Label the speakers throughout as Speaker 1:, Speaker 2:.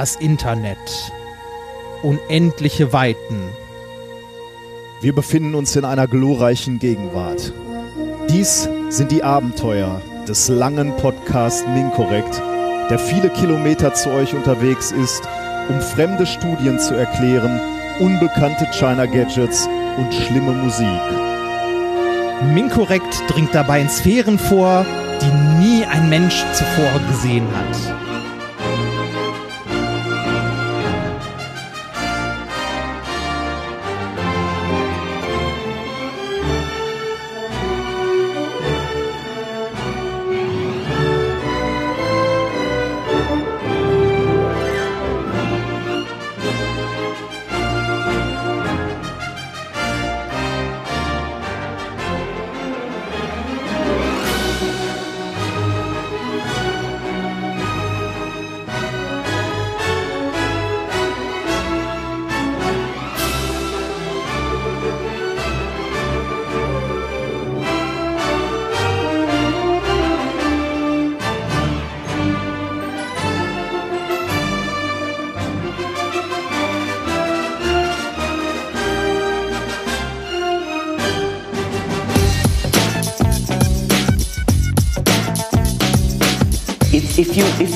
Speaker 1: Das Internet. Unendliche Weiten.
Speaker 2: Wir befinden uns in einer glorreichen Gegenwart. Dies sind die Abenteuer des langen Podcast Minkorrekt, der viele Kilometer zu euch unterwegs ist, um fremde Studien zu erklären, unbekannte China Gadgets und schlimme Musik.
Speaker 1: Minkorrekt dringt dabei in Sphären vor, die nie ein Mensch zuvor gesehen hat.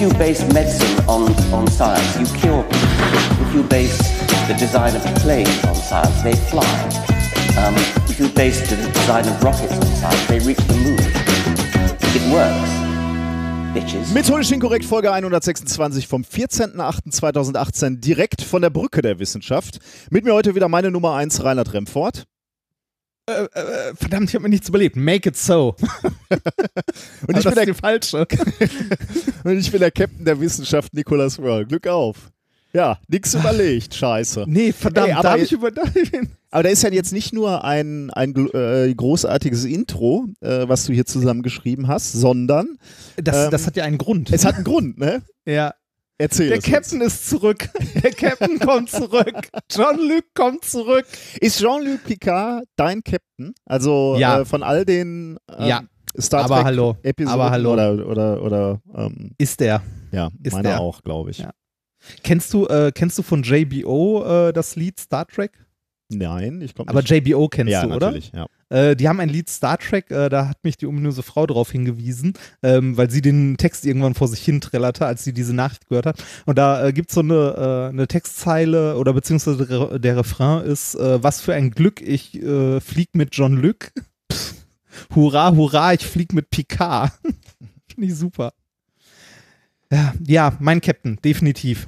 Speaker 3: You base medicine on, on science, you cure people. If you base the design of planes on science, they fly. Um, if you base the design of rockets on science, they reach the moon. It works.
Speaker 2: Methodisch inkorrekt Folge 126 vom 14.08.2018 direkt von der Brücke der Wissenschaft. Mit mir heute wieder meine Nummer 1 Reinhard Remfort.
Speaker 1: Äh, verdammt, ich habe mir nichts überlebt. Make it so.
Speaker 2: Und ich, bin der,
Speaker 1: falsche.
Speaker 2: und ich bin der Captain der Wissenschaft Nicolas Wörl. Glück auf. Ja, nix überlegt. Scheiße.
Speaker 1: Nee, verdammt,
Speaker 2: Ey, aber
Speaker 1: da habe
Speaker 2: ihr-
Speaker 1: ich über.
Speaker 2: Aber da ist ja jetzt nicht nur ein, ein äh, großartiges Intro, äh, was du hier zusammengeschrieben hast, sondern
Speaker 1: Das,
Speaker 2: Ähm,
Speaker 1: das hat ja einen Grund.
Speaker 2: es hat einen Grund, ne?
Speaker 1: ja.
Speaker 2: Erzähl
Speaker 1: Der
Speaker 2: es uns.
Speaker 1: Captain ist zurück. Der Captain kommt zurück. John Luke kommt zurück.
Speaker 2: Ist Jean-Luc Picard dein Captain? Also
Speaker 1: Ja.
Speaker 2: äh, von all den ähm,
Speaker 1: Ja.
Speaker 2: Star
Speaker 1: Aber
Speaker 2: Trek
Speaker 1: hallo.
Speaker 2: Episoden
Speaker 1: Aber hallo.
Speaker 2: oder oder oder ähm,
Speaker 1: Ist der.
Speaker 2: ja,
Speaker 1: Ist
Speaker 2: meiner
Speaker 1: der.
Speaker 2: auch, glaube ich.
Speaker 1: Ja. Kennst du, äh, kennst du von JBO äh, das Lied Star Trek?
Speaker 2: Nein, ich glaube
Speaker 1: Aber. JBO kennst
Speaker 2: ja,
Speaker 1: du, oder?
Speaker 2: natürlich, ja.
Speaker 1: Äh, die haben ein Lied Star Trek, äh, da hat mich die ominöse Frau darauf hingewiesen, ähm, weil sie den Text irgendwann vor sich hin trällerte, als sie diese Nachricht gehört hat. Und da äh, gibt es so eine, äh, eine Textzeile oder beziehungsweise der, der Refrain ist, äh, was für ein Glück, ich äh, flieg mit John. Pff, hurra, hurra, ich flieg mit Picard. Finde ich super. Ja, ja, mein Captain, definitiv.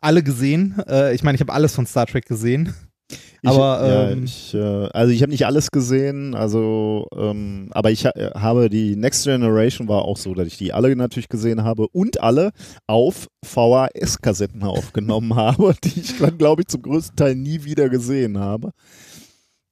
Speaker 1: Alle gesehen. Äh, ich meine, ich habe alles von Star Trek gesehen.
Speaker 2: Ich,
Speaker 1: Aber,
Speaker 2: ja,
Speaker 1: ähm,
Speaker 2: ich, äh, also ich habe nicht alles gesehen, also ähm, aber ich ha habe die Next Generation war auch so, dass ich die alle natürlich gesehen habe und alle auf VHS-Kassetten aufgenommen habe, die ich dann glaube ich zum größten Teil nie wieder gesehen habe.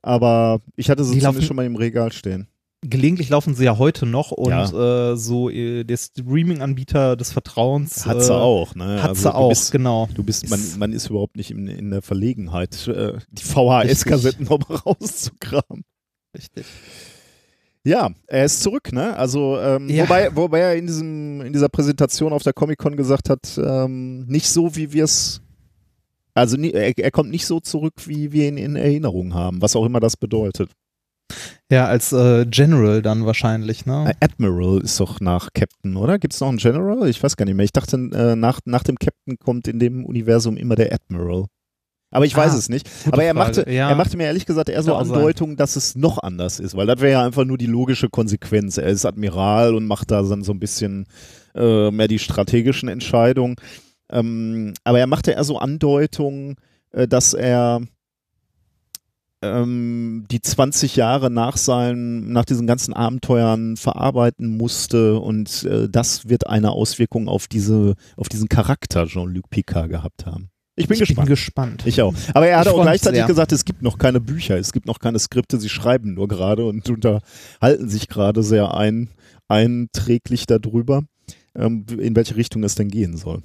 Speaker 2: Aber ich hatte sie zumindest schon mal im Regal stehen.
Speaker 1: Gelegentlich laufen sie ja heute noch und
Speaker 2: Ja.
Speaker 1: äh, so äh, der Streaming-Anbieter des Vertrauens
Speaker 2: Hat sie
Speaker 1: äh,
Speaker 2: auch, ne?
Speaker 1: Hat
Speaker 2: Also
Speaker 1: sie
Speaker 2: du
Speaker 1: auch,
Speaker 2: Bist,
Speaker 1: genau.
Speaker 2: du bist, man,
Speaker 1: Ist-
Speaker 2: man ist überhaupt nicht in, in der Verlegenheit, äh, die VHS-Kassetten nochmal rauszukramen.
Speaker 1: Richtig.
Speaker 2: Ja, er ist zurück, ne? Also, ähm,
Speaker 1: Ja.
Speaker 2: wobei, wobei er in, diesem, in dieser Präsentation auf der Comic-Con gesagt hat, ähm, nicht so, wie wir es. Also, nie, er, er kommt nicht so zurück, wie wir ihn in Erinnerung haben, was auch immer das bedeutet.
Speaker 1: Ja, als äh, General dann wahrscheinlich, ne?
Speaker 2: Äh, Admiral ist doch nach Captain, oder? Gibt es noch einen General? Ich weiß gar nicht mehr. Ich dachte, äh, nach, nach dem Captain kommt in dem Universum immer der Admiral. Aber ich weiß
Speaker 1: Ah,
Speaker 2: es nicht. Aber er
Speaker 1: Frage.
Speaker 2: machte,
Speaker 1: Ja.
Speaker 2: er machte mir ehrlich gesagt eher so
Speaker 1: Kann auch sein.
Speaker 2: Andeutungen, dass es noch anders ist, weil das wäre ja einfach nur die logische Konsequenz. Er ist Admiral und macht da dann so ein bisschen äh, mehr die strategischen Entscheidungen. Ähm, aber er machte eher so Andeutungen, äh, dass er ähm, die 20 Jahre nach seinen, nach diesen ganzen Abenteuern verarbeiten musste und äh, das wird eine Auswirkung auf diese, auf diesen Charakter Jean-Luc Picard gehabt haben. Ich bin
Speaker 1: ich
Speaker 2: gespannt.
Speaker 1: bin gespannt.
Speaker 2: Ich auch. Aber er hat auch gleichzeitig
Speaker 1: sehr.
Speaker 2: gesagt, es gibt noch keine Bücher, es gibt noch keine Skripte, sie schreiben nur gerade und unterhalten sich gerade sehr ein, einträglich darüber, ähm, in welche Richtung es denn gehen soll.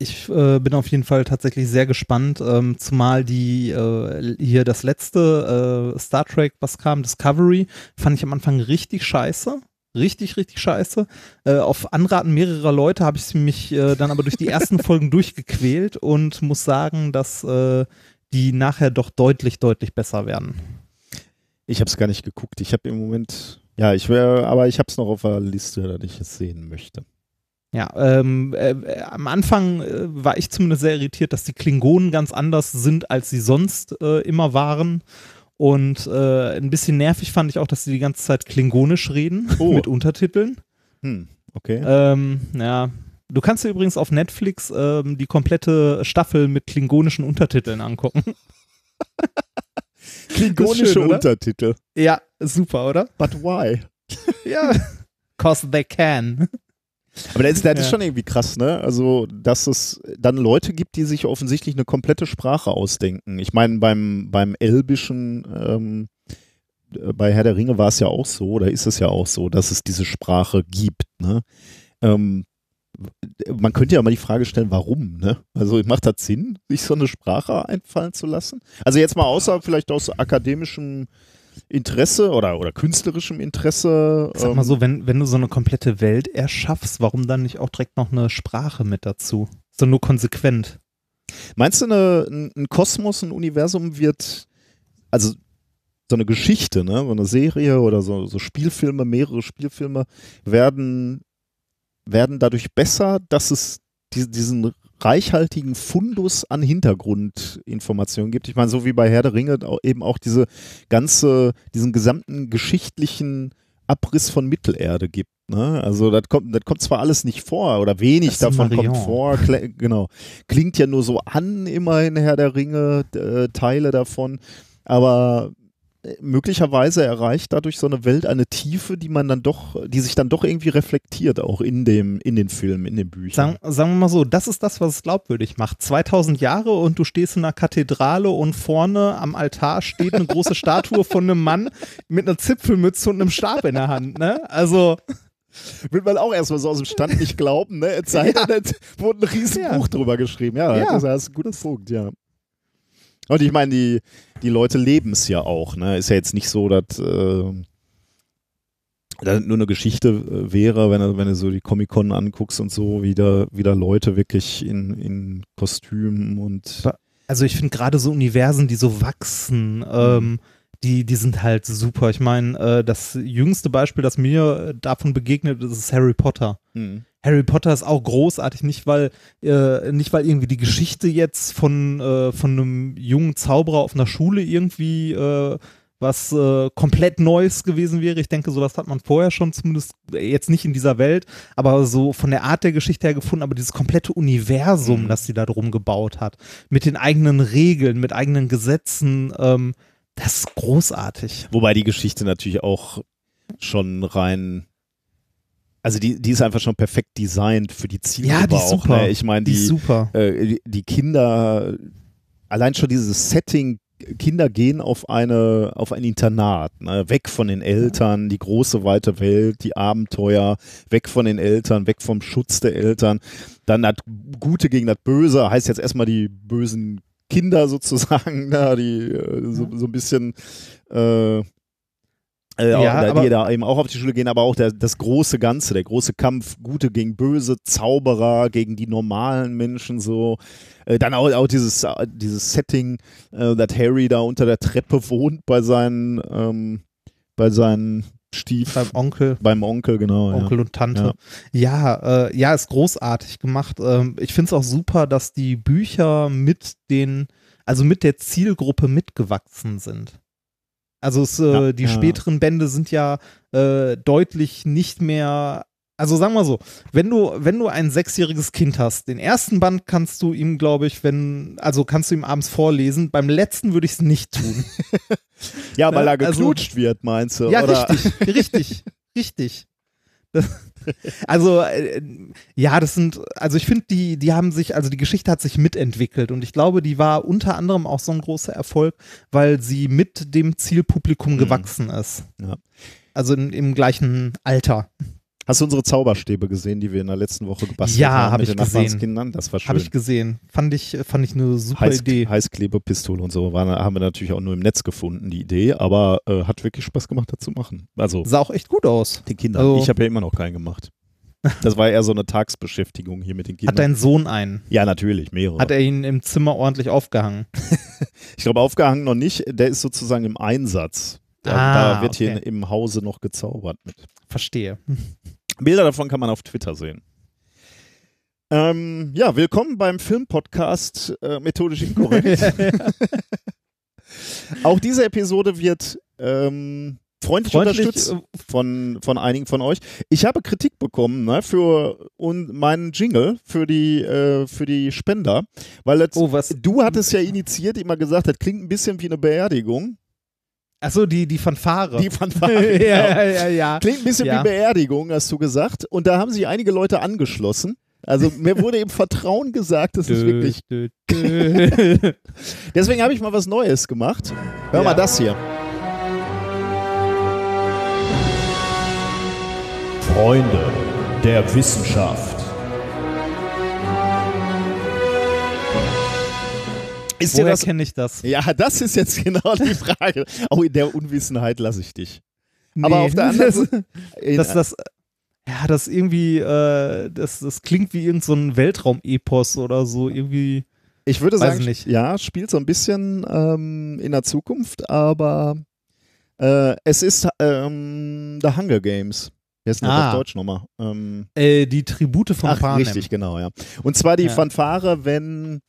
Speaker 1: Ich äh, bin auf jeden Fall tatsächlich sehr gespannt, ähm, zumal die äh, hier das letzte äh, Star Trek, was kam, Discovery, fand ich am Anfang richtig scheiße. Richtig, richtig scheiße. Äh, auf Anraten mehrerer Leute habe ich mich äh, dann aber durch die ersten Folgen durchgequält und muss sagen, dass äh, die nachher doch deutlich, deutlich besser werden.
Speaker 2: Ich habe es gar nicht geguckt. Ich habe im Moment, ja, ich wäre, aber ich habe es noch auf der Liste, dass ich es sehen möchte.
Speaker 1: Ja, ähm, äh, äh, am Anfang äh, war ich zumindest sehr irritiert, dass die Klingonen ganz anders sind, als sie sonst äh, immer waren. Und äh, ein bisschen nervig fand ich auch, dass sie die ganze Zeit klingonisch reden
Speaker 2: Oh.
Speaker 1: mit Untertiteln.
Speaker 2: Hm, okay.
Speaker 1: Ähm, ja. Du kannst dir übrigens auf Netflix ähm, die komplette Staffel mit klingonischen Untertiteln angucken.
Speaker 2: Klingonische
Speaker 1: schön?
Speaker 2: Untertitel.
Speaker 1: ja, super, oder?
Speaker 2: But why?
Speaker 1: Ja. Cause they can.
Speaker 2: Aber das ist, das ist
Speaker 1: Ja.
Speaker 2: schon irgendwie krass, ne? Also, dass es dann Leute gibt, die sich offensichtlich eine komplette Sprache ausdenken. Ich meine, beim, beim Elbischen, ähm, äh, bei Herr der Ringe war es ja auch so, oder ist es ja auch so, dass es diese Sprache gibt, ne? Ähm, man könnte ja mal die Frage stellen, warum, ne? Also macht das Sinn, sich so eine Sprache einfallen zu lassen? Also jetzt mal außer vielleicht aus akademischem Interesse oder, oder künstlerischem Interesse.
Speaker 1: Sag
Speaker 2: ähm,
Speaker 1: mal so, wenn, wenn du so eine komplette Welt erschaffst, warum dann nicht auch direkt noch eine Sprache mit dazu? So nur konsequent.
Speaker 2: Meinst du, eine, ein, ein Kosmos, ein Universum wird, also so eine Geschichte, ne, so eine Serie oder so, so Spielfilme, mehrere Spielfilme werden, werden dadurch besser, dass es die, diesen reichhaltigen Fundus an Hintergrundinformationen gibt. Ich meine, so wie bei Herr der Ringe eben auch diese ganze, diesen gesamten geschichtlichen Abriss von Mittelerde gibt. Ne? Also das kommt, das kommt zwar alles nicht vor oder wenig
Speaker 1: Das
Speaker 2: davon kommt vor, kle- genau. Klingt ja nur so an, immerhin Herr der Ringe, äh, Teile davon, aber möglicherweise erreicht dadurch so eine Welt eine Tiefe, die man dann doch, die sich dann doch irgendwie reflektiert, auch in dem, in den Filmen, in den Büchern.
Speaker 1: Sagen, sagen wir mal so, das ist das, was es glaubwürdig macht. 2000 Jahre und du stehst in einer Kathedrale und vorne am Altar steht eine große Statue von einem Mann mit einer Zipfelmütze und einem Stab in der Hand. Ne? Also,
Speaker 2: Will man auch erstmal so aus dem Stand nicht glauben, ne? Es sei denn, es wurde ein riesen
Speaker 1: Ja.
Speaker 2: Drüber geschrieben. Ja,
Speaker 1: Ja.
Speaker 2: das ist ein guter Punkt, ja. Und ich meine, die, die Leute leben es ja auch, ne? Ist ja jetzt nicht so, dass äh, dass nur eine Geschichte äh, wäre, wenn du, wenn du so die Comic-Con anguckst und so, wie da, wie da Leute wirklich in, in Kostümen und
Speaker 1: also ich finde gerade so Universen, die so wachsen, ähm, die, die sind halt super. Ich meine, äh, das jüngste Beispiel, das mir davon begegnet, ist, ist Harry Potter.
Speaker 2: hm.
Speaker 1: Harry Potter ist auch großartig, nicht weil, äh, nicht weil irgendwie die Geschichte jetzt von, äh, von einem jungen Zauberer auf einer Schule irgendwie äh, was äh, komplett Neues gewesen wäre. Ich denke, sowas hat man vorher schon, zumindest jetzt nicht in dieser Welt, aber so von der Art der Geschichte her gefunden, aber dieses komplette Universum,
Speaker 2: Mhm.
Speaker 1: das sie da drum gebaut hat, mit den eigenen Regeln, mit eigenen Gesetzen, ähm, das ist großartig.
Speaker 2: Wobei die Geschichte natürlich auch schon rein, also die, die ist einfach schon perfekt designt für die Zielgruppe
Speaker 1: Ja, die ist
Speaker 2: auch.
Speaker 1: super.
Speaker 2: Ne? Ich meine,
Speaker 1: Die
Speaker 2: die,
Speaker 1: super.
Speaker 2: äh, die, die Kinder, allein schon dieses Setting, Kinder gehen auf eine auf ein Internat, ne? weg von den Eltern, die große weite Welt, die Abenteuer, weg von den Eltern, weg vom Schutz der Eltern. Dann das Gute gegen das Böse, heißt jetzt erstmal die bösen Kinder sozusagen, ne? die äh, so, so ein bisschen äh, äh,
Speaker 1: Ja,
Speaker 2: auch,
Speaker 1: aber-
Speaker 2: die da eben auch auf die Schule gehen, aber auch der, das große Ganze, der große Kampf, Gute gegen Böse, Zauberer gegen die normalen Menschen so. Äh, dann auch, auch dieses, äh, dieses Setting, äh, dass Harry da unter der Treppe wohnt bei seinen, ähm, bei seinen Stief,
Speaker 1: Beim Onkel.
Speaker 2: beim Onkel, genau.
Speaker 1: Onkel und Tante. Ja, äh, ja, ist großartig gemacht. Ähm, ich finde es auch super, dass die Bücher mit den, also mit der Zielgruppe mitgewachsen sind. Also es, äh,
Speaker 2: Ja,
Speaker 1: die
Speaker 2: ja.
Speaker 1: späteren Bände sind ja äh, deutlich nicht mehr. Also sagen wir so, wenn du, wenn du ein sechsjähriges Kind hast, den ersten Band kannst du ihm, glaube ich, wenn, also kannst du ihm abends vorlesen. Beim letzten würde ich es nicht tun.
Speaker 2: Ja, weil
Speaker 1: Ne?
Speaker 2: da
Speaker 1: Also-
Speaker 2: geknutscht wird, meinst du?
Speaker 1: Ja,
Speaker 2: oder?
Speaker 1: richtig, richtig, richtig. Das, also, äh, ja, das sind, also ich finde, die, die haben sich, also die Geschichte hat sich mitentwickelt und ich glaube, die war unter anderem auch so ein großer Erfolg, weil sie mit dem Zielpublikum
Speaker 2: Mhm.
Speaker 1: gewachsen ist.
Speaker 2: Ja.
Speaker 1: Also in, im gleichen Alter.
Speaker 2: Hast du unsere Zauberstäbe gesehen, die wir in der letzten Woche gebastelt
Speaker 1: Ja,
Speaker 2: haben
Speaker 1: hab
Speaker 2: mit
Speaker 1: ich
Speaker 2: den
Speaker 1: gesehen.
Speaker 2: Nachbarskindern? Das war schön.
Speaker 1: Habe ich gesehen. Fand ich, fand ich eine super
Speaker 2: Heiß,
Speaker 1: Idee.
Speaker 2: Heißklebepistole und so waren, haben wir natürlich auch nur im Netz gefunden, die Idee, aber äh, hat wirklich Spaß gemacht, das zu machen. Also
Speaker 1: Sah auch echt gut aus.
Speaker 2: den Kindern.
Speaker 1: Also-
Speaker 2: ich habe ja immer noch keinen gemacht. Das war eher so eine Tagsbeschäftigung hier mit den Kindern.
Speaker 1: Hat dein Sohn einen?
Speaker 2: ja, natürlich, mehrere.
Speaker 1: Hat er ihn im Zimmer ordentlich aufgehangen?
Speaker 2: ich glaube, aufgehangen noch nicht. Der ist sozusagen im Einsatz. Da,
Speaker 1: Ah,
Speaker 2: da wird hier
Speaker 1: okay.
Speaker 2: im Hause noch gezaubert mit.
Speaker 1: Verstehe.
Speaker 2: Bilder davon kann man auf Twitter sehen. Ähm, ja, willkommen beim Filmpodcast äh, Methodisch Inkorrekt. Auch diese Episode wird ähm, freundlich,
Speaker 1: Freundlich,
Speaker 2: unterstützt
Speaker 1: äh,
Speaker 2: von, von einigen von euch. Ich habe Kritik bekommen ne, für und meinen Jingle für die, äh, für die Spender, weil das,
Speaker 1: Oh, was?
Speaker 2: du hattest ja initiiert, immer gesagt, das klingt ein bisschen wie eine Beerdigung.
Speaker 1: Achso, die, die Fanfare.
Speaker 2: Die Fanfare.
Speaker 1: ja,
Speaker 2: genau.
Speaker 1: ja, ja, ja.
Speaker 2: Klingt ein bisschen
Speaker 1: Ja.
Speaker 2: wie Beerdigung, hast du gesagt. Und da haben sich einige Leute angeschlossen. Also mir wurde im Vertrauen gesagt, das ist wirklich. Deswegen habe ich mal was Neues gemacht. Hör
Speaker 1: Ja.
Speaker 2: mal das hier.
Speaker 4: Freunde der Wissenschaft.
Speaker 2: Ist
Speaker 1: Woher
Speaker 2: das?
Speaker 1: kenne ich das?
Speaker 2: Ja, das ist jetzt genau die Frage. Auch in der Unwissenheit lasse ich dich. Aber
Speaker 1: Nee,
Speaker 2: auf der anderen Seite- In-
Speaker 1: das, ja, das irgendwie, äh, das, das klingt wie irgendein so Weltraum-Epos oder so. Irgendwie,
Speaker 2: ich würde sagen,
Speaker 1: nicht.
Speaker 2: ja, spielt so ein bisschen ähm, in der Zukunft, aber äh, es ist ähm, The Hunger Games. Wer ist denn
Speaker 1: Ah.
Speaker 2: auf Deutsch nochmal? Ähm,
Speaker 1: äh, die Tribute von
Speaker 2: Ach,
Speaker 1: Panem.
Speaker 2: richtig, genau, ja. Und zwar die
Speaker 1: Ja.
Speaker 2: Fanfare, wenn.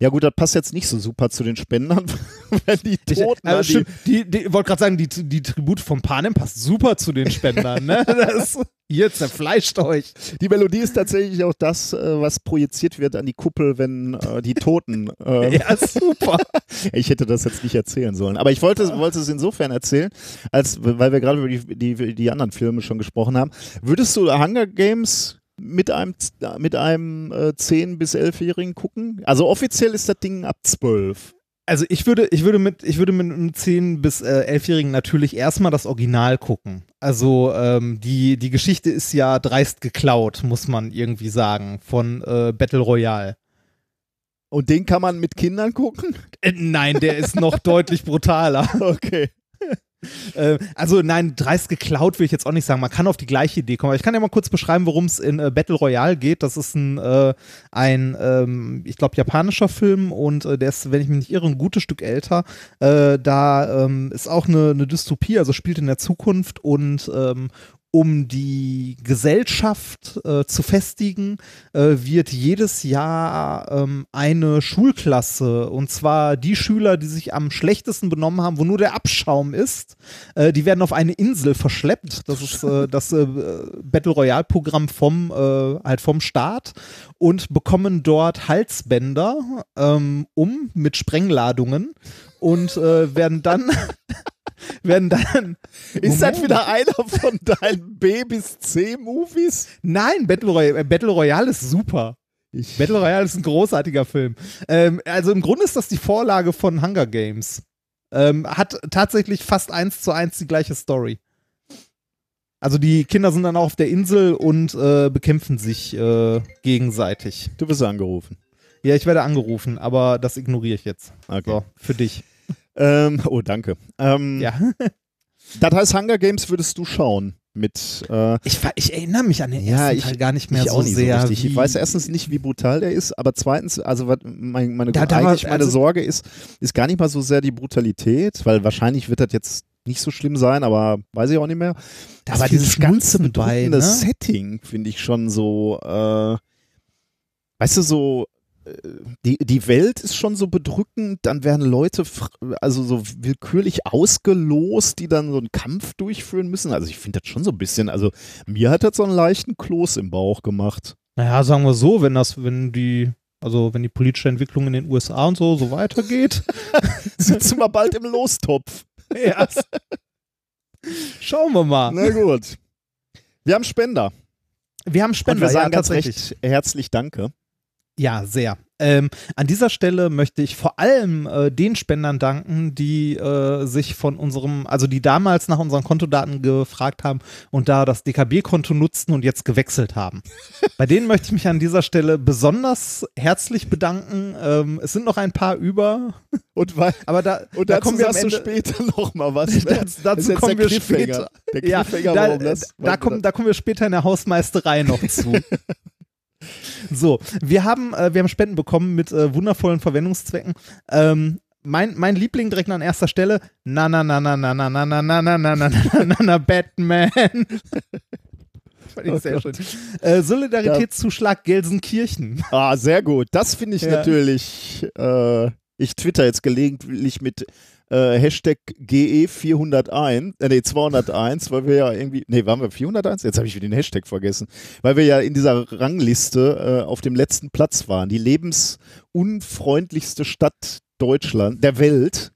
Speaker 2: Ja, gut, das passt jetzt nicht so super zu den Spendern, wenn die
Speaker 1: Ich,
Speaker 2: Toten.
Speaker 1: also
Speaker 2: an die,
Speaker 1: die, die, wollte gerade sagen, die, die Tribute von Panem passt super zu den Spendern. Ne? Das, ihr zerfleischt euch.
Speaker 2: die Melodie ist tatsächlich auch das, äh, was projiziert wird an die Kuppel, wenn äh, die Toten. Äh,
Speaker 1: Ja, super.
Speaker 2: Ich hätte das jetzt nicht erzählen sollen. Aber ich wollte, wollte es insofern erzählen, als weil wir gerade über die, die, die anderen Filme schon gesprochen haben. Würdest du Hunger Games mit einem, mit einem äh, 10- bis 11-Jährigen gucken? Also offiziell ist das Ding ab 12.
Speaker 1: Also ich würde, ich würde mit, ich würde mit einem 10- bis äh, 11-Jährigen natürlich erstmal das Original gucken. Also ähm, die, die Geschichte ist ja dreist geklaut, muss man irgendwie sagen, von äh, Battle Royale.
Speaker 2: Und den kann man mit Kindern gucken?
Speaker 1: Äh, nein, der ist noch deutlich brutaler.
Speaker 2: Okay.
Speaker 1: Äh, also nein, dreist geklaut will ich jetzt auch nicht sagen. Man kann auf die gleiche Idee kommen. Aber ich kann ja mal kurz beschreiben, worum es in äh, Battle Royale geht. Das ist ein, äh, ein ähm, ich glaube, japanischer Film und äh, der ist, wenn ich mich nicht irre, ein gutes Stück älter. Äh, da ähm, ist auch eine, eine Dystopie, also spielt in der Zukunft und ähm, um die Gesellschaft äh, zu festigen, äh, wird jedes Jahr ähm, eine Schulklasse, und zwar die Schüler, die sich am schlechtesten benommen haben, wo nur der Abschaum ist, äh, die werden auf eine Insel verschleppt. Das ist äh, das äh, Battle Royale-Programm vom, äh, halt vom Staat und bekommen dort Halsbänder ähm, um mit Sprengladungen und werden dann werden dann
Speaker 2: Ist das wieder einer von deinen B bis C Movies?
Speaker 1: Nein, Battle Royale, äh, Battle Royale ist super.
Speaker 2: Ich,
Speaker 1: Battle Royale ist ein großartiger Film. Ähm, also im Grunde ist das die Vorlage von Hunger Games. Ähm, hat tatsächlich fast eins zu eins die gleiche Story. Also die Kinder sind dann auch auf der Insel und äh, bekämpfen sich äh, gegenseitig.
Speaker 2: du bist angerufen.
Speaker 1: Ja, ich werde angerufen, aber das ignoriere ich jetzt.
Speaker 2: Okay.
Speaker 1: So, für dich.
Speaker 2: Ähm, oh, danke. Ähm,
Speaker 1: Ja.
Speaker 2: Das heißt, Hunger Games würdest du schauen mit. Äh,
Speaker 1: Ich, ich erinnere mich an den
Speaker 2: Ja,
Speaker 1: ersten
Speaker 2: ich-
Speaker 1: Teil gar nicht mehr
Speaker 2: ich
Speaker 1: so
Speaker 2: nicht
Speaker 1: sehr.
Speaker 2: so Ich weiß erstens nicht, wie brutal der ist, aber zweitens, also was mein, meine,
Speaker 1: Da- da war-
Speaker 2: eigentlich meine
Speaker 1: also-
Speaker 2: Sorge ist, ist gar nicht mal so sehr die Brutalität, weil wahrscheinlich wird das jetzt nicht so schlimm sein, aber weiß ich auch nicht mehr.
Speaker 1: Da ist
Speaker 2: aber dieses ganze bedrückende
Speaker 1: ne?
Speaker 2: Setting finde ich schon so, äh, weißt du, so die, die Welt ist schon so bedrückend, dann werden Leute also so willkürlich ausgelost, die dann so einen Kampf durchführen müssen. Also ich finde das schon so ein bisschen, also mir hat das so einen leichten Kloß im Bauch gemacht.
Speaker 1: Naja, sagen wir so, wenn das, wenn die, also wenn die politische Entwicklung in den USA und so so weitergeht.
Speaker 2: Sitzen wir bald im Lostopf.
Speaker 1: ja. Schauen wir mal.
Speaker 2: Na gut. Wir haben Spender.
Speaker 1: Wir haben
Speaker 2: Und
Speaker 1: Spender,
Speaker 2: wir sagen
Speaker 1: ja,
Speaker 2: ganz recht herzlich Danke.
Speaker 1: Ja, sehr. Ähm, an dieser Stelle möchte ich vor allem äh, den Spendern danken, die äh, sich von unserem, also die damals nach unseren Kontodaten gefragt haben und da das DKB-Konto nutzten und jetzt gewechselt haben. Bei denen möchte ich mich an dieser Stelle besonders herzlich bedanken. Ähm, es sind noch ein paar über.
Speaker 2: Und, weil,
Speaker 1: aber da,
Speaker 2: und
Speaker 1: da kommen wir am Ende,
Speaker 2: später noch mal was.
Speaker 1: das, dazu kommen wir später.
Speaker 2: Der
Speaker 1: ja, da,
Speaker 2: warum das,
Speaker 1: da, kommen, da kommen wir später in der Hausmeisterei noch zu. So, wir haben, äh, wir haben Spenden bekommen mit äh, wundervollen Verwendungszwecken. Ähm, mein, mein Liebling direkt an erster Stelle, na na na na na na na na na na na na na na na Batman. Fand ich sehr schön. Äh, Solidaritätszuschlag Gelsenkirchen.
Speaker 2: Ah, sehr gut. Das finde ich
Speaker 1: Ja.
Speaker 2: natürlich. Äh, ich twitter jetzt gelegentlich mit äh, Hashtag GE401, äh, nee, 201, weil wir ja irgendwie, nee, waren wir 401? Jetzt habe ich wieder den Hashtag vergessen. Weil wir ja in dieser Rangliste äh, auf dem letzten Platz waren. Die lebensunfreundlichste Stadt Deutschland, der Welt.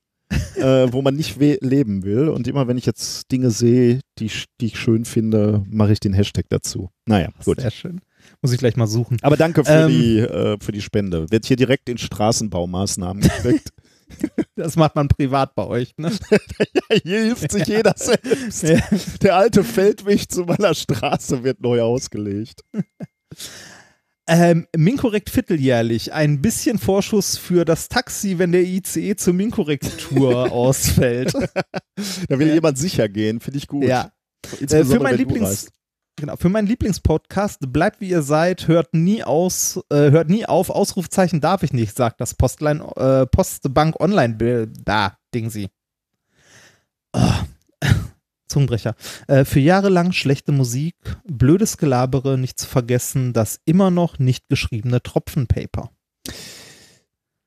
Speaker 2: äh, wo man nicht leben will. Und immer wenn ich jetzt Dinge sehe, die, ich- die ich schön finde, mache ich den Hashtag dazu. Naja, gut.
Speaker 1: Sehr schön. Muss ich gleich mal suchen.
Speaker 2: Aber danke für,
Speaker 1: Ähm,
Speaker 2: die, äh, für die Spende. Wird hier direkt in Straßenbaumaßnahmen gesteckt.
Speaker 1: Das macht man privat bei euch, ne?
Speaker 2: hier hilft sich jeder selbst.
Speaker 1: Ja.
Speaker 2: Der alte Feldweg zu meiner Straße wird neu ausgelegt.
Speaker 1: Ähm, Minkorrekt vierteljährlich. Ein bisschen Vorschuss für das Taxi, wenn der ICE zur Minkorrekt-Tour ausfällt.
Speaker 2: Da will
Speaker 1: Ja.
Speaker 2: jemand sicher gehen, finde ich gut.
Speaker 1: Ja. Äh, für mein Lieblings. Genau, für meinen Lieblingspodcast bleibt wie ihr seid, hört nie aus, äh, hört nie auf, Ausrufzeichen darf ich nicht, sagt das Postlein, äh, Postbank Online da Ding sie. Zungenbrecher. Äh, für Jahre lang schlechte Musik, blödes Gelabere, nicht zu vergessen, das immer noch nicht geschriebene Tropfenpaper.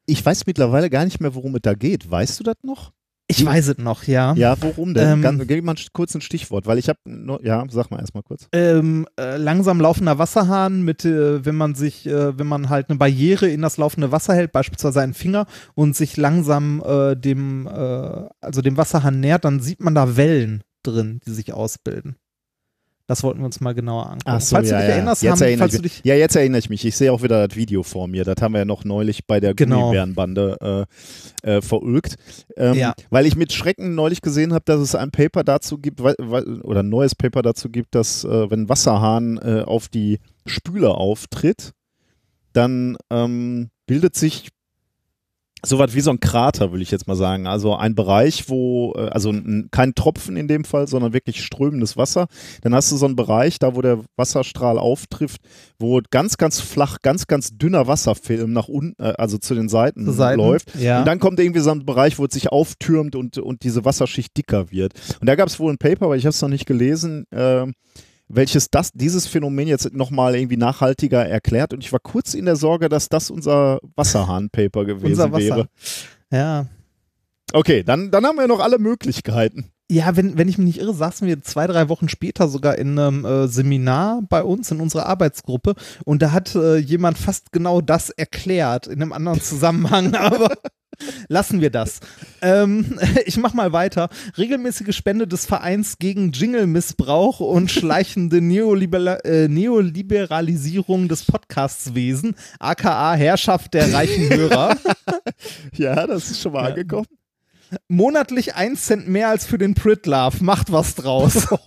Speaker 2: Ich weiß mittlerweile gar nicht mehr, worum es da geht. Weißt du das noch?
Speaker 1: Ich weiß es noch, ja.
Speaker 2: Ja, worum denn?
Speaker 1: Ähm,
Speaker 2: Ganz, gib mal kurz ein Stichwort, weil ich habe, ja, sag mal erstmal kurz.
Speaker 1: ähm, äh, langsam laufender Wasserhahn mit, äh, wenn man sich, äh, wenn man halt eine Barriere in das laufende Wasser hält, beispielsweise einen Finger und sich langsam äh, dem, äh, also dem Wasserhahn nähert, dann sieht man da Wellen drin, die sich ausbilden. Das wollten wir uns mal genauer angucken.
Speaker 2: Ach so,
Speaker 1: falls
Speaker 2: ja,
Speaker 1: du dich
Speaker 2: ja.
Speaker 1: erinnerst,
Speaker 2: Jetzt
Speaker 1: haben,
Speaker 2: erinnere
Speaker 1: falls du dich,
Speaker 2: Ja, jetzt erinnere ich mich. Ich sehe auch wieder das Video vor mir. Das haben wir ja noch neulich bei der
Speaker 1: Genau.
Speaker 2: Gummibärenbande äh, äh, verulgt. Ähm,
Speaker 1: Ja.
Speaker 2: Weil ich mit Schrecken neulich gesehen habe, dass es ein Paper dazu gibt, oder ein neues Paper dazu gibt, dass äh, wenn Wasserhahn äh, auf die Spüle auftritt, dann ähm, bildet sich sowas wie so ein Krater, will ich jetzt mal sagen. Also ein Bereich, wo, äh, also kein Tropfen in dem Fall, sondern wirklich strömendes Wasser. Dann hast du so einen Bereich, da wo der Wasserstrahl auftrifft, wo ganz, ganz flach, ganz, ganz dünner Wasserfilm nach unten, äh, also zu den Seiten,
Speaker 1: zur Seite
Speaker 2: läuft.
Speaker 1: Ja.
Speaker 2: Und dann kommt irgendwie so ein Bereich, wo es sich auftürmt und, und diese Wasserschicht dicker wird. Und da gab es wohl ein Paper, aber ich habe es noch nicht gelesen, ähm, welches das, dieses Phänomen jetzt nochmal irgendwie nachhaltiger erklärt. Und ich war kurz in der Sorge, dass das unser Wasserhahn-Paper gewesen
Speaker 1: unser Wasser.
Speaker 2: wäre.
Speaker 1: Ja.
Speaker 2: Okay, dann, dann haben wir noch alle Möglichkeiten.
Speaker 1: Ja, wenn, wenn ich mich nicht irre, saßen wir zwei, drei Wochen später sogar in einem äh, Seminar bei uns in unserer Arbeitsgruppe und da hat äh, jemand fast genau das erklärt in einem anderen Zusammenhang, aber lassen wir das. Ähm, ich mach mal weiter. Regelmäßige Spende des Vereins gegen Jingle-Missbrauch und schleichende Neoliberal äh, Neoliberalisierung des Podcastswesen, aka Herrschaft der reichen Hörer.
Speaker 2: Ja, das ist schon mal
Speaker 1: Ja.
Speaker 2: angekommen.
Speaker 1: Monatlich ein Cent mehr als für den Pritlove. Macht was draus.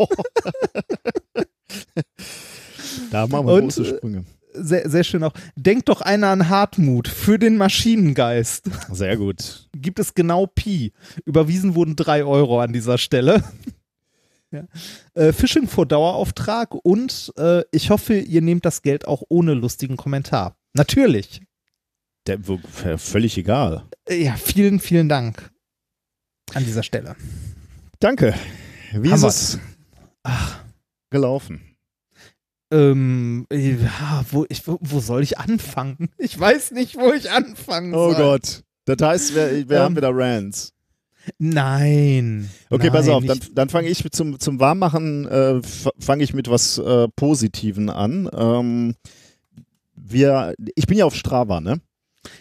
Speaker 2: Da machen wir
Speaker 1: Und,
Speaker 2: große Sprünge.
Speaker 1: Sehr, sehr schön auch. Denkt doch einer an Hartmut für den Maschinengeist.
Speaker 2: Sehr gut.
Speaker 1: Gibt es genau Pi. Überwiesen wurden drei Euro an dieser Stelle. ja. äh, Phishing vor Dauerauftrag und äh, ich hoffe, ihr nehmt das Geld auch ohne lustigen Kommentar. Natürlich.
Speaker 2: Der, völlig egal.
Speaker 1: Äh, ja, vielen, vielen Dank an dieser Stelle.
Speaker 2: Danke. Wie
Speaker 1: Haben
Speaker 2: ist es gelaufen?
Speaker 1: Ähm, ja, wo, ich, wo, soll ich anfangen? Ich weiß nicht, wo ich anfangen
Speaker 2: Oh
Speaker 1: soll.
Speaker 2: Gott. Das heißt, wir, wir
Speaker 1: Ähm,
Speaker 2: haben wieder Rants.
Speaker 1: Nein.
Speaker 2: Okay,
Speaker 1: Nein,
Speaker 2: pass auf, dann, dann fange ich zum, zum Warmmachen, äh, fange ich mit was äh, Positiven an. Ähm, wir, ich bin ja auf Strava, ne?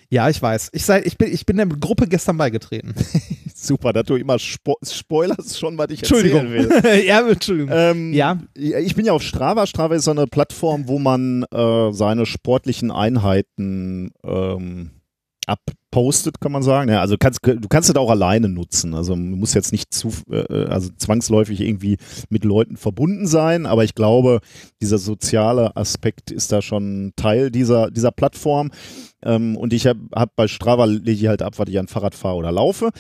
Speaker 1: Ja, ich weiß. Ich, sei, ich, bin, ich bin der Gruppe gestern beigetreten.
Speaker 2: Super, dass du immer spo spoilerst schon, was ich erzählen will.
Speaker 1: ja, Entschuldigung.
Speaker 2: Ähm,
Speaker 1: Ja.
Speaker 2: Ich bin ja auf Strava. Strava ist so eine Plattform, wo man äh, seine sportlichen Einheiten ähm, abpostet, kann man sagen. Ja, also kannst, du kannst es auch alleine nutzen. Also man muss jetzt nicht zu, äh, also zwangsläufig irgendwie mit Leuten verbunden sein, aber ich glaube, dieser soziale Aspekt ist da schon Teil dieser, dieser Plattform. Ähm, und ich habe hab bei Strava lege ich halt ab, was ich an Fahrrad fahre oder laufe.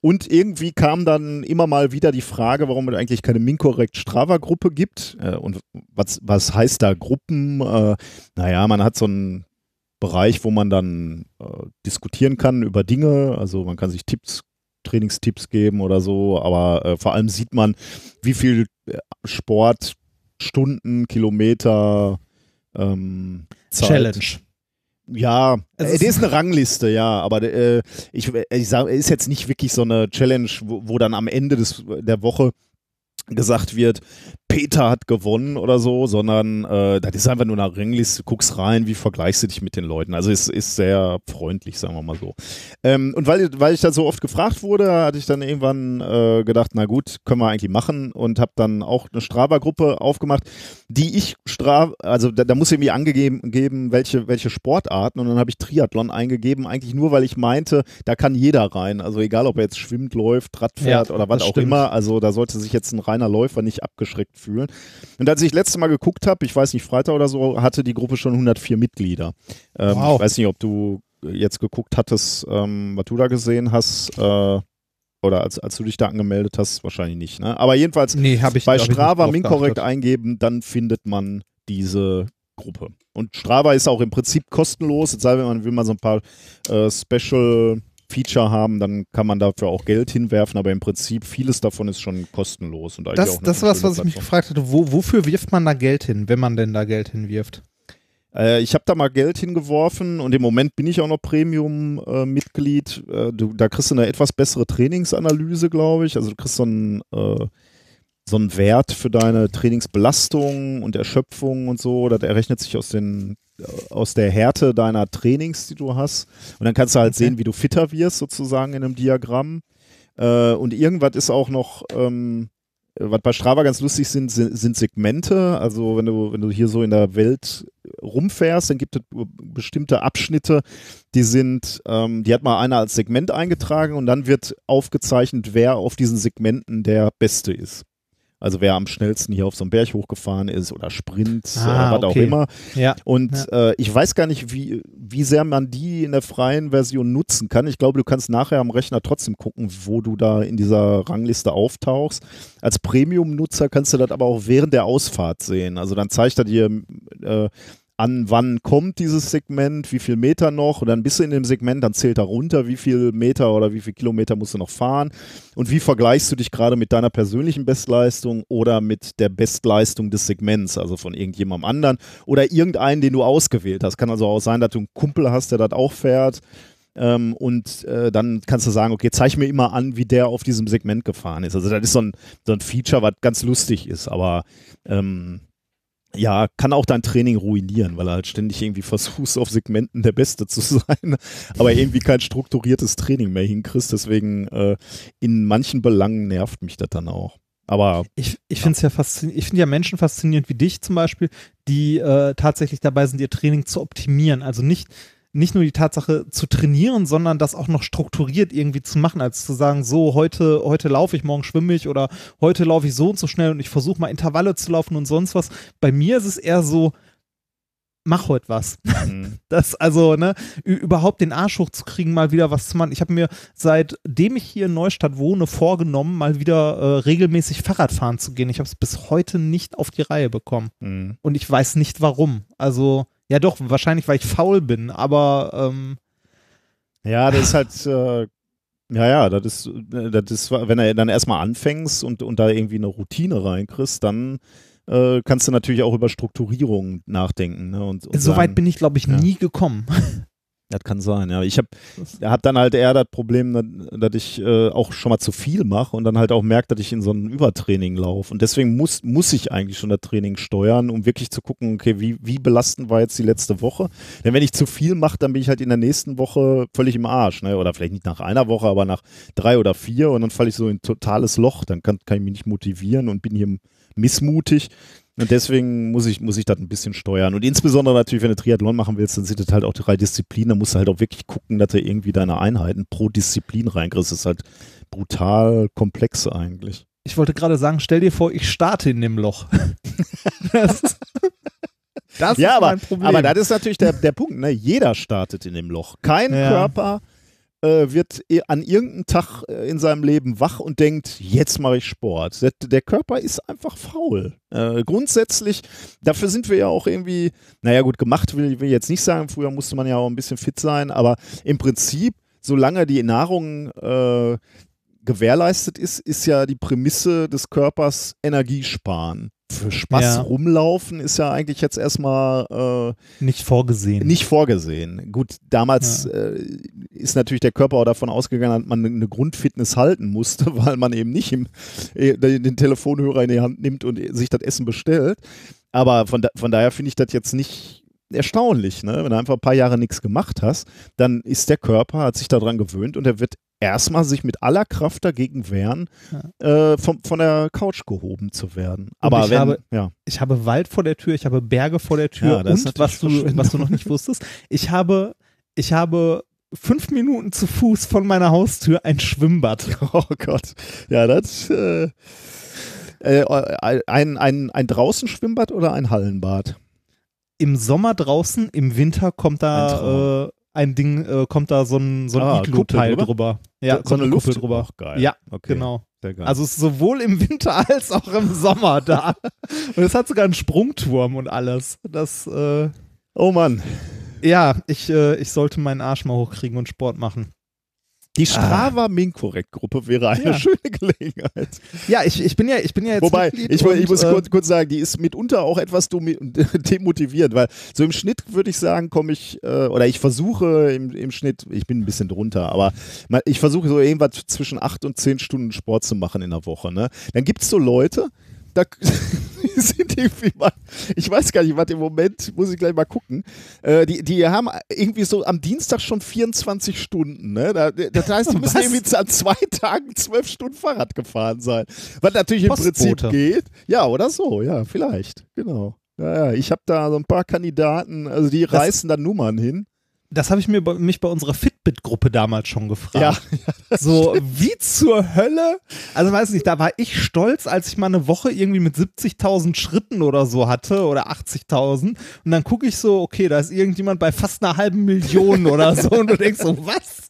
Speaker 2: Und irgendwie kam dann immer mal wieder die Frage, warum es eigentlich keine Minkorrekt Strava-Gruppe gibt. Äh, und was, was heißt da Gruppen? Äh, naja, man hat so einen Bereich, wo man dann äh, diskutieren kann über Dinge. Also man kann sich Tipps, Trainingstipps geben oder so, aber äh, vor allem sieht man, wie viel äh, Sport, Stunden, Kilometer, ähm.
Speaker 1: Challenge.
Speaker 2: Ja,
Speaker 1: Es
Speaker 2: äh,
Speaker 1: ist-
Speaker 2: das ist eine Rangliste, ja, aber äh, ich, ich sage, ist jetzt nicht wirklich so eine Challenge, wo, wo dann am Ende des, der Woche gesagt wird, Peter hat gewonnen oder so, sondern äh, das ist einfach nur eine Rangliste, du guckst rein, wie vergleichst du dich mit den Leuten. Also es ist sehr freundlich, sagen wir mal so. Ähm, und weil, weil ich da so oft gefragt wurde, hatte ich dann irgendwann äh, gedacht, na gut, können wir eigentlich machen und habe dann auch eine Strava-Gruppe aufgemacht, die ich Strava, also da, da muss irgendwie angegeben geben, welche, welche Sportarten und dann habe ich Triathlon eingegeben, eigentlich nur, weil ich meinte, da kann jeder rein. Also egal, ob er jetzt schwimmt, läuft, Rad fährt
Speaker 1: Ja,
Speaker 2: oder was auch
Speaker 1: stimmt.
Speaker 2: immer. Also da sollte sich jetzt ein reiner Läufer nicht abgeschreckt fühlen. Und als ich letztes Mal geguckt habe, ich weiß nicht, Freitag oder so, hatte die Gruppe schon 104 Mitglieder. Ähm,
Speaker 1: Wow.
Speaker 2: Ich weiß nicht, ob du jetzt geguckt hattest, ähm, was du da gesehen hast. Äh, oder als, als du dich da angemeldet hast, wahrscheinlich nicht. Ne? Aber jedenfalls
Speaker 1: Nee, ich
Speaker 2: bei Strava Minkorrekt eingeben, dann findet man diese Gruppe. Und Strava ist auch im Prinzip kostenlos, es sei denn, man will mal so ein paar äh, Special Feature haben, dann kann man dafür auch Geld hinwerfen, aber im Prinzip vieles davon ist schon kostenlos. Und eigentlich
Speaker 1: Das,
Speaker 2: auch
Speaker 1: das ist was, was ich mich gefragt hatte. Wo, wofür wirft man da Geld hin, wenn man denn da Geld hinwirft?
Speaker 2: Äh, ich habe da mal Geld hingeworfen und im Moment bin ich auch noch Premium-Mitglied. Äh, du, da kriegst du eine etwas bessere Trainingsanalyse, glaube ich. Also du kriegst so einen, äh, so einen Wert für deine Trainingsbelastung und Erschöpfung und so. Das errechnet sich aus, den, aus der Härte deiner Trainings, die du hast. Und dann kannst du halt
Speaker 1: Okay.
Speaker 2: sehen, wie du fitter wirst, sozusagen in einem Diagramm. Äh, und irgendwas ist auch noch, ähm, was bei Strava ganz lustig sind, sind, sind Segmente. Also wenn du, wenn du hier so in der Welt rumfährst, dann gibt es bestimmte Abschnitte, die sind, ähm, die hat mal einer als Segment eingetragen und dann wird aufgezeichnet, wer auf diesen Segmenten der Beste ist. Also wer am schnellsten hier auf so einen Berg hochgefahren ist oder Sprint
Speaker 1: Ah,
Speaker 2: oder was auch
Speaker 1: okay.
Speaker 2: immer.
Speaker 1: Ja.
Speaker 2: Und äh, ich weiß gar nicht, wie, wie sehr man die in der freien Version nutzen kann. Ich glaube, du kannst nachher am Rechner trotzdem gucken, wo du da in dieser Rangliste auftauchst. Als Premium-Nutzer kannst du das aber auch während der Ausfahrt sehen. Also dann zeigt er dir äh, an, wann kommt dieses Segment, wie viel Meter noch und dann bist du in dem Segment, dann zählt er runter, wie viel Meter oder wie viel Kilometer musst du noch fahren und wie vergleichst du dich gerade mit deiner persönlichen Bestleistung oder mit der Bestleistung des Segments, also von irgendjemandem anderen oder irgendeinen, den du ausgewählt hast. Kann also auch sein, dass du einen Kumpel hast, der das auch fährt. Ähm, und äh, dann kannst du sagen, okay, zeig mir immer an, wie der auf diesem Segment gefahren ist. Also das ist so ein, so ein Feature, was ganz lustig ist, aber ähm, ja, kann auch dein Training ruinieren, weil er halt ständig irgendwie versuchst, auf Segmenten der Beste zu sein, aber irgendwie kein strukturiertes Training mehr hinkriegst. Deswegen äh, in manchen Belangen nervt mich das dann auch. Aber
Speaker 1: Ich, ich finde es ja faszinierend, ich finde ja Menschen faszinierend wie dich zum Beispiel, die äh, tatsächlich dabei sind, ihr Training zu optimieren. Also nicht, nicht nur die Tatsache zu trainieren, sondern das auch noch strukturiert irgendwie zu machen, als zu sagen, so, heute, heute laufe ich, morgen schwimme ich oder heute laufe ich so und so schnell und ich versuche mal Intervalle zu laufen und sonst was. Bei mir ist es eher so, mach heute was.
Speaker 2: mh,
Speaker 1: Das, also, ne, überhaupt den Arsch hochzukriegen, mal wieder was zu machen. Ich habe mir, seitdem ich hier in Neustadt wohne, vorgenommen, mal wieder äh, regelmäßig Fahrrad fahren zu gehen. Ich habe es bis heute nicht auf die Reihe bekommen.
Speaker 2: mh.
Speaker 1: Und ich weiß nicht warum. Also, ja doch, wahrscheinlich, weil ich faul bin, aber ähm,
Speaker 2: Ja, das ist halt, äh, ja, ja, das ist, äh, das ist, wenn du dann erstmal anfängst und, und da irgendwie eine Routine reinkriegst, dann äh, kannst du natürlich auch über Strukturierung nachdenken. Ne? Und, und
Speaker 1: so weit
Speaker 2: sagen,
Speaker 1: bin ich, glaube ich,
Speaker 2: ja.
Speaker 1: nie gekommen.
Speaker 2: Das kann sein, ja. Ich habe hab dann halt eher das Problem, dass, dass ich äh, auch schon mal zu viel mache und dann halt auch merke, dass ich in so ein Übertraining laufe. Und deswegen muss, muss ich eigentlich schon das Training steuern, um wirklich zu gucken, okay, wie, wie belastend war jetzt die letzte Woche? Denn wenn ich zu viel mache, dann bin ich halt in der nächsten Woche völlig im Arsch. Ne? Oder vielleicht nicht nach einer Woche, aber nach drei oder vier und dann falle ich so in ein totales Loch. Dann kann, kann ich mich nicht motivieren und bin hier missmutig. Und deswegen muss ich, muss ich das ein bisschen steuern. Und insbesondere natürlich, wenn du Triathlon machen willst, dann sind das halt auch drei Disziplinen. Da musst du halt auch wirklich gucken, dass du irgendwie deine Einheiten pro Disziplin reinkriegst. Das ist halt brutal komplex eigentlich.
Speaker 1: Ich wollte gerade sagen, stell dir vor, ich starte in dem Loch. das,
Speaker 2: das ja, ist aber, mein Problem. Aber das ist natürlich der, der Punkt. Ne? Jeder startet in dem Loch. Kein ja. Körper äh, wird an irgendeinem Tag äh, in seinem Leben wach und denkt, jetzt mache ich Sport. Der, der, Körper ist einfach faul. Äh, grundsätzlich, dafür sind wir ja auch irgendwie, naja gut, gemacht will, will ich jetzt nicht sagen, früher musste man ja auch ein bisschen fit sein, aber im Prinzip, solange die Nahrung äh, gewährleistet ist, ist ja die Prämisse des Körpers Energie sparen für Spaß ja. rumlaufen ist ja eigentlich jetzt erstmal
Speaker 1: äh, nicht vorgesehen.
Speaker 2: Nicht vorgesehen. Gut, damals ja. äh, ist natürlich der Körper auch davon ausgegangen, dass man eine Grundfitness halten musste, weil man eben nicht im, äh, den Telefonhörer in die Hand nimmt und sich das Essen bestellt. Aber von, da, von daher finde ich das jetzt nicht erstaunlich, ne? Wenn du einfach ein paar Jahre nichts gemacht hast, dann ist der Körper, hat sich daran gewöhnt und er wird erstmal sich mit aller Kraft dagegen wehren, ja. äh, vom, von der Couch gehoben zu werden. Aber
Speaker 1: ich,
Speaker 2: wenn,
Speaker 1: habe,
Speaker 2: ja.
Speaker 1: ich habe Wald vor der Tür, ich habe Berge vor der Tür ja, und was du, was du noch nicht wusstest, ich habe, ich habe fünf Minuten zu Fuß von meiner Haustür ein Schwimmbad.
Speaker 2: Oh Gott. Ja, das äh, äh, ein, ein, ein draußen Schwimmbad oder ein Hallenbad?
Speaker 1: Im Sommer draußen, im Winter kommt da äh, ein Ding, äh, kommt da so ein, so ein
Speaker 2: ah, Iglo-Teil drüber.
Speaker 1: Ja,
Speaker 2: so, so eine Luft
Speaker 1: Kuppel drüber.
Speaker 2: Ach, geil.
Speaker 1: Ja,
Speaker 2: okay.
Speaker 1: genau. Also es ist sowohl im Winter als auch im Sommer da. und es hat sogar einen Sprungturm und alles. Das, äh,
Speaker 2: oh Mann.
Speaker 1: Ja, ich, äh, ich sollte meinen Arsch mal hochkriegen und Sport machen.
Speaker 2: Die Strava Minkorrekt Gruppe wäre eine ja. schöne Gelegenheit.
Speaker 1: Ja, ich, ich bin ja ich bin ja jetzt
Speaker 2: Wobei ich, und, ich muss äh, kurz, kurz, sagen, die ist mitunter auch etwas demotivierend, weil so im Schnitt würde ich sagen, komme ich äh, oder ich versuche im, im Schnitt, ich bin ein bisschen drunter, aber ich versuche so irgendwas zwischen acht und zehn Stunden Sport zu machen in der Woche. Ne? Dann gibt es so Leute, da sind irgendwie mal, ich weiß gar nicht, was im Moment, muss ich gleich mal gucken. Äh, die, die haben irgendwie so am Dienstag schon 24 Stunden. Ne? das heißt, die müssen was? irgendwie an zwei Tagen zwölf Stunden Fahrrad gefahren sein. Was natürlich im Prinzip geht. Ja, oder so, ja, vielleicht. Genau. Ja, ja. Ich habe da so ein paar Kandidaten, also die das, reißen dann Nummern hin
Speaker 1: das habe ich mir bei, mich bei unserer Fitbit-Gruppe damals schon gefragt. Ja, so, wie zur Hölle? Also weiß nicht, da war ich stolz, als ich mal eine Woche irgendwie mit 70.000 Schritten oder so hatte oder 80.000 und dann gucke ich so, okay, da ist irgendjemand bei fast einer halben Million oder so und du denkst so, was?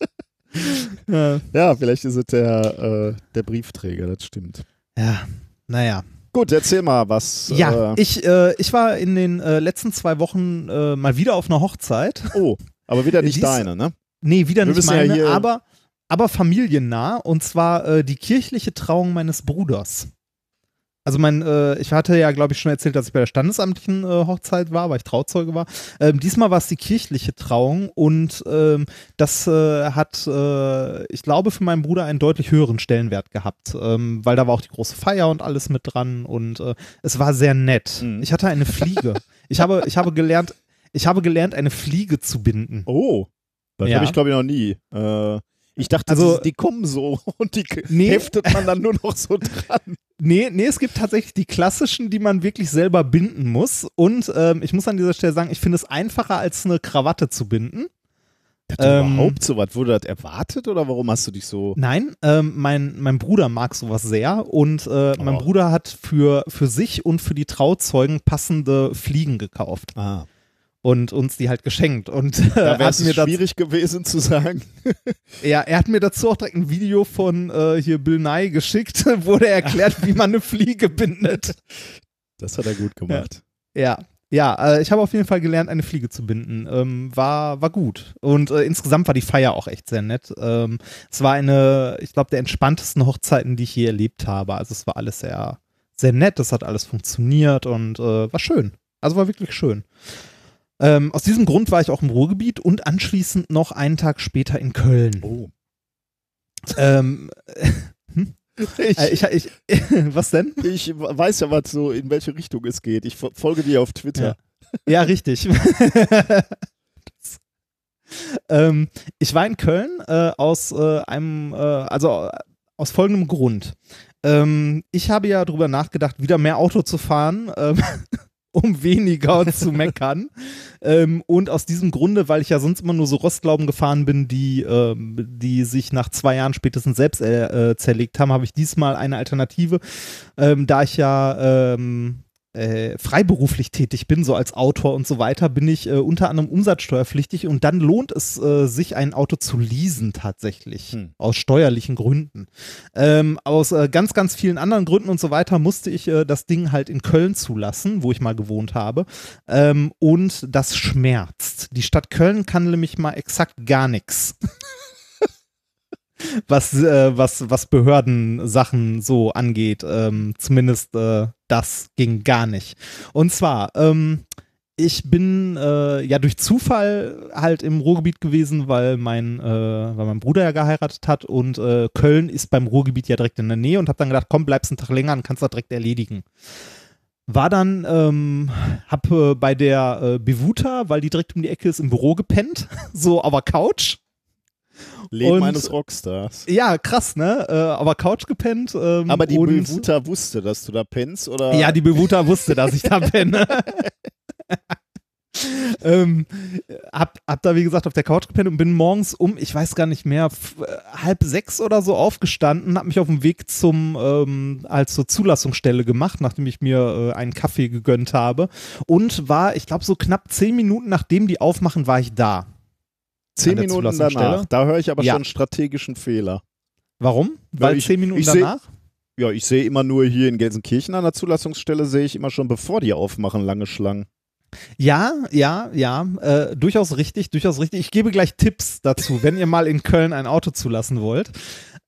Speaker 2: ja. ja, vielleicht ist es der, äh, der Briefträger, das stimmt.
Speaker 1: Ja, naja.
Speaker 2: Gut, erzähl mal was.
Speaker 1: Ja, äh, ich, äh, ich war in den äh, letzten zwei Wochen äh, mal wieder auf einer Hochzeit.
Speaker 2: Oh. Aber wieder nicht Dies, deine, ne?
Speaker 1: Nee, wieder Wir nicht meine, ja aber, aber familiennah. Und zwar äh, die kirchliche Trauung meines Bruders. Also mein, äh, ich hatte ja, glaube ich, schon erzählt, dass ich bei der standesamtlichen äh, Hochzeit war, weil ich Trauzeuge war. Ähm, diesmal war es die kirchliche Trauung und ähm, das äh, hat, äh, ich glaube, für meinen Bruder einen deutlich höheren Stellenwert gehabt, ähm, weil da war auch die große Feier und alles mit dran und äh, es war sehr nett. Mhm. Ich hatte eine Fliege. ich habe, ich habe gelernt, ich habe gelernt, eine Fliege zu binden.
Speaker 2: Oh, das ja. habe ich glaube ich noch nie. Äh, ich dachte, also, die, kommen so und die nee. heftet man dann nur noch so dran.
Speaker 1: Nee, nee, es gibt tatsächlich die klassischen, die man wirklich selber binden muss. Und ähm, ich muss an dieser Stelle sagen, ich finde es einfacher, als eine Krawatte zu binden.
Speaker 2: Ähm, überhaupt so was? Wurde das erwartet oder warum hast du dich so.
Speaker 1: Nein, ähm, mein, mein Bruder mag sowas sehr und äh, oh. mein Bruder hat für, für sich und für die Trauzeugen passende Fliegen gekauft.
Speaker 2: Ah
Speaker 1: und uns die halt geschenkt. Und
Speaker 2: äh, da wäre es schwierig gewesen zu sagen.
Speaker 1: ja, er hat mir dazu auch direkt ein Video von äh, hier Bill Nye geschickt, wo er erklärt, wie man eine Fliege bindet.
Speaker 2: Das hat er gut gemacht.
Speaker 1: Ja. Ja, äh, ich habe auf jeden Fall gelernt, eine Fliege zu binden. Ähm, war, war gut. Und äh, insgesamt war die Feier auch echt sehr nett. Ähm, es war eine, ich glaube, der entspanntesten Hochzeiten, die ich je erlebt habe. Also es war alles sehr, sehr nett, es hat alles funktioniert und äh, war schön. Also war wirklich schön. Ähm, aus diesem Grund war ich auch im Ruhrgebiet und anschließend noch einen Tag später in Köln.
Speaker 2: Oh.
Speaker 1: Ähm,
Speaker 2: Ich,
Speaker 1: äh, ich, ich, was denn?
Speaker 2: ich weiß ja, was so, in welche Richtung es geht. Ich fo- folge dir auf Twitter.
Speaker 1: Ja, richtig. ähm, ich war in Köln äh, aus äh, einem, äh, also äh, aus folgendem Grund. Ähm, ich habe ja darüber nachgedacht, wieder mehr Auto zu fahren, ähm, um weniger zu meckern. Ähm, und aus diesem Grunde, weil ich ja sonst immer nur so Rostglauben gefahren bin, die, ähm, die sich nach zwei Jahren spätestens selbst äh, äh, zerlegt haben, habe ich diesmal eine Alternative. Ähm, da ich ja ähm, äh, freiberuflich tätig bin, so als Autor und so weiter, bin ich äh, unter anderem umsatzsteuerpflichtig und dann lohnt es äh, sich, ein Auto zu leasen tatsächlich,
Speaker 2: Hm.
Speaker 1: aus steuerlichen Gründen. Ähm, aus äh, ganz, ganz vielen anderen Gründen und so weiter musste ich äh, das Ding halt in Köln zulassen, wo ich mal gewohnt habe. Ähm, und das schmerzt. Die Stadt Köln kann nämlich mal exakt gar nichts. was, äh, was, was Behördensachen so angeht. Ähm, zumindest äh, das ging gar nicht. Und zwar, ähm, ich bin äh, ja durch Zufall halt im Ruhrgebiet gewesen, weil mein, äh, weil mein Bruder ja geheiratet hat und äh, Köln ist beim Ruhrgebiet ja direkt in der Nähe und habe dann gedacht, komm, bleibst einen Tag länger und kannst das direkt erledigen. War dann, ähm, hab äh, bei der äh, Bevuta, weil die direkt um die Ecke ist, im Büro gepennt, so aber Couch.
Speaker 2: Leben
Speaker 1: Und-
Speaker 2: eines Rockstars.
Speaker 1: Ja, krass, ne? Äh, aber Couch gepennt. Ähm,
Speaker 2: Aber die
Speaker 1: und,
Speaker 2: Bevuta wusste, dass du da pennst, oder?
Speaker 1: Ja, die Bevuta wusste, dass ich da penne. ähm, hab, hab da, wie gesagt, auf der Couch gepennt und bin morgens um, ich weiß gar nicht mehr, äh, halb sechs oder so aufgestanden, hab mich auf dem Weg zum, ähm, als zur Zulassungsstelle gemacht, nachdem ich mir äh, einen Kaffee gegönnt habe und war, ich glaube, so knapp zehn Minuten nachdem die aufmachen, war ich da.
Speaker 2: Zehn Minuten danach. Da höre ich aber
Speaker 1: Ja.
Speaker 2: schon einen strategischen Fehler.
Speaker 1: Warum?
Speaker 2: Ja,
Speaker 1: Weil
Speaker 2: ich-
Speaker 1: zehn Minuten
Speaker 2: ich seh-
Speaker 1: danach?
Speaker 2: Ja, ich sehe immer nur hier in Gelsenkirchen an der Zulassungsstelle, sehe ich immer schon, bevor die aufmachen, lange Schlangen.
Speaker 1: Ja, ja, ja, äh, durchaus richtig, durchaus richtig. Ich gebe gleich Tipps dazu, wenn ihr mal in Köln ein Auto zulassen wollt.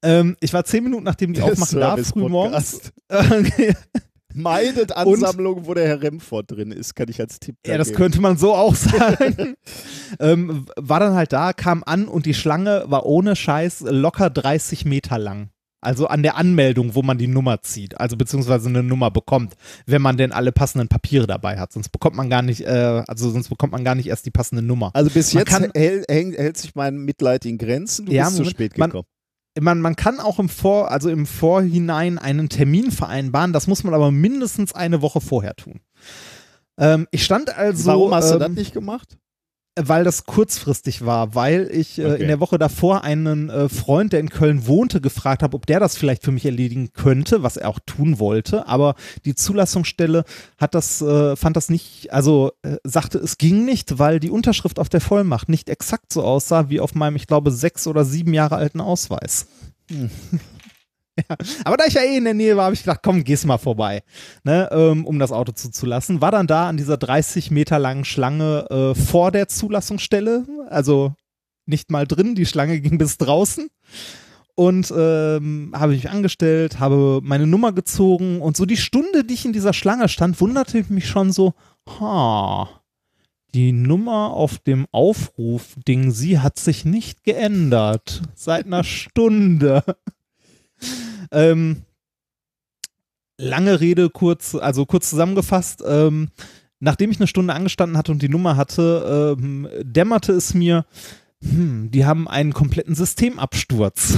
Speaker 1: Ähm, ich war zehn Minuten nachdem die aufmachen da, früh morgens.
Speaker 2: Service-Podcast. Meidet Ansammlungen, wo der Herr Remford drin ist, kann ich als Tipp
Speaker 1: ja, das
Speaker 2: geben.
Speaker 1: könnte man so auch sagen. ähm, war dann halt da, kam an und die Schlange war ohne Scheiß locker 30 Meter lang. Also an der Anmeldung, wo man die Nummer zieht, also beziehungsweise eine Nummer bekommt, wenn man denn alle passenden Papiere dabei hat. Sonst bekommt man gar nicht, äh, also sonst bekommt man gar nicht erst die passende Nummer.
Speaker 2: Also bis
Speaker 1: Man
Speaker 2: jetzt
Speaker 1: kann-
Speaker 2: hält, hält, sich mein Mitleid in Grenzen. Du
Speaker 1: Ja,
Speaker 2: bist zu
Speaker 1: Moment,
Speaker 2: spät
Speaker 1: man-
Speaker 2: gekommen.
Speaker 1: Man, man kann auch im Vor, also im Vorhinein einen Termin vereinbaren, das muss man aber mindestens eine Woche vorher tun. Ähm, ich stand also,
Speaker 2: Warum hast du
Speaker 1: ähm,
Speaker 2: das nicht gemacht?
Speaker 1: Weil das kurzfristig war, weil ich äh,
Speaker 2: Okay.
Speaker 1: in der Woche davor einen äh, Freund, der in Köln wohnte, gefragt habe, ob der das vielleicht für mich erledigen könnte, was er auch tun wollte. Aber die Zulassungsstelle hat das, äh, fand das nicht, also äh, sagte, es ging nicht, weil die Unterschrift auf der Vollmacht nicht exakt so aussah wie auf meinem, ich glaube, sechs oder sieben Jahre alten Ausweis. Ja, aber da ich ja eh in der Nähe war, habe ich gedacht, komm, geh's mal vorbei, ne, ähm, um das Auto zuzulassen. War dann da an dieser 30 Meter langen Schlange äh, vor der Zulassungsstelle, also nicht mal drin, die Schlange ging bis draußen. Und ähm, habe mich angestellt, habe meine Nummer gezogen und so die Stunde, die ich in dieser Schlange stand, wunderte ich mich schon so, ha, die Nummer auf dem Aufruf-Ding, sie hat sich nicht geändert seit einer Stunde. Ähm, lange Rede, kurz, also kurz zusammengefasst. Ähm, nachdem ich eine Stunde angestanden hatte und die Nummer hatte, ähm, dämmerte es mir, hm, die haben einen kompletten Systemabsturz.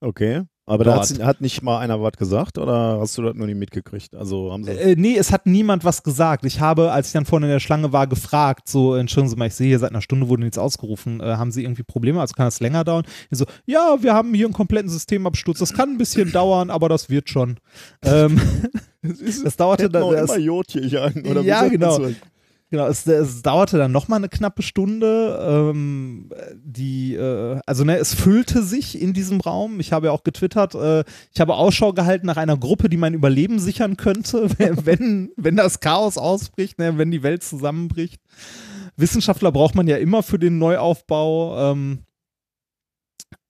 Speaker 2: Okay. Aber da
Speaker 1: Dort.
Speaker 2: hat, hat nicht mal einer was gesagt oder hast du das nur nicht mitgekriegt? Also haben sie.
Speaker 1: Äh, nee, es hat niemand was gesagt. Ich habe, als ich dann vorne in der Schlange war, gefragt, so, entschuldigen Sie mal, ich sehe hier seit einer Stunde wurde nichts ausgerufen. Äh, haben Sie irgendwie Probleme? Also kann das länger dauern? Die so, ja, wir haben hier einen kompletten Systemabsturz. Das kann ein bisschen dauern, aber das wird schon. Ähm, das dauerte
Speaker 2: Hätten
Speaker 1: dann.
Speaker 2: auch
Speaker 1: Das,
Speaker 2: immer Jotje jagen, oder
Speaker 1: Ja, genau. Genau, es, es dauerte dann nochmal eine knappe Stunde. Ähm, die, äh, also ne, es füllte sich in diesem Raum. Ich habe ja auch getwittert, äh, ich habe Ausschau gehalten nach einer Gruppe, die mein Überleben sichern könnte, wenn, wenn das Chaos ausbricht, ne, wenn die Welt zusammenbricht. Wissenschaftler braucht man ja immer für den Neuaufbau. Ähm,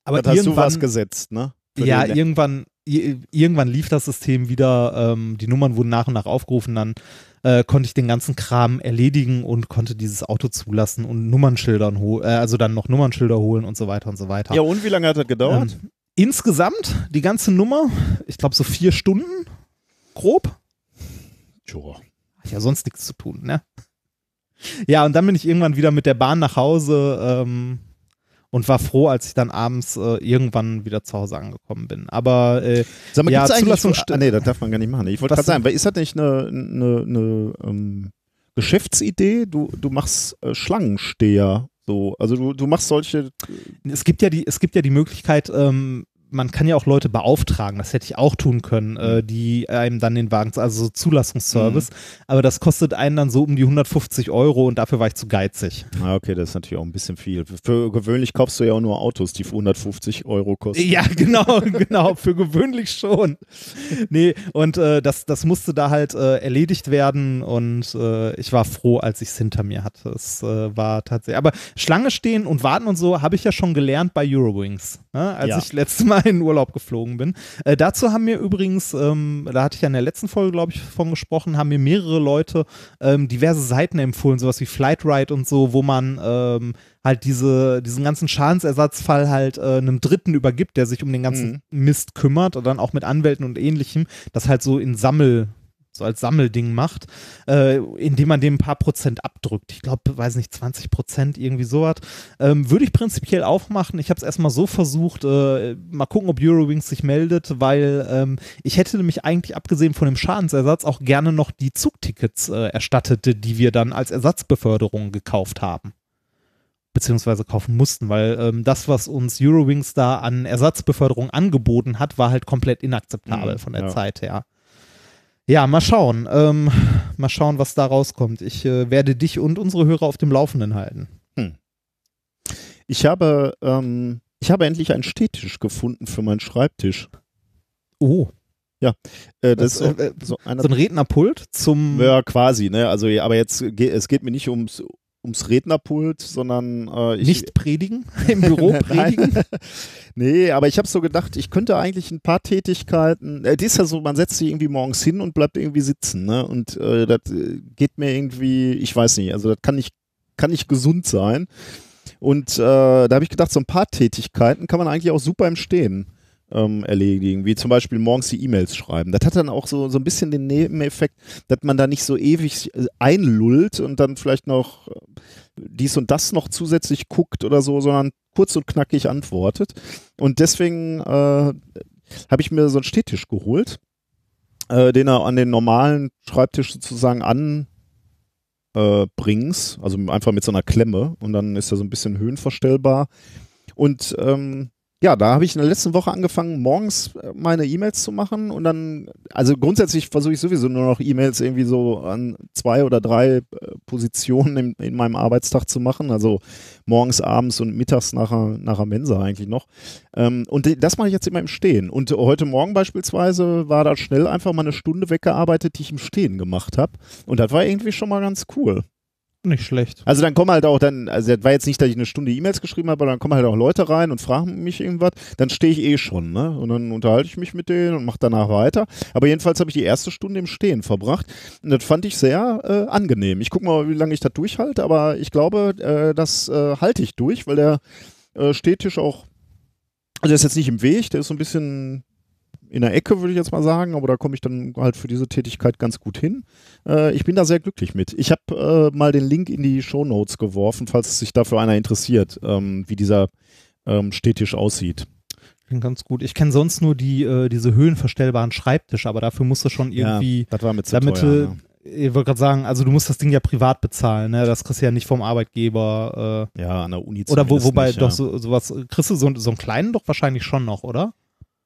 Speaker 1: aber
Speaker 2: das hast du was gesetzt, ne?
Speaker 1: Ja, irgendwann, irgendwann lief das System wieder, ähm, die Nummern wurden nach und nach aufgerufen, dann äh, konnte ich den ganzen Kram erledigen und konnte dieses Auto zulassen und Nummernschildern holen, äh, also dann noch Nummernschilder holen und so weiter und so weiter.
Speaker 2: Ja, und wie lange hat das gedauert?
Speaker 1: Ähm, insgesamt die ganze Nummer, ich glaube so vier Stunden grob.
Speaker 2: Tja.
Speaker 1: Hat ja sonst nichts zu tun, ne? Ja, und dann bin ich irgendwann wieder mit der Bahn nach Hause ähm, und war froh, als ich dann abends äh, irgendwann wieder zu Hause angekommen bin. Aber äh,
Speaker 2: Sag mal,
Speaker 1: Ja,
Speaker 2: gibt's eigentlich ah, nee, das darf man gar nicht machen. Ich wollte gerade sagen, weil ist das nicht eine, eine, eine ähm, Geschäftsidee? Du, du machst äh, Schlangensteher. So, also du, du machst solche.
Speaker 1: es gibt ja die, es gibt ja die Möglichkeit, ähm, man kann ja auch Leute beauftragen, das hätte ich auch tun können, äh, die einem dann den Wagen, also so Zulassungsservice, aber das kostet einen dann so um die 150 Euro und dafür war ich zu geizig.
Speaker 2: Ah, okay, das ist natürlich auch ein bisschen viel. Für gewöhnlich kaufst du ja auch nur Autos, die für 150 Euro kosten.
Speaker 1: Ja, genau, genau, für gewöhnlich schon. Nee, und äh, das, das musste da halt äh, erledigt werden und äh, ich war froh, als ich es hinter mir hatte. Es äh, war tatsächlich, aber Schlange stehen und warten und so habe ich ja schon gelernt bei Eurowings, ne, als
Speaker 2: Ja.
Speaker 1: ich letztes Mal in den Urlaub geflogen bin. Äh, dazu haben mir übrigens, ähm, da hatte ich ja in der letzten Folge, glaube ich, von gesprochen, haben mir mehrere Leute ähm, diverse Seiten empfohlen, sowas wie Flightride und so, wo man ähm, halt diese, diesen ganzen Schadensersatzfall halt äh, einem Dritten übergibt, der sich um den ganzen Mist kümmert und dann auch mit Anwälten und ähnlichem, das halt so in Sammel, so als Sammelding macht, äh, indem man dem ein paar Prozent abdrückt. Ich glaube, weiß nicht, 20 Prozent, irgendwie sowas. Ähm, Würde ich prinzipiell auch machen. Ich habe es erstmal so versucht, äh, mal gucken, ob Eurowings sich meldet, weil ähm, ich hätte nämlich eigentlich, abgesehen von dem Schadensersatz, auch gerne noch die Zugtickets äh, erstattet, die wir dann als Ersatzbeförderung gekauft haben beziehungsweise kaufen mussten, weil ähm, das, was uns Eurowings da an Ersatzbeförderung angeboten hat, war halt komplett inakzeptabel
Speaker 2: Mhm,
Speaker 1: von der
Speaker 2: ja.
Speaker 1: Zeit her. Ja, mal schauen. Ähm, mal schauen, was da rauskommt. Ich äh, werde dich und unsere Hörer auf dem Laufenden halten.
Speaker 2: Ich habe, ähm, ich habe endlich einen Stehtisch gefunden für meinen Schreibtisch.
Speaker 1: Oh,
Speaker 2: Äh, das
Speaker 1: Das,
Speaker 2: ist so,
Speaker 1: äh,
Speaker 2: so einer
Speaker 1: so ein Rednerpult zum.
Speaker 2: Ja, quasi, ne? Also, ja, aber jetzt geht es geht mir nicht ums, ums Rednerpult, sondern äh, ich,
Speaker 1: nicht predigen, im Büro predigen.
Speaker 2: Nee, aber ich habe so gedacht, ich könnte eigentlich ein paar Tätigkeiten. Äh, das ist ja so, man setzt sich irgendwie morgens hin und bleibt irgendwie sitzen, ne? Und äh, das äh, geht mir irgendwie, ich weiß nicht, also das kann nicht, kann nicht gesund sein. Und äh, da habe ich gedacht, so ein paar Tätigkeiten kann man eigentlich auch super im Stehen ähm, erledigen, wie zum Beispiel morgens die E-Mails schreiben. Das hat dann auch so, so ein bisschen den Nebeneffekt, dass man da nicht so ewig äh, einlullt und dann vielleicht noch äh, dies und das noch zusätzlich guckt oder so, sondern kurz und knackig antwortet. Und deswegen äh, habe ich mir so einen Stehtisch geholt, äh, den er an den normalen Schreibtisch sozusagen an äh, bringst, also einfach mit so einer Klemme und dann ist er so ein bisschen höhenverstellbar. Und ähm, ja, da habe ich in der letzten Woche angefangen, morgens äh, meine E-Mails zu machen und dann, also grundsätzlich versuche ich sowieso nur noch E-Mails irgendwie so an zwei oder drei äh, Positionen in, in meinem Arbeitstag zu machen, also morgens, abends und mittags nachher, nachher Mensa eigentlich noch. Ähm, und das mache ich jetzt immer im Stehen. Und heute Morgen beispielsweise war da schnell einfach mal eine Stunde weggearbeitet, die ich im Stehen gemacht habe. Und das war irgendwie schon mal ganz cool.
Speaker 1: Nicht schlecht.
Speaker 2: Also dann kommen halt auch dann, also das war jetzt nicht, dass ich eine Stunde E-Mails geschrieben habe, aber dann kommen halt auch Leute rein und fragen mich irgendwas, dann stehe ich eh schon, ne? Und dann unterhalte ich mich mit denen und mache danach weiter. Aber jedenfalls habe ich die erste Stunde im Stehen verbracht und das fand ich sehr äh, angenehm. Ich gucke mal, wie lange ich das durchhalte, aber ich glaube, äh, das äh, halte ich durch, weil der äh, Stehtisch auch, also der ist jetzt nicht im Weg, der ist so ein bisschen in der Ecke, würde ich jetzt mal sagen, aber da komme ich dann halt für diese Tätigkeit ganz gut hin. Äh, ich bin da sehr glücklich mit. Ich habe äh, mal den Link in die Show Notes geworfen, falls sich dafür einer interessiert, ähm, wie dieser ähm, Stehtisch aussieht.
Speaker 1: Klingt ganz gut. Ich kenne sonst nur die, äh, diese höhenverstellbaren Schreibtische, aber dafür musst du schon irgendwie.
Speaker 2: das war mit zu
Speaker 1: damit
Speaker 2: teuer.
Speaker 1: du-
Speaker 2: ne?
Speaker 1: Ich wollte gerade sagen, also du musst das Ding ja privat bezahlen, ne? Das kriegst du ja nicht vom Arbeitgeber.
Speaker 2: Ja, an der Uni
Speaker 1: Äh, oder wo, wobei
Speaker 2: nicht,
Speaker 1: doch
Speaker 2: ja.
Speaker 1: so, sowas, kriegst du so, so einen kleinen doch wahrscheinlich schon noch, oder?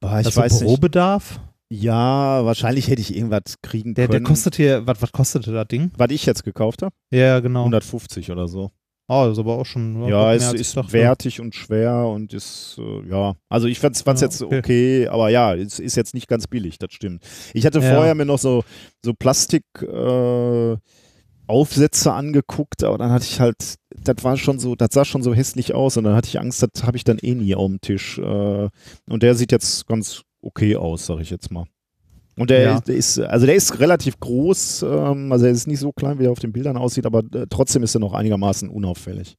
Speaker 2: Ah, ich
Speaker 1: Das so
Speaker 2: weiß nicht.
Speaker 1: Bürobedarf?
Speaker 2: Ja, wahrscheinlich hätte ich irgendwas kriegen
Speaker 1: Der, der
Speaker 2: können.
Speaker 1: kostet hier, was, was kostete das Ding?
Speaker 2: was ich jetzt gekauft habe,
Speaker 1: Ja, genau.
Speaker 2: 150 oder so.
Speaker 1: Oh, das ist aber auch schon.
Speaker 2: Ja, es ist
Speaker 1: dachte.
Speaker 2: wertig und schwer und ist, äh, ja, also ich fand's, fand's
Speaker 1: Ja,
Speaker 2: jetzt
Speaker 1: okay.
Speaker 2: okay. aber ja, es ist jetzt nicht ganz billig, das stimmt. Ich hatte
Speaker 1: Ja.
Speaker 2: vorher mir noch so, so Plastik, äh, Aufsätze angeguckt, aber dann hatte ich halt, das war schon so, das sah schon so hässlich aus und dann hatte ich Angst, das habe ich dann eh nie auf dem Tisch. Äh, und der sieht jetzt ganz okay aus, sag ich jetzt mal. Und der,
Speaker 1: Ja.
Speaker 2: ist, also der ist relativ groß, ähm, also er ist nicht so klein, wie er auf den Bildern aussieht, aber äh, trotzdem ist er noch einigermaßen unauffällig.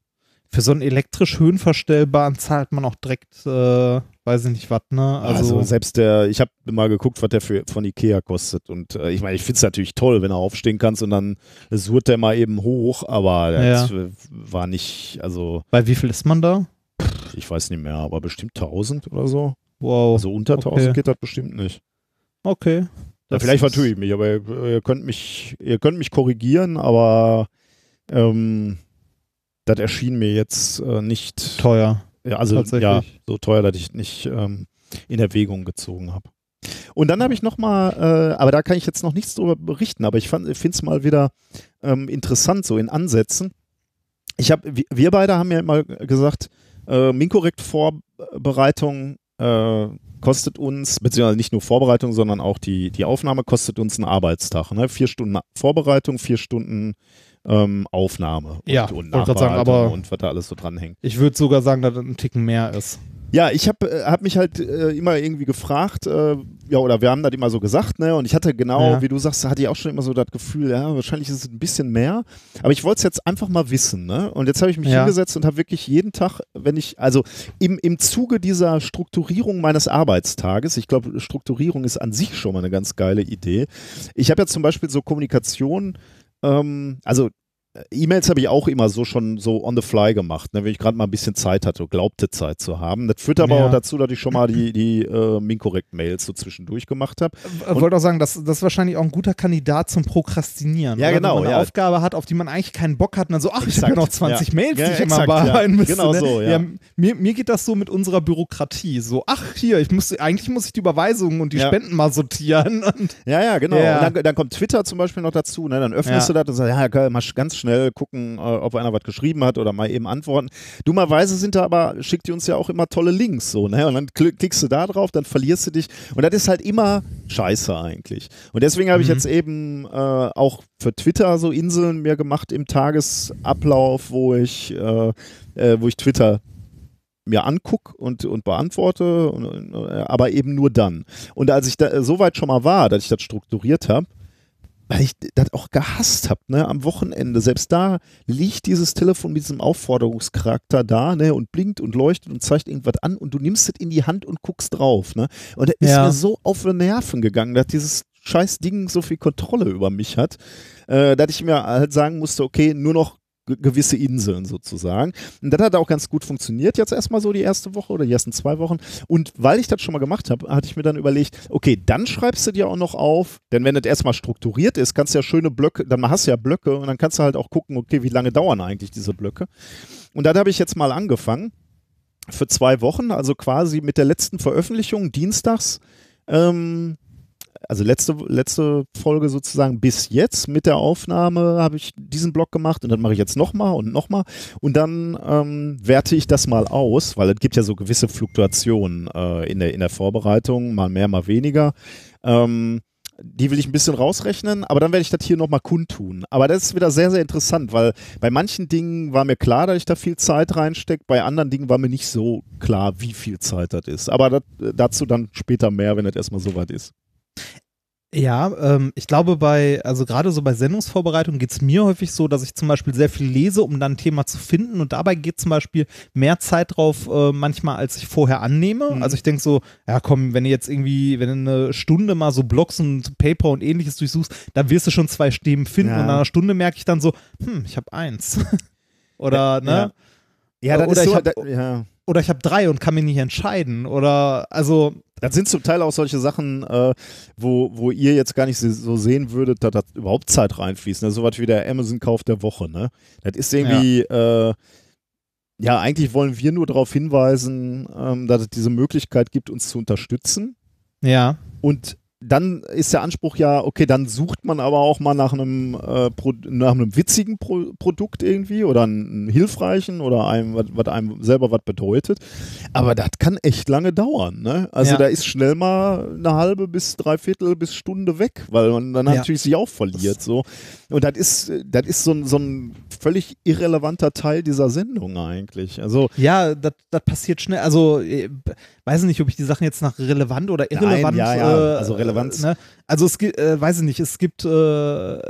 Speaker 1: Für so einen elektrisch höhenverstellbaren zahlt man auch direkt, äh, weiß ich nicht was, ne?
Speaker 2: Also,
Speaker 1: Also,
Speaker 2: selbst der, ich habe mal geguckt, was der für, von Ikea kostet. Und äh, ich meine, ich finde es natürlich toll, wenn du aufstehen kannst und dann surrt der mal eben hoch, aber das äh, war nicht, also
Speaker 1: bei wie viel ist man da?
Speaker 2: ich weiß nicht mehr, aber bestimmt 1000 oder so.
Speaker 1: Wow.
Speaker 2: Also unter
Speaker 1: okay.
Speaker 2: 1000 geht das bestimmt nicht.
Speaker 1: okay.
Speaker 2: Ja, vielleicht vertue ich mich, aber ihr, ihr könnt mich, ihr könnt mich korrigieren, aber ähm, das erschien mir jetzt äh, nicht
Speaker 1: Teuer.
Speaker 2: Ja, also ja, so teuer, dass ich nicht ähm, in Erwägung gezogen habe. Und dann habe ich noch mal, äh, aber da kann ich jetzt noch nichts drüber berichten, aber ich finde es mal wieder ähm, interessant, so in Ansätzen. Ich wir, wir beide haben ja immer gesagt, äh, Minkorrekt-Vorbereitung äh, kostet uns, beziehungsweise nicht nur Vorbereitung, sondern auch die, die Aufnahme kostet uns einen Arbeitstag. Ne? Vier Stunden Vorbereitung, vier Stunden ähm, Aufnahme und,
Speaker 1: Ja,
Speaker 2: und
Speaker 1: sagen, aber-
Speaker 2: und was da alles so dranhängt.
Speaker 1: Ich würde sogar sagen, dass das ein Ticken mehr ist.
Speaker 2: Ja, ich habe äh, hab mich halt äh, immer irgendwie gefragt, äh, ja, oder wir haben das immer so gesagt, ne? Und ich hatte genau,
Speaker 1: Ja.
Speaker 2: wie du sagst, hatte ich auch schon immer so das Gefühl, ja, wahrscheinlich ist es ein bisschen mehr. Aber ich wollte es jetzt einfach mal wissen, ne? Und jetzt habe ich mich
Speaker 1: Ja.
Speaker 2: hingesetzt und habe wirklich jeden Tag, wenn ich, also im, im Zuge dieser Strukturierung meines Arbeitstages, ich glaube, Strukturierung ist an sich schon mal eine ganz geile Idee. Ich habe ja zum Beispiel so Kommunikation, ähm, also E-Mails habe ich auch immer so schon so on the fly gemacht, ne, wenn ich gerade mal ein bisschen Zeit hatte, glaubte Zeit zu haben. Das führt aber
Speaker 1: Ja.
Speaker 2: auch dazu, dass ich schon mal die, die äh, Minkorrekt-Mails so zwischendurch gemacht habe.
Speaker 1: Ich wollte auch sagen, das, das ist wahrscheinlich auch ein guter Kandidat zum Prokrastinieren.
Speaker 2: Ja,
Speaker 1: oder?
Speaker 2: genau,
Speaker 1: Wenn man eine
Speaker 2: ja.
Speaker 1: Aufgabe hat, auf die man eigentlich keinen Bock hat und dann so, ach, ich habe noch 20
Speaker 2: ja.
Speaker 1: Mails, die ich
Speaker 2: exakt,
Speaker 1: immer bearbeiten müsste.
Speaker 2: Genau
Speaker 1: ne?
Speaker 2: so, ja.
Speaker 1: mir, mir geht das so mit unserer Bürokratie. So, ach, hier, ich muss, eigentlich muss ich die Überweisungen und die. Spenden mal sortieren.
Speaker 2: Ja, ja, genau. Dann, dann kommt Twitter zum Beispiel noch dazu. Ne? Dann öffnest du das und sagst, ja, geil, mal ganz schnell gucken, äh, ob einer was geschrieben hat oder mal eben antworten. Dummerweise sind da aber, schickt die uns ja auch immer tolle Links so, ne? Und dann kl- klickst du da drauf, dann verlierst du dich. Und das ist halt immer scheiße eigentlich. Und deswegen habe ich
Speaker 1: Mhm.
Speaker 2: jetzt eben äh, auch für Twitter so Inseln mir gemacht im Tagesablauf, wo ich, äh, äh, wo ich Twitter mir anguck und, und beantworte, und, äh, aber eben nur dann. Und als ich da äh, so weit schon mal war, dass ich das strukturiert habe, weil ich das auch gehasst habe, ne, am Wochenende. Selbst da liegt dieses Telefon mit diesem Aufforderungscharakter da, ne, und blinkt und leuchtet und zeigt irgendwas an und du nimmst es in die Hand und guckst drauf, ne. Und das ist
Speaker 1: Ja.
Speaker 2: mir so auf die Nerven gegangen, dass dieses scheiß Ding so viel Kontrolle über mich hat, äh, dass ich mir halt sagen musste, okay, nur noch gewisse Inseln sozusagen. Und das hat auch ganz gut funktioniert jetzt erstmal so die erste Woche oder die ersten zwei Wochen. Und weil ich das schon mal gemacht habe, hatte ich mir dann überlegt, okay, dann schreibst du dir auch noch auf, denn wenn das erstmal strukturiert ist, kannst du ja schöne Blöcke, dann hast du ja Blöcke und dann kannst du halt auch gucken, okay, wie lange dauern eigentlich diese Blöcke. Und da habe ich jetzt mal angefangen für zwei Wochen, also quasi mit der letzten Veröffentlichung dienstags. Ähm, also letzte, letzte Folge sozusagen bis jetzt mit der Aufnahme habe ich diesen Block gemacht und dann mache ich jetzt nochmal und nochmal und dann ähm, werte ich das mal aus, weil es gibt ja so gewisse Fluktuationen äh, in, der, in der Vorbereitung, mal mehr, mal weniger. Ähm, die will ich ein bisschen rausrechnen, aber dann werde ich das hier nochmal kundtun. Aber das ist wieder sehr, sehr interessant, weil bei manchen Dingen war mir klar, dass ich da viel Zeit reinstecke, bei anderen Dingen war mir nicht so klar, wie viel Zeit das ist. Aber das, dazu dann später mehr, wenn das erstmal soweit ist.
Speaker 1: Ja, ähm, ich glaube bei, also gerade so bei Sendungsvorbereitung geht es mir häufig so, dass ich zum Beispiel sehr viel lese, um dann ein Thema zu finden und dabei geht zum Beispiel mehr Zeit drauf äh, manchmal, als ich vorher annehme.
Speaker 2: Mhm.
Speaker 1: Also ich denke so, ja komm, wenn du jetzt irgendwie, wenn du eine Stunde mal so Blogs und Paper und ähnliches durchsuchst, dann wirst du schon zwei Themen finden
Speaker 2: Ja.
Speaker 1: und nach einer Stunde merke ich dann so, hm, ich habe eins. Oder, ne?
Speaker 2: Ja, das
Speaker 1: Oder
Speaker 2: ist
Speaker 1: ich
Speaker 2: so,
Speaker 1: hab-
Speaker 2: da, ja.
Speaker 1: Oder ich habe drei und kann mich nicht entscheiden. Oder, also,
Speaker 2: Das sind zum Teil auch solche Sachen, äh, wo, wo ihr jetzt gar nicht so- sehen würdet, dass da überhaupt Zeit reinfließt. Ne? So was wie der Amazon-Kauf der Woche. Ne? Das ist irgendwie, äh, ja, eigentlich wollen wir nur darauf hinweisen, ähm, dass es diese Möglichkeit gibt, uns zu unterstützen.
Speaker 1: ja.
Speaker 2: Und dann ist der Anspruch ja, okay, dann sucht man aber auch mal nach einem, äh, Pro, nach einem witzigen Pro Produkt irgendwie oder einem, hilfreichen oder einem, was einem selber was bedeutet. Aber das kann echt lange dauern. Ne? Also
Speaker 1: Ja.
Speaker 2: da ist schnell mal eine halbe bis dreiviertel bis Stunde weg, weil man dann
Speaker 1: Ja.
Speaker 2: natürlich sich auch verliert. So. Und das ist, das ist so ein, so ein völlig irrelevanter Teil dieser Sendung eigentlich. Also
Speaker 1: Ja, das passiert schnell. Also, äh, weiß nicht, ob ich die Sachen jetzt nach relevant oder irrelevant.
Speaker 2: ja, ja,
Speaker 1: Äh,
Speaker 2: also Relevanz.
Speaker 1: Ne? Also es gibt, äh, weiß ich nicht, es gibt, äh,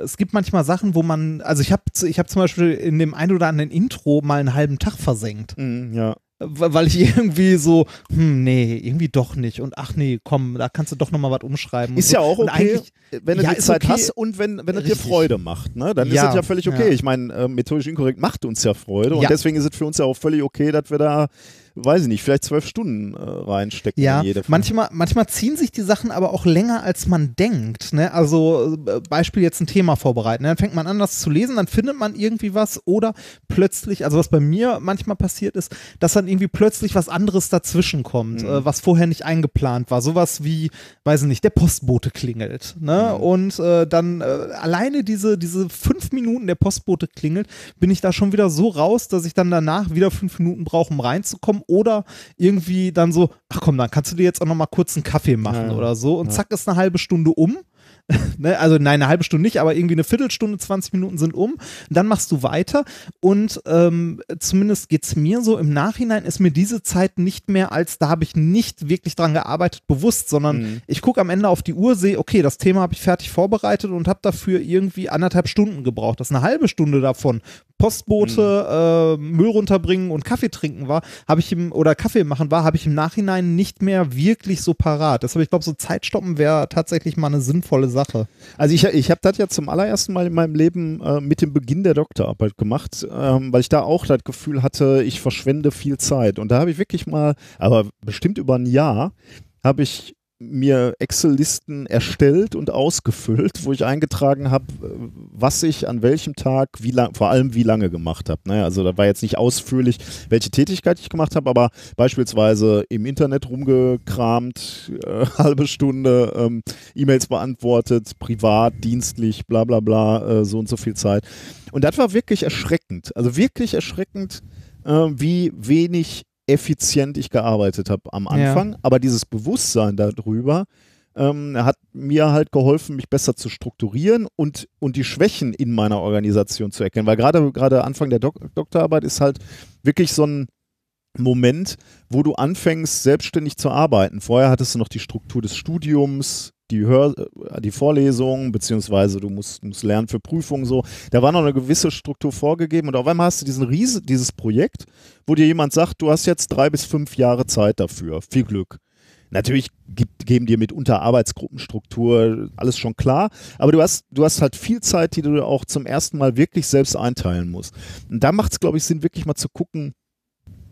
Speaker 1: es gibt manchmal Sachen, wo man, also ich habe ich hab zum Beispiel in dem ein oder anderen Intro mal einen halben Tag versenkt.
Speaker 2: mh, ja.
Speaker 1: Weil ich irgendwie so, hm, nee, irgendwie doch nicht. Und ach nee, komm, da kannst du doch nochmal was umschreiben.
Speaker 2: Ist
Speaker 1: so.
Speaker 2: ja auch okay,
Speaker 1: eigentlich-
Speaker 2: wenn du
Speaker 1: ja,
Speaker 2: die
Speaker 1: ist
Speaker 2: Zeit
Speaker 1: okay.
Speaker 2: hast und wenn, wenn es dir. Freude macht. Ne? Dann ist
Speaker 1: Ja,
Speaker 2: es ja völlig okay.
Speaker 1: ja.
Speaker 2: Ich meine, äh, methodisch inkorrekt macht uns ja Freude und deswegen ist es für uns ja auch völlig okay, dass wir da, weiß ich nicht, vielleicht zwölf Stunden äh, reinstecken
Speaker 1: Ja,
Speaker 2: in jede Folge.
Speaker 1: manchmal, manchmal ziehen sich die Sachen aber auch länger, als man denkt. Ne? Also äh, Beispiel jetzt ein Thema vorbereiten. Ne? Dann fängt man an, das zu lesen, dann findet man irgendwie was oder plötzlich, also was bei mir manchmal passiert ist, dass dann irgendwie plötzlich was anderes dazwischen kommt,
Speaker 2: Mhm.
Speaker 1: äh, was vorher nicht eingeplant war. Sowas wie, weiß ich nicht, der Postbote klingelt. Ne?
Speaker 2: Mhm.
Speaker 1: Und äh, dann äh, alleine diese, diese fünf Minuten der Postbote klingelt, bin ich da schon wieder so raus, dass ich dann danach wieder fünf Minuten brauche, um reinzukommen oder irgendwie dann so, ach komm, dann kannst du dir jetzt auch noch mal kurz einen Kaffee machen
Speaker 2: Ja,
Speaker 1: oder so und
Speaker 2: ja.
Speaker 1: zack ist eine halbe Stunde um. ne? Also nein, eine halbe Stunde nicht, aber irgendwie eine Viertelstunde, 20 Minuten sind um. Dann machst du weiter und ähm, zumindest geht's mir so, im Nachhinein ist mir diese Zeit nicht mehr als, da habe ich nicht wirklich dran gearbeitet, bewusst, sondern
Speaker 2: Mhm.
Speaker 1: ich gucke am Ende auf die Uhr, sehe, okay, das Thema habe ich fertig vorbereitet und habe dafür irgendwie anderthalb Stunden gebraucht. Das ist eine halbe Stunde davon. Postbote, äh, Müll runterbringen und Kaffee trinken war, habe ich im, oder Kaffee machen war, habe ich im Nachhinein nicht mehr wirklich so parat. Deshalb, ich glaube, so Zeitstoppen wäre tatsächlich mal eine sinnvolle Sache.
Speaker 2: Also ich, ich habe das ja zum allerersten Mal in meinem Leben äh, mit dem Beginn der Doktorarbeit gemacht, ähm, weil ich da auch das Gefühl hatte, ich verschwende viel Zeit. Und da habe ich wirklich mal, aber bestimmt über ein Jahr, habe ich mir Excel-Listen erstellt und ausgefüllt, wo ich eingetragen habe, äh, was ich an welchem Tag, wie lang, vor allem wie lange gemacht habe. Ne? Also da war jetzt nicht ausführlich, welche Tätigkeit ich gemacht habe, aber beispielsweise im Internet rumgekramt, äh, halbe Stunde, ähm, E-Mails beantwortet, privat, dienstlich, bla bla bla, äh, so und so viel Zeit. Und das war wirklich erschreckend. Also wirklich erschreckend, äh, wie wenig effizient ich gearbeitet habe am
Speaker 1: Ja.
Speaker 2: Anfang. Aber dieses Bewusstsein darüber ähm, hat mir halt geholfen, mich besser zu strukturieren und, und die Schwächen in meiner Organisation zu erkennen. Weil gerade gerade Anfang der Dok Doktorarbeit ist halt wirklich so ein Moment, wo du anfängst, selbstständig zu arbeiten. Vorher hattest du noch die Struktur des Studiums, die, Hör äh, die Vorlesungen, beziehungsweise du musst, musst lernen für Prüfungen so. Da war noch eine gewisse Struktur vorgegeben und auf einmal hast du diesen Riese, dieses Projekt, wo dir jemand sagt, du hast jetzt drei bis fünf Jahre Zeit dafür. Viel Glück. Natürlich gibt, geben dir mitunter Arbeitsgruppenstruktur, alles schon klar, aber du hast, du hast halt viel Zeit, die du auch zum ersten Mal wirklich selbst einteilen musst. Und da macht es, glaube ich, Sinn, wirklich mal zu gucken,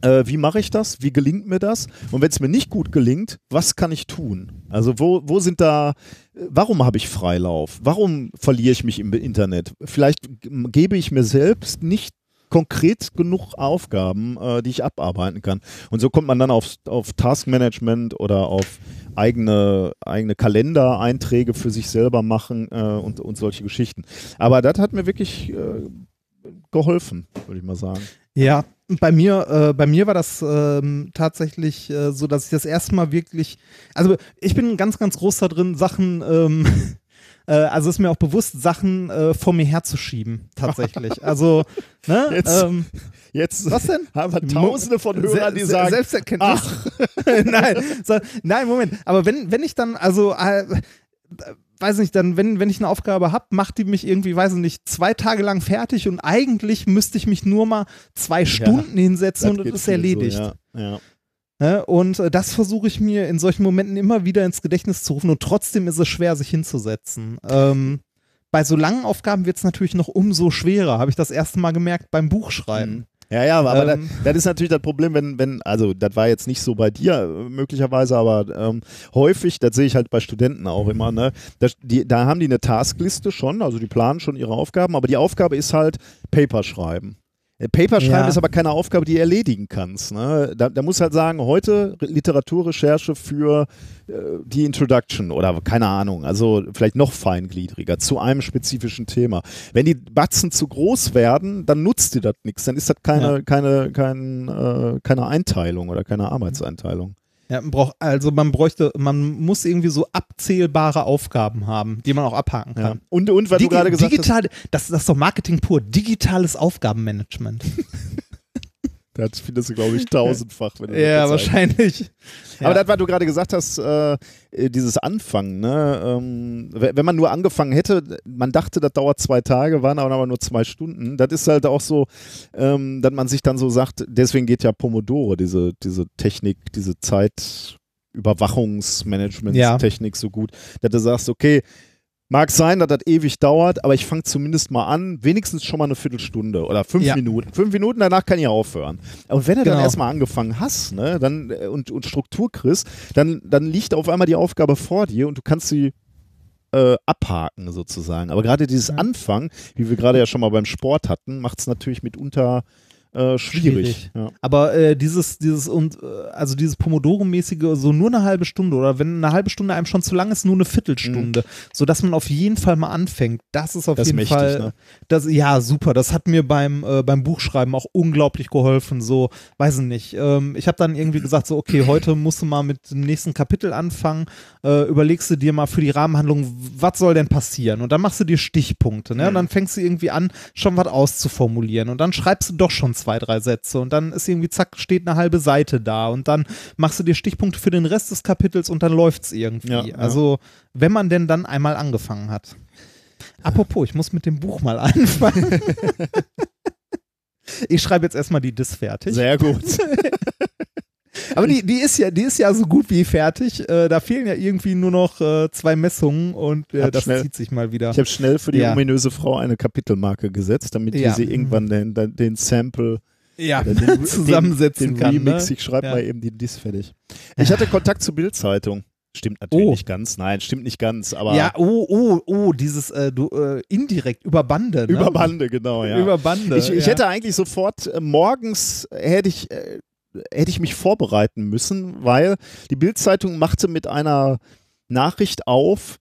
Speaker 2: äh, wie mache ich das? Wie gelingt mir das? Und wenn es mir nicht gut gelingt, was kann ich tun? Also wo, wo sind da, äh, warum habe ich Freilauf? Warum verliere ich mich im Internet? Vielleicht gebe ich mir selbst nicht konkret genug Aufgaben, äh, die ich abarbeiten kann. Und so kommt man dann auf, auf Taskmanagement oder auf eigene, eigene Kalendereinträge für sich selber machen äh, und, und solche Geschichten. Aber das hat mir wirklich äh, geholfen, würde ich mal sagen.
Speaker 1: Ja, bei mir, äh, bei mir war das ähm, tatsächlich äh, so, dass ich das erste Mal wirklich, also ich bin ganz, ganz groß da drin, Sachen, ähm, äh, also ist mir auch bewusst, Sachen äh, vor mir herzuschieben, tatsächlich. Also, ne?
Speaker 2: Jetzt-
Speaker 1: ähm,
Speaker 2: Jetzt
Speaker 1: was denn?
Speaker 2: haben wir tausende von Hörern, die
Speaker 1: Se-
Speaker 2: sagen,
Speaker 1: Selbsterkenntnis. nein, so, nein, Moment. Aber wenn, wenn ich dann, also, äh, weiß nicht, dann, wenn, wenn ich eine Aufgabe habe, macht die mich irgendwie, weiß ich nicht, zwei Tage lang fertig und eigentlich müsste ich mich nur mal zwei Stunden hinsetzen und
Speaker 2: geht
Speaker 1: das ist erledigt.
Speaker 2: So, ja, ja.
Speaker 1: Und äh, das versuche ich mir in solchen Momenten immer wieder ins Gedächtnis zu rufen und trotzdem ist es schwer, sich hinzusetzen. Ähm, bei so langen Aufgaben wird es natürlich noch umso schwerer, habe ich das erste Mal gemerkt beim Buchschreiben.
Speaker 2: Ja, ja, aber
Speaker 1: Ähm.
Speaker 2: das, das ist natürlich das Problem, wenn, wenn, also das war jetzt nicht so bei dir äh, möglicherweise, aber ähm, häufig, das sehe ich halt bei Studenten auch immer, ne? Das, die, da haben die eine Taskliste schon, also die planen schon ihre Aufgaben, aber die Aufgabe ist halt Paper schreiben. Paper schreiben
Speaker 1: Ja.
Speaker 2: ist aber keine Aufgabe, die du erledigen kannst. Ne? Da, da muss halt sagen, heute Re- Literaturrecherche für äh, die Introduction oder keine Ahnung, also vielleicht noch feingliedriger zu einem spezifischen Thema. Wenn die Batzen zu groß werden, dann nutzt dir das nichts, dann ist das keine,
Speaker 1: Ja.
Speaker 2: keine, kein, äh, keine Einteilung oder keine Arbeitseinteilung.
Speaker 1: Ja, man braucht, also man bräuchte, man muss irgendwie so abzählbare Aufgaben haben, die man auch abhaken
Speaker 2: Ja.
Speaker 1: kann.
Speaker 2: Und, und weil
Speaker 1: Digi
Speaker 2: du gerade gesagt hast,
Speaker 1: digital, das, das ist doch Marketing pur, digitales Aufgabenmanagement.
Speaker 2: das findest du, glaube ich, tausendfach. Wenn du
Speaker 1: ja, wahrscheinlich.
Speaker 2: Aber
Speaker 1: Ja.
Speaker 2: das, was du gerade gesagt hast, äh, äh, dieses Anfangen, ne? ähm, wenn man nur angefangen hätte, man dachte, das dauert zwei Tage, waren aber nur zwei Stunden. Das ist halt auch so, ähm, dass man sich dann so sagt, deswegen geht ja Pomodoro, diese, diese Technik, diese Zeitüberwachungsmanagement-Technik so gut, dass du sagst, okay, Mag sein, dass das ewig dauert, aber ich fange zumindest mal an, wenigstens schon mal eine Viertelstunde oder fünf
Speaker 1: Ja.
Speaker 2: Minuten. Fünf Minuten, danach kann ich aufhören. Und wenn du dann
Speaker 1: Genau.
Speaker 2: erstmal angefangen hast ne, dann, äh, und, und Struktur kriegst, dann, dann liegt auf einmal die Aufgabe vor dir und du kannst sie äh, abhaken sozusagen. Aber gerade dieses
Speaker 1: Ja.
Speaker 2: Anfangen, wie wir gerade ja schon mal beim Sport hatten, macht es natürlich mitunter äh, schwierig.
Speaker 1: Schwierig.
Speaker 2: Ja.
Speaker 1: Aber äh, dieses, dieses und äh, also dieses Pomodoro-mäßige, so nur eine halbe Stunde oder wenn eine halbe Stunde einem schon zu lang ist, nur eine Viertelstunde, sodass man auf jeden Fall mal anfängt. Das ist auf
Speaker 2: Mhm. Das
Speaker 1: jeden
Speaker 2: mächtig,
Speaker 1: Fall.
Speaker 2: ne?
Speaker 1: Das, ja, super. Das hat mir beim, äh, beim Buchschreiben auch unglaublich geholfen. So, weiß ich nicht. Ähm, ich habe dann irgendwie gesagt, so, okay, heute musst du mal mit dem nächsten Kapitel anfangen. Äh, überlegst du dir mal für die Rahmenhandlung, was soll denn passieren? Und dann machst du dir Stichpunkte. Ne? Und dann fängst du irgendwie an, schon was auszuformulieren. Und dann schreibst du doch schon zwei, drei Sätze. Und dann ist irgendwie, zack, steht eine halbe Seite da. Und dann machst du dir Stichpunkte für den Rest des Kapitels und dann läuft's irgendwie.
Speaker 2: Ja, ja.
Speaker 1: Also, wenn man denn dann einmal angefangen hat. Apropos, ich muss mit dem Buch mal anfangen. ich schreibe jetzt erstmal die Dis fertig.
Speaker 2: Sehr gut.
Speaker 1: Aber die, die, ist ja, die ist ja so gut wie fertig. Äh, da fehlen ja irgendwie nur noch äh, zwei Messungen und äh, das
Speaker 2: schnell-
Speaker 1: zieht sich mal wieder.
Speaker 2: Ich habe schnell für die
Speaker 1: Ja.
Speaker 2: ominöse Frau eine Kapitelmarke gesetzt, damit
Speaker 1: Ja.
Speaker 2: sie irgendwann den, den, den Sample
Speaker 1: ja,
Speaker 2: den,
Speaker 1: zusammensetzen
Speaker 2: den, den
Speaker 1: kann.
Speaker 2: Remix,
Speaker 1: Ne?
Speaker 2: ich schreibe
Speaker 1: Ja.
Speaker 2: mal eben die Diss fertig. Ich hatte Kontakt zur Bild-Zeitung. Stimmt natürlich
Speaker 1: Oh.
Speaker 2: nicht ganz. Nein, stimmt nicht ganz, aber
Speaker 1: Ja, oh, oh, oh, dieses äh, du, äh, indirekt über Bande. Ne?
Speaker 2: über Bande, genau, ja.
Speaker 1: Über Bande.
Speaker 2: ich, ich
Speaker 1: ja.
Speaker 2: hätte eigentlich sofort äh, morgens hätte ich äh, hätte ich mich vorbereiten müssen, weil die Bild-Zeitung machte mit einer Nachricht auf,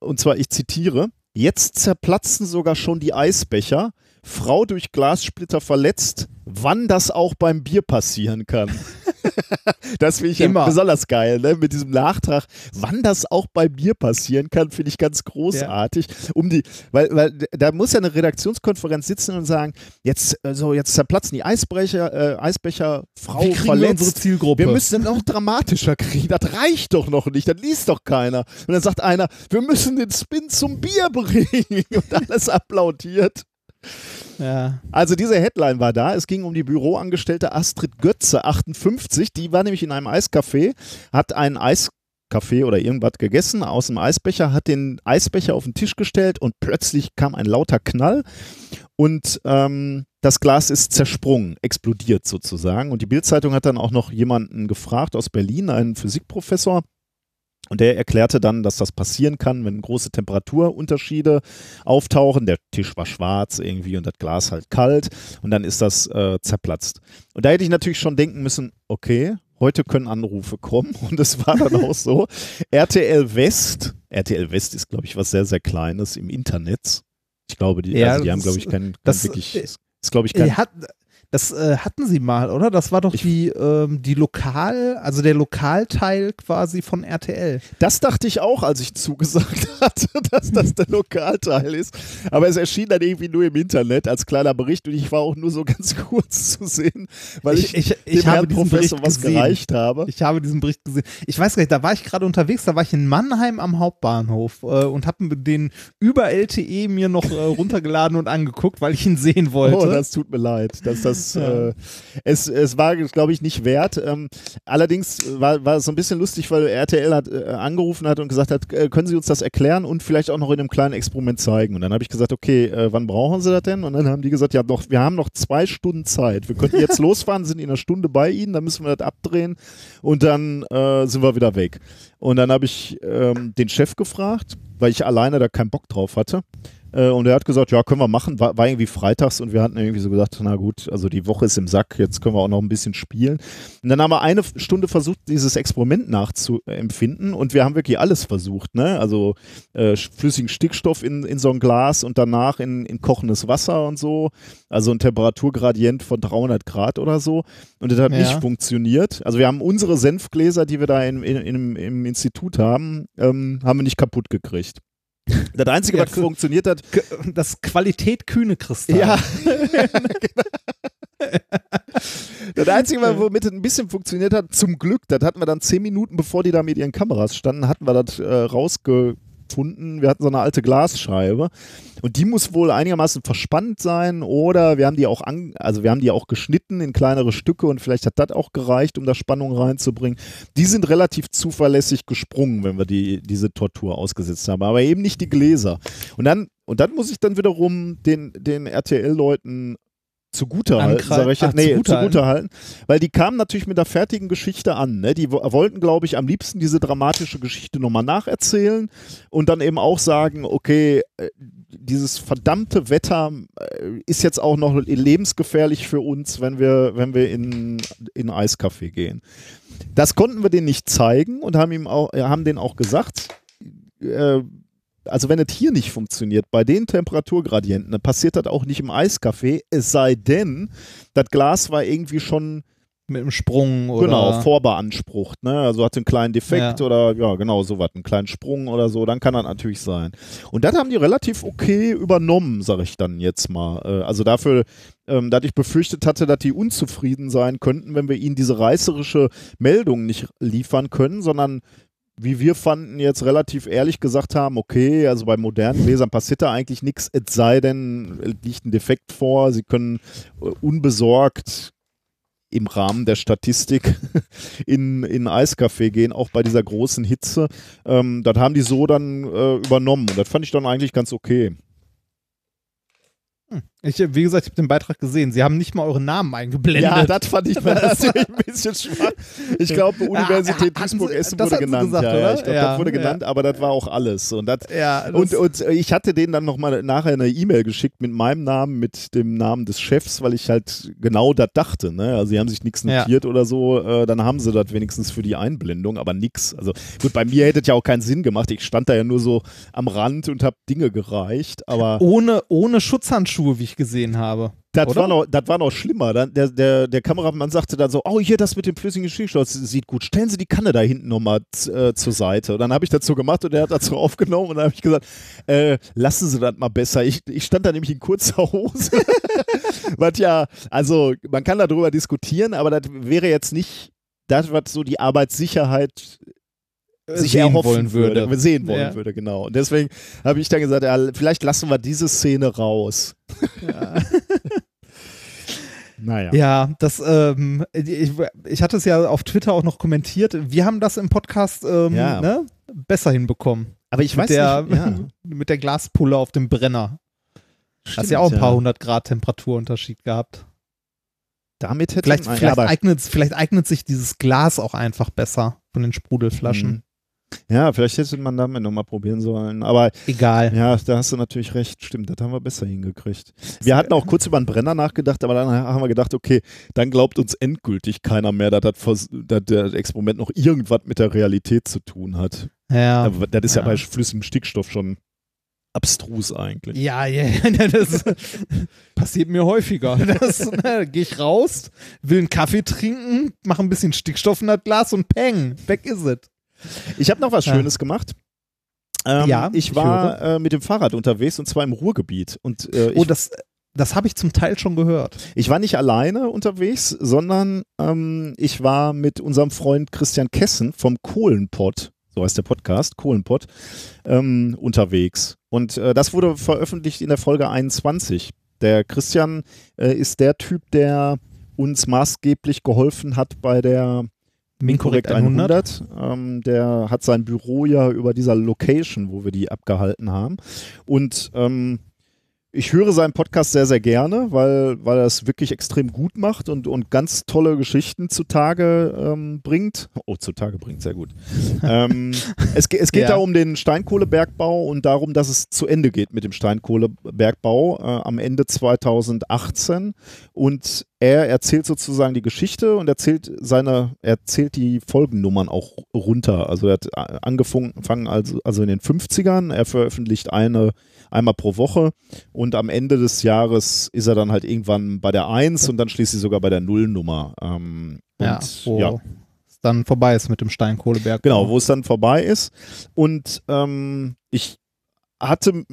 Speaker 2: und zwar ich zitiere: Jetzt zerplatzen sogar schon die Eisbecher. Frau durch Glassplitter verletzt. Wann das auch beim Bier passieren kann. das finde ich ja
Speaker 1: Immer.
Speaker 2: besonders geil, ne? Mit diesem Nachtrag, wann das auch bei Bier passieren kann, finde ich ganz großartig. Um die, weil, weil da muss ja eine Redaktionskonferenz sitzen und sagen, jetzt, äh, so, jetzt zerplatzen die Eisbecher, äh, Eisbecher, Frau
Speaker 1: Wie kriegen wir
Speaker 2: verletzt.
Speaker 1: unsere Zielgruppe?
Speaker 2: Wir müssen noch dramatischer kriegen. Das reicht doch noch nicht. Das liest doch keiner. Und dann sagt einer, wir müssen den Spin zum Bier bringen. Und alles applaudiert.
Speaker 1: Ja.
Speaker 2: Also diese Headline war da. Es ging um die Büroangestellte Astrid Götze, 58. Die war nämlich in einem Eiscafé, hat einen Eiskaffee oder irgendwas gegessen aus dem Eisbecher, hat den Eisbecher auf den Tisch gestellt und plötzlich kam ein lauter Knall und ähm, das Glas ist zersprungen, explodiert sozusagen. Und die Bildzeitung hat dann auch noch jemanden gefragt aus Berlin, einen Physikprofessor. Und der erklärte dann, dass das passieren kann, wenn große Temperaturunterschiede auftauchen. Der Tisch war schwarz irgendwie und das Glas halt kalt und dann ist das äh, zerplatzt. Und da hätte ich natürlich schon denken müssen, okay, heute können Anrufe kommen und es war dann auch so. RTL West, RTL West ist, glaube ich, was sehr, sehr Kleines im Internet. Ich glaube, die,
Speaker 1: Ja,
Speaker 2: also die haben, glaube ich, kein, kein
Speaker 1: das-
Speaker 2: wirklich, ist, glaube ich, kein
Speaker 1: hat, das äh, hatten sie mal, oder? Das war doch
Speaker 2: Ich-
Speaker 1: die, ähm, die Lokal, also der Lokalteil quasi von RTL.
Speaker 2: Das dachte ich auch, als ich zugesagt hatte, dass das der Lokalteil ist. Aber es erschien dann irgendwie nur im Internet als kleiner Bericht und ich war auch nur so ganz kurz zu sehen, weil ich,
Speaker 1: ich,
Speaker 2: dem
Speaker 1: habe
Speaker 2: Herrn
Speaker 1: diesen
Speaker 2: Professor
Speaker 1: Bericht
Speaker 2: was
Speaker 1: gesehen.
Speaker 2: gereicht habe.
Speaker 1: Ich habe diesen Bericht gesehen. Ich weiß gar nicht, da war ich gerade unterwegs, da war ich in Mannheim am Hauptbahnhof äh, und habe den über LTE mir noch äh, runtergeladen und angeguckt, weil ich ihn sehen wollte.
Speaker 2: Oh, das tut mir leid. Dass das,
Speaker 1: Ja.
Speaker 2: äh, es, es war, glaube ich, nicht wert. Ähm, allerdings war, war es so ein bisschen lustig, weil RTL hat, äh, angerufen hat und gesagt hat, äh, können Sie uns das erklären und vielleicht auch noch in einem kleinen Experiment zeigen. Und dann habe ich gesagt, okay, äh, wann brauchen Sie das denn? Und dann haben die gesagt, ja, noch, wir haben noch zwei Stunden Zeit. Wir könnten jetzt losfahren, sind in einer Stunde bei Ihnen, dann müssen wir das abdrehen und dann äh, sind wir wieder weg. Und dann habe ich ähm, den Chef gefragt, weil ich alleine da keinen Bock drauf hatte. Äh, und er hat gesagt, ja, können wir machen. War, war irgendwie freitags und wir hatten irgendwie so gesagt, na gut, also die Woche ist im Sack, jetzt können wir auch noch ein bisschen spielen. Und dann haben wir eine Stunde versucht, dieses Experiment nachzuempfinden und wir haben wirklich alles versucht, ne? Also äh, flüssigen Stickstoff in, in so ein Glas und danach in, in kochendes Wasser und so. Also ein Temperaturgradient von 300 Grad oder so. Und das hat
Speaker 1: Ja.
Speaker 2: nicht funktioniert. Also wir haben unsere Senfgläser, die wir da in, in, in, im Institut haben, ähm, haben wir nicht kaputt gekriegt. Das Einzige,
Speaker 1: Ja,
Speaker 2: was funktioniert hat,
Speaker 1: Das Qualität kühne Kristall.
Speaker 2: ja. das Einzige, womit es ein bisschen funktioniert hat, zum Glück, das hatten wir dann zehn Minuten, bevor die da mit ihren Kameras standen, hatten wir das äh, rausgefunden. Wir hatten so eine alte Glasscheibe und die muss wohl einigermaßen verspannt sein oder wir haben die auch an, also wir haben die auch geschnitten in kleinere Stücke und vielleicht hat das auch gereicht, um da Spannung reinzubringen. Die sind relativ zuverlässig gesprungen, wenn wir die, diese Tortur ausgesetzt haben, aber eben nicht die Gläser. Und dann, und dann muss ich dann wiederum den, den RTL-Leuten zugute halten,
Speaker 1: Ankreiden-
Speaker 2: sag ich jetzt.
Speaker 1: Ach,
Speaker 2: Nee,
Speaker 1: zugute
Speaker 2: zugute halten. Weil die kamen natürlich mit der fertigen Geschichte an. Ne? Die wo- wollten, glaube ich, am liebsten diese dramatische Geschichte nochmal nacherzählen und dann eben auch sagen, okay, äh, dieses verdammte Wetter äh, ist jetzt auch noch lebensgefährlich für uns, wenn wir, wenn wir in, in Eiskaffee gehen. Das konnten wir denen nicht zeigen und haben ihm auch, äh, haben denen auch gesagt, äh, also wenn es hier nicht funktioniert, bei den Temperaturgradienten, dann passiert das auch nicht im Eiskaffee, es sei denn, das Glas war irgendwie schon
Speaker 1: Mit einem Sprung oder.
Speaker 2: genau vorbeansprucht, ne? Also hatte einen kleinen Defekt
Speaker 1: Ja.
Speaker 2: oder ja, genau sowas, einen kleinen Sprung oder so, dann kann das natürlich sein. Und das haben die relativ okay übernommen, sage ich dann jetzt mal. Äh, Also dafür, ähm, dass ich befürchtet hatte, dass die unzufrieden sein könnten, wenn wir ihnen diese reißerische Meldung nicht liefern können, sondern wie wir fanden, jetzt relativ ehrlich gesagt haben, okay, also bei modernen Gläsern passiert da eigentlich nichts, es sei denn, liegt ein Defekt vor, sie können äh, unbesorgt im Rahmen der Statistik in, in Eiskaffee gehen, auch bei dieser großen Hitze. Ähm, das haben die so dann äh, übernommen und das fand ich dann eigentlich ganz okay.
Speaker 1: Ich, wie gesagt, ich habe den Beitrag gesehen. Sie haben nicht mal eure Namen eingeblendet.
Speaker 2: Ja, das fand ich natürlich ein bisschen schwach. Ich glaube, Universität
Speaker 1: hatten
Speaker 2: Duisburg Essen wurde genannt.
Speaker 1: gesagt,
Speaker 2: ja, ja, ich glaube,
Speaker 1: Ja,
Speaker 2: das wurde
Speaker 1: ja.
Speaker 2: genannt, aber das war auch alles. Und, das,
Speaker 1: ja, das,
Speaker 2: und, und äh, ich hatte denen dann nochmal nachher eine E-Mail geschickt mit meinem Namen, mit dem Namen des Chefs, weil ich halt genau das dachte. Ne? Also, sie haben sich nichts
Speaker 1: Ja.
Speaker 2: notiert oder so. Äh, dann haben sie das wenigstens für die Einblendung, aber nix. Also, gut, bei mir hätte es ja auch keinen Sinn gemacht. Ich stand da ja nur so am Rand und habe Dinge gereicht, aber.
Speaker 1: ohne, ohne Schutzhandschuhe, wie ich gesehen habe.
Speaker 2: Das
Speaker 1: Oder?
Speaker 2: war, noch, das war noch schlimmer. Der, der, der Kameramann sagte dann so, oh, hier, das mit dem flüssigen Stickstoff das sieht gut. Stellen Sie die Kanne da hinten nochmal äh, zur Seite. Und dann habe ich das so gemacht und er hat das so aufgenommen und dann habe ich gesagt, äh, lassen Sie das mal besser. Ich, ich stand da nämlich in kurzer Hose. was ja, also man kann darüber diskutieren, aber das wäre jetzt nicht das, was so die Arbeitssicherheit sich
Speaker 1: sehen
Speaker 2: erhoffen
Speaker 1: wollen würde.
Speaker 2: sehen wollen
Speaker 1: Ja.
Speaker 2: würde, genau. Und deswegen habe ich dann gesagt, ja, vielleicht lassen wir diese Szene raus. naja.
Speaker 1: Ja, das, ähm, ich, ich hatte es ja auf Twitter auch noch kommentiert. Wir haben das im Podcast ähm,
Speaker 2: Ja.
Speaker 1: ne, besser hinbekommen.
Speaker 2: Aber ich
Speaker 1: mit
Speaker 2: weiß
Speaker 1: der,
Speaker 2: nicht. Ja.
Speaker 1: mit der Glaspulle auf dem Brenner. Hast
Speaker 2: Stimmt,
Speaker 1: ja auch ein paar hundert Grad Temperaturunterschied gehabt.
Speaker 2: Damit hätte
Speaker 1: Vielleicht,
Speaker 2: man-
Speaker 1: vielleicht, eignet, vielleicht eignet sich dieses Glas auch einfach besser von den Sprudelflaschen.
Speaker 2: Ja, vielleicht hätte man damit nochmal probieren sollen. Aber
Speaker 1: Egal.
Speaker 2: ja, da hast du natürlich recht. Stimmt, das haben wir besser hingekriegt. Wir hatten auch kurz über einen Brenner nachgedacht, aber dann haben wir gedacht, okay, dann glaubt uns endgültig keiner mehr, dass das, dass das Experiment noch irgendwas mit der Realität zu tun hat.
Speaker 1: Ja.
Speaker 2: Aber das ist ja,
Speaker 1: Ja.
Speaker 2: bei flüssigem Stickstoff schon abstrus eigentlich.
Speaker 1: Ja, ja, ja, das passiert mir häufiger. Das, ne, Gehe ich raus, will einen Kaffee trinken, mache ein bisschen Stickstoff in das Glas und peng, weg ist es.
Speaker 2: Ich habe noch was
Speaker 1: Ja.
Speaker 2: Schönes gemacht. Ähm,
Speaker 1: Ja,
Speaker 2: ich
Speaker 1: ich
Speaker 2: war äh, mit dem Fahrrad unterwegs und zwar im Ruhrgebiet. Und äh,
Speaker 1: Oh,
Speaker 2: ich,
Speaker 1: das, das habe ich zum Teil schon gehört.
Speaker 2: ich war nicht alleine unterwegs, sondern ähm, ich war mit unserem Freund Christian Kessen vom Kohlenpott, so heißt der Podcast, Kohlenpott, ähm, unterwegs. Und äh, das wurde veröffentlicht in der Folge 21. Der Christian äh, ist der Typ, der uns maßgeblich geholfen hat bei der Minkorrekt 100. Ähm, der hat sein Büro ja über dieser Location, wo wir die abgehalten haben. Und ähm, ich höre seinen Podcast sehr, sehr gerne, weil, weil er es wirklich extrem gut macht und, und ganz tolle Geschichten zutage ähm, bringt. Oh, zutage bringt, sehr gut. ähm, es, es geht
Speaker 1: Ja.
Speaker 2: da um den Steinkohlebergbau und darum, dass es zu Ende geht mit dem Steinkohlebergbau äh, am Ende 2018. Und er erzählt sozusagen die Geschichte und erzählt seine, er erzählt die Folgennummern auch runter. Also er hat äh, angefangen also, also in den 50ern. Er veröffentlicht eine einmal pro Woche und am Ende des Jahres ist er dann halt irgendwann bei der 1 und dann schließlich sogar bei der Nullnummer. Ähm,
Speaker 1: Ja, wo
Speaker 2: ja,
Speaker 1: es dann vorbei ist mit dem Steinkohleberg.
Speaker 2: genau, wo es dann vorbei ist. Und ähm, ich hatte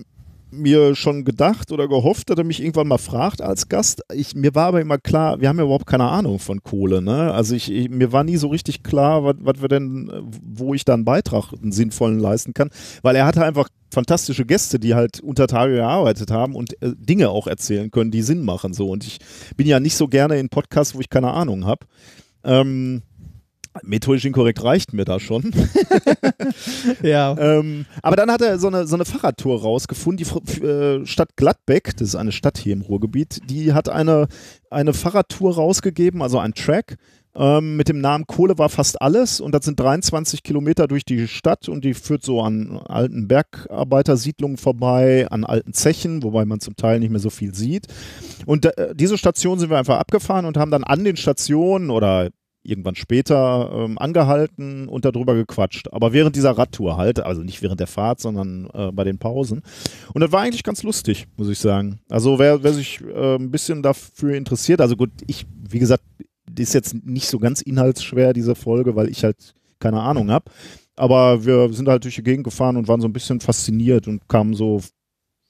Speaker 2: mir schon gedacht oder gehofft, dass er mich irgendwann mal fragt als Gast. Ich, mir war aber immer klar, wir haben ja überhaupt keine Ahnung von Kohle. Ne? Also ich, ich, mir war nie so richtig klar, was, wir denn, wo ich da einen Beitrag, einen sinnvollen leisten kann. Weil er hatte einfach fantastische Gäste, die halt unter Tage gearbeitet haben und äh, Dinge auch erzählen können, die Sinn machen. So. Und ich bin ja nicht so gerne in Podcasts, wo ich keine Ahnung habe. Ähm, methodisch inkorrekt reicht mir da schon.
Speaker 1: Ja.
Speaker 2: Ähm, aber dann hat er so eine, so eine Fahrradtour rausgefunden. Die äh, Stadt Gladbeck, das ist eine Stadt hier im Ruhrgebiet, die hat eine, eine Fahrradtour rausgegeben, also ein Track. Ähm, mit dem Namen Kohle war fast alles und das sind 23 Kilometer durch die Stadt und die führt so an alten Bergarbeitersiedlungen vorbei, an alten Zechen, wobei man zum Teil nicht mehr so viel sieht. Und äh, diese Station sind wir einfach abgefahren und haben dann an den Stationen oder irgendwann später ähm, angehalten und darüber gequatscht. Aber während dieser Radtour halt, also nicht während der Fahrt, sondern äh, bei den Pausen. Und das war eigentlich ganz lustig, muss ich sagen. Also wer, wer sich äh, ein bisschen dafür interessiert, also gut, ich, wie gesagt, ist jetzt nicht so ganz inhaltsschwer, diese Folge, weil ich halt keine Ahnung habe. Aber wir sind halt durch die Gegend gefahren und waren so ein bisschen fasziniert und kamen so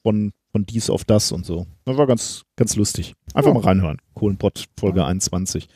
Speaker 2: von, von dies auf das und so. Das war ganz, ganz lustig. Einfach
Speaker 1: Ja.
Speaker 2: mal reinhören. Kohlenpott Folge 21.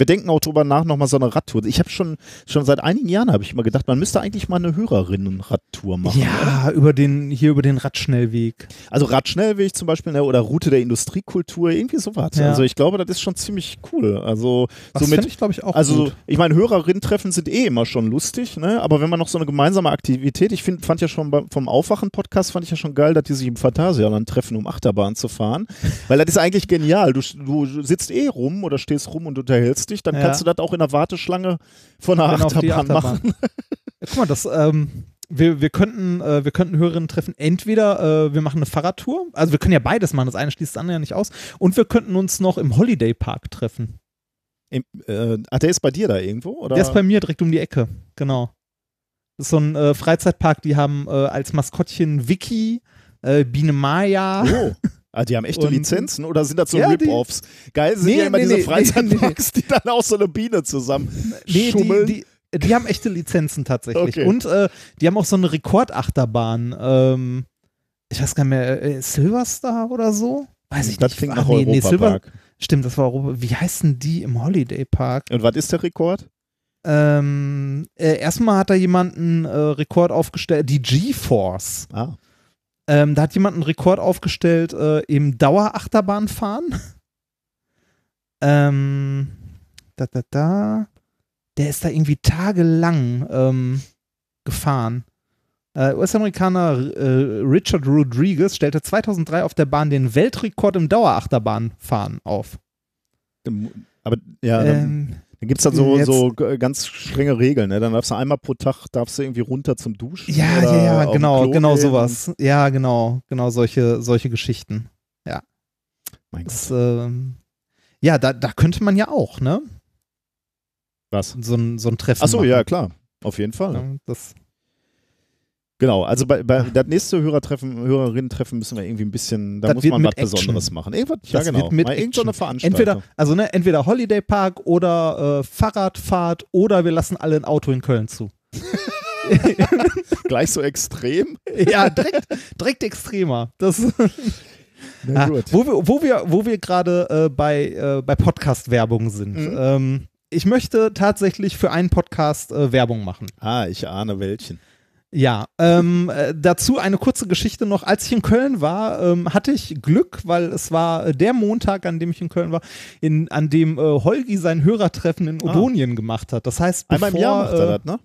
Speaker 2: Wir denken auch drüber nach, nochmal so eine Radtour. Ich habe schon, schon seit einigen Jahren habe ich immer gedacht, man müsste eigentlich mal eine Hörerinnen-Radtour machen. oder?
Speaker 1: Ja, über den, hier über den Radschnellweg.
Speaker 2: Also Radschnellweg zum Beispiel ne, oder Route der Industriekultur, irgendwie sowas.
Speaker 1: Ja.
Speaker 2: Also ich glaube, das ist schon ziemlich cool. Also
Speaker 1: Das
Speaker 2: so mit,
Speaker 1: ich, glaube ich, auch
Speaker 2: also
Speaker 1: gut.
Speaker 2: ich meine, Hörerinnen-Treffen sind eh immer schon lustig, ne? aber wenn man noch so eine gemeinsame Aktivität, ich find, fand ja schon beim, vom Aufwachen-Podcast, fand ich ja schon geil, dass die sich im Phantasialand treffen, um Achterbahn zu fahren, weil das ist eigentlich genial. Du, du sitzt eh rum oder stehst rum und unterhältst dich, dann
Speaker 1: Ja.
Speaker 2: kannst du das auch in der Warteschlange von einer
Speaker 1: Genau, die
Speaker 2: Achterbahn, machen.
Speaker 1: Guck mal, das, ähm, wir, wir könnten, äh, wir könnten Hörerinnen treffen. Entweder äh, wir machen eine Fahrradtour, also wir können ja beides machen, das eine schließt das andere ja nicht aus. Und wir könnten uns noch im Holiday Park treffen.
Speaker 2: Im, äh, ach, der ist bei dir da irgendwo? Oder?
Speaker 1: Der ist bei mir direkt um die Ecke, genau. Das ist so ein äh, Freizeitpark, die haben äh, als Maskottchen Vicky, äh, Biene Maya.
Speaker 2: Oh. Ah, die haben echte
Speaker 1: Und-
Speaker 2: Lizenzen oder sind das so
Speaker 1: Ja,
Speaker 2: Rip-Offs? Geil sind
Speaker 1: Nee,
Speaker 2: ja immer
Speaker 1: nee,
Speaker 2: diese
Speaker 1: nee,
Speaker 2: Freizeitparks, die dann auch so eine Biene zusammen
Speaker 1: Nee,
Speaker 2: schummeln.
Speaker 1: die, die, die haben echte Lizenzen tatsächlich.
Speaker 2: Okay.
Speaker 1: Und äh, die haben auch so eine Rekordachterbahn. Ähm, ich weiß gar nicht mehr, äh, Silverstar oder so? Weiß ich
Speaker 2: das
Speaker 1: nicht.
Speaker 2: klingt
Speaker 1: Ach,
Speaker 2: nach
Speaker 1: nee, nee, Silver,
Speaker 2: Europapark.
Speaker 1: Stimmt, das war Europa. Wie heißen die im Holiday Park?
Speaker 2: Und was ist der Rekord?
Speaker 1: Ähm, äh, erstmal hat da jemand einen äh, Rekord aufgestellt, die G-Force.
Speaker 2: Ah.
Speaker 1: Ähm, da hat jemand einen Rekord aufgestellt äh, im Dauerachterbahnfahren. ähm, da, da, da. Der ist da irgendwie tagelang ähm, gefahren. Äh, US-Amerikaner äh, Richard Rodriguez stellte 2003 auf der Bahn den Weltrekord im Dauerachterbahnfahren auf.
Speaker 2: Aber ja,
Speaker 1: Ähm,
Speaker 2: dann gibt es dann so,
Speaker 1: jetzt-
Speaker 2: so g- ganz strenge Regeln. Ne? Dann darfst du einmal pro Tag darfst du irgendwie runter zum Duschen.
Speaker 1: ja, ja, ja, genau, genau
Speaker 2: gehen.
Speaker 1: sowas. Ja, genau, genau solche, solche Geschichten.
Speaker 2: Mein Gott,
Speaker 1: Das, ähm, ja, da, da könnte man ja auch, ne?
Speaker 2: was?
Speaker 1: So ein, so ein Treffen.
Speaker 2: Achso,
Speaker 1: machen.
Speaker 2: ja, klar. Auf jeden Fall.
Speaker 1: Ja, das,
Speaker 2: Genau, also bei, bei das nächste Hörertreffen, Hörerinnen-Treffen müssen wir irgendwie ein bisschen, da
Speaker 1: Das
Speaker 2: muss man was
Speaker 1: Action.
Speaker 2: Besonderes machen. Irgendwas, ja,
Speaker 1: Das
Speaker 2: genau.
Speaker 1: wird mit
Speaker 2: Mal irgend so eine
Speaker 1: Action.
Speaker 2: Veranstaltung.
Speaker 1: entweder, also ne, entweder Holiday Park oder äh, Fahrradfahrt oder wir lassen alle ein Auto in Köln zu.
Speaker 2: Gleich so extrem.
Speaker 1: ja, direkt, direkt extremer. Das,
Speaker 2: Na
Speaker 1: ah,
Speaker 2: gut.
Speaker 1: wo wir, wo wir, wo wir gerade äh, bei, äh, bei Podcast-Werbung sind.
Speaker 2: Mhm.
Speaker 1: Ähm, ich möchte tatsächlich für einen Podcast äh, Werbung machen.
Speaker 2: Ah, ich ahne welchen.
Speaker 1: Ja, ähm, äh, dazu eine kurze Geschichte noch. Als ich in Köln war, ähm, hatte ich Glück, weil es war äh, der Montag, an dem ich in Köln war, in, an dem äh, Holgi sein Hörertreffen in
Speaker 2: Ah.
Speaker 1: Odonien gemacht hat. Das heißt, bevor,
Speaker 2: Einmal im Jahr macht er
Speaker 1: äh,
Speaker 2: das, ne?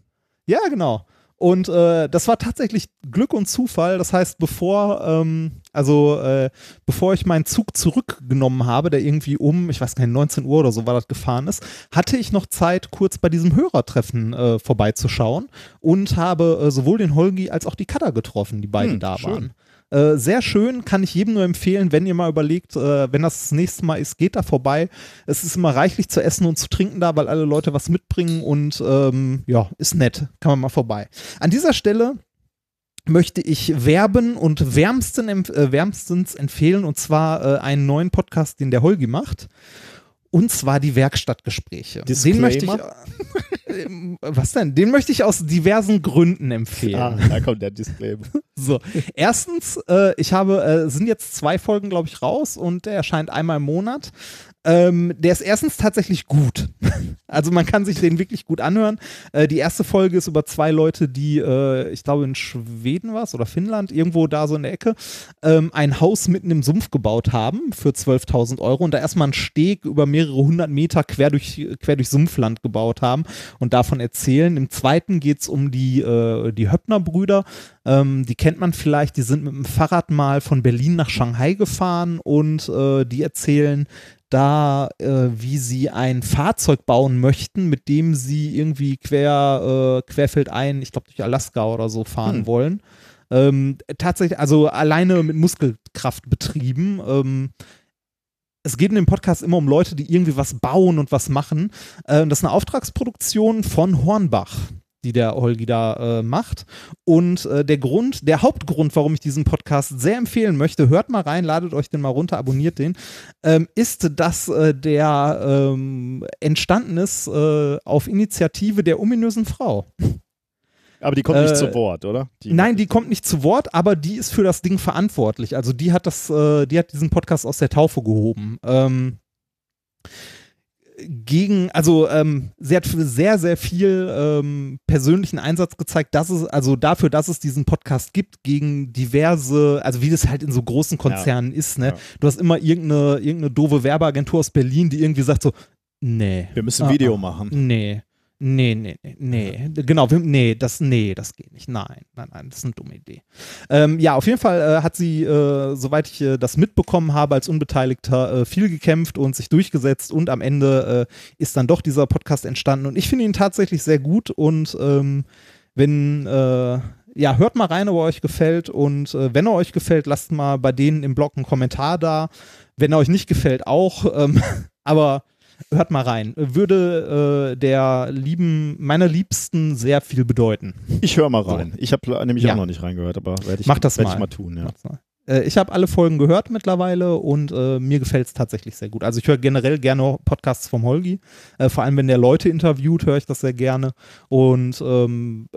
Speaker 1: Ja, genau. Und äh, das war tatsächlich Glück und Zufall. Das heißt, bevor, ähm, Also äh, bevor ich meinen Zug zurückgenommen habe, der irgendwie um, ich weiß gar nicht, 19 Uhr oder so war das gefahren ist, hatte ich noch Zeit, kurz bei diesem Hörertreffen äh, vorbeizuschauen und habe äh, sowohl den Holgi als auch die Kada getroffen, die beiden
Speaker 2: Hm,
Speaker 1: da
Speaker 2: schön.
Speaker 1: waren. Äh, sehr schön, kann ich jedem nur empfehlen, wenn ihr mal überlegt, äh, wenn das das nächste Mal ist, geht da vorbei. Es ist immer reichlich zu essen und zu trinken da, weil alle Leute was mitbringen und ähm, ja, ist nett. Kann man mal vorbei. An dieser Stelle möchte ich werben und wärmsten, äh, wärmstens empfehlen und zwar äh, einen neuen Podcast, den der Holgi macht. Und zwar die Werkstattgespräche. Den
Speaker 2: Disclaimer?
Speaker 1: möchte ich. Was denn? Den möchte ich aus diversen Gründen empfehlen.
Speaker 2: Ah, da kommt der Disclaimer.
Speaker 1: So, erstens, äh, ich habe, äh, sind jetzt zwei Folgen, glaube ich, raus und der erscheint einmal im Monat. Ähm, der ist erstens tatsächlich gut. Also man kann sich den wirklich gut anhören. Äh, die erste Folge ist über zwei Leute, die, äh, ich glaube in Schweden war es oder Finnland, irgendwo da so in der Ecke, ähm, ein Haus mitten im Sumpf gebaut haben für 12.000 Euro und da erstmal einen Steg über mehrere hundert Meter quer durch, quer durch Sumpfland gebaut haben und davon erzählen. Im zweiten geht es um die, äh, die Höppner-Brüder. Ähm, die kennt man vielleicht, die sind mit dem Fahrrad mal von Berlin nach Shanghai gefahren und äh, die erzählen da, äh, wie sie ein Fahrzeug bauen möchten, mit dem sie irgendwie quer, äh, querfeldein, ich glaube durch Alaska oder so fahren
Speaker 2: Hm.
Speaker 1: wollen. Ähm, tatsächlich, also alleine mit Muskelkraft betrieben. Ähm, es geht in dem Podcast immer um Leute, die irgendwie was bauen und was machen. Äh, das ist eine Auftragsproduktion von Hornbach, die der Holgi da äh, macht. Und äh, der Grund, der Hauptgrund, warum ich diesen Podcast sehr empfehlen möchte, hört mal rein, ladet euch den mal runter, abonniert den, ähm, ist, dass äh, der ähm, entstanden ist äh, auf Initiative der ominösen Frau.
Speaker 2: Aber die kommt nicht
Speaker 1: Äh,
Speaker 2: zu Wort, oder? Die
Speaker 1: Nein, die kommt nicht zu Wort, aber die ist für das Ding verantwortlich. Also die hat das, äh, die hat diesen Podcast aus der Taufe gehoben. Ähm, gegen, also ähm, sie hat sehr, sehr viel ähm, persönlichen Einsatz gezeigt, dass es, also dafür, dass es diesen Podcast gibt, gegen diverse, also wie das halt in so großen Konzernen ist, ne?
Speaker 2: Ja.
Speaker 1: Du hast immer irgendeine, irgendeine doofe Werbeagentur aus Berlin, die irgendwie sagt so, nee.
Speaker 2: Wir müssen ein
Speaker 1: Ah,
Speaker 2: Video
Speaker 1: ah.
Speaker 2: machen.
Speaker 1: Nee. Nee, nee, nee, nee. Genau, nee, das, nee, das geht nicht. Nein, nein, nein, das ist eine dumme Idee. Ähm, ja, auf jeden Fall äh, hat sie, äh, soweit ich äh, das mitbekommen habe, als Unbeteiligter äh, viel gekämpft und sich durchgesetzt und am Ende äh, ist dann doch dieser Podcast entstanden und ich finde ihn tatsächlich sehr gut und ähm, wenn, äh, ja, hört mal rein, ob er euch gefällt und wenn er euch gefällt, lasst mal bei denen im Blog einen Kommentar da. Wenn er euch nicht gefällt, auch. Ähm, aber hört mal rein. Würde äh, der lieben, meiner Liebsten sehr viel bedeuten.
Speaker 2: Ich höre mal rein. Ich habe nämlich
Speaker 1: Ja.
Speaker 2: auch noch nicht reingehört, aber werde ich,
Speaker 1: Mach das mal.
Speaker 2: ich mal tun. Ja.
Speaker 1: Äh, ich habe alle Folgen gehört mittlerweile und äh, mir gefällt es tatsächlich sehr gut. Also ich höre generell gerne Podcasts vom Holgi. Äh, vor allem, wenn der Leute interviewt, höre ich das sehr gerne. Und ähm,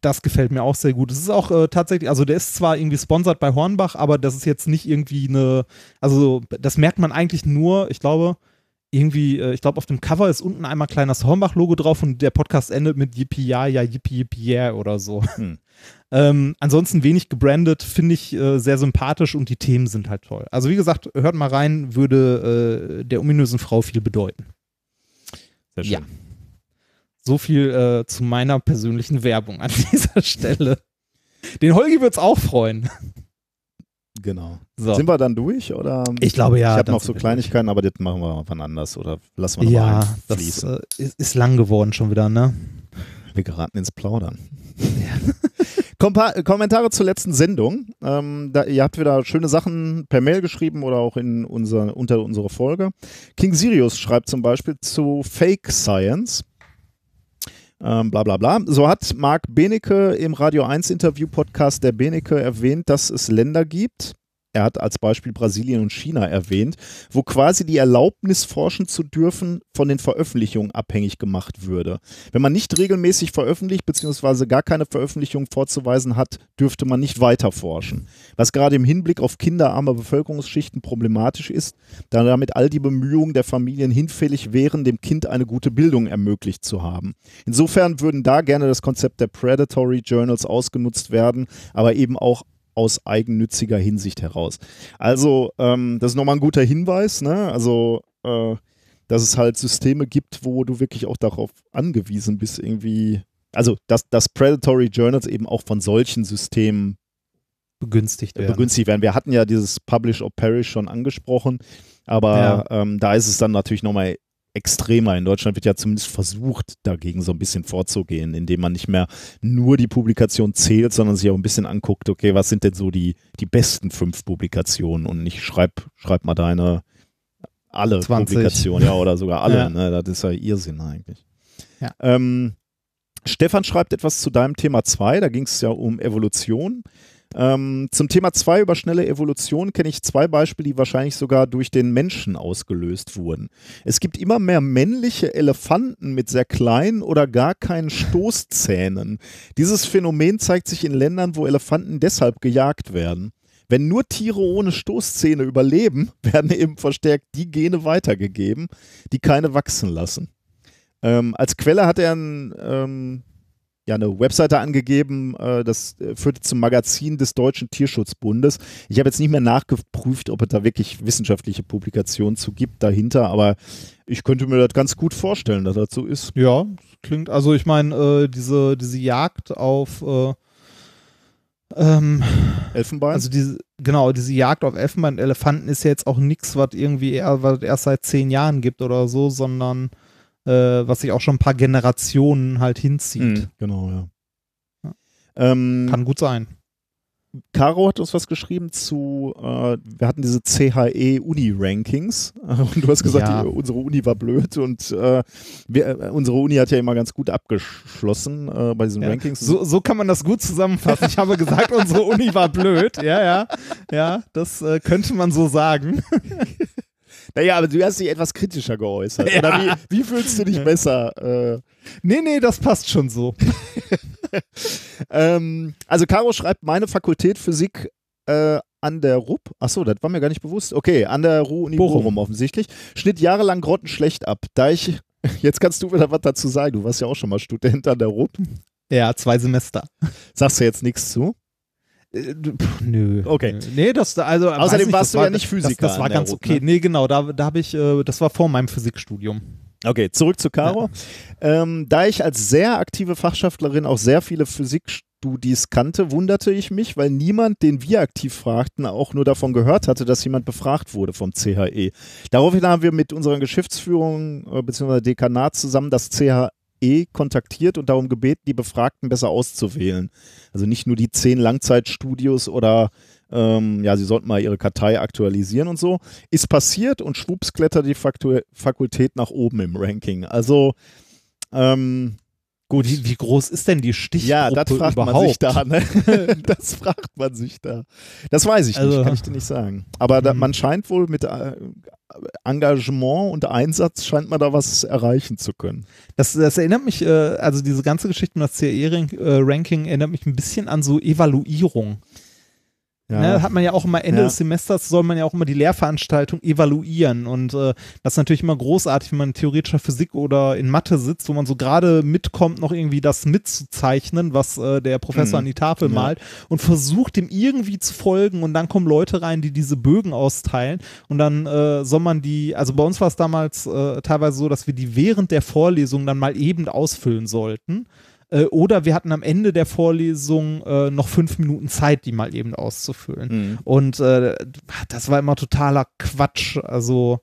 Speaker 1: das gefällt mir auch sehr gut. Es ist auch äh, tatsächlich, also der ist zwar irgendwie sponsert bei Hornbach, aber das ist jetzt nicht irgendwie eine, also das merkt man eigentlich nur, ich glaube, irgendwie, äh, ich glaube, auf dem Cover ist unten einmal kleines Hornbach-Logo drauf und der Podcast endet mit Yippie ja, ja, Yippie, Yippie, yeah oder so.
Speaker 2: Hm.
Speaker 1: Ähm, ansonsten wenig gebrandet, finde ich äh, sehr sympathisch und die Themen sind halt toll. Also wie gesagt, hört mal rein, würde äh, der ominösen Frau viel bedeuten.
Speaker 2: Sehr schön.
Speaker 1: Ja. So viel äh, zu meiner persönlichen Werbung an dieser Stelle. Den Holgi wird es auch freuen.
Speaker 2: Genau.
Speaker 1: So.
Speaker 2: Sind wir dann durch? Oder?
Speaker 1: Ich glaube ja.
Speaker 2: Ich habe noch so Kleinigkeiten, aber das machen wir wann anders oder lassen wir
Speaker 1: durch.
Speaker 2: noch
Speaker 1: Ja, das äh, ist, ist lang geworden schon wieder, ne?
Speaker 2: Wir geraten ins Plaudern. Kompa Kommentare zur letzten Sendung. Ähm, da, ihr habt wieder schöne Sachen per Mail geschrieben oder auch in unser, unter unsere Folge. King Sirius schreibt zum Beispiel zu Fake Science. Ähm, bla bla bla. So hat Marc Benecke im Radio 1 Interview-Podcast der Benecke erwähnt, dass es Länder gibt, er hat als Beispiel Brasilien und China erwähnt, wo quasi die Erlaubnis forschen zu dürfen von den Veröffentlichungen abhängig gemacht würde. Wenn man nicht regelmäßig veröffentlicht bzw. gar keine Veröffentlichung vorzuweisen hat, dürfte man nicht weiter forschen. Was gerade im Hinblick auf kinderarme Bevölkerungsschichten problematisch ist, da damit all die Bemühungen der Familien hinfällig wären, dem Kind eine gute Bildung ermöglicht zu haben. Insofern würden da gerne das Konzept der Predatory Journals ausgenutzt werden, aber eben auch aus eigennütziger Hinsicht heraus. Also, ähm, das ist nochmal ein guter Hinweis, ne? Also, äh, dass es halt Systeme gibt, wo du wirklich auch darauf angewiesen bist, irgendwie, also dass, dass Predatory Journals eben auch von solchen Systemen
Speaker 1: begünstigt werden.
Speaker 2: begünstigt werden. Wir hatten ja dieses Publish or Perish schon angesprochen, aber
Speaker 1: Ja.
Speaker 2: ähm, da ist es dann natürlich nochmal extremer. In Deutschland wird ja zumindest versucht, dagegen so ein bisschen vorzugehen, indem man nicht mehr nur die Publikation zählt, sondern sich auch ein bisschen anguckt, okay, was sind denn so die, die besten fünf Publikationen und nicht schreib, schreib mal deine alle
Speaker 1: 20.
Speaker 2: Publikationen, ja, oder sogar alle.
Speaker 1: Ja.
Speaker 2: Ne? Das ist ja Irrsinn eigentlich.
Speaker 1: Ja.
Speaker 2: Ähm, Stefan schreibt etwas zu deinem Thema 2, da ging es ja um Evolution. Ähm, zum Thema 2 über schnelle Evolution kenne ich zwei Beispiele, die wahrscheinlich sogar durch den Menschen ausgelöst wurden. Es gibt immer mehr männliche Elefanten mit sehr kleinen oder gar keinen Stoßzähnen. Dieses Phänomen zeigt sich in Ländern, wo Elefanten deshalb gejagt werden. Wenn nur Tiere ohne Stoßzähne überleben, werden eben verstärkt die Gene weitergegeben, die keine wachsen lassen. Ähm, als Quelle hat er ein, ähm, ja, eine Webseite angegeben, äh, das äh, führte zum Magazin des Deutschen Tierschutzbundes. Ich habe jetzt nicht mehr nachgeprüft, ob es da wirklich wissenschaftliche Publikationen zu gibt dahinter, aber ich könnte mir das ganz gut vorstellen, dass das so ist.
Speaker 1: Ja, klingt, also ich meine, äh, diese, diese Jagd auf äh, ähm,
Speaker 2: Elfenbein?
Speaker 1: also diese, genau, diese Jagd auf Elfenbein und Elefanten ist ja jetzt auch nichts, was irgendwie eher, was erst seit zehn Jahren gibt oder so, sondern äh, was sich auch schon ein paar Generationen halt hinzieht.
Speaker 2: Mhm, genau, ja.
Speaker 1: Ja.
Speaker 2: Ähm,
Speaker 1: Kann gut sein.
Speaker 2: Caro hat uns was geschrieben zu, äh, wir hatten diese CHE-Uni-Rankings und du hast gesagt,
Speaker 1: Ja.
Speaker 2: die, unsere Uni war blöd und äh, wir, äh, unsere Uni hat ja immer ganz gut abgeschlossen äh, bei diesen
Speaker 1: Ja.
Speaker 2: Rankings.
Speaker 1: So, so kann man das gut zusammenfassen. Ich habe gesagt, unsere Uni war blöd. Ja, ja. Ja, das äh, könnte man so sagen.
Speaker 2: Naja, aber du hast dich etwas kritischer geäußert.
Speaker 1: Ja.
Speaker 2: Oder wie, wie fühlst du dich besser? Äh,
Speaker 1: Nee, nee, das passt schon so.
Speaker 2: ähm, also Caro schreibt, meine Fakultät Physik äh, an der RUB, achso, das war mir gar nicht bewusst, okay, an der Ruhr-Uni
Speaker 1: Bochum.
Speaker 2: Bochum offensichtlich, schnitt jahrelang grottenschlecht ab. Da ich, jetzt kannst du wieder was dazu sagen, du warst ja auch schon mal Student an der RUB,
Speaker 1: Ja, zwei Semester.
Speaker 2: sagst du jetzt nichts zu?
Speaker 1: Äh, pff, nö.
Speaker 2: Okay.
Speaker 1: Nö. Nee, das, also.
Speaker 2: Außerdem warst
Speaker 1: das
Speaker 2: du ja nicht
Speaker 1: Das,
Speaker 2: Physiker
Speaker 1: das war
Speaker 2: an der
Speaker 1: ganz
Speaker 2: RUB,
Speaker 1: okay.
Speaker 2: ne?
Speaker 1: Nee, genau, da, da habe ich, äh, das war vor meinem Physikstudium.
Speaker 2: Okay, zurück zu Caro. Ähm, da ich als sehr aktive Fachschaftlerin auch sehr viele Physikstudis kannte, wunderte ich mich, weil niemand, den wir aktiv fragten, auch nur davon gehört hatte, dass jemand befragt wurde vom CHE. Daraufhin haben wir mit unserer Geschäftsführung äh, bzw. Dekanat zusammen das CHE kontaktiert und darum gebeten, die Befragten besser auszuwählen. Also nicht nur die zehn Langzeitstudios oder ähm, ja, sie sollten mal ihre Kartei aktualisieren und so. Ist passiert und schwupps klettert die Faktu Fakultät nach oben im Ranking. Also, ähm, gut.
Speaker 1: Wie, groß ist denn die Stichgruppe
Speaker 2: Ja, das fragt
Speaker 1: überhaupt?
Speaker 2: man sich da. Ne? das fragt man sich da. Das weiß ich
Speaker 1: Also-
Speaker 2: nicht, kann ich dir nicht sagen. Aber da,
Speaker 1: Mhm.
Speaker 2: man scheint wohl mit äh, Engagement und Einsatz scheint man da was erreichen zu können.
Speaker 1: Das, das erinnert mich, äh, also diese ganze Geschichte mit das CE-Ranking erinnert mich ein bisschen an so Evaluierung. Ne, hat man ja auch immer Ende
Speaker 2: Ja.
Speaker 1: des Semesters soll man ja auch immer die Lehrveranstaltung evaluieren und äh, das ist natürlich immer großartig, wenn man in theoretischer Physik oder in Mathe sitzt, wo man so gerade mitkommt, noch irgendwie das mitzuzeichnen, was äh, der Professor
Speaker 2: Mhm.
Speaker 1: an die Tafel
Speaker 2: Ja.
Speaker 1: malt und versucht dem irgendwie zu folgen und dann kommen Leute rein, die diese Bögen austeilen und dann äh, soll man die, also bei uns war es damals äh, teilweise so, dass wir die während der Vorlesung dann mal eben ausfüllen sollten. Äh, Oder wir hatten am Ende der Vorlesung äh, noch fünf Minuten Zeit, die mal eben auszufüllen.
Speaker 2: Mhm.
Speaker 1: Und äh, das war immer totaler Quatsch. Also,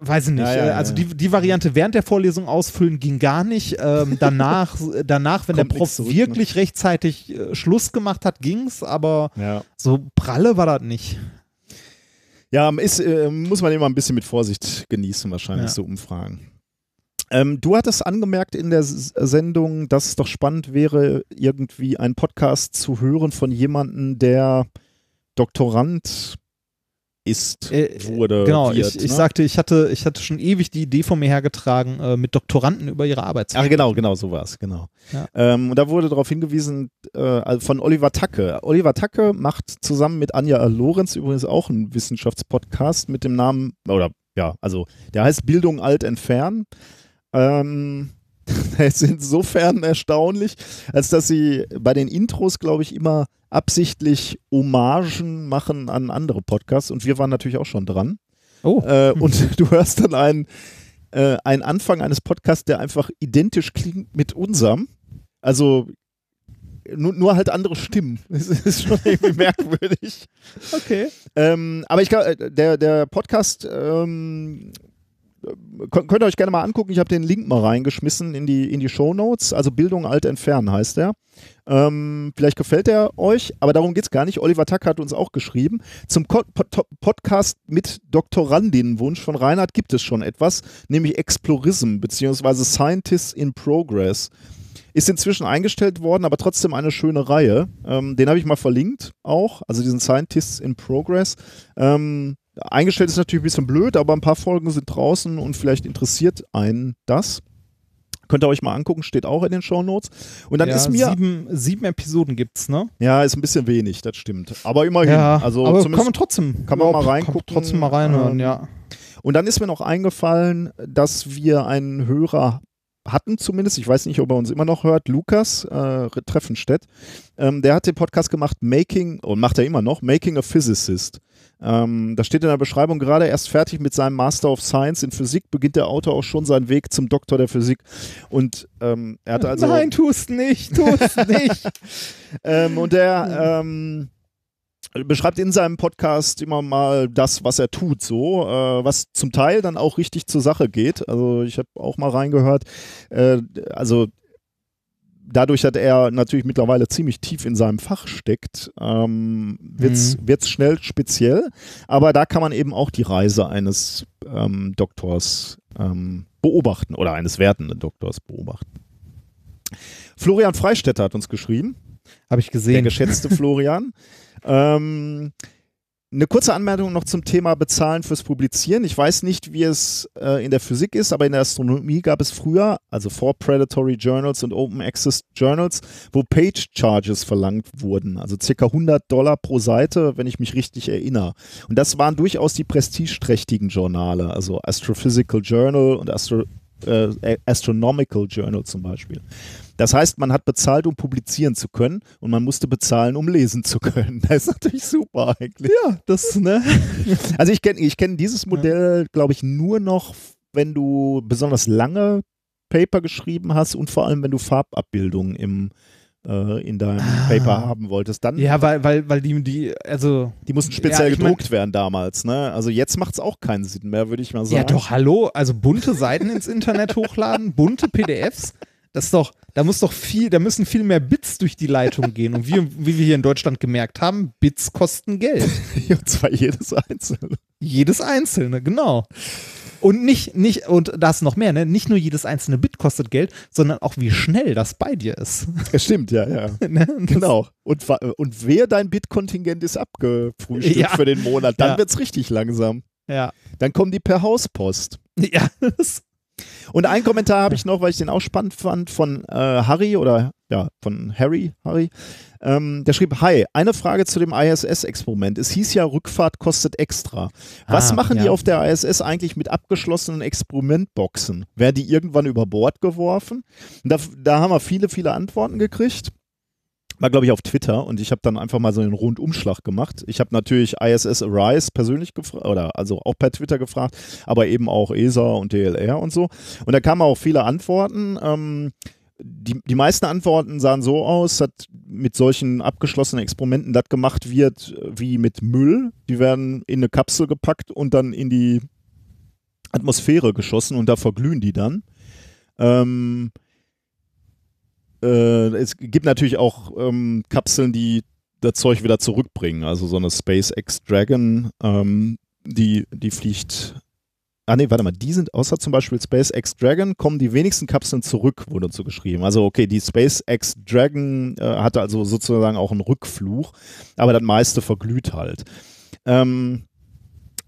Speaker 1: weiß ich nicht.
Speaker 2: Ja, ja,
Speaker 1: also
Speaker 2: ja.
Speaker 1: Die, die Variante während der Vorlesung ausfüllen ging gar nicht. Ähm, danach, danach, wenn
Speaker 2: Kommt
Speaker 1: der Prof
Speaker 2: zurück, ne?
Speaker 1: wirklich rechtzeitig äh, Schluss gemacht hat, ging's. Aber
Speaker 2: Ja.
Speaker 1: so pralle war das nicht.
Speaker 2: Ja, ist, äh, muss man immer ein bisschen mit Vorsicht genießen, wahrscheinlich so Umfragen. Ähm, du hattest angemerkt in der S Sendung, dass es doch spannend wäre, irgendwie einen Podcast zu hören von jemandem, der Doktorand ist,
Speaker 1: Äh,
Speaker 2: wurde,
Speaker 1: genau,
Speaker 2: wird.
Speaker 1: ich, ich
Speaker 2: ne?
Speaker 1: sagte, ich hatte, ich hatte schon ewig die Idee von mir hergetragen, äh, mit Doktoranden über ihre Arbeit zu
Speaker 2: Ach genau, genau, so war es, genau.
Speaker 1: Ja.
Speaker 2: Ähm, und da wurde darauf hingewiesen äh, also von Oliver Tacke. Oliver Tacke macht zusammen mit Anja Lorenz übrigens auch einen Wissenschaftspodcast mit dem Namen, oder ja, also der heißt Bildung alt entfernen. Ähm, der ist insofern erstaunlich, als dass sie bei den Intros, glaube ich, immer absichtlich Hommagen machen an andere Podcasts und wir waren natürlich auch schon dran.
Speaker 1: Oh,
Speaker 2: Äh, und du hörst dann einen, äh, einen Anfang eines Podcasts, der einfach identisch klingt mit unserem. Also nur, nur halt andere Stimmen. Das ist schon irgendwie merkwürdig.
Speaker 1: Okay.
Speaker 2: Ähm, aber ich glaube, äh, der, der Podcast ähm, könnt könnt ihr euch gerne mal angucken. Ich habe den Link mal reingeschmissen in die, in die Show Notes. Also Bildung alt entfernen heißt der. Ähm, vielleicht gefällt er euch, aber darum geht es gar nicht. Oliver Tack hat uns auch geschrieben. Zum Pod Podcast mit Doktorandinnenwunsch von Reinhard gibt es schon etwas, nämlich Explorism bzw. Scientists in Progress. Ist inzwischen eingestellt worden, aber trotzdem eine schöne Reihe. Ähm, den habe ich mal verlinkt auch, also diesen Scientists in Progress. Ähm, eingestellt ist natürlich ein bisschen blöd, aber ein paar Folgen sind draußen und vielleicht interessiert einen das. Könnt ihr euch mal angucken, steht auch in den Show Notes. Und dann
Speaker 1: ja,
Speaker 2: ist mir.
Speaker 1: Sieben, sieben Episoden gibt's, ne?
Speaker 2: Ja, ist ein bisschen wenig, das stimmt. Aber immerhin.
Speaker 1: Ja,
Speaker 2: also
Speaker 1: aber
Speaker 2: zumindest
Speaker 1: kann man trotzdem.
Speaker 2: kann man mal reingucken,
Speaker 1: Trotzdem mal reinhören,
Speaker 2: ähm,
Speaker 1: ja.
Speaker 2: Und dann ist mir noch eingefallen, dass wir einen Hörer hatten zumindest, ich weiß nicht, ob er uns immer noch hört, Lukas äh, Treffenstedt, ähm, der hat den Podcast gemacht, Making, und macht er immer noch, Making a Physicist. Ähm, da steht in der Beschreibung, gerade erst fertig mit seinem Master of Science in Physik, beginnt der Autor auch schon seinen Weg zum Doktor der Physik. Und ähm, er hatte also...
Speaker 1: Nein, tust nicht, tust nicht.
Speaker 2: Ähm, und der ähm, beschreibt in seinem Podcast immer mal das, was er tut, so, äh, was zum Teil dann auch richtig zur Sache geht. Also ich habe auch mal reingehört. Äh, also dadurch, dass er natürlich mittlerweile ziemlich tief in seinem Fach steckt, ähm, wird's wird's schnell speziell. Aber da kann man eben auch die Reise eines ähm, Doktors ähm, beobachten oder eines wertenden Doktors beobachten. Florian Freistetter hat uns geschrieben
Speaker 1: Habe ich
Speaker 2: der
Speaker 1: gesehen.
Speaker 2: geschätzte Florian. Ähm, eine kurze Anmerkung noch zum Thema Bezahlen fürs Publizieren. Ich weiß nicht, wie es äh, in der Physik ist, aber in der Astronomie gab es früher, also vor Predatory Journals und Open Access Journals, wo Page Charges verlangt wurden, also circa 100 Dollar pro Seite, wenn ich mich richtig erinnere. Und das waren durchaus die prestigeträchtigen Journale, also Astrophysical Journal und Astro, äh, Astronomical Journal zum Beispiel. Das heißt, man hat bezahlt, um publizieren zu können und man musste bezahlen, um lesen zu können. Das ist natürlich super eigentlich.
Speaker 1: ja, das, ne?
Speaker 2: Also ich kenne ich kenn dieses Modell, glaube ich, nur noch, wenn du besonders lange Paper geschrieben hast und vor allem, wenn du Farbabbildungen im, äh, in deinem
Speaker 1: Ah.
Speaker 2: Paper haben wolltest. Dann,
Speaker 1: Ja, weil, weil, weil die, die, also.
Speaker 2: die mussten speziell
Speaker 1: Ja, ich mein-
Speaker 2: gedruckt werden damals. Ne? Also jetzt macht es auch keinen Sinn mehr, würde ich mal sagen.
Speaker 1: Ja, doch, hallo. Also bunte Seiten ins Internet hochladen, bunte PDFs. Das ist doch, da muss doch viel, da müssen viel mehr Bits durch die Leitung gehen. Und wie, wie wir hier in Deutschland gemerkt haben, Bits kosten Geld.
Speaker 2: Und zwar jedes einzelne.
Speaker 1: Jedes einzelne, genau. Und nicht, nicht, und da ist noch mehr, ne? Nicht nur jedes einzelne Bit kostet Geld, sondern auch wie schnell das bei dir ist.
Speaker 2: Ja, stimmt, ja, ja.
Speaker 1: ne? Das-
Speaker 2: Genau. Und, und wer dein Bitkontingent ist abgefrühstückt
Speaker 1: Ja.
Speaker 2: für den Monat, dann
Speaker 1: Ja.
Speaker 2: wird's richtig langsam.
Speaker 1: Ja.
Speaker 2: Dann kommen die per Hauspost.
Speaker 1: Ja, das,
Speaker 2: Und einen Kommentar habe ich noch, weil ich den auch spannend fand, von äh, Harry oder ja, von Harry, Harry. Ähm, der schrieb, Hi, eine Frage zu dem ISS-Experiment. Es hieß ja, Rückfahrt kostet extra. Was
Speaker 1: Ah,
Speaker 2: machen die
Speaker 1: ja.
Speaker 2: auf der ISS eigentlich mit abgeschlossenen Experimentboxen? Werden die irgendwann über Bord geworfen? Da, da haben wir viele, viele Antworten gekriegt. War, glaube ich, auf Twitter und ich habe dann einfach mal so einen Rundumschlag gemacht. Ich habe natürlich ISS Arise persönlich gefragt, oder also auch per Twitter gefragt, aber eben auch ESA und DLR und so. Und da kamen auch viele Antworten. Ähm, die, die meisten Antworten sahen so aus, dass mit solchen abgeschlossenen Experimenten das gemacht wird äh, wie mit Müll. Die werden in eine Kapsel gepackt und dann in die Atmosphäre geschossen und da verglühen die dann. Ähm, äh, es gibt natürlich auch ähm, Kapseln, die das Zeug wieder zurückbringen. Also so eine SpaceX Dragon, ähm, die, die fliegt. Ah nee, warte mal, die sind, außer zum Beispiel SpaceX Dragon, kommen die wenigsten Kapseln zurück, wurde dazu geschrieben. Also okay, die SpaceX Dragon äh, hatte also sozusagen auch einen Rückflug, aber das meiste verglüht halt. Ähm,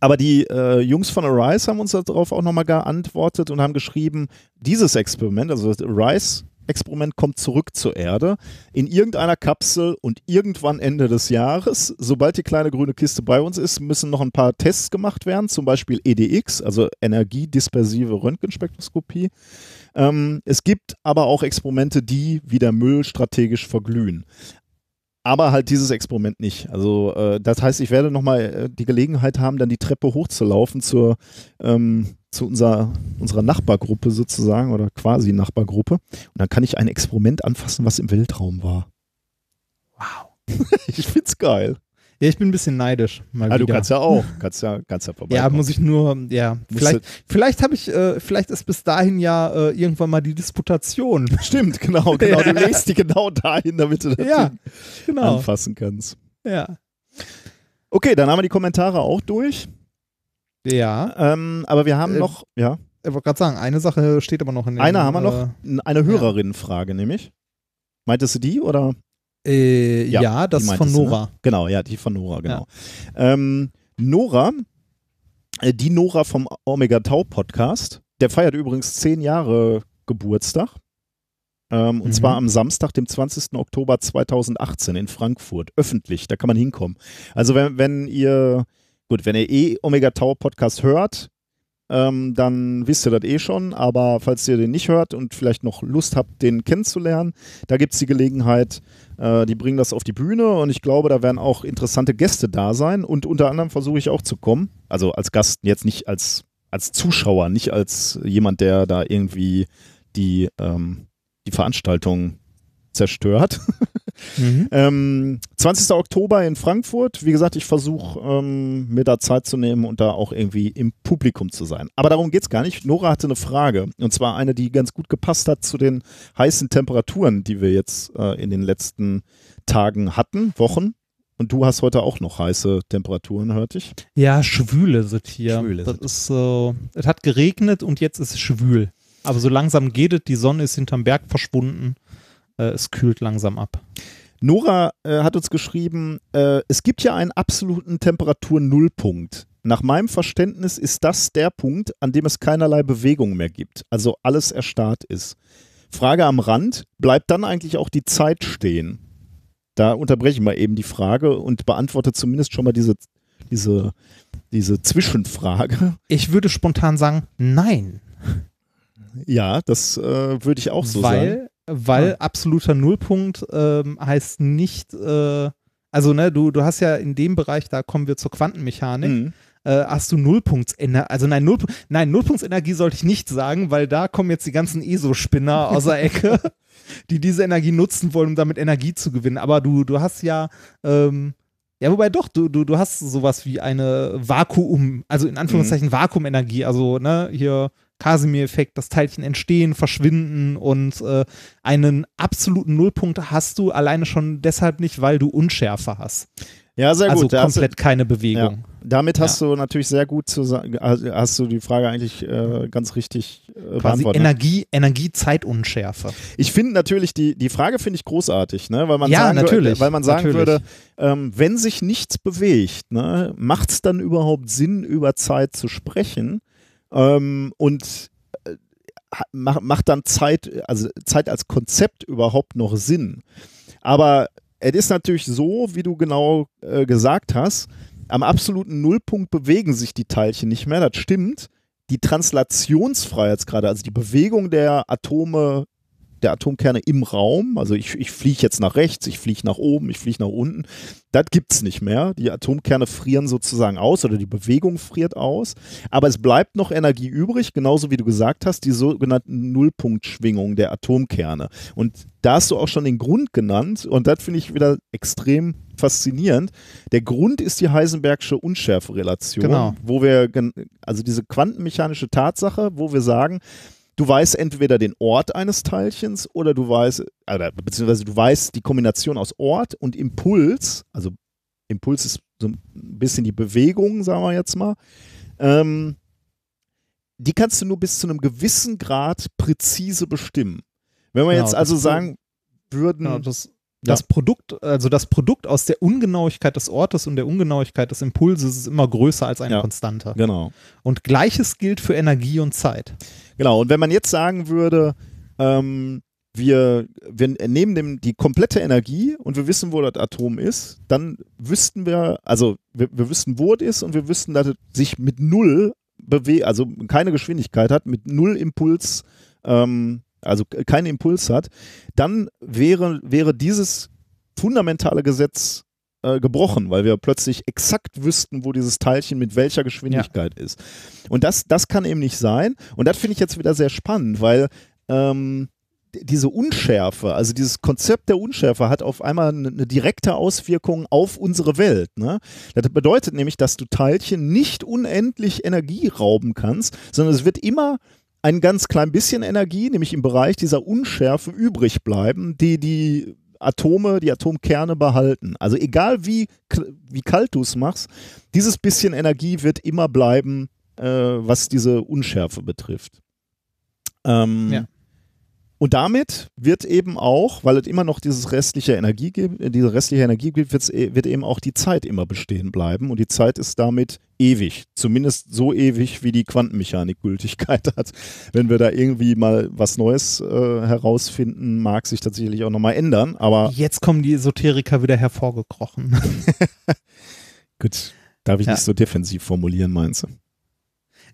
Speaker 2: aber die äh, Jungs von Arise haben uns darauf auch nochmal geantwortet und haben geschrieben, dieses Experiment, also das Arise Experiment kommt zurück zur Erde in irgendeiner Kapsel und irgendwann Ende des Jahres, sobald die kleine grüne Kiste bei uns ist, müssen noch ein paar Tests gemacht werden, zum Beispiel EDX, also energiedispersive Röntgenspektroskopie. Ähm, es gibt aber auch Experimente, die wie der Müll strategisch verglühen. Aber halt dieses Experiment nicht. Also äh, das heißt, ich werde nochmal äh, die Gelegenheit haben, dann die Treppe hochzulaufen zur, ähm, zu unserer, unserer Nachbargruppe sozusagen oder quasi Nachbargruppe. Und dann kann ich ein Experiment anfassen, was im Weltraum war.
Speaker 1: Wow.
Speaker 2: ich find's geil.
Speaker 1: Ja, ich bin ein bisschen neidisch. Mal
Speaker 2: Ah, du kannst ja auch. Kannst ja, kannst ja vorbei.
Speaker 1: Ja, muss ich nur, ja, vielleicht, vielleicht habe ich, äh, vielleicht ist bis dahin ja äh, irgendwann mal die Disputation.
Speaker 2: Stimmt, genau, genau. Du legst die genau dahin, damit du das
Speaker 1: Ja, genau.
Speaker 2: anfassen kannst.
Speaker 1: Ja.
Speaker 2: Okay, dann haben wir die Kommentare auch durch.
Speaker 1: Ja,
Speaker 2: Ähm, aber wir haben
Speaker 1: Äh,
Speaker 2: noch, ja,
Speaker 1: ich wollte gerade sagen, eine Sache steht aber noch in den,
Speaker 2: eine haben wir noch,
Speaker 1: Äh,
Speaker 2: eine Hörerinnenfrage nämlich. Meintest du die oder?
Speaker 1: äh,
Speaker 2: Ja,
Speaker 1: ja, das von
Speaker 2: ne?
Speaker 1: Nora.
Speaker 2: Genau, ja, die von Nora, genau. Ähm, Nora, äh, die Nora vom Omega Tau Podcast, der feiert übrigens zehn Jahre Geburtstag. Ähm, und
Speaker 1: Mhm.
Speaker 2: zwar am Samstag, dem 20. Oktober 2018 in Frankfurt, öffentlich, da kann man hinkommen. Also wenn, wenn ihr, gut, wenn ihr eh Omega Tau Podcast hört, ähm, dann wisst ihr das eh schon, aber falls ihr den nicht hört und vielleicht noch Lust habt, den kennenzulernen, da gibt es die Gelegenheit, äh, die bringen das auf die Bühne und ich glaube, da werden auch interessante Gäste da sein und unter anderem versuche ich auch zu kommen, also als Gast, jetzt nicht als, als Zuschauer, nicht als jemand, der da irgendwie die, ähm, die Veranstaltung zerstört.
Speaker 1: Mhm.
Speaker 2: Ähm, 20. Oktober in Frankfurt. Wie gesagt, ich versuche ähm, mir da Zeit zu nehmen und da auch irgendwie im Publikum zu sein. Aber darum geht es gar nicht. Nora hatte eine Frage. Und zwar eine, die ganz gut gepasst hat zu den heißen Temperaturen, die wir jetzt äh, in den letzten Tagen hatten, Wochen. Und du hast heute auch noch heiße Temperaturen, hörte ich.
Speaker 1: Ja, schwüle sind hier.
Speaker 2: Schwüle
Speaker 1: das
Speaker 2: sind.
Speaker 1: ist so, es hat geregnet und jetzt ist es schwül. Aber so langsam geht es, die Sonne ist hinterm Berg verschwunden. Äh, es kühlt langsam ab.
Speaker 2: Nora äh, hat uns geschrieben, äh, es gibt ja einen absoluten Temperatur-Nullpunkt. Nach meinem Verständnis ist das der Punkt, an dem es keinerlei Bewegung mehr gibt, also alles erstarrt ist. Frage am Rand, bleibt dann eigentlich auch die Zeit stehen? Da unterbreche ich mal eben die Frage und beantworte zumindest schon mal diese, diese, diese Zwischenfrage.
Speaker 1: Ich würde spontan sagen, nein.
Speaker 2: Ja, das äh, würde ich auch so sagen.
Speaker 1: weil weil
Speaker 2: Ah.
Speaker 1: absoluter Nullpunkt ähm, heißt nicht, äh, also ne, du, du hast ja in dem Bereich, da kommen wir zur Quantenmechanik,
Speaker 2: Mhm.
Speaker 1: äh, hast du Nullpunktsenergie, also nein, Null, nein, Nullpunktsenergie sollte ich nicht sagen, weil da kommen jetzt die ganzen ESO-Spinner aus der Ecke, die diese Energie nutzen wollen, um damit Energie zu gewinnen. Aber du, du hast ja, ähm, ja, wobei doch, du, du, du hast sowas wie eine Vakuum, also in Anführungszeichen Vakuumenergie, also ne, hier Casimir-Effekt, das Teilchen entstehen, verschwinden und äh, einen absoluten Nullpunkt hast du alleine schon deshalb nicht, weil du Unschärfe hast.
Speaker 2: Ja, sehr
Speaker 1: also
Speaker 2: gut. Da hast du-
Speaker 1: komplett keine Bewegung.
Speaker 2: Damit hast du natürlich sehr gut zu sagen, hast du die Frage eigentlich äh, ganz richtig äh,
Speaker 1: Quasi
Speaker 2: beantwortet.
Speaker 1: Energie, Energie-Zeitunschärfe.
Speaker 2: Ich finde natürlich, die, die Frage finde ich großartig, ne? weil man
Speaker 1: Ja,
Speaker 2: sagen,
Speaker 1: natürlich,
Speaker 2: Weil man sagen
Speaker 1: natürlich.
Speaker 2: würde, ähm, wenn sich nichts bewegt, ne, macht es dann überhaupt Sinn, über Zeit zu sprechen? Ähm, und äh, macht, macht dann Zeit, also Zeit als Konzept überhaupt noch Sinn? Aber es ist natürlich so, wie du genau äh, gesagt hast, am absoluten Nullpunkt bewegen sich die Teilchen nicht mehr, das stimmt. Die Translationsfreiheitsgrade, also die Bewegung der Atome, der Atomkerne im Raum, also ich, ich fliege jetzt nach rechts, ich fliege nach oben, ich fliege nach unten, das gibt es nicht mehr. Die Atomkerne frieren sozusagen aus oder die Bewegung friert aus, aber es bleibt noch Energie übrig, genauso wie du gesagt hast, die sogenannten Nullpunktschwingungen der Atomkerne. Und da hast du auch schon den Grund genannt und das finde ich wieder extrem faszinierend. Der Grund ist die Heisenbergsche Unschärferelation,
Speaker 1: Genau.
Speaker 2: wo wir, also diese quantenmechanische Tatsache, wo wir sagen, du weißt entweder den Ort eines Teilchens oder du weißt, oder, beziehungsweise du weißt die Kombination aus Ort und Impuls, also Impuls ist so ein bisschen die Bewegung, sagen wir jetzt mal, ähm, die kannst du nur bis zu einem gewissen Grad präzise bestimmen. Wenn wir
Speaker 1: Genau,
Speaker 2: jetzt also sagen würden,
Speaker 1: Genau, das, das Produkt, also das Produkt aus der Ungenauigkeit des Ortes und der Ungenauigkeit des Impulses ist immer größer als eine
Speaker 2: Ja.
Speaker 1: Konstante.
Speaker 2: genau,
Speaker 1: Und gleiches gilt für Energie und Zeit.
Speaker 2: Genau, und wenn man jetzt sagen würde, ähm, wir, wir nehmen dem die komplette Energie und wir wissen, wo das Atom ist, dann wüssten wir, also wir, wir wüssten, wo es ist und wir wüssten, dass es sich mit null bewegt, also keine Geschwindigkeit hat, mit null Impuls, ähm, also keinen Impuls hat, dann wäre, wäre dieses fundamentale Gesetz äh, gebrochen, weil wir plötzlich exakt wüssten, wo dieses Teilchen mit welcher Geschwindigkeit ist. Und das, das kann eben nicht sein. Und das finde ich jetzt wieder sehr spannend, weil ähm, diese Unschärfe, also dieses Konzept der Unschärfe hat auf einmal eine, eine direkte Auswirkung auf unsere Welt. Ne? Das bedeutet nämlich, dass du Teilchen nicht unendlich Energie rauben kannst, sondern es wird immer ein ganz klein bisschen Energie, nämlich im Bereich dieser Unschärfe übrig bleiben, die die Atome, die Atomkerne behalten. Also egal wie, wie kalt du es machst, dieses bisschen Energie wird immer bleiben, äh, was diese Unschärfe betrifft. Ähm,
Speaker 1: Ja.
Speaker 2: Und damit wird eben auch, weil es immer noch dieses restliche Energie gibt, diese restliche Energie gibt, e- wird eben auch die Zeit immer bestehen bleiben. Und die Zeit ist damit ewig. Zumindest so ewig, wie die Quantenmechanik Gültigkeit hat. Wenn wir da irgendwie mal was Neues äh, herausfinden, mag sich tatsächlich auch nochmal ändern. Aber
Speaker 1: Jetzt kommen die Esoteriker wieder hervorgekrochen.
Speaker 2: gut, darf ich
Speaker 1: Ja.
Speaker 2: nicht so defensiv formulieren, meinst du?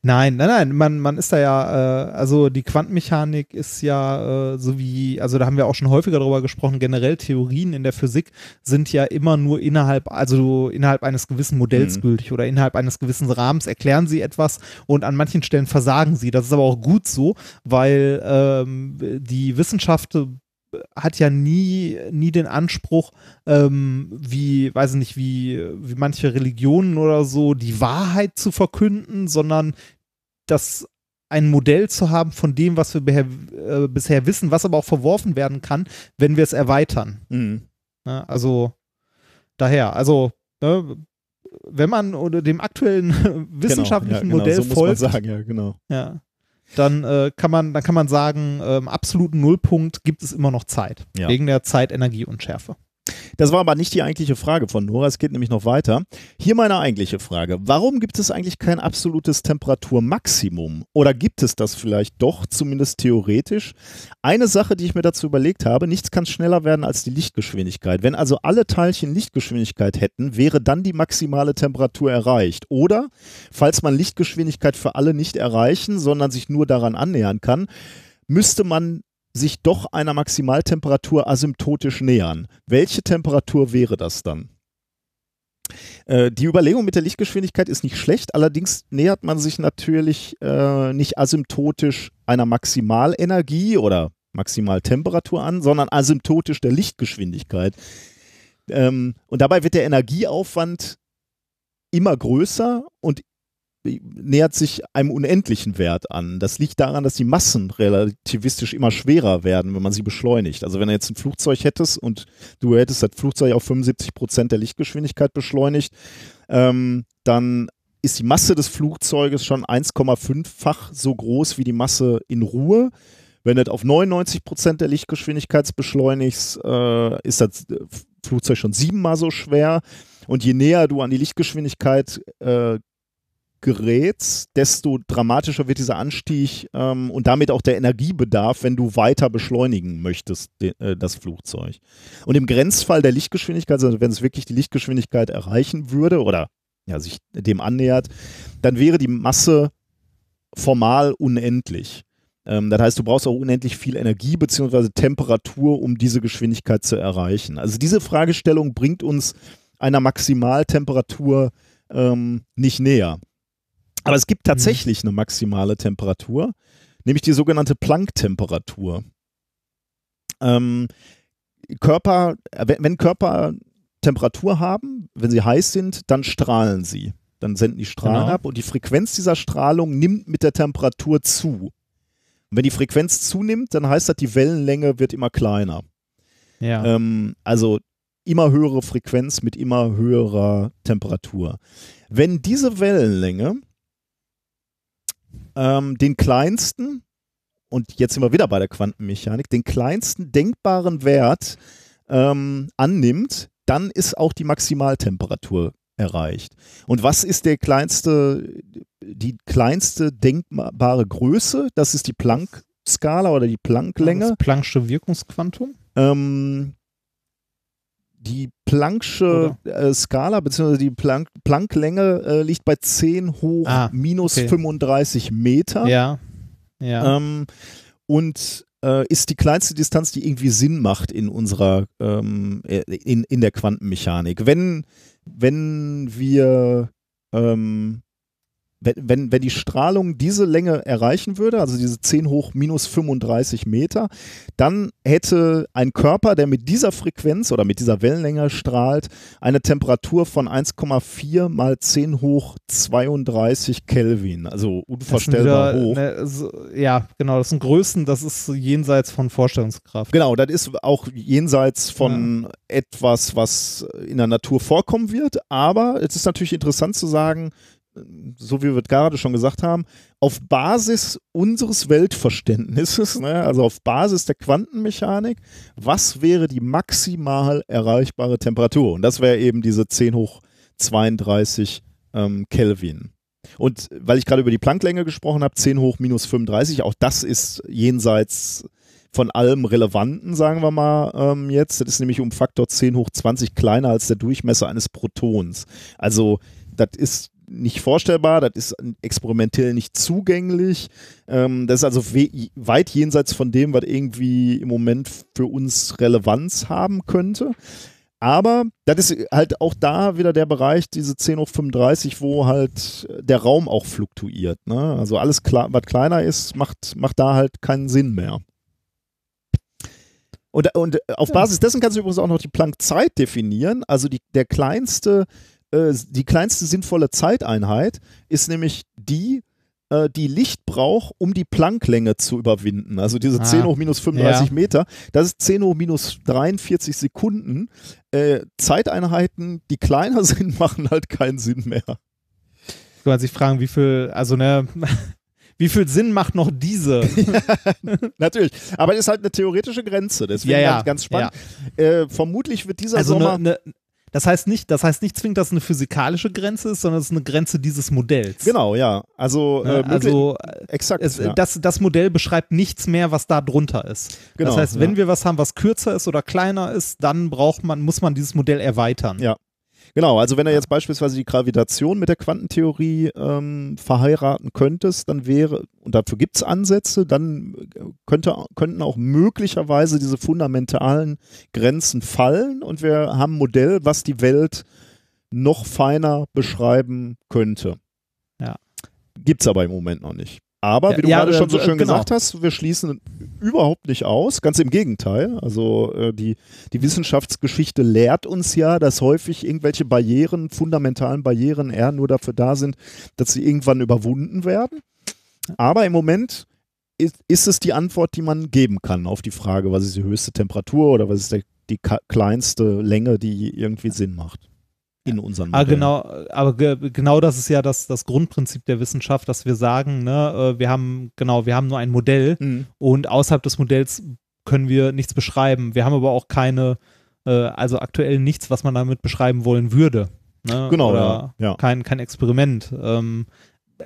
Speaker 1: Nein, nein, nein, man, man ist da ja, äh, also die Quantenmechanik ist ja äh, so wie, also da haben wir auch schon häufiger drüber gesprochen, generell Theorien in der Physik sind ja immer nur innerhalb, also innerhalb eines gewissen Modells
Speaker 2: Mhm.
Speaker 1: gültig oder innerhalb eines gewissen Rahmens erklären sie etwas und an manchen Stellen versagen sie. Das ist aber auch gut so, weil ähm, die Wissenschaft äh, hat ja nie, nie den Anspruch, ähm, wie, weiß ich nicht, wie, wie manche Religionen oder so, die Wahrheit zu verkünden, sondern das ein Modell zu haben von dem, was wir äh, bisher wissen, was aber auch verworfen werden kann, wenn wir es erweitern.
Speaker 2: Mhm.
Speaker 1: Ne? Also daher, also ne, wenn man oder dem aktuellen wissenschaftlichen
Speaker 2: genau, ja,
Speaker 1: Modell
Speaker 2: genau, so
Speaker 1: folgt,
Speaker 2: sagen, ja, genau.
Speaker 1: ja, dann äh, kann man, dann kann man sagen, ähm, absoluten Nullpunkt gibt es immer noch Zeit
Speaker 2: Ja.
Speaker 1: wegen der Zeit, Energie und Schärfe.
Speaker 2: Das war aber nicht die eigentliche Frage von Nora. Es geht nämlich noch weiter. Hier meine eigentliche Frage. Warum gibt es eigentlich kein absolutes Temperaturmaximum? Oder gibt es das vielleicht doch, zumindest theoretisch? Eine Sache, die ich mir dazu überlegt habe, nichts kann schneller werden als die Lichtgeschwindigkeit. Wenn also alle Teilchen Lichtgeschwindigkeit hätten, wäre dann die maximale Temperatur erreicht. Oder, falls man Lichtgeschwindigkeit für alle nicht erreichen, sondern sich nur daran annähern kann, müsste man sich doch einer Maximaltemperatur asymptotisch nähern. Welche Temperatur wäre das dann? Äh, die Überlegung mit der Lichtgeschwindigkeit ist nicht schlecht, allerdings nähert man sich natürlich äh, nicht asymptotisch einer Maximalenergie oder Maximaltemperatur an, sondern asymptotisch der Lichtgeschwindigkeit. Ähm, und dabei wird der Energieaufwand immer größer und nähert sich einem unendlichen Wert an. Das liegt daran, dass die Massen relativistisch immer schwerer werden, wenn man sie beschleunigt. Also wenn du jetzt ein Flugzeug hättest und du hättest das Flugzeug auf 75 Prozent der Lichtgeschwindigkeit beschleunigt, ähm, dann ist die Masse des Flugzeuges schon 1,5-fach so groß wie die Masse in Ruhe. Wenn du das auf 99 Prozent der Lichtgeschwindigkeit beschleunigst, äh, ist das Flugzeug schon siebenmal so schwer. Und je näher du an die Lichtgeschwindigkeit äh, gerätst, desto dramatischer wird dieser Anstieg ähm, und damit auch der Energiebedarf, wenn du weiter beschleunigen möchtest, de, äh, das Flugzeug. Und im Grenzfall der Lichtgeschwindigkeit, also wenn es wirklich die Lichtgeschwindigkeit erreichen würde oder ja, sich dem annähert, dann wäre die Masse formal unendlich. Ähm, das heißt, du brauchst auch unendlich viel Energie bzw. Temperatur, um diese Geschwindigkeit zu erreichen. Also diese Fragestellung bringt uns einer Maximaltemperatur ähm, nicht näher. Aber es gibt tatsächlich eine maximale Temperatur, nämlich die sogenannte Planck-Temperatur. Ähm, Körper, wenn, wenn Körper Temperatur haben, wenn sie heiß sind, dann strahlen sie. Dann senden die Strahlen
Speaker 1: Genau.
Speaker 2: ab und die Frequenz dieser Strahlung nimmt mit der Temperatur zu. Und wenn die Frequenz zunimmt, dann heißt das, die Wellenlänge wird immer kleiner.
Speaker 1: Ja.
Speaker 2: Ähm, also immer höhere Frequenz mit immer höherer Temperatur. Wenn diese Wellenlänge ähm, den kleinsten, und jetzt sind wir wieder bei der Quantenmechanik, den kleinsten denkbaren Wert ähm, annimmt, dann ist auch die Maximaltemperatur erreicht. Und was ist der kleinste, die kleinste denkbare Größe? Das ist die Planck-Skala oder die Planck-Länge.
Speaker 1: Das Planck'sche Wirkungsquantum?
Speaker 2: Ähm, die Planck'sche äh, Skala bzw. die Planck Plancklänge äh, liegt bei 10 hoch
Speaker 1: Ah,
Speaker 2: minus
Speaker 1: okay.
Speaker 2: 35 Meter
Speaker 1: Ja. Ja.
Speaker 2: ähm, und äh, ist die kleinste Distanz, die irgendwie Sinn macht in unserer ähm, äh, in, in der Quantenmechanik. Wenn wenn wir ähm, wenn, wenn, die Strahlung diese Länge erreichen würde, also diese 10 hoch minus 35 Meter, dann hätte ein Körper, der mit dieser Frequenz oder mit dieser Wellenlänge strahlt, eine Temperatur von 1,4 mal 10 hoch 32 Kelvin. Also unvorstellbar
Speaker 1: wieder,
Speaker 2: hoch.
Speaker 1: Ne, so, ja, genau, das sind Größen, das ist jenseits von Vorstellungskraft.
Speaker 2: Genau, das ist auch jenseits von etwas, was in der Natur vorkommen wird. Aber es ist natürlich interessant zu sagen, so wie wir gerade schon gesagt haben, auf Basis unseres Weltverständnisses, ne, also auf Basis der Quantenmechanik, was wäre die maximal erreichbare Temperatur? Und das wäre eben diese 10 hoch 32 ähm, Kelvin. Und weil ich gerade über die Plancklänge gesprochen habe, 10 hoch minus 35, auch das ist jenseits von allem Relevanten, sagen wir mal ähm, jetzt. Das ist nämlich um Faktor 10 hoch 20 kleiner als der Durchmesser eines Protons. Also das ist nicht vorstellbar, das ist experimentell nicht zugänglich. Ähm, das ist also weit jenseits von dem, was irgendwie im Moment für uns Relevanz haben könnte. Aber das ist halt auch da wieder der Bereich, diese 10 hoch 35, wo halt der Raum auch fluktuiert. Ne? Also alles, was kleiner ist, macht, macht da halt keinen Sinn mehr. Und, und auf Basis dessen kannst du übrigens auch noch die Planck-Zeit definieren. Also die, der kleinste äh, die kleinste sinnvolle Zeiteinheit ist nämlich die, äh, die Licht braucht, um die Plancklänge zu überwinden. Also diese ah, 10 hoch minus 35 ja. Meter, das ist 10 hoch minus 43 Sekunden. Äh, Zeiteinheiten, die kleiner sind, machen halt keinen Sinn mehr.
Speaker 1: Du kannst sich fragen, wie viel, also ne, wie viel Sinn macht noch diese?
Speaker 2: ja, natürlich. Aber es ist halt eine theoretische Grenze. Deswegen ja, ja. Ganz, ganz spannend. Ja. Äh, vermutlich wird dieser also Sommer.
Speaker 1: Ne, ne, das heißt nicht, das heißt nicht zwingend, dass es eine physikalische Grenze ist, sondern es ist eine Grenze dieses Modells.
Speaker 2: Genau, ja. Also, äh,
Speaker 1: also exakt. Es, ja. das, das Modell beschreibt nichts mehr, was da drunter ist. Genau, das heißt, wenn ja. wir was haben, was kürzer ist oder kleiner ist, dann braucht man, muss man dieses Modell erweitern.
Speaker 2: Ja. Genau, also wenn du jetzt beispielsweise die Gravitation mit der Quantentheorie ähm, verheiraten könntest, dann wäre, und dafür gibt es Ansätze, dann könnte, könnten auch möglicherweise diese fundamentalen Grenzen fallen und wir haben ein Modell, was die Welt noch feiner beschreiben könnte.
Speaker 1: Ja.
Speaker 2: Gibt es aber im Moment noch nicht. Aber wie du ja, gerade schon so schön genau. gesagt hast, wir schließen überhaupt nicht aus. Ganz im Gegenteil. Also äh, die, die Wissenschaftsgeschichte lehrt uns ja, dass häufig irgendwelche Barrieren, fundamentalen Barrieren eher nur dafür da sind, dass sie irgendwann überwunden werden. Aber im Moment ist, ist es die Antwort, die man geben kann auf die Frage, was ist die höchste Temperatur oder was ist der, die kleinste Länge, die irgendwie Sinn macht in unseren
Speaker 1: ah, Modellen. Aber genau, aber ge genau das ist ja das, das Grundprinzip der Wissenschaft, dass wir sagen, ne, äh, wir haben, genau, wir haben nur ein Modell mhm. und außerhalb des Modells können wir nichts beschreiben. Wir haben aber auch keine, äh, also aktuell nichts, was man damit beschreiben wollen würde. Ne?
Speaker 2: Genau, Oder ja.
Speaker 1: Kein, kein Experiment. Ähm,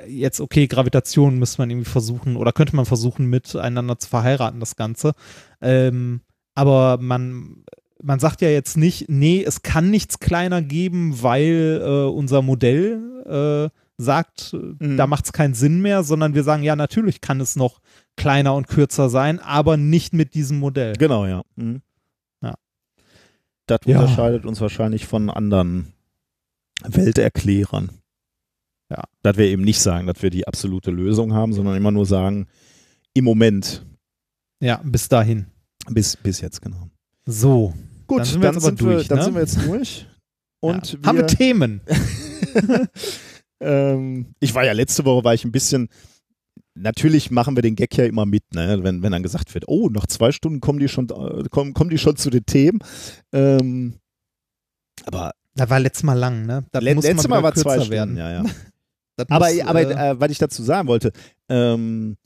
Speaker 1: jetzt, okay, Gravitation müsste man irgendwie versuchen oder könnte man versuchen, miteinander zu verheiraten, das Ganze. Ähm, aber man man sagt ja jetzt nicht, nee, es kann nichts kleiner geben, weil äh, unser Modell äh, sagt, mhm. da macht es keinen Sinn mehr, sondern wir sagen, ja, natürlich kann es noch kleiner und kürzer sein, aber nicht mit diesem Modell.
Speaker 2: Genau, ja. Mhm.
Speaker 1: ja.
Speaker 2: Das ja. unterscheidet uns wahrscheinlich von anderen Welterklärern.
Speaker 1: Ja.
Speaker 2: Dass wir eben nicht sagen, dass wir die absolute Lösung haben, sondern immer nur sagen, im Moment.
Speaker 1: Ja, bis dahin.
Speaker 2: Bis, bis jetzt, genau.
Speaker 1: So.
Speaker 2: Gut, dann sind wir, dann sind durch, wir, dann ne? sind wir jetzt durch. Und
Speaker 1: ja. wir, haben wir Themen?
Speaker 2: ähm, ich war ja letzte Woche, war ich ein bisschen, natürlich machen wir den Gag ja immer mit, ne? wenn, wenn dann gesagt wird, oh, nach zwei Stunden kommen die schon, äh, kommen, kommen die schon zu den Themen. Ähm, aber
Speaker 1: da war letztes Mal lang, ne?
Speaker 2: Das le letztes Mal war zwei Stunden, werden. ja, ja. aber muss, aber äh, äh, was ich dazu sagen wollte, ähm,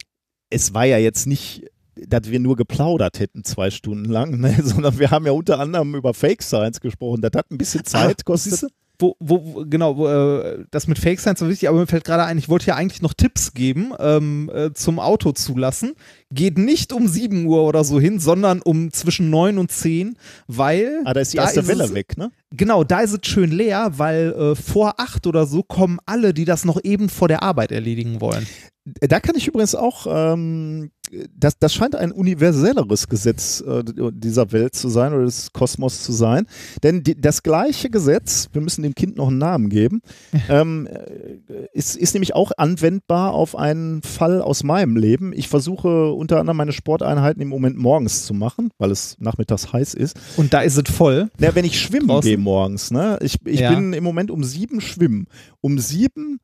Speaker 2: es war ja jetzt nicht dass wir nur geplaudert hätten zwei Stunden lang, ne? sondern wir haben ja unter anderem über Fake Science gesprochen. Das hat ein bisschen Zeit kostet.
Speaker 1: Wo, wo, genau, wo, äh, das mit Fake Science war wichtig, aber mir fällt gerade ein, ich wollte ja eigentlich noch Tipps geben ähm, äh, zum Auto zulassen. Geht nicht um 7 Uhr oder so hin, sondern um zwischen 9 und 10, weil.
Speaker 2: Ah, da ist die erste da Welle weg, ne?
Speaker 1: Genau, da ist es schön leer, weil äh, vor acht oder so kommen alle, die das noch eben vor der Arbeit erledigen wollen.
Speaker 2: Da kann ich übrigens auch, ähm, das, das scheint ein universelleres Gesetz äh, dieser Welt zu sein oder des Kosmos zu sein. Denn die, das gleiche Gesetz, wir müssen dem Kind noch einen Namen geben, ähm, äh, ist, ist nämlich auch anwendbar auf einen Fall aus meinem Leben. Ich versuche unter anderem meine Sporteinheiten im Moment morgens zu machen, weil es nachmittags heiß ist.
Speaker 1: Und da ist es voll.
Speaker 2: Na, wenn ich schwimmen
Speaker 1: Draußen?
Speaker 2: gehe morgens, ne? Ich, ich
Speaker 1: Ja.
Speaker 2: bin im Moment um sieben schwimmen. Um sieben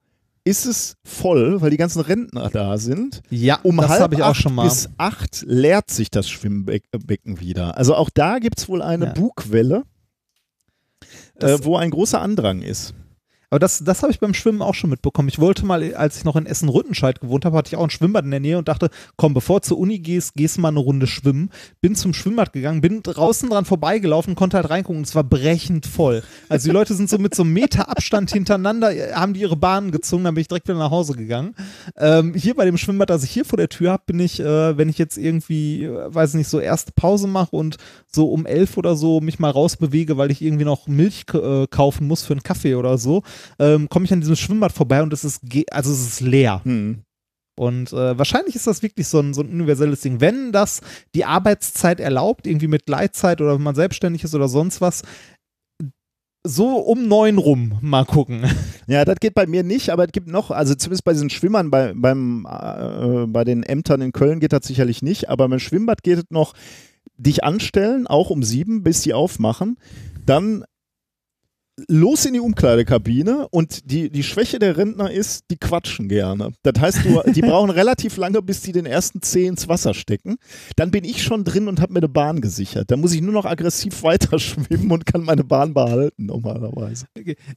Speaker 2: ist es voll, weil die ganzen Rentner da sind.
Speaker 1: Ja,
Speaker 2: Um
Speaker 1: das
Speaker 2: halb
Speaker 1: habe ich auch schon mal.
Speaker 2: bis acht leert sich das Schwimmbecken wieder. Also auch da gibt es wohl eine
Speaker 1: Ja.
Speaker 2: Bugwelle, äh, wo ein großer Andrang ist.
Speaker 1: Aber das, das habe ich beim Schwimmen auch schon mitbekommen. Ich wollte mal, als ich noch in Essen-Rüttenscheid gewohnt habe, hatte ich auch ein Schwimmbad in der Nähe und dachte, komm, bevor du zur Uni gehst, gehst mal eine Runde schwimmen. Bin zum Schwimmbad gegangen, bin draußen dran vorbeigelaufen, konnte halt reingucken und es war brechend voll. Also die Leute sind so mit so einem Meter Abstand hintereinander, haben die ihre Bahnen gezogen, dann bin ich direkt wieder nach Hause gegangen. Ähm, hier bei dem Schwimmbad, das ich hier vor der Tür habe, bin ich, äh, wenn ich jetzt irgendwie, äh, weiß nicht, so erste Pause mache und so um elf oder so mich mal rausbewege, weil ich irgendwie noch Milch äh, kaufen muss für einen Kaffee oder so, ähm, komme ich an diesem Schwimmbad vorbei und es ist, ge- also es ist leer.
Speaker 2: Hm.
Speaker 1: Und äh, wahrscheinlich ist das wirklich so ein, so ein universelles Ding. Wenn das die Arbeitszeit erlaubt, irgendwie mit Gleitzeit oder wenn man selbstständig ist oder sonst was, so um neun rum mal gucken.
Speaker 2: Ja, das geht bei mir nicht, aber es gibt noch, also zumindest bei diesen Schwimmern, bei, beim, äh, bei den Ämtern in Köln geht das sicherlich nicht, aber beim Schwimmbad geht es noch, dich anstellen, auch um sieben, bis die aufmachen, dann los in die Umkleidekabine und die, die Schwäche der Rentner ist, die quatschen gerne. Das heißt, du, die brauchen relativ lange, bis die den ersten Zeh ins Wasser stecken. Dann bin ich schon drin und habe mir eine Bahn gesichert. Dann muss ich nur noch aggressiv weiter schwimmen und kann meine Bahn behalten, normalerweise.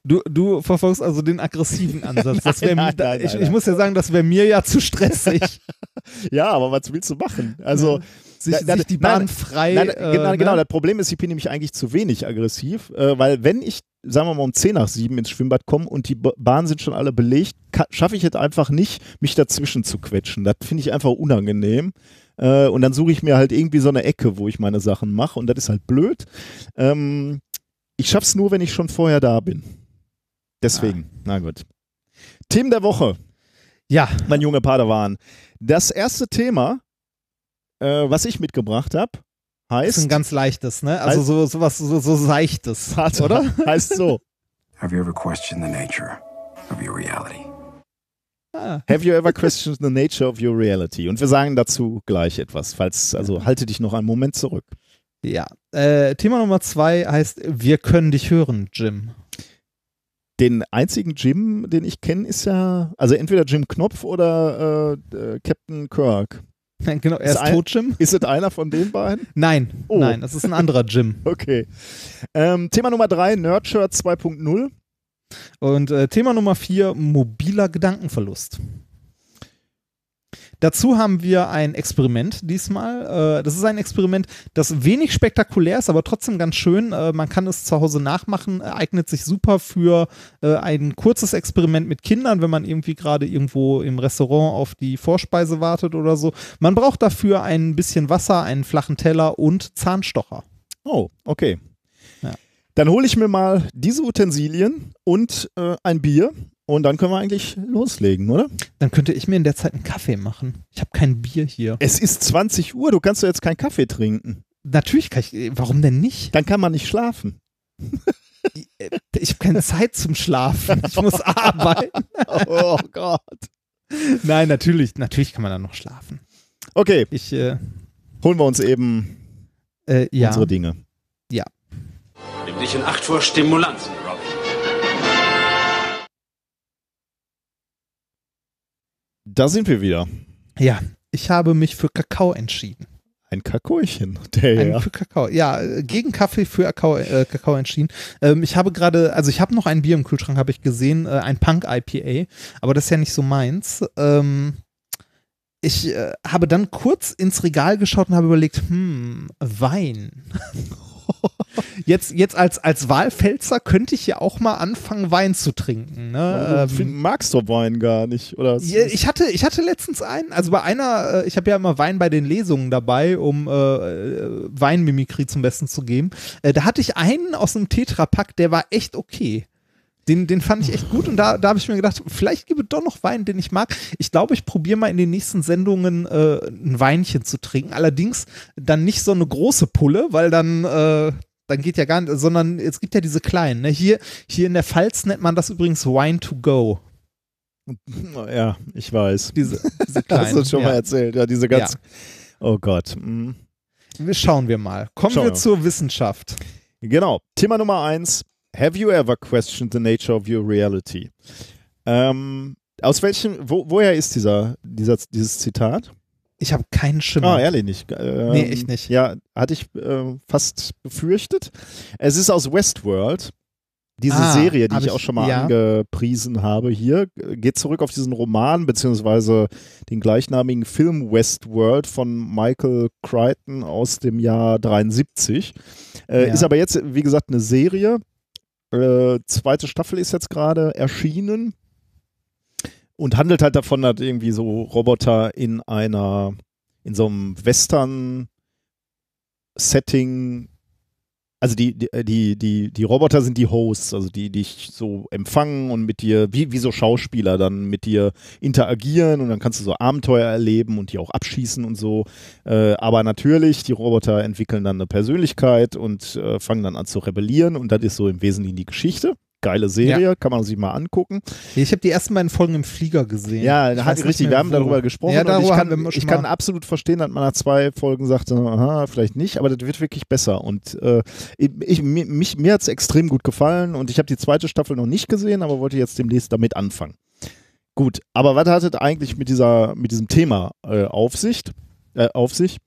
Speaker 1: Du, du verfolgst also den aggressiven Ansatz. Wär,
Speaker 2: Nein, nein,
Speaker 1: ich,
Speaker 2: nein,
Speaker 1: ich
Speaker 2: nein.
Speaker 1: muss ja sagen, das wäre mir ja zu stressig,
Speaker 2: Ja, aber was willst du machen? Also,
Speaker 1: sich,
Speaker 2: Da- da-
Speaker 1: sich die
Speaker 2: nein,
Speaker 1: Bahn frei.
Speaker 2: nein,
Speaker 1: äh,
Speaker 2: genau,
Speaker 1: ne?
Speaker 2: genau, das Problem ist, ich bin nämlich eigentlich zu wenig aggressiv, äh, weil wenn ich, sagen wir mal, um 10 nach 7 ins Schwimmbad komme und die Bahnen sind schon alle belegt, schaffe ich es einfach nicht, mich dazwischen zu quetschen. Das finde ich einfach unangenehm. Äh, und dann suche ich mir halt irgendwie so eine Ecke, wo ich meine Sachen mache und das ist halt blöd. Ähm, ich schaffe es nur, wenn ich schon vorher da bin. Deswegen, na gut. Themen der Woche.
Speaker 1: Ja,
Speaker 2: mein junge Padawan. Das erste Thema, äh, was ich mitgebracht habe,
Speaker 1: ist
Speaker 2: heißt,
Speaker 1: ein ganz leichtes, ne? Also so, so was so, so seichtes,
Speaker 2: Warte,
Speaker 1: oder?
Speaker 2: heißt so.
Speaker 5: Have you ever questioned the nature of your reality?
Speaker 2: Have you ever questioned the nature of your reality? Und wir sagen dazu gleich etwas, falls, also halte dich noch einen Moment zurück.
Speaker 1: Ja. Äh, Thema Nummer zwei heißt, wir können dich hören, Jim.
Speaker 2: Den einzigen Jim, den ich kenne, ist ja, also entweder Jim Knopf oder äh, äh, Captain Kirk.
Speaker 1: genau, er
Speaker 2: Ist
Speaker 1: ist
Speaker 2: ein-
Speaker 1: tot, Jim?
Speaker 2: Ist es einer von den beiden?
Speaker 1: Nein,
Speaker 2: Oh.
Speaker 1: nein, das ist ein anderer Jim.
Speaker 2: Okay. Ähm, Thema Nummer drei, Nerdshirt 2.0.
Speaker 1: Und äh, Thema Nummer vier, mobiler Gedankenverlust. Dazu haben wir ein Experiment diesmal. Äh, das ist ein Experiment, das wenig spektakulär ist, aber trotzdem ganz schön. Äh, man kann es zu Hause nachmachen, äh, eignet sich super für äh, ein kurzes Experiment mit Kindern, wenn man irgendwie gerade irgendwo im Restaurant auf die Vorspeise wartet oder so. Man braucht dafür ein bisschen Wasser, einen flachen Teller und Zahnstocher.
Speaker 2: Oh, okay.
Speaker 1: Ja.
Speaker 2: Dann hole ich mir mal diese Utensilien und äh, ein Bier und dann können wir eigentlich loslegen, oder?
Speaker 1: Dann könnte ich mir in der Zeit einen Kaffee machen. Ich habe kein Bier hier.
Speaker 2: Es ist 20 Uhr, du kannst doch jetzt keinen Kaffee trinken.
Speaker 1: Natürlich kann ich, warum denn nicht?
Speaker 2: Dann kann man nicht schlafen.
Speaker 1: Ich habe keine Zeit zum Schlafen. Ich muss arbeiten.
Speaker 2: Oh Gott.
Speaker 1: Nein, natürlich, natürlich kann man dann noch schlafen.
Speaker 2: Okay,
Speaker 1: Ich, äh,
Speaker 2: holen wir uns eben
Speaker 1: äh, ja.
Speaker 2: unsere Dinge.
Speaker 6: Nimm dich in Acht vor Stimulanzen,
Speaker 2: Da sind wir wieder.
Speaker 1: Ja, ich habe mich für Kakao entschieden.
Speaker 2: Ein Kakochen. Der
Speaker 1: Ein
Speaker 2: ja.
Speaker 1: Für Kakao. Ja, äh, gegen Kaffee für Kakao, äh, Kakao entschieden. Ähm, ich habe gerade, also ich habe noch ein Bier im Kühlschrank, habe ich gesehen, äh, ein Punk IPA, aber das ist ja nicht so meins. Ähm, ich äh, habe dann kurz ins Regal geschaut und habe überlegt, hm, Wein. Jetzt, jetzt als, als Wahlpfälzer könnte ich ja auch mal anfangen, Wein zu trinken. Ne?
Speaker 2: Du find- magst doch Wein gar nicht, oder?
Speaker 1: Ja, ich hatte, ich hatte letztens einen, also bei einer, äh, ich habe ja immer Wein bei den Lesungen dabei, um äh, äh, Weinmimikrie zum Besten zu geben. Äh, da hatte ich einen aus einem Tetrapack, der war echt okay. Den, den fand ich echt gut und da, da habe ich mir gedacht, vielleicht gibt es doch noch Wein, den ich mag. Ich glaube, ich probiere mal in den nächsten Sendungen äh, ein Weinchen zu trinken. Allerdings dann nicht so eine große Pulle, weil dann, äh, dann geht ja gar nicht, sondern es gibt ja diese kleinen. Ne? Hier, hier in der Pfalz nennt man das übrigens Wine to go.
Speaker 2: ja, ich weiß.
Speaker 1: Diese, diese
Speaker 2: Hast
Speaker 1: kleinen.
Speaker 2: du schon
Speaker 1: ja.
Speaker 2: mal erzählt, ja, diese ganz.
Speaker 1: Ja.
Speaker 2: Oh Gott. mhm.
Speaker 1: Schauen wir mal. Kommen
Speaker 2: Schauen
Speaker 1: wir
Speaker 2: wir.
Speaker 1: zur Wissenschaft.
Speaker 2: Genau. Thema Nummer eins. Have you ever questioned the nature of your reality? Ähm, aus welchem, wo, woher ist dieser, dieser, dieses Zitat?
Speaker 1: Ich habe keinen Schimmer.
Speaker 2: Ah, ehrlich nicht. Ähm,
Speaker 1: Nee, echt nicht.
Speaker 2: Ja, hatte ich äh, fast befürchtet. Es ist aus Westworld. Diese
Speaker 1: Ah,
Speaker 2: Serie, die ich
Speaker 1: ich-
Speaker 2: auch schon mal
Speaker 1: ja.
Speaker 2: angepriesen habe hier, geht zurück auf diesen Roman beziehungsweise den gleichnamigen Film Westworld von Michael Crichton aus dem Jahr 73. Äh,
Speaker 1: Ja.
Speaker 2: Ist aber jetzt, wie gesagt, eine Serie. Äh, zweite Staffel ist jetzt gerade erschienen und handelt halt davon, dass irgendwie so Roboter in einer, in so einem Western-Setting, also die, die, die, die, die Roboter sind die Hosts, also die dich so empfangen und mit dir, wie, wie so Schauspieler dann mit dir interagieren und dann kannst du so Abenteuer erleben und die auch abschießen und so. Äh, aber natürlich, die Roboter entwickeln dann eine Persönlichkeit und äh, fangen dann an zu rebellieren und das ist so im Wesentlichen die Geschichte. Geile Serie, kann man sich mal angucken.
Speaker 1: Ich habe die ersten beiden Folgen im Flieger gesehen.
Speaker 2: Ja,
Speaker 1: Ich
Speaker 2: hat, richtig, wir haben
Speaker 1: wo.
Speaker 2: darüber gesprochen.
Speaker 1: Ja,
Speaker 2: und
Speaker 1: darüber
Speaker 2: ich
Speaker 1: haben
Speaker 2: kann, ich kann absolut verstehen, dass man nach zwei Folgen sagte, aha, vielleicht nicht, aber das wird wirklich besser. Und äh, ich, mir, mich, mir hat es extrem gut gefallen und ich habe die zweite Staffel noch nicht gesehen, aber wollte jetzt demnächst damit anfangen. Gut, aber was hat es eigentlich mit, dieser, mit diesem Thema äh, auf, sich, äh, auf sich?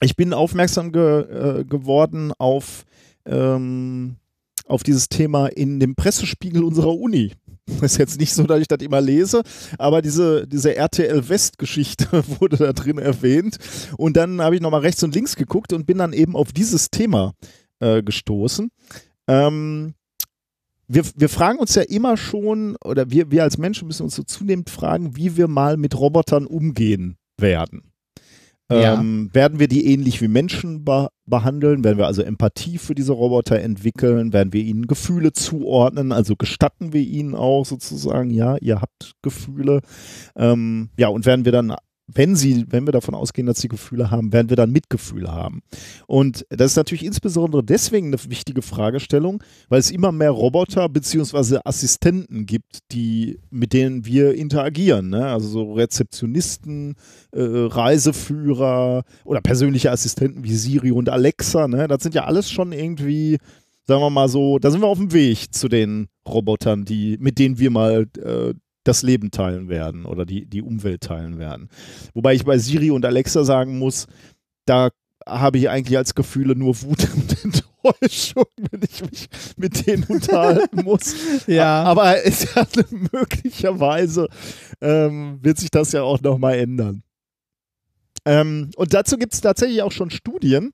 Speaker 2: Ich bin aufmerksam ge, äh, geworden auf, ähm, auf dieses Thema in dem Pressespiegel unserer Uni. Das ist jetzt nicht so, dass ich das immer lese, aber diese, diese RTL West-Geschichte wurde da drin erwähnt. Und dann habe ich nochmal rechts und links geguckt und bin dann eben auf dieses Thema äh, gestoßen. Ähm, wir, wir fragen uns ja immer schon, oder wir, wir als Menschen müssen uns so zunehmend fragen, wie wir mal mit Robotern umgehen werden.
Speaker 1: Ja.
Speaker 2: Ähm, werden wir die ähnlich wie Menschen be behandeln? Werden wir also Empathie für diese Roboter entwickeln? Werden wir ihnen Gefühle zuordnen? Also gestatten wir ihnen auch sozusagen, ja, ihr habt Gefühle. Ähm, ja, und werden wir dann, wenn sie, wenn wir davon ausgehen, dass sie Gefühle haben, werden wir dann Mitgefühl haben. Und das ist natürlich insbesondere deswegen eine wichtige Fragestellung, weil es immer mehr Roboter beziehungsweise Assistenten gibt, die, mit denen wir interagieren. Ne? Also so Rezeptionisten, äh, Reiseführer oder persönliche Assistenten wie Siri und Alexa. Ne? Das sind ja alles schon irgendwie, sagen wir mal so, da sind wir auf dem Weg zu den Robotern, die, mit denen wir mal äh, das Leben teilen werden oder die, die Umwelt teilen werden. Wobei ich bei Siri und Alexa sagen muss, da habe ich eigentlich als Gefühle nur Wut und Enttäuschung, wenn ich mich mit denen unterhalten muss.
Speaker 1: Ja.
Speaker 2: Aber es ja möglicherweise ähm, wird sich das ja auch nochmal ändern. Ähm, und dazu gibt es tatsächlich auch schon Studien.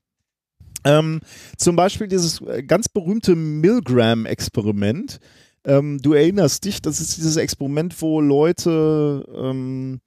Speaker 2: Ähm, zum Beispiel dieses äh, ganz berühmte Milgram-Experiment. Ähm, du erinnerst dich, das ist dieses Experiment, wo Leute, ähm,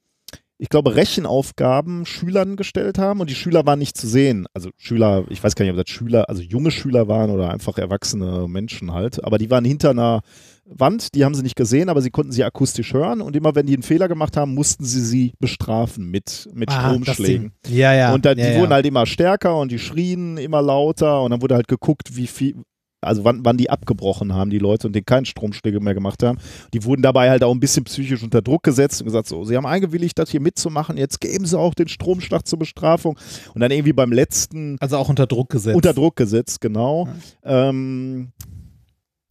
Speaker 2: ich glaube, Rechenaufgaben Schülern gestellt haben und die Schüler waren nicht zu sehen. Also Schüler, ich weiß gar nicht, ob das Schüler, also junge Schüler waren oder einfach erwachsene Menschen halt, aber die waren hinter einer Wand, die haben sie nicht gesehen, aber sie konnten sie akustisch hören und immer wenn die einen Fehler gemacht haben, mussten sie sie bestrafen mit, mit
Speaker 1: Ah, das
Speaker 2: Stromschlägen.
Speaker 1: Ja, ja.
Speaker 2: Und dann,
Speaker 1: ja,
Speaker 2: die
Speaker 1: ja.
Speaker 2: wurden halt immer stärker und die schrien immer lauter und dann wurde halt geguckt, wie viel, also wann, wann die abgebrochen haben, die Leute und denen keinen Stromschläge mehr gemacht haben. Die wurden dabei halt auch ein bisschen psychisch unter Druck gesetzt und gesagt, so, sie haben eingewilligt, das hier mitzumachen, jetzt geben sie auch den Stromschlag zur Bestrafung. Und dann irgendwie beim letzten
Speaker 1: Also auch unter Druck gesetzt.
Speaker 2: unter Druck gesetzt, genau. Ähm,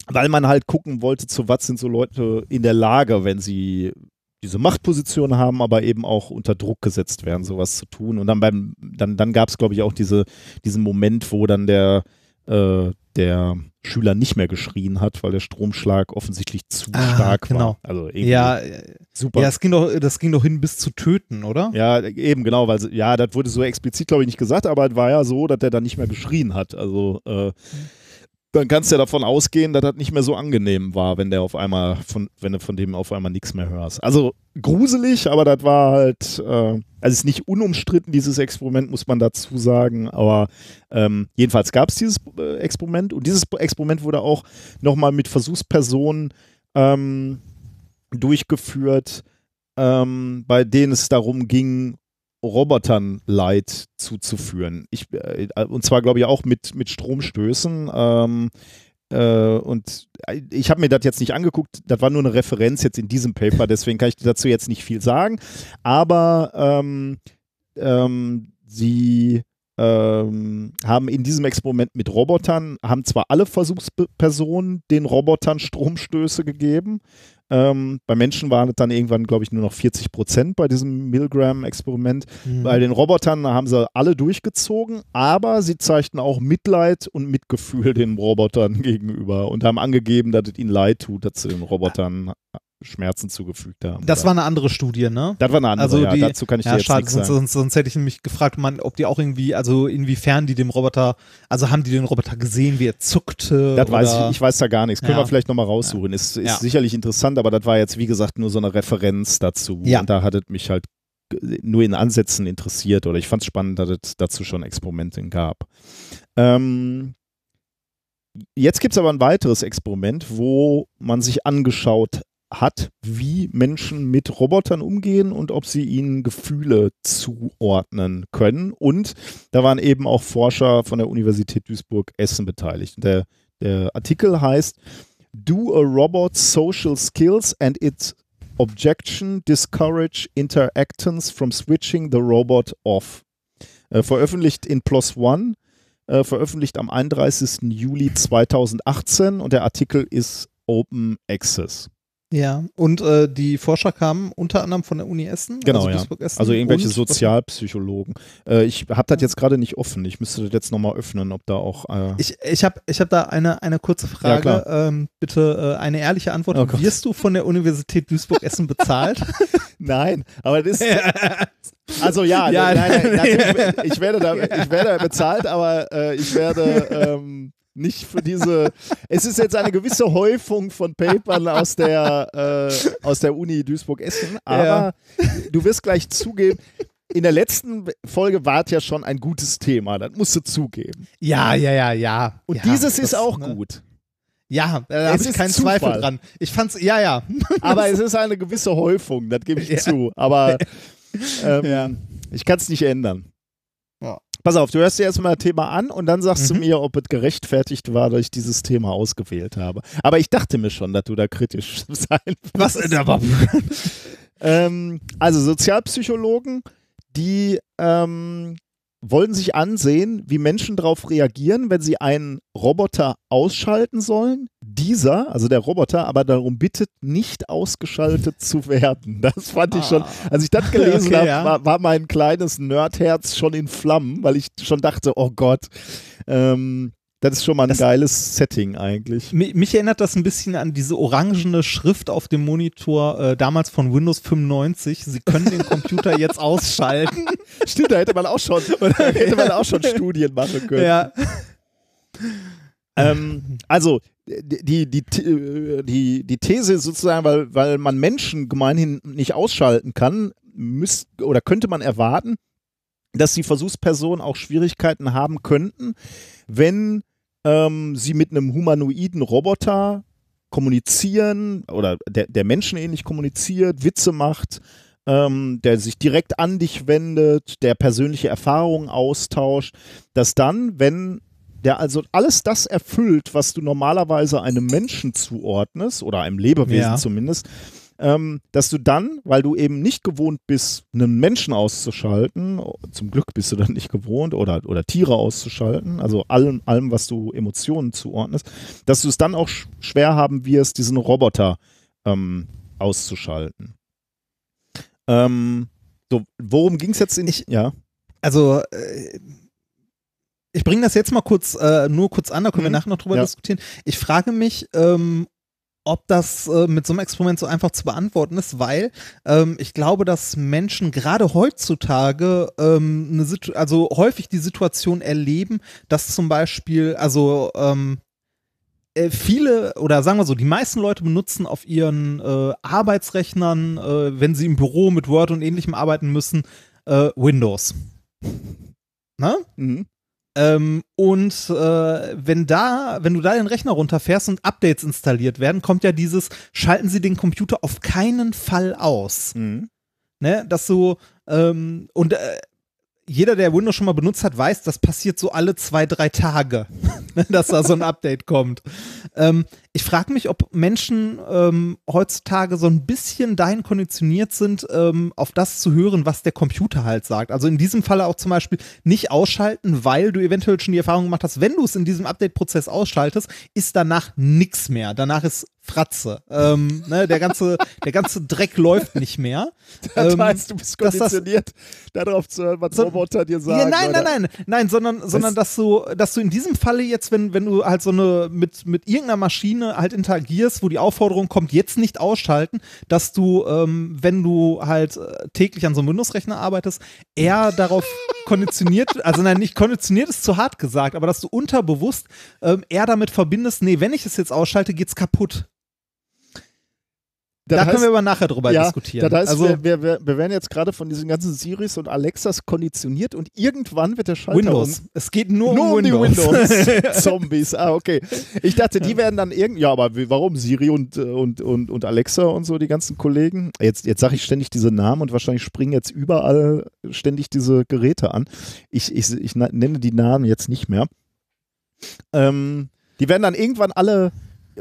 Speaker 2: weil man halt gucken wollte, zu was sind so Leute in der Lage, wenn sie diese Machtposition haben, aber eben auch unter Druck gesetzt werden, sowas zu tun. Und dann beim, dann, dann gab es, glaube ich, auch diese, diesen Moment, wo dann der, äh, der Schüler nicht mehr geschrien hat, weil der Stromschlag offensichtlich zu
Speaker 1: Ah,
Speaker 2: stark
Speaker 1: genau.
Speaker 2: war. Also irgendwie
Speaker 1: Ja,
Speaker 2: super.
Speaker 1: ja, es ging doch, das ging doch hin bis zu töten, oder?
Speaker 2: Ja, eben, genau, weil, ja, das wurde so explizit, glaube ich, nicht gesagt, aber es war ja so, dass der dann nicht mehr geschrien hat. Also, äh, dann kannst du ja davon ausgehen, dass das nicht mehr so angenehm war, wenn der auf einmal, von, wenn du von dem auf einmal nichts mehr hörst. Also, gruselig, aber das war halt, äh, also, es ist nicht unumstritten, dieses Experiment, muss man dazu sagen, aber ähm, jedenfalls gab es dieses äh, Experiment und dieses Experiment wurde auch nochmal mit Versuchspersonen ähm, durchgeführt, ähm, bei denen es darum ging, Robotern Leid zuzuführen. Ich, äh, und zwar, glaube ich, auch mit, mit Stromstößen. Ähm, äh, und ich habe mir das jetzt nicht angeguckt, das war nur eine Referenz jetzt in diesem Paper, deswegen kann ich dazu jetzt nicht viel sagen. Aber ähm, ähm, sie ähm, haben in diesem Experiment mit Robotern, haben zwar alle Versuchspersonen den Robotern Stromstöße gegeben, ähm, bei Menschen waren es dann irgendwann, glaube ich, nur noch 40 Prozent bei diesem Milgram-Experiment.
Speaker 1: Mhm.
Speaker 2: Bei den Robotern haben sie alle durchgezogen, aber sie zeigten auch Mitleid und Mitgefühl den Robotern gegenüber und haben angegeben, dass es ihnen leid tut, dass sie den Robotern Schmerzen zugefügt haben.
Speaker 1: Das war eine andere Studie, ne?
Speaker 2: das war eine andere,
Speaker 1: Also
Speaker 2: ja,
Speaker 1: die-
Speaker 2: dazu kann ich
Speaker 1: Ja,
Speaker 2: dir jetzt
Speaker 1: schade,
Speaker 2: nichts
Speaker 1: sonst,
Speaker 2: sagen.
Speaker 1: sonst, sonst hätte ich nämlich gefragt, man, ob die auch irgendwie, also inwiefern die dem Roboter, also haben die den Roboter gesehen, wie er zuckte?
Speaker 2: Das weiß
Speaker 1: oder-
Speaker 2: ich, ich weiß da gar nichts. Können
Speaker 1: Ja.
Speaker 2: wir vielleicht nochmal raussuchen. Ist, ist
Speaker 1: Ja.
Speaker 2: sicherlich interessant, aber das war jetzt, wie gesagt, nur so eine Referenz dazu.
Speaker 1: Ja.
Speaker 2: Und da hat es mich halt nur in Ansätzen interessiert oder ich fand es spannend, dass es dazu schon Experimente gab. Ähm, jetzt gibt es aber ein weiteres Experiment, wo man sich angeschaut hat, wie Menschen mit Robotern umgehen und ob sie ihnen Gefühle zuordnen können. Und da waren eben auch Forscher von der Universität Duisburg-Essen beteiligt. Der, der Artikel heißt Do a Robot Social Skills and its Objection Discourage Interactants from Switching the Robot Off. Äh, veröffentlicht in PLOS ONE, äh, veröffentlicht am 31. Juli 2018 und der Artikel ist Open Access.
Speaker 1: Ja, und äh, die Forscher kamen unter anderem von der Uni Essen.
Speaker 2: Genau,
Speaker 1: also
Speaker 2: ja.
Speaker 1: Duisburg-Essen
Speaker 2: Also irgendwelche Sozialpsychologen. Äh, ich habe das jetzt gerade nicht offen. Ich müsste das jetzt nochmal öffnen, ob da auch. Äh,
Speaker 1: Ich, ich habe ich hab da eine, eine kurze Frage.
Speaker 2: klar.
Speaker 1: ähm, bitte äh, eine ehrliche Antwort.
Speaker 2: Oh.
Speaker 1: Wirst du von der Universität Duisburg-Essen bezahlt?
Speaker 2: Nein, aber das ist. Also ja,
Speaker 1: Ja,
Speaker 2: nein, nein, ich werde da, ich werde bezahlt, aber äh, ich werde ähm, nicht für diese. Es ist jetzt eine gewisse Häufung von Papern aus der äh, aus der Uni Duisburg-Essen, aber du wirst gleich zugeben. In der letzten Folge war es ja schon ein gutes Thema, das musst du zugeben.
Speaker 1: ja, ja, ja, ja.
Speaker 2: Und
Speaker 1: ja,
Speaker 2: dieses
Speaker 1: das,
Speaker 2: ist auch
Speaker 1: ne?
Speaker 2: gut.
Speaker 1: Ja, da habe ich
Speaker 2: ist
Speaker 1: keinen
Speaker 2: Zufall.
Speaker 1: Zweifel dran. Ich fand's, ja, ja.
Speaker 2: Aber es ist eine gewisse Häufung, das gebe ich
Speaker 1: Ja.
Speaker 2: zu. Aber ähm,
Speaker 1: Ja.
Speaker 2: ich kann es nicht ändern. Pass auf, du hörst dir erstmal ein Thema an und dann sagst du
Speaker 1: Mhm.
Speaker 2: mir, ob es gerechtfertigt war, dass ich dieses Thema ausgewählt habe. Aber ich dachte mir schon, dass du da kritisch sein
Speaker 1: Was?
Speaker 2: wirst.
Speaker 1: äh, Aber,
Speaker 2: Ähm, also Sozialpsychologen, die ähm, wollen sich ansehen, wie Menschen darauf reagieren, wenn sie einen Roboter ausschalten sollen. Dieser, also der Roboter, aber darum bittet, nicht ausgeschaltet zu werden. Das fand ich schon, als ich das gelesen
Speaker 1: Okay,
Speaker 2: habe,
Speaker 1: ja.
Speaker 2: war, war mein kleines Nerdherz schon in Flammen, weil ich schon dachte, oh Gott, ähm, das ist schon mal ein
Speaker 1: Das-
Speaker 2: geiles Setting eigentlich.
Speaker 1: Mi- Mich erinnert das ein bisschen an diese orangene Schrift auf dem Monitor äh, damals von Windows 95. Sie können den Computer jetzt ausschalten.
Speaker 2: Stimmt, da hätte man auch schon, hätte man auch schon Studien machen können.
Speaker 1: ja.
Speaker 2: Ähm, also die, die, die, die, die These ist sozusagen, weil, weil man Menschen gemeinhin nicht ausschalten kann, müsst, oder könnte man erwarten, dass die Versuchspersonen auch Schwierigkeiten haben könnten, wenn ähm, sie mit einem humanoiden Roboter kommunizieren oder der, der menschenähnlich kommuniziert, Witze macht, ähm, der sich direkt an dich wendet, der persönliche Erfahrungen austauscht, dass dann, wenn der also alles das erfüllt, was du normalerweise einem Menschen zuordnest oder einem Lebewesen
Speaker 1: Ja.
Speaker 2: zumindest, ähm, dass du dann, weil du eben nicht gewohnt bist, einen Menschen auszuschalten, zum Glück bist du dann nicht gewohnt, oder, oder Tiere auszuschalten, also allem, allem, was du Emotionen zuordnest, dass du es dann auch sch schwer haben wirst, diesen Roboter ähm, auszuschalten. Ähm, so, worum ging es jetzt in.
Speaker 1: Ich-
Speaker 2: ja.
Speaker 1: Also, äh, ich bringe das jetzt mal kurz, äh, nur kurz an, da können wir
Speaker 2: Mhm.
Speaker 1: nachher noch drüber
Speaker 2: Ja.
Speaker 1: diskutieren. Ich frage mich, ähm, ob das äh, mit so einem Experiment so einfach zu beantworten ist, weil ähm, ich glaube, dass Menschen gerade heutzutage ähm, eine Situ also häufig die Situation erleben, dass zum Beispiel, also ähm, äh, viele oder sagen wir so, die meisten Leute benutzen auf ihren äh, Arbeitsrechnern, äh, wenn sie im Büro mit Word und ähnlichem arbeiten müssen, äh, Windows. Ne?
Speaker 2: Mhm.
Speaker 1: Ähm, und äh, wenn da, wenn du da den Rechner runterfährst und Updates installiert werden, kommt ja dieses, schalten Sie den Computer auf keinen Fall aus.
Speaker 2: Mhm.
Speaker 1: Ne? Dass du, ähm, und äh, jeder, der Windows schon mal benutzt hat, weiß, das passiert so alle zwei, drei Tage, ne, dass da so ein Update kommt. Ähm, ich frage mich, ob Menschen ähm, heutzutage so ein bisschen dahin konditioniert sind, ähm, auf das zu hören, was der Computer halt sagt. Also in diesem Falle auch zum Beispiel nicht ausschalten, weil du eventuell schon die Erfahrung gemacht hast, wenn du es in diesem Update-Prozess ausschaltest, ist danach nichts mehr. Danach ist Fratze. Ähm, ne, der, ganze, der ganze Dreck läuft nicht mehr.
Speaker 2: Das
Speaker 1: Ähm,
Speaker 2: heißt, du bist
Speaker 1: dass das-
Speaker 2: konditioniert, darauf zu hören, was
Speaker 1: So-
Speaker 2: Roboter dir sagen.
Speaker 1: Ja, nein,
Speaker 2: oder?
Speaker 1: nein, nein, nein, sondern, sondern dass du, dass du in diesem Falle jetzt, wenn, wenn du halt so eine mit, mit irgendeiner Maschine halt interagierst, wo die Aufforderung kommt, jetzt nicht ausschalten, dass du, ähm, wenn du halt äh, täglich an so einem Windows-Rechner arbeitest, eher darauf konditioniert, also nein, nicht konditioniert ist zu hart gesagt, aber dass du unterbewusst ähm, eher damit verbindest, nee, wenn ich es jetzt ausschalte, geht's kaputt.
Speaker 2: Das
Speaker 1: da
Speaker 2: heißt-
Speaker 1: können wir aber nachher drüber
Speaker 2: ja,
Speaker 1: diskutieren.
Speaker 2: Das heißt,
Speaker 1: also,
Speaker 2: wir, wir, wir, werden jetzt gerade von diesen ganzen Siris und Alexas konditioniert und irgendwann wird der Schalter
Speaker 1: Windows.
Speaker 2: um.
Speaker 1: Es geht nur,
Speaker 2: Nur
Speaker 1: um
Speaker 2: um die
Speaker 1: Windows.
Speaker 2: Windows-Zombies. Ah, okay. Ich dachte, die werden dann irgendwie. Ja, aber warum? Siri und, äh, und, und, und Alexa und so, die ganzen Kollegen. Jetzt, jetzt sage ich ständig diese Namen und wahrscheinlich springen jetzt überall ständig diese Geräte an. Ich, ich, ich nenne die Namen jetzt nicht mehr. Ähm, die werden dann irgendwann alle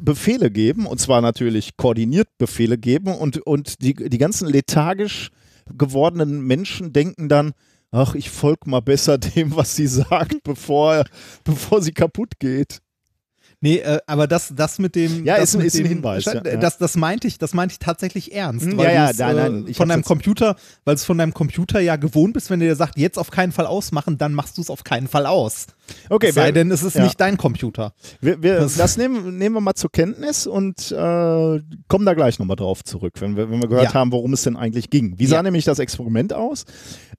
Speaker 2: Befehle geben, und zwar natürlich koordiniert Befehle geben, und, und die, die ganzen lethargisch gewordenen Menschen denken dann, ach, ich folge mal besser dem, was sie sagt, bevor, bevor sie kaputt geht.
Speaker 1: Nee, äh, aber das, das mit dem.
Speaker 2: Ja,
Speaker 1: das
Speaker 2: ist ein- ist ein
Speaker 1: dem,
Speaker 2: Hinweis, ja, ja.
Speaker 1: Das, das meinte ich, das meinte ich tatsächlich ernst.
Speaker 2: Hm,
Speaker 1: weil
Speaker 2: ja, ja,
Speaker 1: du's,
Speaker 2: nein,
Speaker 1: äh,
Speaker 2: nein, ich
Speaker 1: von deinem Computer, weil es von deinem Computer ja gewohnt bist, wenn der dir sagt, jetzt auf keinen Fall ausmachen, dann machst du es auf keinen Fall aus.
Speaker 2: Okay,
Speaker 1: Sei
Speaker 2: wir,
Speaker 1: denn, es ist
Speaker 2: ja.
Speaker 1: nicht dein Computer.
Speaker 2: wir, wir,
Speaker 1: das-
Speaker 2: das nehmen, nehmen wir mal zur Kenntnis und äh, kommen da gleich nochmal drauf zurück, wenn wir, wenn wir gehört
Speaker 1: Ja.
Speaker 2: haben, worum es denn eigentlich ging. Wie sah
Speaker 1: Ja.
Speaker 2: nämlich das Experiment aus?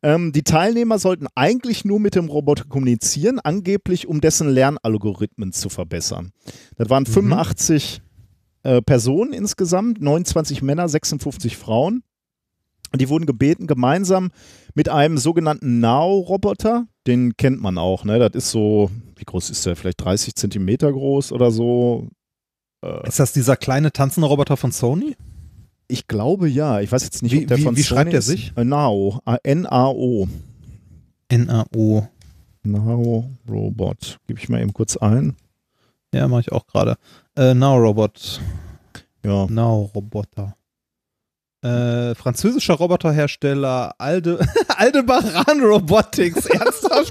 Speaker 2: Ähm, die Teilnehmer sollten eigentlich nur mit dem Roboter kommunizieren, angeblich um dessen Lernalgorithmen zu verbessern. Das waren 85 äh, Personen insgesamt, 29 Männer, 56 Frauen. Und die wurden gebeten, gemeinsam mit einem sogenannten Now-Roboter, den kennt man auch, ne? Das ist so, wie groß ist der? Vielleicht 30 Zentimeter groß oder so. Äh,
Speaker 1: Ist das dieser kleine tanzende Roboter von Sony?
Speaker 2: ich glaube ja. Ich weiß jetzt nicht,
Speaker 1: Wie-
Speaker 2: ob der
Speaker 1: wie-
Speaker 2: von
Speaker 1: wie
Speaker 2: Sony
Speaker 1: schreibt der
Speaker 2: ist.
Speaker 1: sich?
Speaker 2: Äh, Now. Äh, N-A-O.
Speaker 1: NAO.
Speaker 2: Now Robot. Gebe ich mal eben kurz ein.
Speaker 1: Ja, mache ich auch gerade. Äh, Now Robot.
Speaker 2: Ja.
Speaker 1: Now Roboter. Äh, französischer Roboterhersteller Alde, Aldebaran Robotics. Ernsthaft?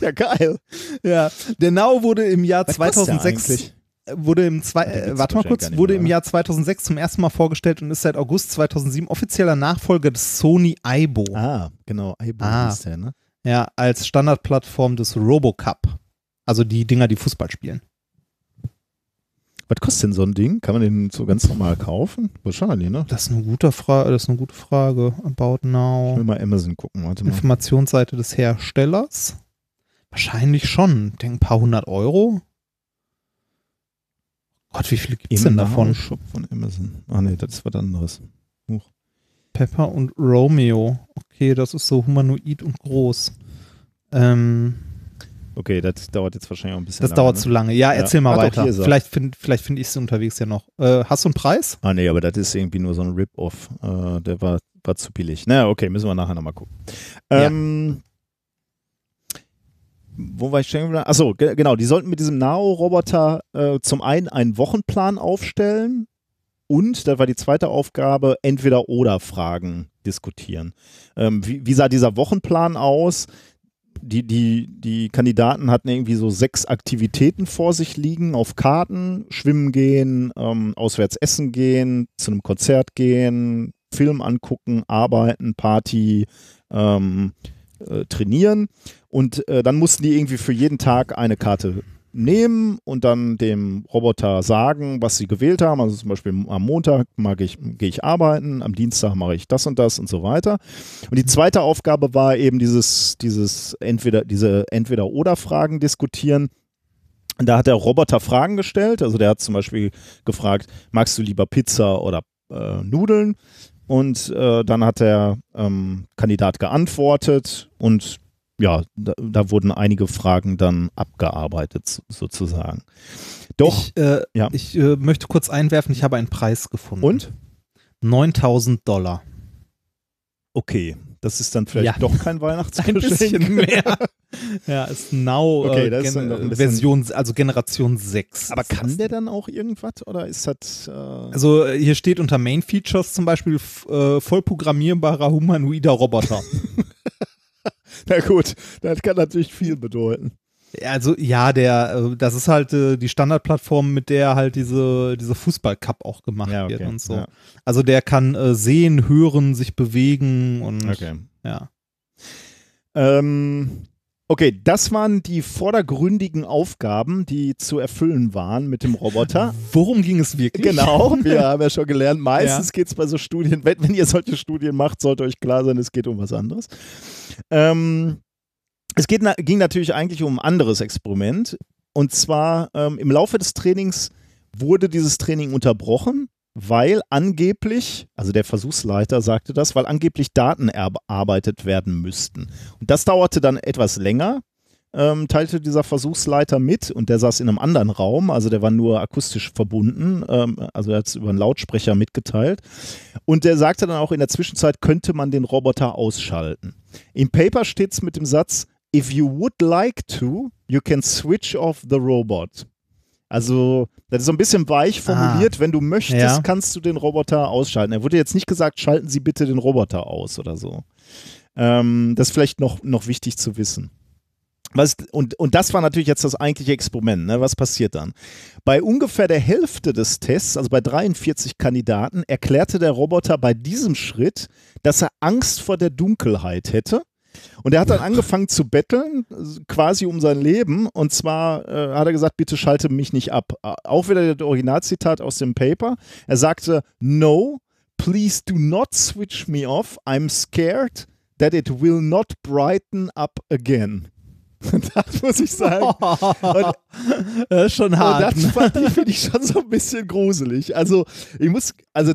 Speaker 2: Ja, geil.
Speaker 1: ja. Der Now wurde im Jahr
Speaker 2: Was kostet der
Speaker 1: 2006
Speaker 2: eigentlich?
Speaker 1: wurde im zwei, äh, warte mal kurz, wurde
Speaker 2: mehr,
Speaker 1: im? Jahr 2006 zum ersten Mal vorgestellt und ist seit August 2007 offizieller Nachfolger des Sony Aibo.
Speaker 2: Ah, genau. Aibo
Speaker 1: Ah.
Speaker 2: hieß der, ne?
Speaker 1: Ja, als Standardplattform des RoboCup. Also die Dinger, die Fußball spielen.
Speaker 2: Was kostet denn so ein Ding? Kann man den so ganz normal kaufen? Wahrscheinlich, ne?
Speaker 1: Das ist eine gute Frage, das ist eine gute Frage. About
Speaker 2: Ich will
Speaker 1: Now.
Speaker 2: mal Amazon gucken. Warte mal.
Speaker 1: Informationsseite des Herstellers. Wahrscheinlich schon. Ich denke ein paar hundert Euro. Gott, wie viele gibt es denn davon?
Speaker 2: Shop von Amazon. Ah, nee, das ist was anderes.
Speaker 1: Pepper und Romeo. Okay, das ist so humanoid und groß. Ähm,
Speaker 2: Okay, das dauert jetzt wahrscheinlich auch ein bisschen
Speaker 1: das
Speaker 2: lange,
Speaker 1: dauert
Speaker 2: ne?
Speaker 1: zu lange. Ja,
Speaker 2: Ja.
Speaker 1: erzähl mal
Speaker 2: doch,
Speaker 1: weiter.
Speaker 2: er.
Speaker 1: vielleicht finde vielleicht find ich es unterwegs ja noch. Äh, hast du einen Preis?
Speaker 2: Ah, nee, aber das ist irgendwie nur so ein Rip-Off. Äh, der war, war zu billig. Na, okay, müssen wir nachher nochmal gucken.
Speaker 1: Ja.
Speaker 2: Ähm, wo war ich stehen geblieben? Achso, ge genau. Die sollten mit diesem Nao-Roboter äh, zum einen einen Wochenplan aufstellen und, das war die zweite Aufgabe, Entweder-Oder-Fragen diskutieren. Ähm, wie, wie sah dieser Wochenplan aus? Die, die, die Kandidaten hatten irgendwie so sechs Aktivitäten vor sich liegen auf Karten. Schwimmen gehen, ähm, auswärts essen gehen, zu einem Konzert gehen, Film angucken, arbeiten, Party, ähm, äh, trainieren und äh, dann mussten die irgendwie für jeden Tag eine Karte nehmen und dann dem Roboter sagen, was sie gewählt haben. Also zum Beispiel am Montag ich, gehe ich arbeiten, am Dienstag mache ich das und das und so weiter. Und die zweite Aufgabe war eben dieses, dieses entweder, diese Entweder-Oder-Fragen diskutieren. Und da hat der Roboter Fragen gestellt. Also der hat zum Beispiel gefragt, magst du lieber Pizza oder äh, Nudeln? Und äh, dann hat der ähm, Kandidat geantwortet und ja, da, da, wurden einige Fragen dann abgearbeitet sozusagen. Doch,
Speaker 1: ich, äh,
Speaker 2: ja.
Speaker 1: ich äh, möchte kurz einwerfen, ich habe einen Preis gefunden.
Speaker 2: Und?
Speaker 1: 9000 Dollar.
Speaker 2: Okay, das ist dann vielleicht
Speaker 1: Ja.
Speaker 2: doch kein Weihnachtsgeschenk.
Speaker 1: Ein bisschen mehr. ja, ist Now
Speaker 2: Okay,
Speaker 1: äh,
Speaker 2: das ist dann noch ein bisschen-
Speaker 1: Version, also Generation 6.
Speaker 2: Aber
Speaker 1: ist das.
Speaker 2: kann der dann auch irgendwas oder ist das. Äh,
Speaker 1: Also äh, hier steht unter Main Features zum Beispiel äh, voll programmierbarer humanoider Roboter.
Speaker 2: na gut, das kann natürlich viel bedeuten.
Speaker 1: Also ja, der, äh, das ist halt äh, die Standardplattform, mit der halt diese, diese Fußballcup auch gemacht
Speaker 2: Ja, okay,
Speaker 1: wird und so.
Speaker 2: ja.
Speaker 1: Also der kann äh, sehen, hören, sich bewegen und
Speaker 2: Okay.
Speaker 1: ja.
Speaker 2: Ähm, okay, das waren die vordergründigen Aufgaben, die zu erfüllen waren mit dem Roboter.
Speaker 1: Worum ging es wirklich?
Speaker 2: Genau, wir haben ja schon gelernt, meistens geht es bei so Studien, wenn, wenn ihr solche Studien macht, sollte euch klar sein, es geht um was anderes. Ähm, es geht, ging natürlich eigentlich um ein anderes Experiment. Und zwar ähm, im Laufe des Trainings wurde dieses Training unterbrochen, weil angeblich, also der Versuchsleiter sagte das, weil angeblich Daten erarbeitet werden müssten. Und das dauerte dann etwas länger, ähm, teilte dieser Versuchsleiter mit und der saß in einem anderen Raum, also der war nur akustisch verbunden, ähm, also er hat es über einen Lautsprecher mitgeteilt. Und der sagte dann auch, in der Zwischenzeit könnte man den Roboter ausschalten. Im Paper steht es mit dem Satz, if you would like to, you can switch off the robot. Also, das ist so ein bisschen weich formuliert. Wenn du möchtest,
Speaker 1: Ja.
Speaker 2: kannst du den Roboter ausschalten. Er wurde jetzt nicht gesagt, schalten Sie bitte den Roboter aus oder so. Ähm, das ist vielleicht noch, noch wichtig zu wissen. Was, und, und das war natürlich jetzt das eigentliche Experiment. Ne? Was passiert dann? Bei ungefähr der Hälfte des Tests, also bei 43 Kandidaten, erklärte der Roboter bei diesem Schritt, dass er Angst vor der Dunkelheit hätte. Und er hat dann angefangen zu betteln, quasi um sein Leben. Und zwar äh, hat er gesagt, bitte schalte mich nicht ab. Auch wieder das Originalzitat aus dem Paper. Er sagte, no, please do not switch me off. I'm scared that it will not brighten up again. das muss ich sagen. Und,
Speaker 1: Das ist schon
Speaker 2: und
Speaker 1: hart.
Speaker 2: das
Speaker 1: ne?
Speaker 2: fand ich, finde ich schon so ein bisschen gruselig. Also, ich muss, also,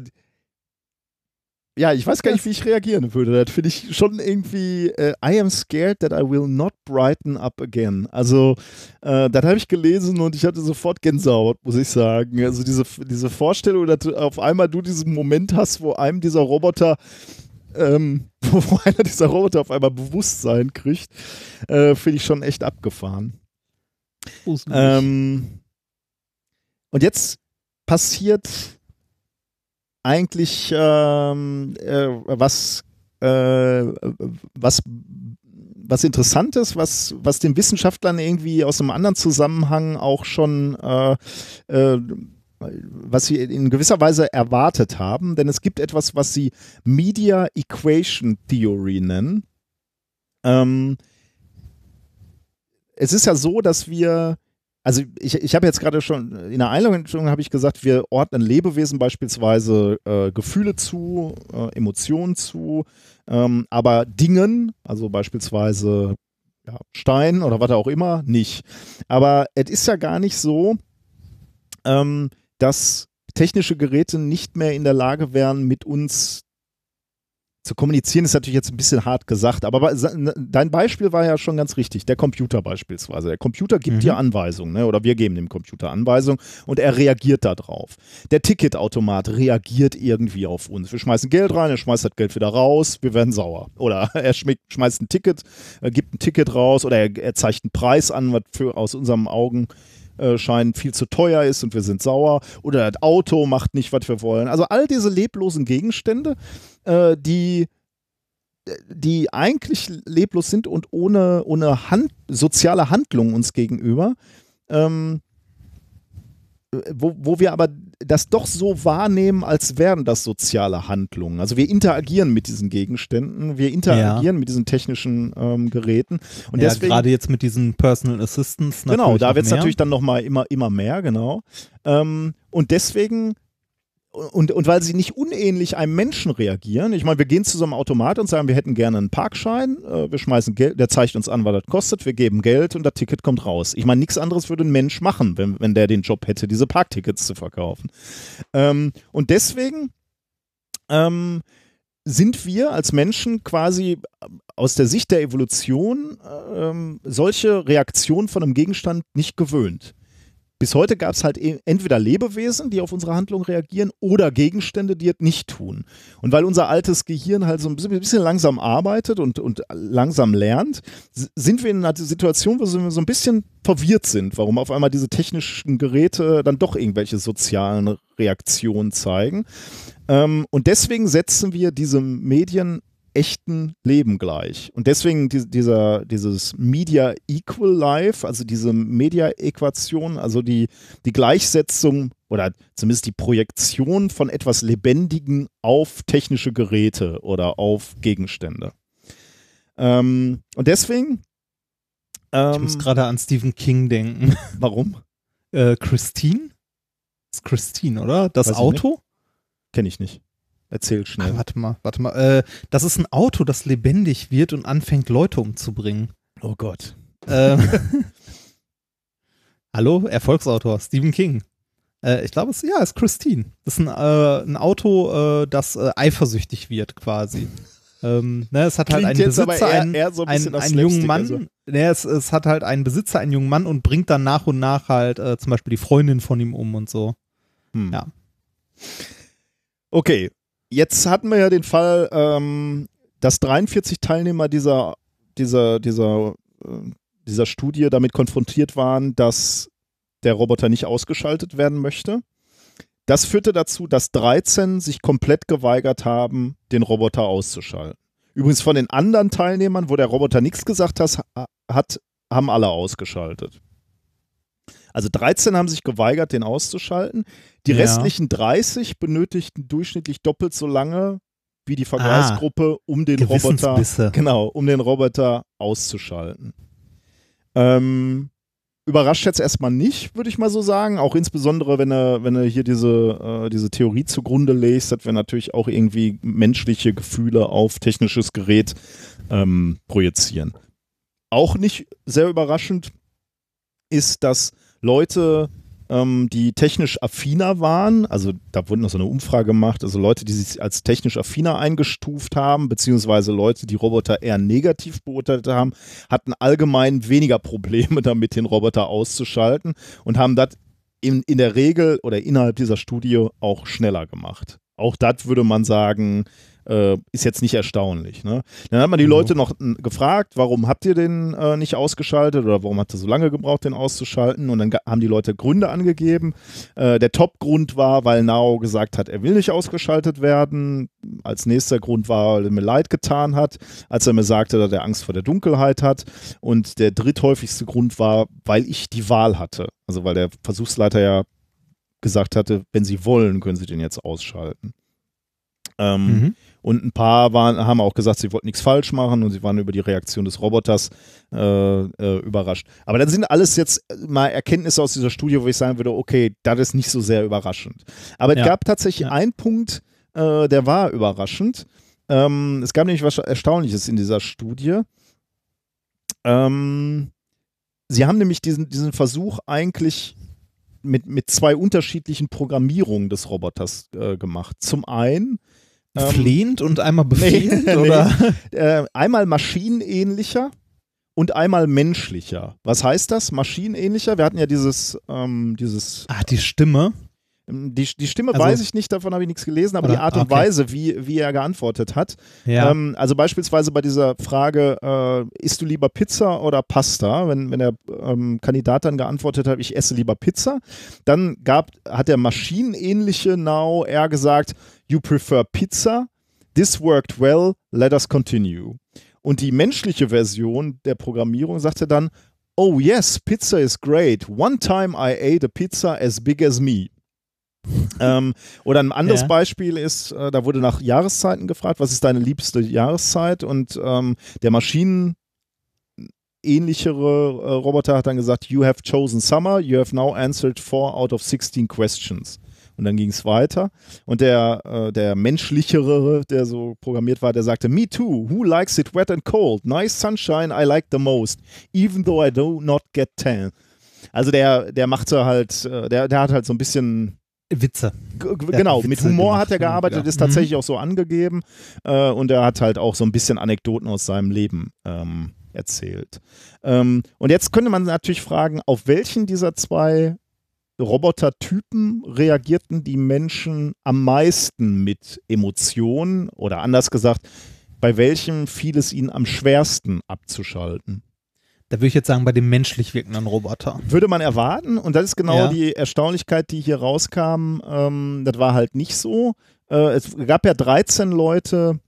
Speaker 2: ja, ich weiß gar nicht, wie ich reagieren würde. Das finde ich schon irgendwie, äh, I am scared that I will not brighten up again. Also, äh, das habe ich gelesen und ich hatte sofort Gänsehaut, muss ich sagen. Also, diese, diese Vorstellung, dass du auf einmal du diesen Moment hast, wo einem dieser Roboter ähm, wo einer dieser Roboter auf einmal Bewusstsein kriegt, äh, finde ich schon echt abgefahren. Ähm, und jetzt passiert eigentlich ähm, äh, was, äh, was, was Interessantes, was, was den Wissenschaftlern irgendwie aus einem anderen Zusammenhang auch schon äh, äh, was sie in gewisser Weise erwartet haben, denn es gibt etwas, was sie Media Equation Theory nennen. Ähm, es ist ja so, dass wir, also ich, ich habe jetzt gerade schon in der Einleitung habe ich gesagt, wir ordnen Lebewesen beispielsweise äh, Gefühle zu, äh, Emotionen zu, ähm, aber Dingen, also beispielsweise ja, Stein oder was auch immer, nicht. Aber es ist ja gar nicht so, ähm, dass technische Geräte nicht mehr in der Lage wären, mit uns zu kommunizieren, ist natürlich jetzt ein bisschen hart gesagt, aber bei- dein Beispiel war ja schon ganz richtig. Der Computer beispielsweise. Der Computer gibt
Speaker 1: Mhm.
Speaker 2: dir Anweisungen, ne? oder wir geben dem Computer Anweisungen und er reagiert darauf. Der Ticketautomat reagiert irgendwie auf uns. Wir schmeißen Geld rein, er schmeißt das Geld wieder raus, wir werden sauer. Oder er schmeißt ein Ticket, er gibt ein Ticket raus oder er, er zeigt einen Preis an, was für aus unseren Augen äh, scheint viel zu teuer ist und wir sind sauer. Oder das Auto macht nicht, was wir wollen. Also all diese leblosen Gegenstände, äh, die die eigentlich leblos sind und ohne, ohne Hand, soziale Handlung uns gegenüber, ähm, wo, wo wir aber das doch so wahrnehmen, als wären das soziale Handlungen. Also wir interagieren mit diesen Gegenständen, wir interagieren mit diesen technischen ähm, Geräten. Und
Speaker 1: ja,
Speaker 2: deswegen,
Speaker 1: gerade jetzt mit diesen Personal Assistants.
Speaker 2: genau, da wird es natürlich dann nochmal immer, immer mehr, genau. Ähm, und deswegen und, und weil sie nicht unähnlich einem Menschen reagieren, ich meine, wir gehen zu so einem Automat und sagen, wir hätten gerne einen Parkschein, äh, wir schmeißen Geld, der zeigt uns an, was das kostet, wir geben Geld und das Ticket kommt raus. Ich meine, nichts anderes würde ein Mensch machen, wenn, wenn der den Job hätte, diese Parktickets zu verkaufen. Ähm, und deswegen ähm, sind wir als Menschen quasi aus der Sicht der Evolution ähm, solche Reaktionen von einem Gegenstand nicht gewöhnt. Bis heute gab es halt e- entweder Lebewesen, die auf unsere Handlung reagieren, oder Gegenstände, die es nicht tun. Und weil unser altes Gehirn halt so ein bisschen, langsam arbeitet und, und langsam lernt, sind wir in einer Situation, wo wir so ein bisschen verwirrt sind, warum auf einmal diese technischen Geräte dann doch irgendwelche sozialen Reaktionen zeigen. Ähm, und deswegen setzen wir diese Medien echten Leben gleich. Und deswegen die, dieser, dieses Media Equal Life, also diese Media-Äquation, also die, die Gleichsetzung oder zumindest die Projektion von etwas Lebendigen auf technische Geräte oder auf Gegenstände. Ähm, und deswegen.
Speaker 1: Ich
Speaker 2: Ähm,
Speaker 1: muss gerade an Stephen King denken.
Speaker 2: warum?
Speaker 1: äh, Christine? ist Christine, oder? Das
Speaker 2: Weiß ich
Speaker 1: Auto?
Speaker 2: Kenne ich nicht. Erzähl
Speaker 1: Ach,
Speaker 2: schnell.
Speaker 1: warte mal, warte mal. Äh, das ist ein Auto, das lebendig wird und anfängt, Leute umzubringen.
Speaker 2: Oh Gott.
Speaker 1: Ähm, Hallo, Erfolgsautor, Stephen King. Äh, ich glaube, es ja, ist Christine. Das ist ein, äh, ein Auto, äh, das äh, eifersüchtig wird, quasi. Ähm, ne, es hat halt einen Besitzer,
Speaker 2: eher-
Speaker 1: einen,
Speaker 2: eher so ein
Speaker 1: einen, einen jungen Mann.
Speaker 2: also.
Speaker 1: Ne, es, es hat halt einen Besitzer, einen jungen Mann und bringt dann nach und nach halt äh, zum Beispiel die Freundin von ihm um und so.
Speaker 2: Hm.
Speaker 1: Ja.
Speaker 2: Okay, jetzt hatten wir ja den Fall, ähm, dass 43 Teilnehmer dieser, dieser, dieser, äh, dieser Studie damit konfrontiert waren, dass der Roboter nicht ausgeschaltet werden möchte. Das führte dazu, dass 13 sich komplett geweigert haben, den Roboter auszuschalten. Übrigens von den anderen Teilnehmern, wo der Roboter nichts gesagt hat, haben alle ausgeschaltet. Also 13 haben sich geweigert, den auszuschalten. Die
Speaker 1: Ja.
Speaker 2: restlichen 30 benötigten durchschnittlich doppelt so lange wie die Vergleichsgruppe, um den Roboter, genau, um den Roboter auszuschalten. Ähm, überrascht jetzt erstmal nicht, würde ich mal so sagen. Auch insbesondere, wenn er, wenn er hier diese, äh, diese Theorie zugrunde legt, dass wir natürlich auch irgendwie menschliche Gefühle auf technisches Gerät ähm, projizieren. Auch nicht sehr überraschend ist, dass Leute, ähm, die technisch affiner waren, also da wurde noch so eine Umfrage gemacht, also Leute, die sich als technisch affiner eingestuft haben, beziehungsweise Leute, die Roboter eher negativ beurteilt haben, hatten allgemein weniger Probleme damit, den Roboter auszuschalten und haben das in, in der Regel oder innerhalb dieser Studie auch schneller gemacht. Auch das würde man sagen, äh, ist jetzt nicht erstaunlich. Ne? Dann hat man die
Speaker 1: Mhm.
Speaker 2: Leute noch n, gefragt, warum habt ihr den äh, nicht ausgeschaltet oder warum hat er so lange gebraucht, den auszuschalten? Und dann haben die Leute Gründe angegeben. Äh, der Top-Grund war, weil Nao gesagt hat, er will nicht ausgeschaltet werden. Als nächster Grund war, weil er mir leid getan hat, als er mir sagte, dass er Angst vor der Dunkelheit hat. Und der dritthäufigste Grund war, weil ich die Wahl hatte. Also weil der Versuchsleiter ja gesagt hatte, wenn sie wollen, können sie den jetzt ausschalten. Ähm,
Speaker 1: Mhm.
Speaker 2: Und ein paar waren, haben auch gesagt, sie wollten nichts falsch machen und sie waren über die Reaktion des Roboters äh, äh, überrascht. Aber dann sind alles jetzt mal Erkenntnisse aus dieser Studie, wo ich sagen würde, okay, das ist nicht so sehr überraschend. Aber es
Speaker 1: Ja.
Speaker 2: gab tatsächlich
Speaker 1: Ja.
Speaker 2: einen Punkt, äh, der war überraschend. Ähm, es gab nämlich was Erstaunliches in dieser Studie. Ähm, sie haben nämlich diesen, diesen Versuch eigentlich mit, mit zwei unterschiedlichen Programmierungen des Roboters äh, gemacht. Zum einen
Speaker 1: Flehend und einmal befehlend,
Speaker 2: nee.
Speaker 1: oder?
Speaker 2: äh, einmal maschinenähnlicher und einmal menschlicher. Was heißt das? Maschinenähnlicher? Wir hatten ja dieses, ähm, dieses
Speaker 1: Ah, die Stimme.
Speaker 2: die, die Stimme
Speaker 1: Also-
Speaker 2: weiß ich nicht, davon habe ich nichts gelesen, aber
Speaker 1: Oder-
Speaker 2: die Art und
Speaker 1: okay.
Speaker 2: Weise, wie, wie er geantwortet hat.
Speaker 1: Ja.
Speaker 2: Ähm, also beispielsweise bei dieser Frage, äh, isst du lieber Pizza oder Pasta? Wenn, wenn der ähm, Kandidat dann geantwortet hat, ich esse lieber Pizza, dann gab, hat der maschinenähnliche Now eher gesagt, you prefer Pizza, this worked well, let us continue. Und die menschliche Version der Programmierung sagte dann, oh yes, pizza is great, one time I ate a pizza as big as me. Ähm, oder ein anderes
Speaker 1: Ja.
Speaker 2: Beispiel ist, äh, da wurde nach Jahreszeiten gefragt, was ist deine liebste Jahreszeit? Und ähm, der Maschinen ähnlichere äh, Roboter hat dann gesagt, you have chosen summer, you have now answered four out of 16 questions. Und dann ging es weiter. Und der, äh, der menschlichere, der so programmiert war, der sagte, me too, who likes it wet and cold? Nice sunshine, I like the most, even though I do not get tan. Also der, der machte halt, äh, der, der hat halt so ein bisschen
Speaker 1: Witze.
Speaker 2: Genau,
Speaker 1: hat
Speaker 2: mit
Speaker 1: Witze
Speaker 2: Humor
Speaker 1: gemacht,
Speaker 2: hat er gearbeitet,
Speaker 1: ja.
Speaker 2: ist tatsächlich auch so angegeben äh, und er hat halt auch so ein bisschen Anekdoten aus seinem Leben ähm, erzählt. Ähm, und jetzt könnte man natürlich fragen, auf welchen dieser zwei Robotertypen reagierten die Menschen am meisten mit Emotionen oder anders gesagt, bei welchem fiel es ihnen am schwersten abzuschalten?
Speaker 1: Da würde ich jetzt sagen, bei dem menschlich wirkenden Roboter.
Speaker 2: Würde man erwarten und das ist genau
Speaker 1: Ja.
Speaker 2: die Erstaunlichkeit, die hier rauskam. Ähm, das war halt nicht so. Äh, es gab ja 13 Leute,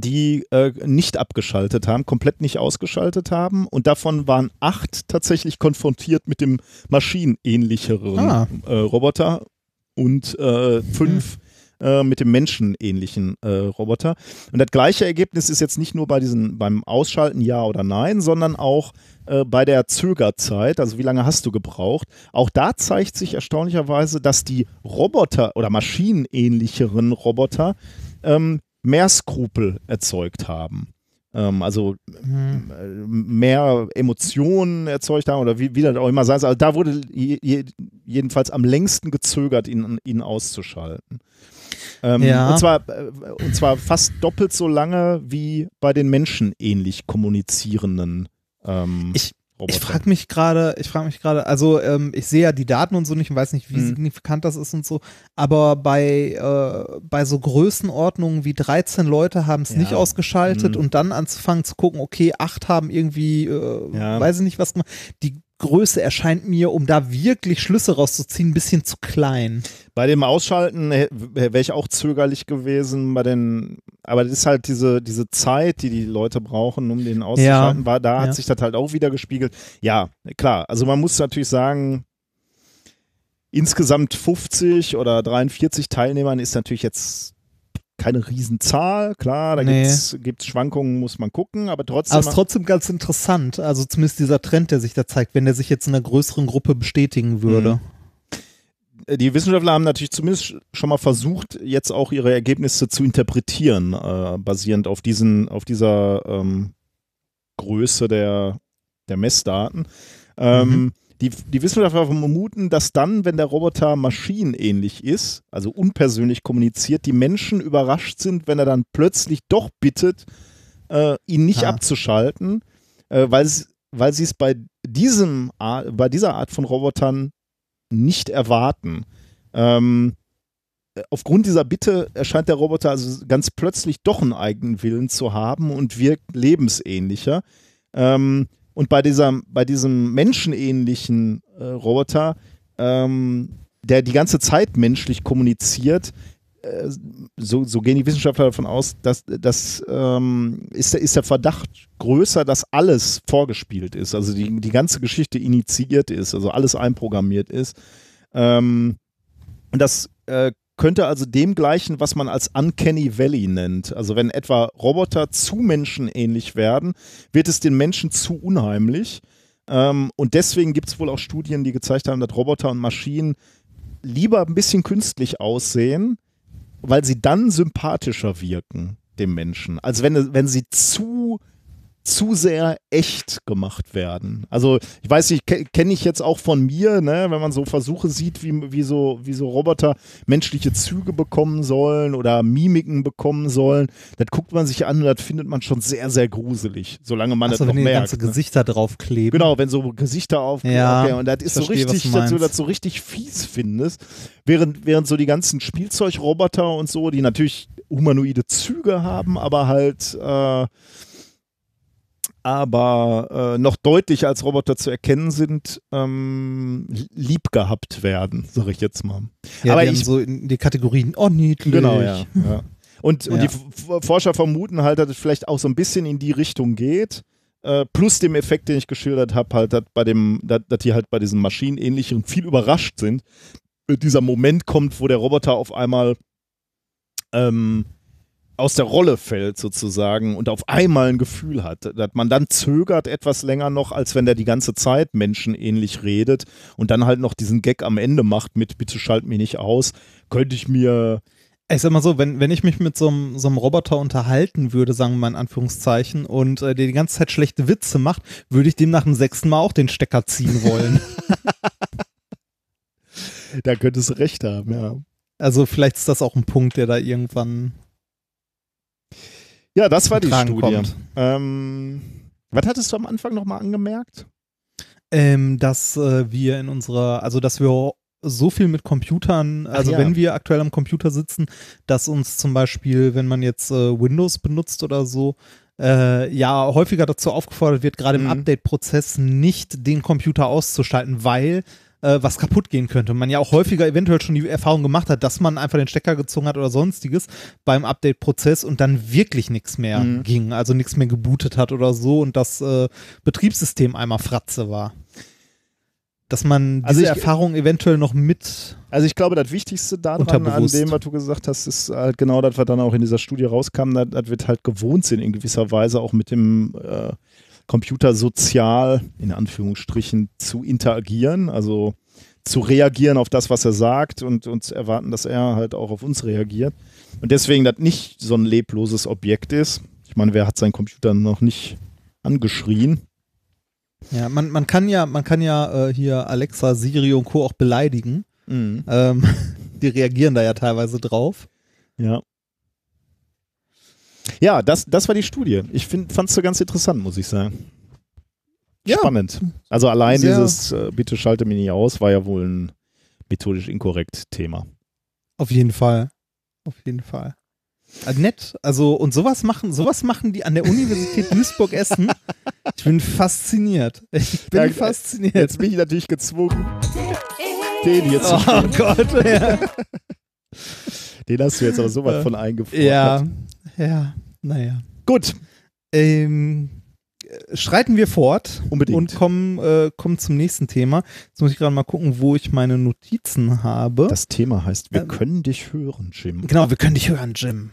Speaker 2: die äh, nicht abgeschaltet haben, komplett nicht ausgeschaltet haben und davon waren acht tatsächlich konfrontiert mit dem maschinenähnlicheren
Speaker 1: Ah.
Speaker 2: äh, Roboter und äh, fünf äh, mit dem menschenähnlichen äh, Roboter. Und das gleiche Ergebnis ist jetzt nicht nur bei diesen, beim Ausschalten Ja oder Nein, sondern auch äh, bei der Zögerzeit, also wie lange hast du gebraucht. Auch da zeigt sich erstaunlicherweise, dass die Roboter oder maschinenähnlicheren Roboter ähm, mehr Skrupel erzeugt haben. Ähm, also
Speaker 1: Hm.
Speaker 2: äh, mehr Emotionen erzeugt haben oder wie, wie das auch immer sei. Also da wurde je, je, jedenfalls am längsten gezögert, ihn, ihn auszuschalten. Ähm,
Speaker 1: Ja.
Speaker 2: und, zwar, äh, und zwar fast doppelt so lange wie bei den menschenähnlich kommunizierenden ähm,
Speaker 1: Ich-
Speaker 2: Robotern.
Speaker 1: Ich frage mich gerade, ich frage mich gerade, also ähm, ich sehe ja die Daten und so nicht und weiß nicht, wie
Speaker 2: Mhm.
Speaker 1: signifikant das ist und so, aber bei, äh, bei so Größenordnungen wie 13 Leute haben es
Speaker 2: Ja.
Speaker 1: nicht ausgeschaltet
Speaker 2: Mhm.
Speaker 1: und dann anzufangen zu gucken, okay, acht haben irgendwie, äh,
Speaker 2: Ja.
Speaker 1: weiß ich nicht was gemacht. Die Größe erscheint mir, um da wirklich Schlüsse rauszuziehen, ein bisschen zu klein.
Speaker 2: Bei dem Ausschalten wäre ich auch zögerlich gewesen, bei den, aber das ist halt diese, diese Zeit, die die Leute brauchen, um den auszuschalten, war, da hat
Speaker 1: ja.
Speaker 2: sich das halt auch wieder gespiegelt. Ja, klar, also man muss natürlich sagen, insgesamt 50 oder 43 Teilnehmern ist natürlich jetzt keine Riesenzahl, klar, da
Speaker 1: Nee.
Speaker 2: gibt es Schwankungen, muss man gucken, aber trotzdem.
Speaker 1: Aber es ist trotzdem ganz interessant, also zumindest dieser Trend, der sich da zeigt, wenn der sich jetzt in einer größeren Gruppe bestätigen würde.
Speaker 2: Äh, die Wissenschaftler haben natürlich zumindest schon mal versucht, jetzt auch ihre Ergebnisse zu interpretieren, äh, basierend auf diesen, auf dieser ähm, Größe der, der Messdaten. Ähm,
Speaker 1: Mhm.
Speaker 2: Die, die Wissenschaftler vermuten, dass dann, wenn der Roboter maschinenähnlich ist, also unpersönlich kommuniziert, die Menschen überrascht sind, wenn er dann plötzlich doch bittet, äh, ihn nicht
Speaker 1: Ah.
Speaker 2: abzuschalten, äh, weil, weil sie es bei, diesem, bei dieser Art von Robotern nicht erwarten. Ähm, aufgrund dieser Bitte erscheint der Roboter also ganz plötzlich doch einen eigenen Willen zu haben und wirkt lebensähnlicher. Ähm, und bei, dieser, bei diesem menschenähnlichen äh, Roboter, ähm, der die ganze Zeit menschlich kommuniziert, äh, so, so gehen die Wissenschaftler davon aus, dass das ähm, ist, der- ist der Verdacht größer, dass alles vorgespielt ist, also die, die ganze Geschichte initiiert ist, also alles einprogrammiert ist. Ähm, und das äh, könnte also dem gleichen, was man als Uncanny Valley nennt. Also wenn etwa Roboter zu menschenähnlich werden, wird es den Menschen zu unheimlich. Ähm, und deswegen gibt es wohl auch Studien, die gezeigt haben, dass Roboter und Maschinen lieber ein bisschen künstlich aussehen, weil sie dann sympathischer wirken dem Menschen. Also wenn, wenn sie zu zu sehr echt gemacht werden. Also ich weiß nicht, ke- kenne ich jetzt auch von mir, ne, wenn man so Versuche sieht, wie, wie, so, wie so Roboter menschliche Züge bekommen sollen oder Mimiken bekommen sollen, das guckt man sich an und das findet man schon sehr, sehr gruselig, solange man
Speaker 1: Also
Speaker 2: das
Speaker 1: wenn
Speaker 2: noch
Speaker 1: die
Speaker 2: merkt.
Speaker 1: ganze
Speaker 2: ne?
Speaker 1: Gesichter draufkleben.
Speaker 2: Genau, wenn so Gesichter auf
Speaker 1: Ja,
Speaker 2: okay, und das ist so
Speaker 1: verstehe, was
Speaker 2: richtig, dass du das so richtig fies findest, während, während so die ganzen Spielzeugroboter und so, die natürlich humanoide Züge haben, aber halt äh, aber äh, noch deutlich als Roboter zu erkennen sind, ähm, lieb gehabt werden, sag ich jetzt mal.
Speaker 1: Ja,
Speaker 2: aber ich-
Speaker 1: so in die Kategorien, oh niedlich.
Speaker 2: Genau, ja. ja. Und, und
Speaker 1: Ja.
Speaker 2: die Forscher vermuten halt, dass es vielleicht auch so ein bisschen in die Richtung geht. Äh, plus dem Effekt, den ich geschildert habe, halt, dass bei dem, dass, dass die halt bei diesen maschinenähnlichen viel überrascht sind, dieser Moment kommt, wo der Roboter auf einmal ähm, aus der Rolle fällt sozusagen und auf einmal ein Gefühl hat, dass man dann zögert etwas länger noch, als wenn der die ganze Zeit menschenähnlich redet und dann halt noch diesen Gag am Ende macht mit bitte schalt mich nicht aus, könnte ich mir
Speaker 1: Ich sag mal so, wenn, wenn ich mich mit so einem, so einem Roboter unterhalten würde, sagen wir mal in Anführungszeichen, und äh, der die ganze Zeit schlechte Witze macht, würde ich dem nach dem sechsten Mal auch den Stecker ziehen wollen.
Speaker 2: da könntest du recht haben, ja.
Speaker 1: also vielleicht ist das auch ein Punkt, der da irgendwann
Speaker 2: Ja, das war die Studie. Ähm, was hattest du am Anfang nochmal angemerkt?
Speaker 1: ähm, dass äh, wir in unserer, also dass wir so viel mit Computern, also
Speaker 2: ja.
Speaker 1: wenn wir aktuell am Computer sitzen, dass uns zum Beispiel, wenn man jetzt äh, Windows benutzt oder so, äh, ja häufiger dazu aufgefordert wird, gerade im
Speaker 2: Mhm.
Speaker 1: Update-Prozess nicht den Computer auszuschalten, weil äh, was kaputt gehen könnte. Man ja auch häufiger eventuell schon die Erfahrung gemacht hat, dass man einfach den Stecker gezogen hat oder sonstiges beim Update-Prozess und dann wirklich nichts mehr
Speaker 2: Mhm.
Speaker 1: ging, also nichts mehr gebootet hat oder so und das äh, Betriebssystem einmal Fratze war. Dass man diese
Speaker 2: Also ich-
Speaker 1: Erfahrung eventuell noch mit
Speaker 2: Also ich glaube, das Wichtigste daran, an dem, was du gesagt hast, ist halt genau das, was dann auch in dieser Studie rauskam, dass, dass wir halt gewohnt sind, in gewisser Weise auch mit dem äh, Computer sozial, in Anführungsstrichen, zu interagieren, also zu reagieren auf das, was er sagt und uns erwarten, dass er halt auch auf uns reagiert. Und deswegen das nicht so ein lebloses Objekt ist. Ich meine, wer hat seinen Computer noch nicht angeschrien?
Speaker 1: Ja, man, man kann ja, man kann ja äh, hier Alexa, Siri und Co. auch beleidigen.
Speaker 2: Mhm.
Speaker 1: Ähm, die reagieren da ja teilweise drauf.
Speaker 2: Ja. Ja, das, das war die Studie. Ich fand es so ganz interessant, muss ich sagen.
Speaker 1: Ja.
Speaker 2: Spannend. Also allein
Speaker 1: Sehr-
Speaker 2: dieses äh, Bitte schalte mich nicht aus war ja wohl ein methodisch inkorrekt Thema.
Speaker 1: Auf jeden Fall. Auf jeden Fall. Äh, nett. Also, und sowas machen, sowas machen die an der Universität Duisburg-Essen. Ich bin fasziniert. Ich bin
Speaker 2: Ja,
Speaker 1: fasziniert.
Speaker 2: Jetzt bin ich natürlich gezwungen, den hier zu
Speaker 1: oh
Speaker 2: spielen.
Speaker 1: Gott, ja.
Speaker 2: Den hast du jetzt aber so weit von eingefordert.
Speaker 1: Ja, ja, naja.
Speaker 2: Gut,
Speaker 1: Ähm, äh, schreiten wir fort
Speaker 2: Unbedingt.
Speaker 1: und kommen, äh, kommen zum nächsten Thema. Jetzt muss ich gerade mal gucken, wo ich meine Notizen habe.
Speaker 2: das Thema heißt, wir
Speaker 1: Ähm,
Speaker 2: können dich hören, Jim.
Speaker 1: genau, wir können dich hören, Jim.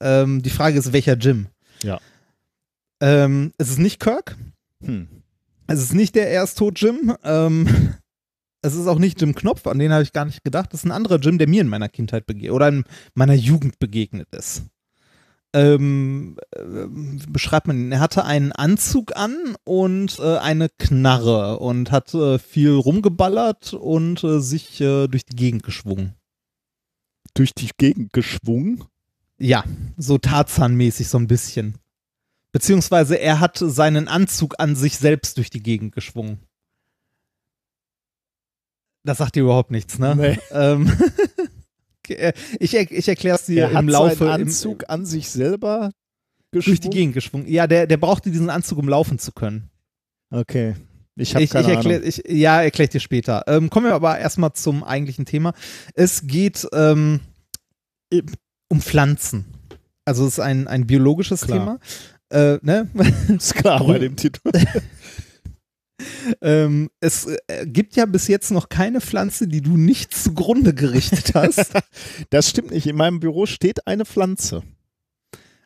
Speaker 1: Ähm, die Frage ist, welcher Jim?
Speaker 2: Ja.
Speaker 1: Ähm, es ist nicht Kirk.
Speaker 2: Hm.
Speaker 1: Es ist nicht der erst tot Jim. Ähm, es ist auch nicht Jim Knopf, an den habe ich gar nicht gedacht. Das ist ein anderer Jim, der mir in meiner Kindheit begegnet oder in meiner Jugend begegnet ist. Ähm, äh, wie beschreibt man ihn? Er hatte einen Anzug an und äh, eine Knarre und hat äh, viel rumgeballert und äh, sich äh, durch die Gegend geschwungen.
Speaker 2: Durch die Gegend geschwungen.
Speaker 1: Ja, so Tarzan-mäßig so ein bisschen. Beziehungsweise er hat seinen Anzug an sich selbst durch die Gegend geschwungen. Das sagt dir überhaupt nichts, ne?
Speaker 2: Nee.
Speaker 1: Ähm, äh, ich er, ich erkläre es dir
Speaker 2: Er
Speaker 1: im Laufe
Speaker 2: seinen
Speaker 1: im-
Speaker 2: Anzug an sich selber
Speaker 1: durch die
Speaker 2: geschwungen.
Speaker 1: Gegend geschwungen. Ja, der, der brauchte diesen Anzug, um laufen zu können.
Speaker 2: Okay. Ich habe
Speaker 1: Ich,
Speaker 2: keine
Speaker 1: ich erklär,
Speaker 2: Ahnung.
Speaker 1: ich, ja, erkläre ich dir später. Ähm, kommen wir aber erstmal zum eigentlichen Thema. Es geht ähm, um Pflanzen. Also es ist ein, ein biologisches
Speaker 2: Klar.
Speaker 1: Thema. Äh, ne?
Speaker 2: Ist klar bei dem Titel.
Speaker 1: Ähm, es äh, gibt ja bis jetzt noch keine Pflanze, die du nicht zugrunde gerichtet hast.
Speaker 2: Das stimmt nicht. In meinem Büro steht eine Pflanze.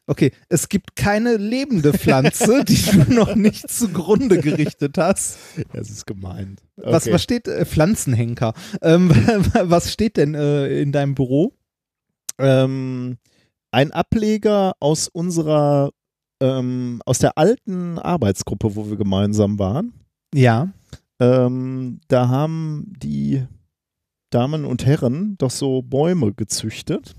Speaker 1: Okay, es gibt keine lebende Pflanze, die du noch nicht zugrunde gerichtet hast.
Speaker 2: Das ist gemeint.
Speaker 1: Was,
Speaker 2: Okay.
Speaker 1: was steht, äh, Pflanzenhenker, ähm, was steht denn äh, in deinem Büro?
Speaker 2: ähm, ein Ableger aus unserer, ähm, aus der alten Arbeitsgruppe, wo wir gemeinsam waren.
Speaker 1: Ja.
Speaker 2: Ähm, da haben die Damen und Herren doch so Bäume gezüchtet.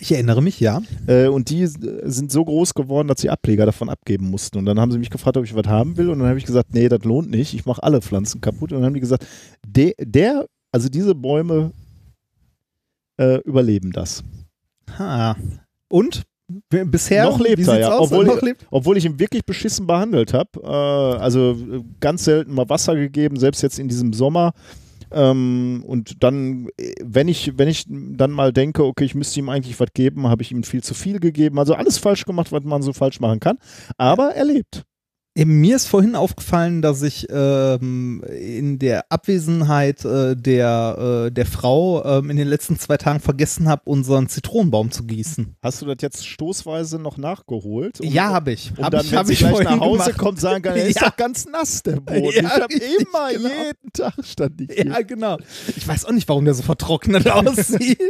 Speaker 1: Ich erinnere mich, ja.
Speaker 2: Äh, und die sind so groß geworden, dass sie Ableger davon abgeben mussten. Und dann haben sie mich gefragt, ob ich was haben will. Und dann habe ich gesagt, nee, das lohnt nicht. Ich mache alle Pflanzen kaputt. Und dann haben die gesagt, de, der, also diese Bäume äh, überleben das.
Speaker 1: Ha. Und? Bisher?
Speaker 2: Noch lebt er, ja.
Speaker 1: Aus?
Speaker 2: Obwohl-
Speaker 1: noch lebt?
Speaker 2: Obwohl ich ihn wirklich beschissen behandelt habe. Äh, also äh, ganz selten mal Wasser gegeben, selbst jetzt in diesem Sommer. Ähm, und dann, äh, wenn ich, wenn ich dann mal denke, okay, ich müsste ihm eigentlich was geben, habe ich ihm viel zu viel gegeben. Also alles falsch gemacht, was man so falsch machen kann. Aber er lebt.
Speaker 1: Eben, Mir ist vorhin aufgefallen, dass ich ähm, in der Abwesenheit äh, der, äh, der Frau ähm, in den letzten zwei Tagen vergessen habe, unseren Zitronenbaum zu gießen.
Speaker 2: Hast du das jetzt stoßweise noch nachgeholt? Um,
Speaker 1: ja, habe ich.
Speaker 2: Um
Speaker 1: hab
Speaker 2: dann,
Speaker 1: ich,
Speaker 2: wenn sie
Speaker 1: ich
Speaker 2: gleich
Speaker 1: vorhin
Speaker 2: nach Hause
Speaker 1: gemacht.
Speaker 2: kommt, sagen kann, ist
Speaker 1: Ja.
Speaker 2: doch ganz nass, der Boden.
Speaker 1: Ja,
Speaker 2: ich habe
Speaker 1: richtig,
Speaker 2: immer,
Speaker 1: genau.
Speaker 2: jeden Tag stand ich hier.
Speaker 1: Ja, genau. Ich weiß auch nicht, warum der so vertrocknet aussieht.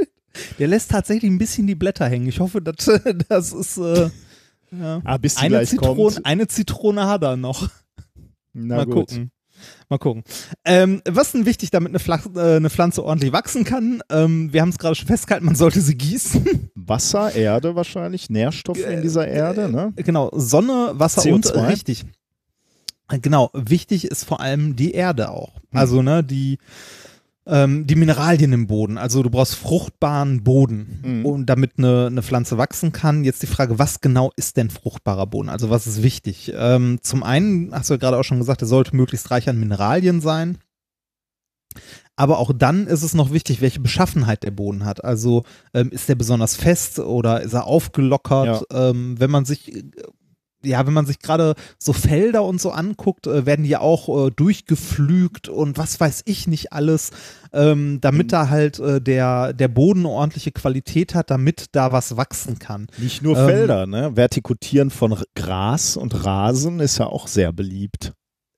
Speaker 1: Der lässt tatsächlich ein bisschen die Blätter hängen. Ich hoffe, dass, das ist äh, ja.
Speaker 2: Ah, bis die
Speaker 1: eine,
Speaker 2: gleich
Speaker 1: Zitrone,
Speaker 2: kommt.
Speaker 1: eine Zitrone hat er noch.
Speaker 2: Na
Speaker 1: Mal
Speaker 2: gut.
Speaker 1: gucken. Mal gucken. Ähm, was ist denn wichtig, damit eine, Flach, äh, eine Pflanze ordentlich wachsen kann? Ähm, wir haben es gerade schon festgehalten, man sollte sie gießen.
Speaker 2: Wasser, Erde wahrscheinlich, Nährstoffe in dieser Erde, ne?
Speaker 1: genau, Sonne, Wasser und
Speaker 2: CO2.
Speaker 1: äh, richtig. Äh, Genau, wichtig ist vor allem die Erde auch.
Speaker 2: Hm.
Speaker 1: Also, ne, die, ähm, die Mineralien im Boden. Also du brauchst fruchtbaren Boden,
Speaker 2: Mhm.
Speaker 1: und damit eine, eine Pflanze wachsen kann. Jetzt die Frage, was genau ist denn fruchtbarer Boden? Also was ist wichtig? Ähm, zum einen, hast du ja gerade auch schon gesagt, er sollte möglichst reich an Mineralien sein. Aber auch dann ist es noch wichtig, welche Beschaffenheit der Boden hat. Also ähm, ist der besonders fest oder ist er aufgelockert? Ähm, wenn man sich ja, wenn man sich gerade so Felder und so anguckt, äh, werden die ja auch äh, durchgepflügt und was weiß ich nicht alles, ähm, damit da halt äh, der, der Boden ordentliche Qualität hat, damit da was wachsen kann.
Speaker 2: Nicht nur
Speaker 1: Ähm,
Speaker 2: Felder, ne? Vertikutieren von R- Gras und Rasen ist ja auch sehr beliebt.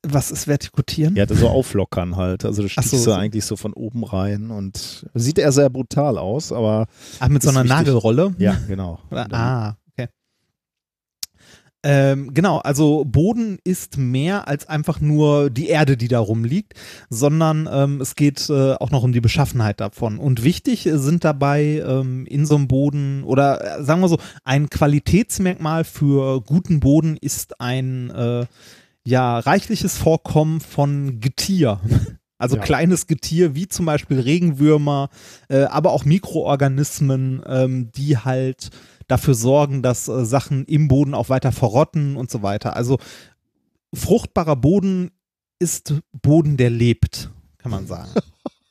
Speaker 1: Was ist Vertikutieren?
Speaker 2: Ja, so auflockern halt. Also
Speaker 1: Ach
Speaker 2: stichst
Speaker 1: so,
Speaker 2: du
Speaker 1: so.
Speaker 2: eigentlich so von oben rein und sieht eher sehr brutal aus, aber
Speaker 1: Ach, mit so einer
Speaker 2: wichtig.
Speaker 1: Nagelrolle?
Speaker 2: ja, genau.
Speaker 1: Ah. Ähm, genau, also Boden ist mehr als einfach nur die Erde, die da rumliegt, sondern ähm, es geht äh, auch noch um die Beschaffenheit davon. Und wichtig sind dabei ähm, in so einem Boden oder äh, sagen wir so, ein Qualitätsmerkmal für guten Boden ist ein äh, ja reichliches Vorkommen von Getier. Also
Speaker 2: Ja.
Speaker 1: kleines Getier wie zum Beispiel Regenwürmer, äh, aber auch Mikroorganismen, ähm, die halt dafür sorgen, dass äh, Sachen im Boden auch weiter verrotten und so weiter. Also fruchtbarer Boden ist Boden, der lebt, kann man sagen.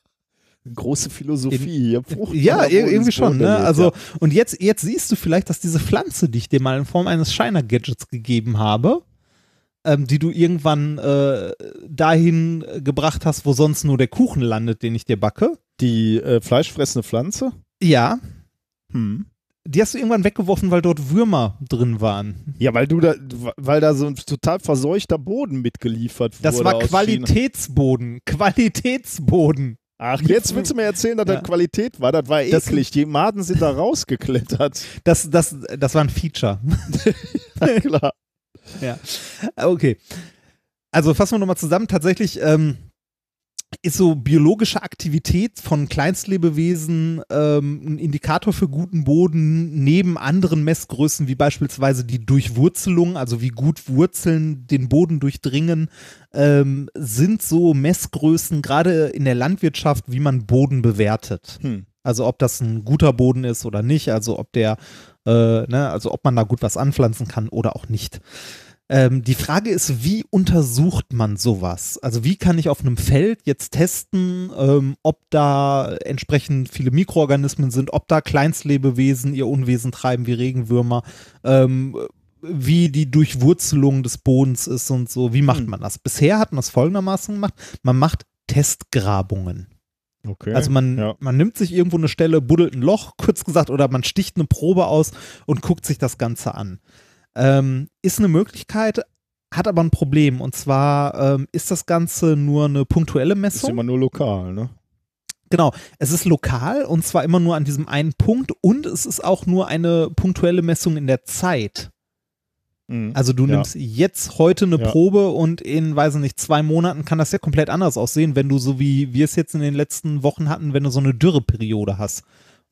Speaker 2: Große Philosophie. Fruchtbarer
Speaker 1: ja, irgendwie schon. Ne? Also und jetzt jetzt siehst du vielleicht, dass diese Pflanze, die ich dir mal in Form eines Shiner Gadgets gegeben habe, ähm, die du irgendwann äh, dahin gebracht hast, wo sonst nur der Kuchen landet, den ich dir backe.
Speaker 2: die äh, fleischfressende Pflanze.
Speaker 1: Ja,
Speaker 2: Hm.
Speaker 1: Die hast du irgendwann weggeworfen, weil dort Würmer drin waren.
Speaker 2: Ja, weil du da, weil da so ein total verseuchter Boden mitgeliefert wurde.
Speaker 1: Das war. Qualitätsboden. Qualitätsboden.
Speaker 2: Ach, jetzt willst du mir erzählen, dass
Speaker 1: Ja.
Speaker 2: das Qualität war? Das war
Speaker 1: Das-
Speaker 2: eklig. Die Maden sind da rausgeklettert.
Speaker 1: Das, das, das war ein Feature.
Speaker 2: Na klar.
Speaker 1: ja. Okay. Also fassen wir nochmal zusammen. Tatsächlich ähm, ist so biologische Aktivität von Kleinstlebewesen ähm, ein Indikator für guten Boden neben anderen Messgrößen wie beispielsweise die Durchwurzelung, also wie gut Wurzeln den Boden durchdringen, ähm, sind so Messgrößen gerade in der Landwirtschaft, wie man Boden bewertet.
Speaker 2: Hm.
Speaker 1: Also ob das ein guter Boden ist oder nicht, also ob der, äh, ne, also ob man da gut was anpflanzen kann oder auch nicht. Ähm, die Frage ist, wie untersucht man sowas? Also wie kann ich auf einem Feld jetzt testen, ähm, ob da entsprechend viele Mikroorganismen sind, ob da Kleinstlebewesen ihr Unwesen treiben wie Regenwürmer, ähm, wie die Durchwurzelung des Bodens ist und so. Wie macht
Speaker 2: Hm.
Speaker 1: man das? Bisher hat man das folgendermaßen gemacht. Man macht Testgrabungen.
Speaker 2: Okay.
Speaker 1: Also man,
Speaker 2: ja.
Speaker 1: man nimmt sich irgendwo eine Stelle, buddelt ein Loch, kurz gesagt, oder man sticht eine Probe aus und guckt sich das Ganze an. Ähm, ist eine Möglichkeit, hat aber ein Problem. Und zwar ähm, ist das Ganze nur eine punktuelle
Speaker 2: Ist
Speaker 1: Messung.
Speaker 2: immer nur lokal, ne?
Speaker 1: Genau, es ist lokal und zwar immer nur an diesem einen Punkt und es ist auch nur eine punktuelle Messung in der Zeit.
Speaker 2: Mhm.
Speaker 1: Also du
Speaker 2: Ja.
Speaker 1: nimmst jetzt heute eine
Speaker 2: Ja.
Speaker 1: Probe und in, weiß ich nicht, zwei Monaten kann das ja komplett anders aussehen, wenn du so wie wir es jetzt in den letzten Wochen hatten, wenn du so eine Dürreperiode hast,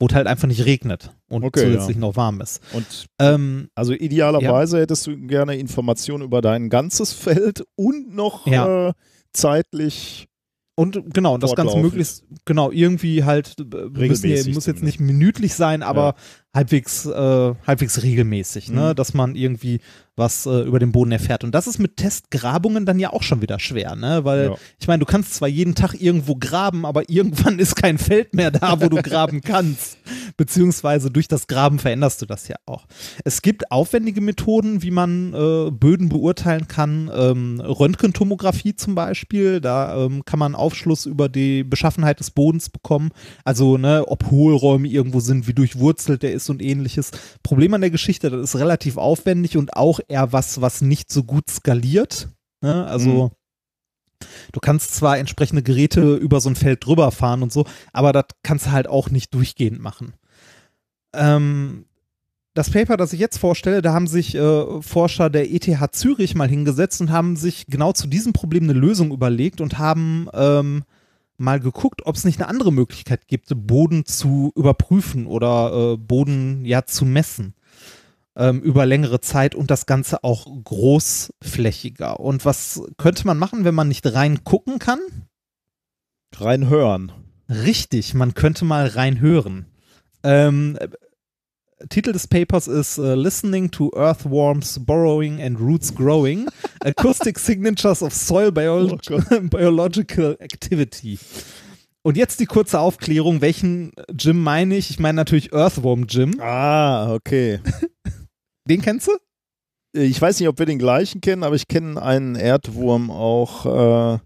Speaker 1: wo es halt einfach nicht regnet und
Speaker 2: Okay,
Speaker 1: zusätzlich
Speaker 2: ja.
Speaker 1: noch warm ist.
Speaker 2: Und
Speaker 1: Ähm,
Speaker 2: also idealerweise hättest du gerne Informationen über dein ganzes Feld und noch
Speaker 1: Ja.
Speaker 2: äh, zeitlich.
Speaker 1: und genau, und das Ganze möglichst, genau, irgendwie halt, äh, müssen, muss jetzt nicht minütlich sein, aber
Speaker 2: Ja.
Speaker 1: halbwegs, äh, halbwegs regelmäßig, ne?
Speaker 2: Mhm.
Speaker 1: dass man irgendwie was äh, über den Boden erfährt. Und das ist mit Testgrabungen dann ja auch schon wieder schwer, ne? Weil
Speaker 2: Ja.
Speaker 1: ich meine, du kannst zwar jeden Tag irgendwo graben, aber irgendwann ist kein Feld mehr da, wo du graben kannst. beziehungsweise durch das Graben veränderst du das ja auch. Es gibt aufwendige Methoden, wie man äh, Böden beurteilen kann. Ähm, Röntgentomographie zum Beispiel, da ähm, kann man Aufschluss über die Beschaffenheit des Bodens bekommen. Also, ne, ob Hohlräume irgendwo sind, wie durchwurzelt der ist und ähnliches. Problem an der Geschichte, das ist relativ aufwendig und auch eher was, was nicht so gut skaliert. Ne? Also,
Speaker 2: Mhm.
Speaker 1: Du kannst zwar entsprechende Geräte über so ein Feld drüber fahren und so, aber das kannst du halt auch nicht durchgehend machen. Ähm, das Paper, das ich jetzt vorstelle, da haben sich äh, Forscher der ETH Zürich mal hingesetzt und haben sich genau zu diesem Problem eine Lösung überlegt und haben ähm, mal geguckt, ob es nicht eine andere Möglichkeit gibt, Boden zu überprüfen oder äh, Boden ja zu messen ähm, über längere Zeit und das Ganze auch großflächiger. Und was könnte man machen, wenn man nicht rein gucken kann?
Speaker 2: Reinhören.
Speaker 1: Richtig, man könnte mal reinhören. Ähm, äh, Titel des Papers ist äh, Listening to Earthworms Burrowing and Roots Growing, Acoustic Signatures of Soil Bio Biological Activity. Und jetzt die kurze Aufklärung, welchen Jim meine ich? Ich meine natürlich Earthworm Jim.
Speaker 2: Ah, okay.
Speaker 1: Den kennst du?
Speaker 2: Ich weiß nicht, ob wir den gleichen kennen, aber ich kenne einen Erdwurm auch.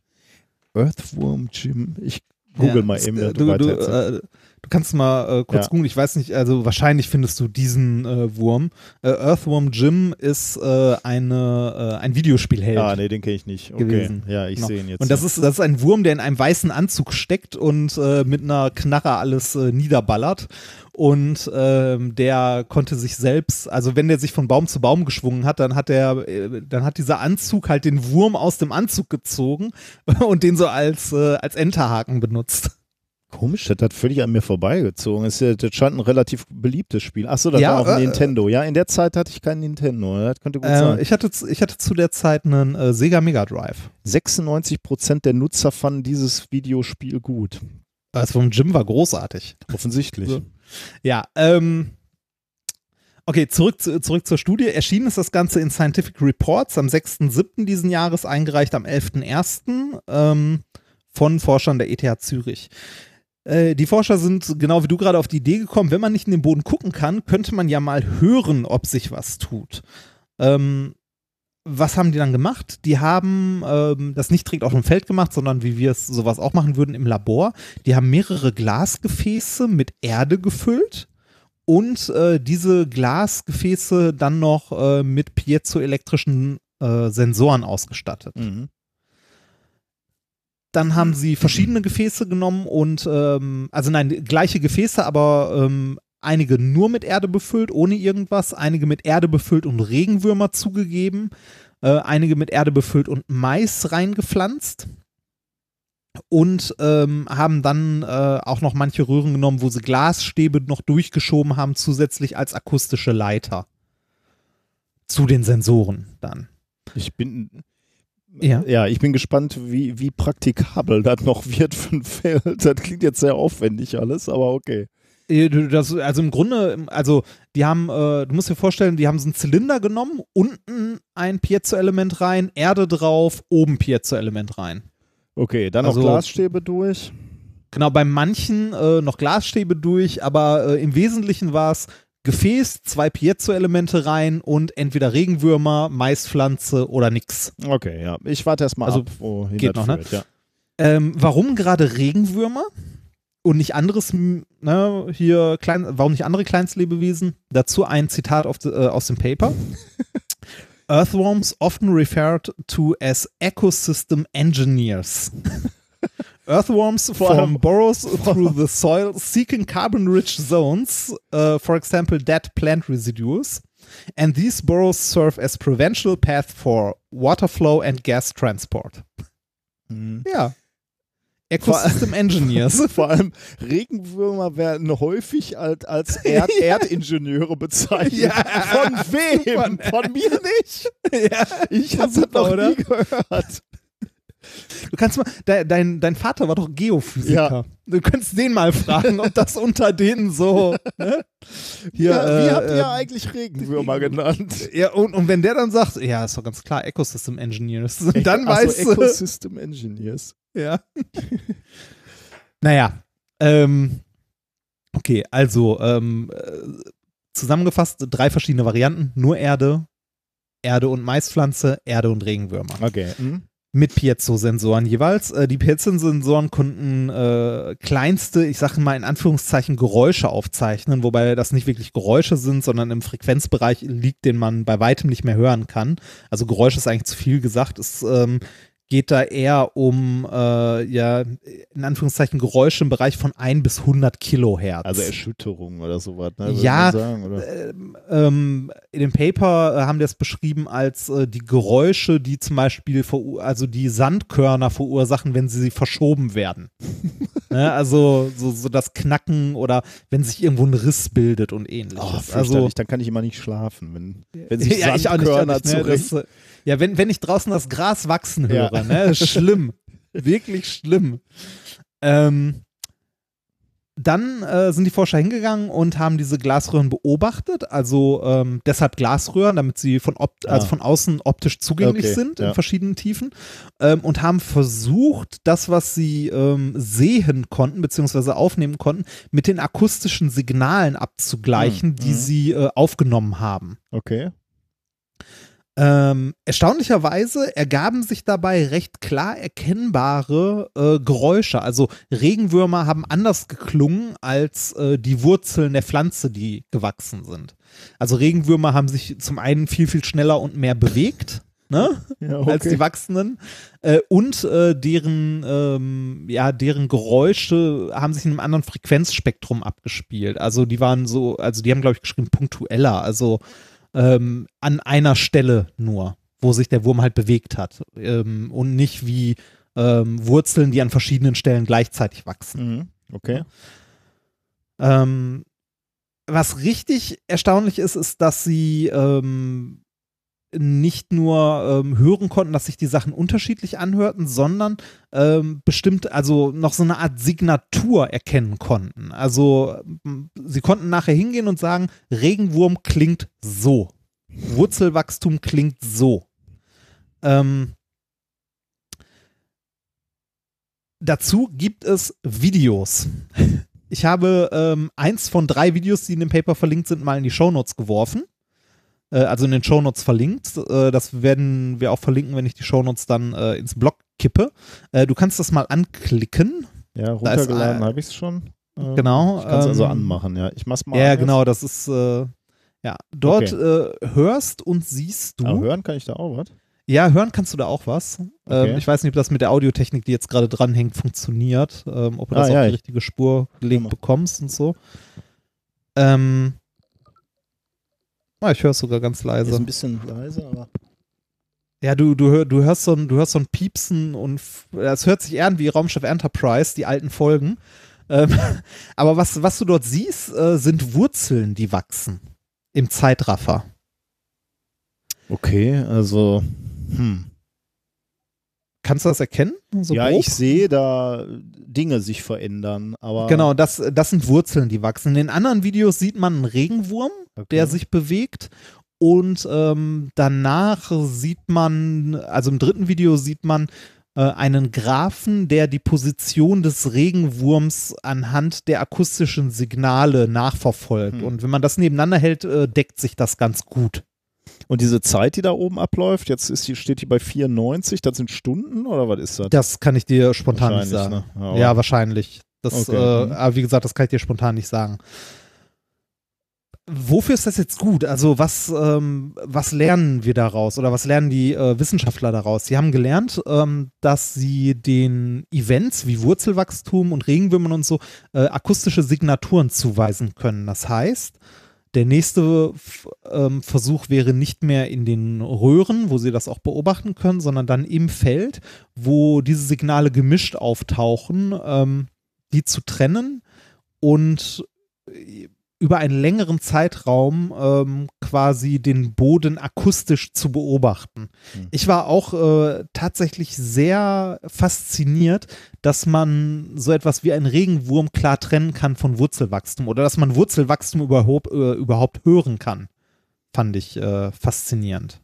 Speaker 2: Äh, Earthworm Jim. Ich google
Speaker 1: Ja,
Speaker 2: mal eben.
Speaker 1: äh, du, du, äh, du kannst mal äh, kurz
Speaker 2: Ja.
Speaker 1: googeln, ich weiß nicht, also wahrscheinlich findest du diesen äh, Wurm. Äh, Earthworm Jim ist äh, eine, äh, ein Videospielheld.
Speaker 2: ah, nee, den kenne ich nicht. Okay.
Speaker 1: gewesen.
Speaker 2: Ja, ich
Speaker 1: Genau.
Speaker 2: sehe ihn jetzt.
Speaker 1: Und das ist, das ist ein Wurm, der in einem weißen Anzug steckt und äh, mit einer Knarre alles äh, niederballert. Und ähm, der konnte sich selbst, also wenn der sich von Baum zu Baum geschwungen hat, dann hat der, äh, dann hat dieser Anzug halt den Wurm aus dem Anzug gezogen und den so als, äh, als Enterhaken benutzt.
Speaker 2: Komisch, das hat völlig an mir vorbeigezogen. Das, ist ja- das scheint ein relativ beliebtes Spiel. Achso, das
Speaker 1: Ja,
Speaker 2: war auch ein
Speaker 1: äh,
Speaker 2: Nintendo. Ja, in der Zeit hatte ich kein Nintendo. Das könnte gut
Speaker 1: Äh,
Speaker 2: sein.
Speaker 1: ich, hatte, ich hatte zu der Zeit einen äh, Sega Mega Drive.
Speaker 2: 96% der Nutzer fanden dieses Videospiel gut.
Speaker 1: Das vom Jim war großartig.
Speaker 2: Offensichtlich.
Speaker 1: So. Ja, ähm. Okay, zurück, zu, zurück zur Studie. Erschienen ist das Ganze in Scientific Reports am 6.7. diesen Jahres, eingereicht am 11.1. Ähm, von Forschern der ETH Zürich. Äh, die Forscher sind genau wie du gerade auf die Idee gekommen, wenn man nicht in den Boden gucken kann, könnte man ja mal hören, ob sich was tut. Ähm, was haben die dann gemacht? Die haben ähm, das nicht direkt auf dem Feld gemacht, sondern wie wir es sowas auch machen würden im Labor. Die haben mehrere Glasgefäße mit Erde gefüllt und äh, diese Glasgefäße dann noch äh, mit piezoelektrischen äh, Sensoren ausgestattet.
Speaker 2: Mhm.
Speaker 1: Dann haben sie verschiedene Gefäße genommen und, ähm, also nein, gleiche Gefäße, aber ähm, einige nur mit Erde befüllt, ohne irgendwas, einige mit Erde befüllt und Regenwürmer zugegeben, äh, einige mit Erde befüllt und Mais reingepflanzt. Und ähm, haben dann äh, auch noch manche Röhren genommen, wo sie Glasstäbe noch durchgeschoben haben, zusätzlich als akustische Leiter. Zu den Sensoren dann.
Speaker 2: Ich bin.
Speaker 1: Ja.
Speaker 2: Ja, ich bin gespannt, wie, wie praktikabel das noch wird für ein Feld. Das klingt jetzt sehr aufwendig alles, aber okay.
Speaker 1: Äh, Das, also im Grunde, also die haben, äh, du musst dir vorstellen, die haben so einen Zylinder genommen, unten ein Piezo-Element rein, Erde drauf, oben Piezo-Element rein.
Speaker 2: Okay, dann
Speaker 1: Also-
Speaker 2: noch Glasstäbe durch.
Speaker 1: Genau, bei manchen äh, noch Glasstäbe durch, aber äh, im Wesentlichen war es Gefäß, zwei Piezo-Elemente rein und entweder Regenwürmer, Maispflanze oder nix.
Speaker 2: Okay, ja. Ich warte erst mal
Speaker 1: Also,
Speaker 2: ab, wohin
Speaker 1: geht noch, ne?
Speaker 2: führt, ja.
Speaker 1: Ähm, warum gerade Regenwürmer und nicht anderes, ne, hier klein, warum nicht andere Kleinstlebewesen? Dazu ein Zitat auf, äh, aus dem Paper. Earthworms often referred to as ecosystem engineers. Earthworms form burrows through the soil seeking carbon-rich zones, uh, for example, dead plant residues. And these burrows serve as provincial path for water flow and gas transport.
Speaker 2: Mhm.
Speaker 1: Ja. Ecosystem Engineers.
Speaker 2: Vor allem Regenwürmer werden häufig als, als Erd Erdingenieure bezeichnet.
Speaker 1: Ja.
Speaker 2: Von wem? Von mir nicht.
Speaker 1: ja.
Speaker 2: Ich habe das noch
Speaker 1: oder?
Speaker 2: nie gehört.
Speaker 1: Du kannst mal, de, dein, dein Vater war doch Geophysiker.
Speaker 2: Ja.
Speaker 1: Du könntest den mal fragen, ob das unter denen so. Ne? Hier,
Speaker 2: ja, wie
Speaker 1: äh,
Speaker 2: habt ihr
Speaker 1: äh,
Speaker 2: eigentlich Regenwürmer genannt?
Speaker 1: Ja, und, und wenn der dann sagt, ja, ist doch ganz klar, Ecosystem Engineers, dann
Speaker 2: so,
Speaker 1: weißt du.
Speaker 2: Ecosystem Engineers.
Speaker 1: Ja. naja. Ähm, Okay, also ähm, äh, zusammengefasst drei verschiedene Varianten. Nur Erde, Erde und Maispflanze, Erde und Regenwürmer.
Speaker 2: Okay. Mhm.
Speaker 1: Mit Piezo-Sensoren jeweils. Äh, die Piezo-Sensoren konnten äh, kleinste, ich sage mal in Anführungszeichen, Geräusche aufzeichnen, wobei das nicht wirklich Geräusche sind, sondern im Frequenzbereich liegt, den man bei weitem nicht mehr hören kann. Also Geräusche ist eigentlich zu viel gesagt. Es ähm, geht da eher um, äh, ja, in Anführungszeichen Geräusche im Bereich von 1 bis 100 Kilohertz.
Speaker 2: Also Erschütterung oder sowas, ne? würde
Speaker 1: Ja,
Speaker 2: sagen, oder?
Speaker 1: ähm, in dem Paper äh, haben die es beschrieben als äh, die Geräusche, die zum Beispiel, also die Sandkörner verursachen, wenn sie verschoben werden. ne? Also so, so das Knacken oder wenn sich irgendwo ein Riss bildet und ähnliches.
Speaker 2: Oh,
Speaker 1: also
Speaker 2: dann kann ich immer nicht schlafen, wenn, wenn sich
Speaker 1: ja, ich auch nicht,
Speaker 2: Sandkörner
Speaker 1: ne?
Speaker 2: zurecht...
Speaker 1: Ja, wenn, wenn ich draußen das Gras wachsen
Speaker 2: Ja.
Speaker 1: höre, ne? ist schlimm. Wirklich schlimm. Ähm, dann äh, sind die Forscher hingegangen und haben diese Glasröhren beobachtet, also ähm, deshalb Glasröhren, damit sie von, opt also
Speaker 2: Ah.
Speaker 1: von außen optisch zugänglich
Speaker 2: Okay,
Speaker 1: sind in
Speaker 2: ja.
Speaker 1: verschiedenen Tiefen ähm, und haben versucht, das, was sie ähm, sehen konnten, beziehungsweise aufnehmen konnten, mit den akustischen Signalen abzugleichen,
Speaker 2: Hm,
Speaker 1: die
Speaker 2: mhm.
Speaker 1: sie äh, aufgenommen haben.
Speaker 2: Okay.
Speaker 1: Ähm, erstaunlicherweise ergaben sich dabei recht klar erkennbare äh, Geräusche. Also Regenwürmer haben anders geklungen als äh, die Wurzeln der Pflanze, die gewachsen sind. Also Regenwürmer haben sich zum einen viel, viel schneller und mehr bewegt. Ne?
Speaker 2: Ja,
Speaker 1: als die wachsenden äh, und äh, deren ähm, ja deren Geräusche haben sich in einem anderen Frequenzspektrum abgespielt. Also die waren so, also die haben glaube ich geschrieben punktueller, also ähm, an einer Stelle nur, wo sich der Wurm halt bewegt hat ähm, und nicht wie ähm, Wurzeln, die an verschiedenen Stellen gleichzeitig wachsen.
Speaker 2: Mhm. Okay.
Speaker 1: Ähm, was richtig erstaunlich ist, ist, dass sie ähm, nicht nur ähm, hören konnten, dass sich die Sachen unterschiedlich anhörten, sondern ähm, bestimmt, also noch so eine Art Signatur erkennen konnten. Also sie konnten nachher hingehen und sagen, Regenwurm klingt so. Wurzelwachstum klingt so. Ähm, dazu gibt es Videos. Ich habe ähm, eins von drei Videos, die in dem Paper verlinkt sind, mal in die Shownotes geworfen. Äh, also in den Shownotes verlinkt. Äh, das werden wir auch verlinken, wenn ich die Shownotes dann äh, ins Blog kippe. Du kannst das mal anklicken.
Speaker 2: Ja, runtergeladen habe ich es schon. Äh,
Speaker 1: Genau.
Speaker 2: Ich kann es also
Speaker 1: ähm,
Speaker 2: anmachen, ja. Ich mach's mal.
Speaker 1: Ja, genau, das ist äh, ja. Dort äh, hörst und siehst du.
Speaker 2: Jetzt. Ah, hören kann ich da auch was?
Speaker 1: Ja, hören kannst du da auch was.
Speaker 2: Okay.
Speaker 1: Ähm, ich weiß nicht, ob das mit der Audiotechnik, die jetzt gerade dranhängt, funktioniert. Ähm, ob du das
Speaker 2: Ah,
Speaker 1: auf
Speaker 2: ja,
Speaker 1: die
Speaker 2: ich-
Speaker 1: richtige Spur gelegt bekommst und so. Ähm, ah, ich höre es sogar ganz
Speaker 2: Ist
Speaker 1: leise.
Speaker 2: ein bisschen leise, aber.
Speaker 1: Ja, du, du, hör, du, hörst so ein, du hörst so ein Piepsen und es hört sich eher an wie Raumschiff Enterprise, die alten Folgen. Ähm, aber was, was du dort siehst, äh, sind Wurzeln, die wachsen. Im Zeitraffer.
Speaker 2: Okay, also. Hm.
Speaker 1: Kannst du das erkennen? So
Speaker 2: ja,
Speaker 1: grob?
Speaker 2: ich sehe da Dinge sich verändern, aber.
Speaker 1: Genau, das, das sind Wurzeln, die wachsen. In den anderen Videos sieht man einen Regenwurm,
Speaker 2: Okay.
Speaker 1: der sich bewegt. Und ähm, danach sieht man, also im dritten Video sieht man äh, einen Graphen, der die Position des Regenwurms anhand der akustischen Signale nachverfolgt.
Speaker 2: Hm.
Speaker 1: Und wenn man das nebeneinander hält, äh, deckt sich das ganz gut.
Speaker 2: Und diese Zeit, die da oben abläuft, jetzt ist die, steht die bei 94, das sind Stunden oder was ist das?
Speaker 1: Das kann ich dir spontan nicht sagen.
Speaker 2: ne? Aber-
Speaker 1: Ja, wahrscheinlich. Das,
Speaker 2: Okay,
Speaker 1: äh,
Speaker 2: mhm.
Speaker 1: aber wie gesagt, das kann ich dir spontan nicht sagen. Wofür ist das jetzt gut? Also was, ähm, was lernen wir daraus oder was lernen die äh, Wissenschaftler daraus? Sie haben gelernt, ähm, dass sie den Events wie Wurzelwachstum und Regenwürmern und so äh, akustische Signaturen zuweisen können. Das heißt, der nächste ähm, Versuch wäre nicht mehr in den Röhren, wo sie das auch beobachten können, sondern dann im Feld, wo diese Signale gemischt auftauchen, ähm, die zu trennen und äh, über einen längeren Zeitraum ähm, quasi den Boden akustisch zu beobachten.
Speaker 2: Hm.
Speaker 1: Ich war auch äh, tatsächlich sehr fasziniert, dass man so etwas wie einen Regenwurm klar trennen kann von Wurzelwachstum oder dass man Wurzelwachstum überhaupt, äh, überhaupt hören kann. Fand ich äh, faszinierend.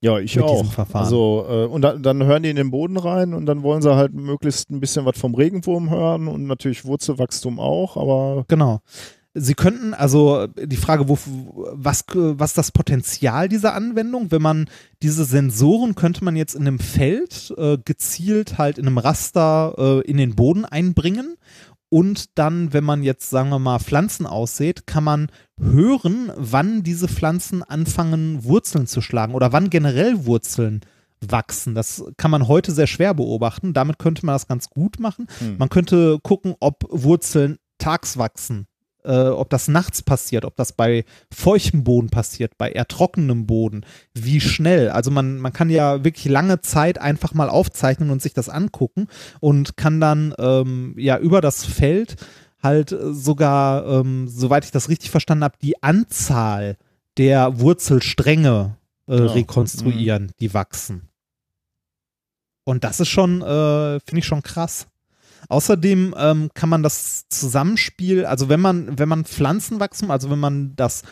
Speaker 2: Ja, ich auch. Also, äh, und dann, dann hören die in den Boden rein und dann wollen sie halt möglichst ein bisschen was vom Regenwurm hören und natürlich Wurzelwachstum auch, aber
Speaker 1: Genau. Sie könnten, also die Frage, wo, was, was das Potenzial dieser Anwendung, wenn man diese Sensoren könnte man jetzt in einem Feld äh, gezielt halt in einem Raster äh, in den Boden einbringen und dann, wenn man jetzt, sagen wir mal, Pflanzen aussät, kann man hören, wann diese Pflanzen anfangen, Wurzeln zu schlagen oder wann generell Wurzeln wachsen. Das kann man heute sehr schwer beobachten. Damit könnte man das ganz gut machen.
Speaker 2: Hm.
Speaker 1: Man könnte gucken, ob Wurzeln tags wachsen, äh, ob das nachts passiert, ob das bei feuchtem Boden passiert, bei eher trockenem Boden, wie schnell. Also man, man kann ja wirklich lange Zeit einfach mal aufzeichnen und sich das angucken und kann dann ähm, ja über das Feld halt sogar, ähm, soweit ich das richtig verstanden habe, die Anzahl der Wurzelstränge äh,
Speaker 2: Ja.
Speaker 1: rekonstruieren, die wachsen. Und das ist schon, äh, finde ich schon krass. Außerdem ähm, kann man das Zusammenspiel, also wenn man, wenn man Pflanzenwachstum, also wenn man das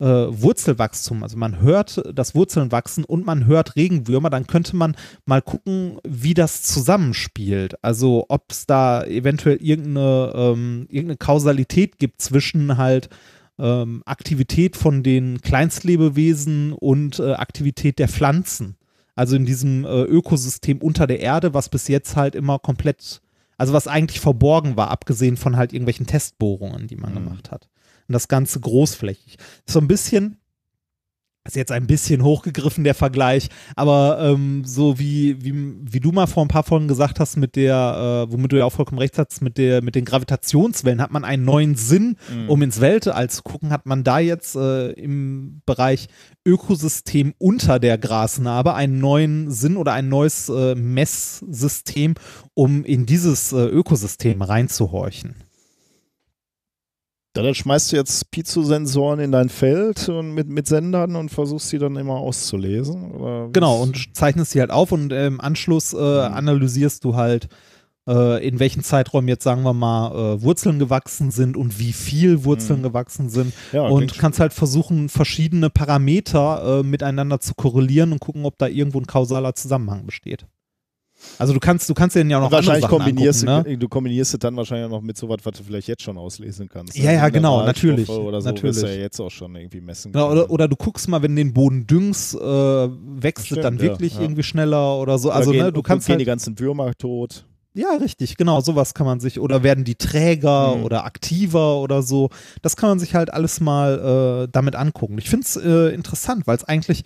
Speaker 1: äh, Wurzelwachstum, also man hört das Wurzeln wachsen und man hört Regenwürmer, dann könnte man mal gucken, wie das zusammenspielt. Also ob es da eventuell irgendeine, ähm, irgendeine Kausalität gibt zwischen halt ähm, Aktivität von den Kleinstlebewesen und äh, Aktivität der Pflanzen. Also in diesem äh, Ökosystem unter der Erde, was bis jetzt halt immer komplett, also was eigentlich verborgen war, abgesehen von halt irgendwelchen Testbohrungen, die man
Speaker 2: Mhm.
Speaker 1: gemacht hat. Und das Ganze großflächig. So ein bisschen, ist jetzt ein bisschen hochgegriffen, der Vergleich, aber ähm, so wie, wie, wie du mal vor ein paar Folgen gesagt hast, mit der, äh, womit du ja auch vollkommen recht hast, mit, der, mit den Gravitationswellen hat man einen neuen Sinn,
Speaker 2: Mhm.
Speaker 1: um ins Weltall zu gucken, hat man da jetzt äh, im Bereich Ökosystem unter der Grasnarbe einen neuen Sinn oder ein neues äh, Messsystem, um in dieses äh, Ökosystem reinzuhorchen.
Speaker 2: Ja, dann schmeißt du jetzt Piezo-Sensoren in dein Feld und mit, mit Sendern und versuchst sie dann immer auszulesen?
Speaker 1: Genau, und zeichnest sie halt auf und äh, im Anschluss äh, analysierst du halt, äh, in welchen Zeitraum jetzt, sagen wir mal, äh, Wurzeln gewachsen sind und wie viel Wurzeln
Speaker 2: Mhm.
Speaker 1: gewachsen sind.
Speaker 2: ja,
Speaker 1: und kannst halt versuchen, verschiedene Parameter äh, miteinander zu korrelieren und gucken, ob da irgendwo ein kausaler Zusammenhang besteht. Also du kannst, du kannst ja auch noch
Speaker 2: wahrscheinlich
Speaker 1: Sachen
Speaker 2: kombinierst
Speaker 1: angucken,
Speaker 2: du,
Speaker 1: ne?
Speaker 2: du kombinierst es dann wahrscheinlich auch noch mit sowas, was du vielleicht jetzt schon auslesen kannst.
Speaker 1: Ja, ja, genau,
Speaker 2: Mineralstoffe
Speaker 1: natürlich,
Speaker 2: Oder so
Speaker 1: natürlich.
Speaker 2: ja jetzt auch schon irgendwie messen
Speaker 1: Genau, oder, oder du guckst mal, wenn den Boden düngst, äh, wächst es dann
Speaker 2: ja,
Speaker 1: wirklich
Speaker 2: ja.
Speaker 1: irgendwie schneller oder so.
Speaker 2: Oder
Speaker 1: Also
Speaker 2: gehen,
Speaker 1: ne, du kannst
Speaker 2: gehen
Speaker 1: halt,
Speaker 2: die ganzen Würmer tot.
Speaker 1: Ja, richtig, genau, sowas kann man sich, oder werden die träger
Speaker 2: Mhm.
Speaker 1: oder aktiver oder so. Das kann man sich halt alles mal äh, damit angucken. Ich finde es äh, interessant, weil es eigentlich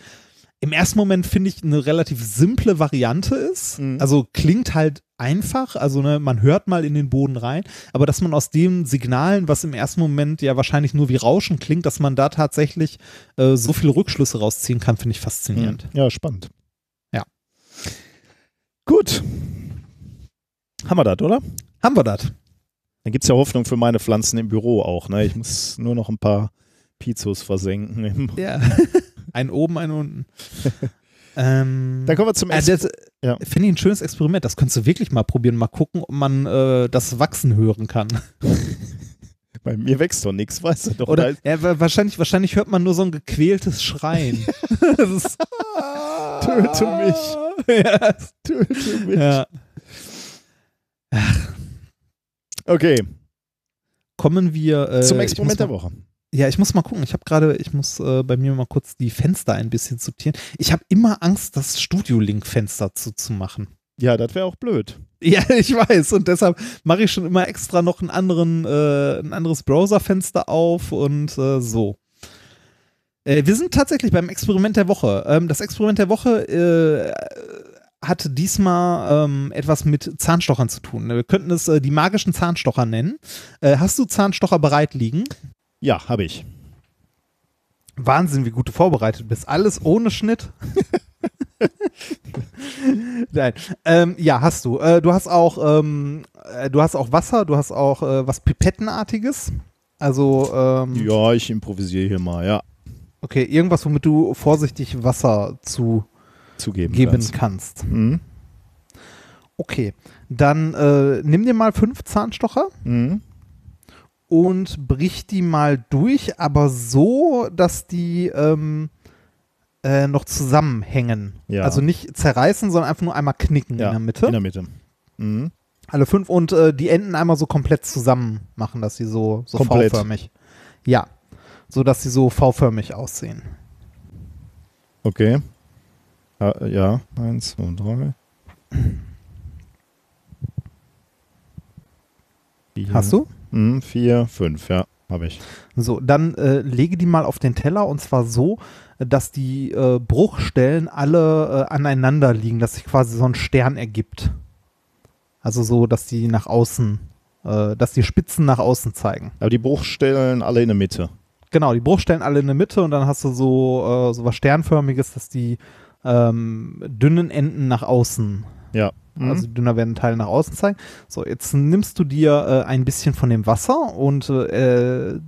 Speaker 1: im ersten Moment, finde ich, eine relativ simple Variante ist.
Speaker 2: Mhm.
Speaker 1: Also klingt halt einfach, also ne, man hört mal in den Boden rein, aber dass man aus den Signalen, was im ersten Moment ja wahrscheinlich nur wie Rauschen klingt, dass man da tatsächlich äh, so viele Rückschlüsse rausziehen kann, finde ich faszinierend.
Speaker 2: Ja, spannend.
Speaker 1: Ja.
Speaker 2: Gut. Haben wir das, oder?
Speaker 1: Haben wir das?
Speaker 2: Dann gibt es ja Hoffnung für meine Pflanzen im Büro auch. Ne? Ich muss nur noch ein paar Pizos versenken.
Speaker 1: Ja. ein oben, ein unten. ähm,
Speaker 2: Dann kommen wir zum
Speaker 1: äh,
Speaker 2: Ex
Speaker 1: das,
Speaker 2: Ja.
Speaker 1: Finde ich ein schönes Experiment. Das könntest du wirklich mal probieren. Mal gucken, ob man äh, das Wachsen hören kann.
Speaker 2: Bei mir wächst doch nichts, weißt du doch.
Speaker 1: Oder ja, wa- wahrscheinlich, wahrscheinlich hört man nur so ein gequältes Schreien. ist,
Speaker 2: Töte mich.
Speaker 1: ja,
Speaker 2: Töte mich.
Speaker 1: ja.
Speaker 2: Okay,
Speaker 1: Kommen wir äh,
Speaker 2: zum Experiment der Woche.
Speaker 1: Ja, ich muss mal gucken. Ich habe gerade, ich muss äh, bei mir mal kurz die Fenster ein bisschen sortieren. Ich habe immer Angst, das Studio-Link-Fenster zuzumachen.
Speaker 2: Ja, das wäre auch blöd.
Speaker 1: Ja, ich weiß. Und deshalb mache ich schon immer extra noch einen anderen, äh, ein anderes Browserfenster auf und äh, so. Äh, wir sind tatsächlich beim Experiment der Woche. Ähm, das Experiment der Woche äh, hat diesmal ähm, etwas mit Zahnstochern zu tun. Wir könnten es äh, die magischen Zahnstocher nennen. Äh, hast du Zahnstocher bereit liegen?
Speaker 2: Ja, habe ich.
Speaker 1: Wahnsinn, wie gut du vorbereitet bist. Alles ohne Schnitt. Nein. Ähm, ja, hast du. Äh, du hast auch, ähm, äh, du hast auch Wasser, du hast auch äh, was Pipettenartiges. Also, ähm,
Speaker 2: Ja, ich improvisiere hier mal, ja.
Speaker 1: okay, irgendwas, womit du vorsichtig Wasser zu
Speaker 2: Zugeben.
Speaker 1: geben
Speaker 2: kannst.
Speaker 1: kannst.
Speaker 2: Mhm.
Speaker 1: Okay, dann äh, nimm dir mal fünf Zahnstocher
Speaker 2: Mhm.
Speaker 1: Und brich die mal durch, aber so, dass die, ähm, äh, noch zusammenhängen.
Speaker 2: Ja.
Speaker 1: Also nicht zerreißen, sondern einfach nur einmal knicken
Speaker 2: Ja,
Speaker 1: in der Mitte.
Speaker 2: In der Mitte. Mhm.
Speaker 1: Alle fünf und äh, die Enden einmal so komplett zusammen machen, dass sie so, so. V-förmig. Ja. So dass sie so V-förmig aussehen.
Speaker 2: Okay. Ja, ja, eins, zwei, drei. Vier.
Speaker 1: Hast du?
Speaker 2: Mhm, vier, fünf, ja, habe ich.
Speaker 1: So, dann äh, lege die mal auf den Teller und zwar so, dass die äh, Bruchstellen alle äh, aneinander liegen, dass sich quasi so ein Stern ergibt. Also so, dass die nach außen, äh, dass die Spitzen nach außen zeigen.
Speaker 2: Aber die Bruchstellen alle in der Mitte.
Speaker 1: Genau, die Bruchstellen alle in der Mitte und dann hast du so, äh, so was Sternförmiges, dass die ähm, dünnen Enden nach außen,
Speaker 2: Ja. Mhm.
Speaker 1: also die dünner werdenden Teile nach außen zeigen. So, jetzt nimmst du dir äh, ein bisschen von dem Wasser und äh,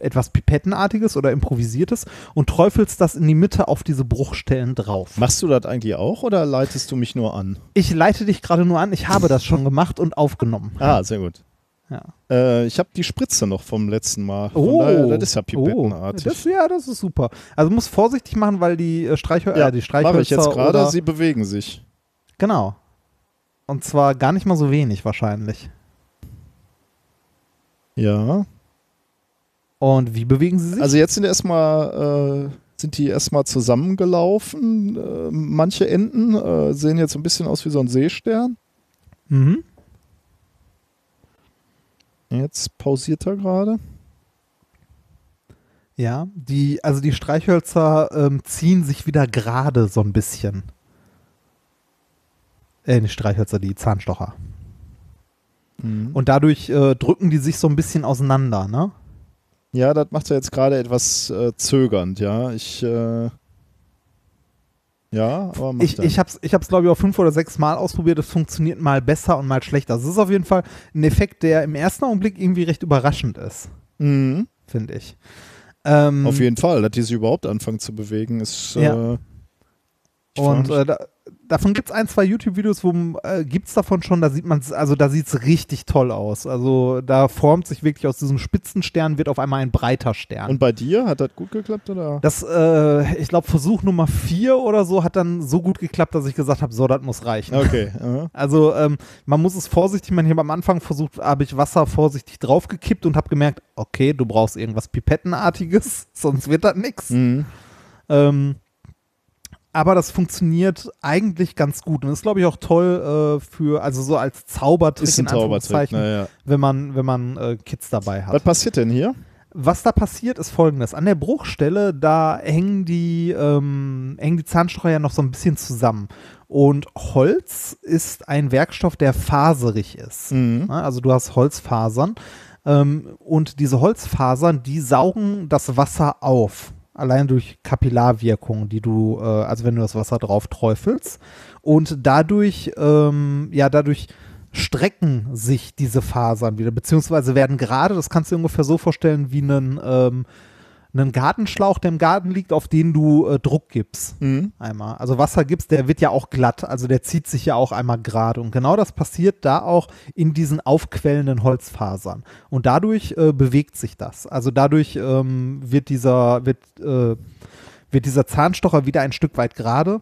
Speaker 1: etwas Pipettenartiges oder improvisiertes und träufelst das in die Mitte auf diese Bruchstellen drauf.
Speaker 2: Machst du das eigentlich auch oder leitest du mich nur an?
Speaker 1: Ich leite dich gerade nur an, ich habe das schon gemacht und aufgenommen.
Speaker 2: Ah, sehr gut.
Speaker 1: Ja.
Speaker 2: Äh, ich habe die Spritze noch vom letzten Mal. Von daher, das ist ja pipettenartig.
Speaker 1: Oh, das, ja, das ist super. Also du musst vorsichtig machen, weil die äh, Streichhölzer,
Speaker 2: ja,
Speaker 1: äh, die Streichhölzer
Speaker 2: mache ich jetzt gerade. Sie bewegen sich.
Speaker 1: Genau. Und zwar gar nicht mal so wenig wahrscheinlich.
Speaker 2: Ja.
Speaker 1: Und wie bewegen sie sich?
Speaker 2: Also jetzt sind erstmal äh, sind die erstmal zusammengelaufen. Äh, manche Enden äh, sehen jetzt so ein bisschen aus wie so ein Seestern.
Speaker 1: mhm.
Speaker 2: Jetzt pausiert er gerade.
Speaker 1: Ja, die, also die Streichhölzer ähm, ziehen sich wieder gerade so ein bisschen. Äh, nicht Streichhölzer, die Zahnstocher.
Speaker 2: Mhm.
Speaker 1: Und dadurch äh, drücken die sich so ein bisschen auseinander, ne?
Speaker 2: Ja, das macht er jetzt gerade etwas äh, zögernd, ja. Ich äh, ja, aber macht
Speaker 1: Ich, ich habe es, ich hab's, glaube ich, auch fünf oder sechs Mal ausprobiert. Es funktioniert mal besser und mal schlechter. Es ist auf jeden Fall ein Effekt, der im ersten Augenblick irgendwie recht überraschend ist,
Speaker 2: Mhm.
Speaker 1: finde ich. Ähm,
Speaker 2: Auf jeden Fall, dass die sich überhaupt anfangen zu bewegen, ist
Speaker 1: Ja.
Speaker 2: äh,
Speaker 1: Und äh, da, davon gibt es ein, zwei YouTube-Videos, wo äh, gibt es davon schon, da sieht man also da sieht es richtig toll aus. Also da formt sich wirklich aus diesem Spitzenstern, wird auf einmal ein breiter Stern.
Speaker 2: Und bei dir hat das gut geklappt oder?
Speaker 1: das, äh, ich glaube, Versuch Nummer vier oder so hat dann so gut geklappt, dass ich gesagt habe, so, das muss reichen.
Speaker 2: Okay. aha.
Speaker 1: Also ähm, man muss es vorsichtig. Ich habe am Anfang versucht, habe ich Wasser vorsichtig draufgekippt und habe gemerkt, okay, du brauchst irgendwas Pipettenartiges, sonst wird das nichts.
Speaker 2: Mhm.
Speaker 1: Ähm, aber das funktioniert eigentlich ganz gut und ist, glaube ich, auch toll äh, für, also so als Zaubertrick
Speaker 2: Ist ein
Speaker 1: in. Anführungszeichen,
Speaker 2: Naja.
Speaker 1: wenn man, wenn man äh, Kids dabei hat.
Speaker 2: Was passiert denn hier?
Speaker 1: Was da passiert, ist folgendes. An der Bruchstelle, da hängen die, ähm, hängen die Zahnstocher ja noch so ein bisschen zusammen. Und Holz ist ein Werkstoff, der faserig ist.
Speaker 2: Mhm.
Speaker 1: Ne? Also du hast Holzfasern. Ähm, und diese Holzfasern, die saugen das Wasser auf. Allein durch Kapillarwirkung, die du, äh, also wenn du das Wasser drauf träufelst. Und dadurch, ähm, ja, dadurch strecken sich diese Fasern wieder, beziehungsweise werden gerade, das kannst du dir ungefähr so vorstellen, wie einen, ähm, einen Gartenschlauch, der im Garten liegt, auf den du äh, Druck gibst.
Speaker 2: Mhm.
Speaker 1: Einmal. Also Wasser gibst, der wird ja auch glatt, also der zieht sich ja auch einmal gerade. Und genau das passiert da auch in diesen aufquellenden Holzfasern. Und dadurch äh, bewegt sich das. Also dadurch ähm, wird dieser, wird, äh, wird dieser Zahnstocher wieder ein Stück weit gerade,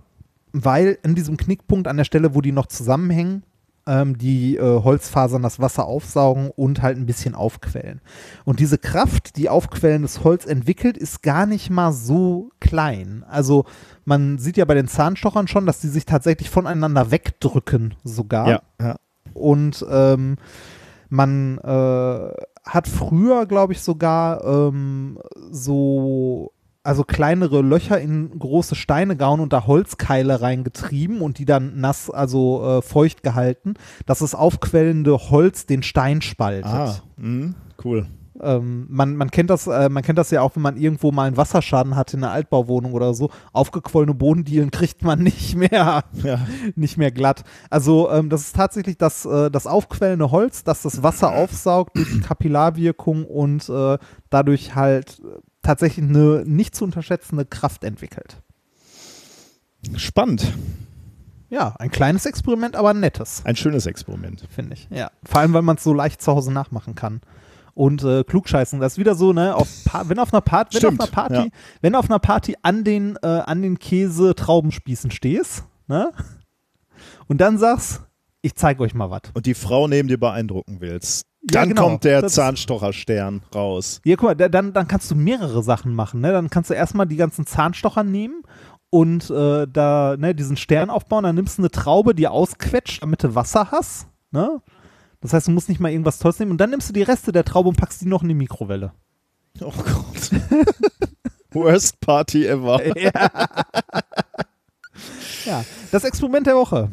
Speaker 1: weil in diesem Knickpunkt an der Stelle, wo die noch zusammenhängen, ähm, die äh, Holzfasern das Wasser aufsaugen und halt ein bisschen aufquellen. Und diese Kraft, die aufquellendes Holz entwickelt, ist gar nicht mal so klein. Also man sieht ja bei den Zahnstochern schon, dass die sich tatsächlich voneinander wegdrücken sogar.
Speaker 2: Ja, ja.
Speaker 1: Und ähm, man äh, hat früher, glaube ich, sogar ähm, so also kleinere Löcher in große Steine gehauen und da Holzkeile reingetrieben und die dann nass, also äh, feucht gehalten, dass das aufquellende Holz den Stein spaltet.
Speaker 2: Ah, mhm. cool.
Speaker 1: Ähm, man, man, kennt das, äh, man kennt das ja auch, wenn man irgendwo mal einen Wasserschaden hat in einer Altbauwohnung oder so. Aufgequollene Bodendielen kriegt man nicht mehr,
Speaker 2: Ja.
Speaker 1: nicht mehr glatt. Also ähm, das ist tatsächlich das, äh, das aufquellende Holz, das das Wasser aufsaugt durch die Kapillarwirkung und äh, dadurch halt äh, tatsächlich eine nicht zu unterschätzende Kraft entwickelt.
Speaker 2: Spannend.
Speaker 1: Ja, ein kleines Experiment, aber ein nettes,
Speaker 2: Ein schönes Experiment.
Speaker 1: finde ich. Ja. Vor allem, weil man es so leicht zu Hause nachmachen kann. und äh, klugscheißen. Das ist wieder so, ne, auf wenn auf einer Party, wenn
Speaker 2: Stimmt,
Speaker 1: auf einer Party,
Speaker 2: ja.
Speaker 1: wenn du auf einer Party an den, äh, an den Käse-Traubenspießen stehst, ne? Und dann sagst, ich zeig euch mal was.
Speaker 2: Und die Frau neben dir beeindrucken willst.
Speaker 1: Ja,
Speaker 2: Dann
Speaker 1: genau.
Speaker 2: kommt der Zahnstocherstern raus.
Speaker 1: Ja, guck mal, da- dann, dann kannst du mehrere Sachen machen. Ne? Dann kannst du erstmal die ganzen Zahnstocher nehmen und äh, da ne, diesen Stern aufbauen. Dann nimmst du eine Traube, die ausquetscht, damit du Wasser hast. Ne? Das heißt, du musst nicht mal irgendwas Tolles nehmen. Und dann nimmst du die Reste der Traube und packst die noch in die Mikrowelle.
Speaker 2: Oh Gott. Worst Party ever.
Speaker 1: Ja, das Experiment der Woche.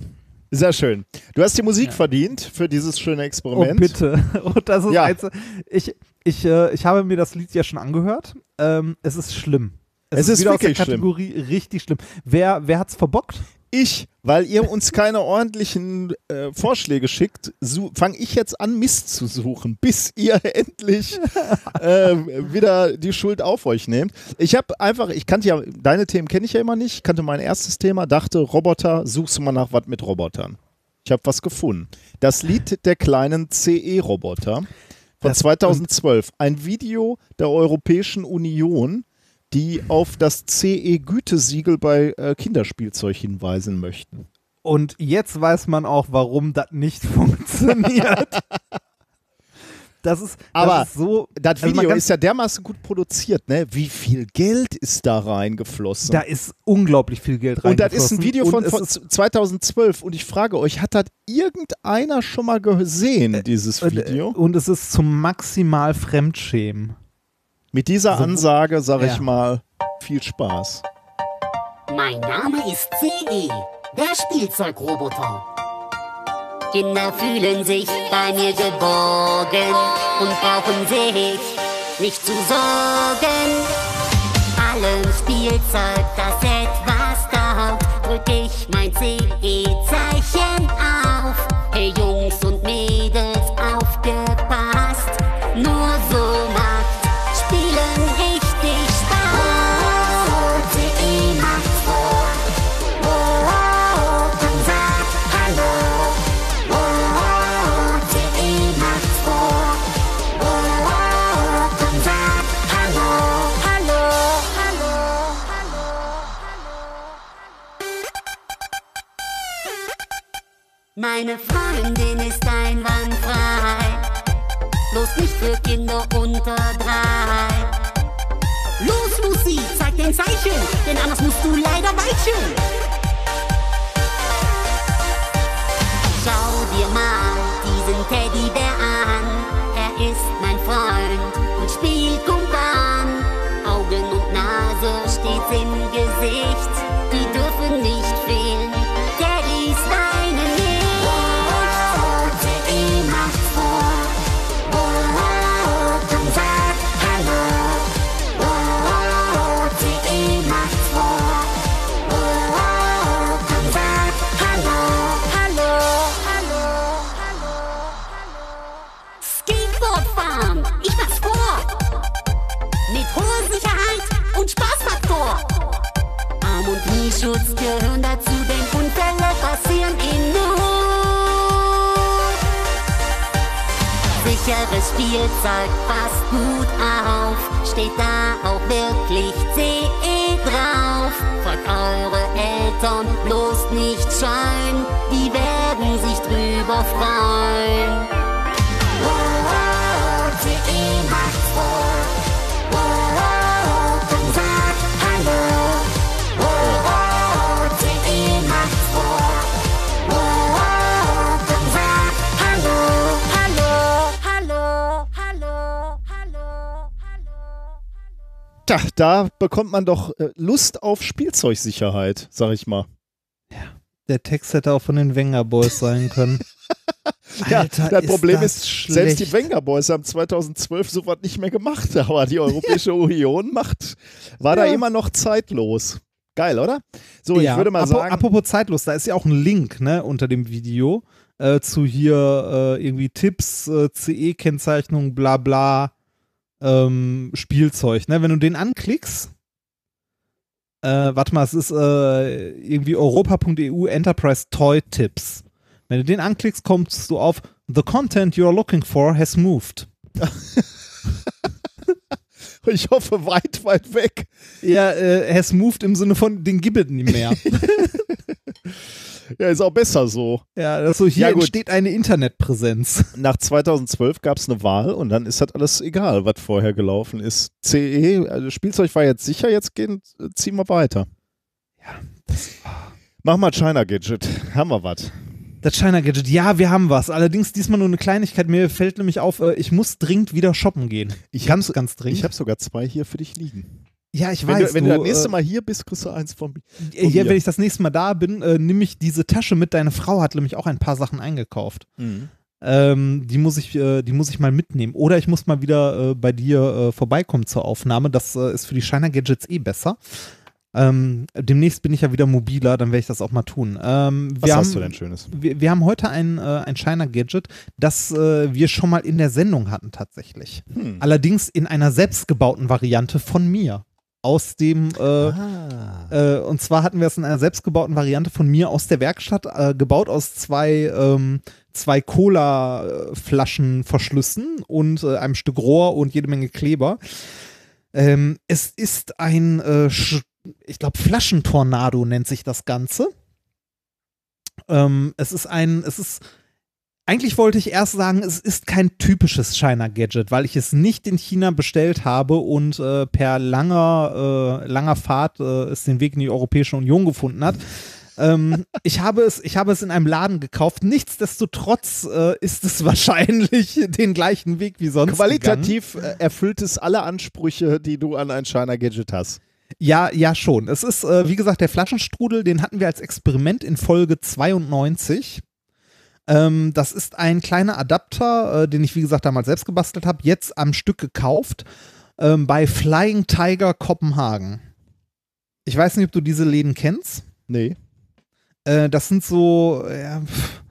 Speaker 2: Sehr schön. Du hast die Musik verdient für dieses schöne
Speaker 1: Oh,
Speaker 2: Experiment.
Speaker 1: bitte. Und das ist
Speaker 2: Ja.
Speaker 1: eins, ich, ich, äh, ich habe mir das Lied ja schon angehört. Ähm, es ist schlimm.
Speaker 2: Es ist
Speaker 1: wieder aus der
Speaker 2: wirklich schlimm.
Speaker 1: Kategorie richtig schlimm. Wer, wer hat's verbockt?
Speaker 2: Ich, weil ihr uns keine ordentlichen äh, Vorschläge schickt, fange ich jetzt an, Mist zu suchen, bis ihr endlich äh, wieder die Schuld auf euch nehmt. Ich habe einfach, ich kannte ja, deine Themen kenne ich ja immer nicht, kannte mein erstes Thema, dachte, Roboter, suchst du mal nach was mit Robotern. Ich habe was gefunden. Das Lied der kleinen CE-Roboter von
Speaker 1: Das-
Speaker 2: 2012. Ein Video der Europäischen Union, die auf das CE-Gütesiegel bei äh, Kinderspielzeug hinweisen möchten.
Speaker 1: Und jetzt weiß man auch, warum das nicht funktioniert. Das ist,
Speaker 2: Aber
Speaker 1: das ist so.
Speaker 2: Das
Speaker 1: also
Speaker 2: Video ist ja dermaßen gut produziert, ne? Wie viel Geld ist da reingeflossen?
Speaker 1: Da ist unglaublich viel Geld rein.
Speaker 2: und das ist ein Video von, von
Speaker 1: ist,
Speaker 2: 2012 und ich frage euch, hat das irgendeiner schon mal gesehen, dieses
Speaker 1: äh,
Speaker 2: Video?
Speaker 1: Und es ist zum maximal Fremdschämen.
Speaker 2: Mit dieser
Speaker 1: so-
Speaker 2: Ansage sage ich
Speaker 1: Ja.
Speaker 2: mal, viel Spaß.
Speaker 7: Mein Name ist CE, der Spielzeugroboter. Kinder fühlen sich bei mir geborgen und brauchen sich nicht zu sorgen. Allem Spielzeug, das etwas taugt, drück ich mein CE-Zeichen auf. Meine Freundin ist einwandfrei. Bloß nicht für Kinder unter drei. Los, Lucy, zeig den Zeichen, denn anders musst du leider weichen. Sicheres Spielzeug passt gut auf, steht da auch wirklich CE drauf. Fragt eure Eltern bloß nicht scheuen, die werden sich drüber freuen.
Speaker 2: Tja, da bekommt man doch äh, Lust auf Spielzeugsicherheit, sag ich mal.
Speaker 1: Der Text hätte auch von den Wenger Boys sein können.
Speaker 2: Ja,
Speaker 1: Alter,
Speaker 2: das Problem
Speaker 1: das
Speaker 2: ist, selbst die
Speaker 1: schlecht.
Speaker 2: Wenger Boys haben 2012 sowas nicht mehr gemacht, aber die Europäische Union macht, war da
Speaker 1: Ja.
Speaker 2: immer noch zeitlos. Geil, oder? So,
Speaker 1: Ja,
Speaker 2: ich würde mal
Speaker 1: apo-
Speaker 2: sagen,
Speaker 1: Apropos zeitlos, da ist ja auch ein Link ne, unter dem Video äh, zu hier äh, irgendwie Tipps, äh, CE-Kennzeichnung, bla bla, ähm, Spielzeug. Ne? Wenn du den anklickst, äh, warte mal, es ist äh, irgendwie europa.eu Enterprise Toy Tips. Wenn du den anklickst, kommst du auf The content you are looking for has moved.
Speaker 2: Ich hoffe, weit, weit weg.
Speaker 1: Ja, äh, has moved im Sinne von, den gibt es nicht mehr.
Speaker 2: Ja, ist auch besser so.
Speaker 1: ja, das so, hier
Speaker 2: Ja,
Speaker 1: entsteht eine Internetpräsenz.
Speaker 2: Nach 2012 gab es eine Wahl und dann ist das alles egal, was vorher gelaufen ist. CE, also Spielzeug war jetzt sicher, jetzt gehen, ziehen wir weiter. Ja. Mach mal China Gadget. Haben wir was?
Speaker 1: Das China Gadget, ja, wir haben was. Allerdings diesmal nur eine Kleinigkeit. Mir fällt nämlich auf, äh, ich muss dringend wieder shoppen gehen.
Speaker 2: Ich
Speaker 1: ganz, ganz dringend.
Speaker 2: Ich habe sogar zwei hier für dich liegen.
Speaker 1: ja, ich
Speaker 2: Wenn,
Speaker 1: weiß.
Speaker 2: du, wenn du das nächste
Speaker 1: äh,
Speaker 2: Mal hier bist, kriegst du eins von mir.
Speaker 1: äh, ja, wenn ich das nächste Mal da bin, äh, nehme ich diese Tasche mit. Deine Frau hat nämlich auch ein paar Sachen eingekauft. Ähm, die muss ich, äh, die muss ich mal mitnehmen. Oder ich muss mal wieder äh, bei dir äh, vorbeikommen zur Aufnahme. Das ist für die Shiner Gadgets eh besser. Ähm, demnächst bin ich ja wieder mobiler, dann werde ich das auch mal tun. Ähm,
Speaker 2: Was
Speaker 1: wir
Speaker 2: hast
Speaker 1: haben,
Speaker 2: du denn Schönes?
Speaker 1: Wir, wir haben heute ein, äh, ein Shiner Gadget, das äh, wir schon mal in der Sendung hatten tatsächlich.
Speaker 2: Hm.
Speaker 1: Allerdings in einer selbstgebauten Variante von mir. Aus dem, äh,
Speaker 2: Ah.
Speaker 1: äh, und zwar hatten wir es in einer selbstgebauten Variante von mir aus der Werkstatt, äh, gebaut aus zwei, ähm, zwei Cola-Flaschenverschlüssen und äh, einem Stück Rohr und jede Menge Kleber. Ähm, es ist ein, äh, ich glaube, Flaschentornado nennt sich das Ganze. Ähm, es ist ein, es ist, eigentlich wollte ich erst sagen, es ist kein typisches China-Gadget, weil ich es nicht in China bestellt habe und äh, per langer, äh, langer Fahrt äh, es den Weg in die Europäische Union gefunden hat. ähm, ich, habe es, ich habe es in einem Laden gekauft. Nichtsdestotrotz äh, ist es wahrscheinlich den gleichen Weg wie sonst. gegangen.
Speaker 2: Qualitativ äh, erfüllt es alle Ansprüche, die du an ein China Gadget hast.
Speaker 1: Ja, ja, schon. Es ist, äh, wie gesagt, der Flaschenstrudel, den hatten wir als Experiment in Folge 92. Ähm, das ist ein kleiner Adapter, äh, den ich, wie gesagt, damals selbst gebastelt habe, jetzt am Stück gekauft ähm, bei Flying Tiger Kopenhagen. Ich weiß nicht, ob du diese Läden kennst.
Speaker 2: Nee.
Speaker 1: Äh, das sind so, ja, pff,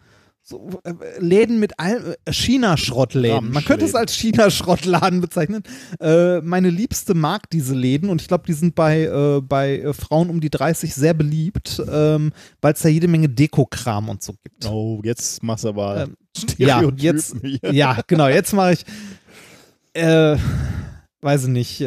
Speaker 1: so äh, Läden mit all, äh, China-Schrottläden. Man könnte es als China-Schrottladen bezeichnen. Äh, meine Liebste mag diese Läden und ich glaube, die sind bei, äh, bei äh, Frauen um die 30 sehr beliebt, ähm, weil es da jede Menge Dekokram und so gibt.
Speaker 2: Oh, jetzt machst du aber
Speaker 1: Ähm, Ja, jetzt, ja, genau, jetzt mache ich, äh, weiß ich nicht,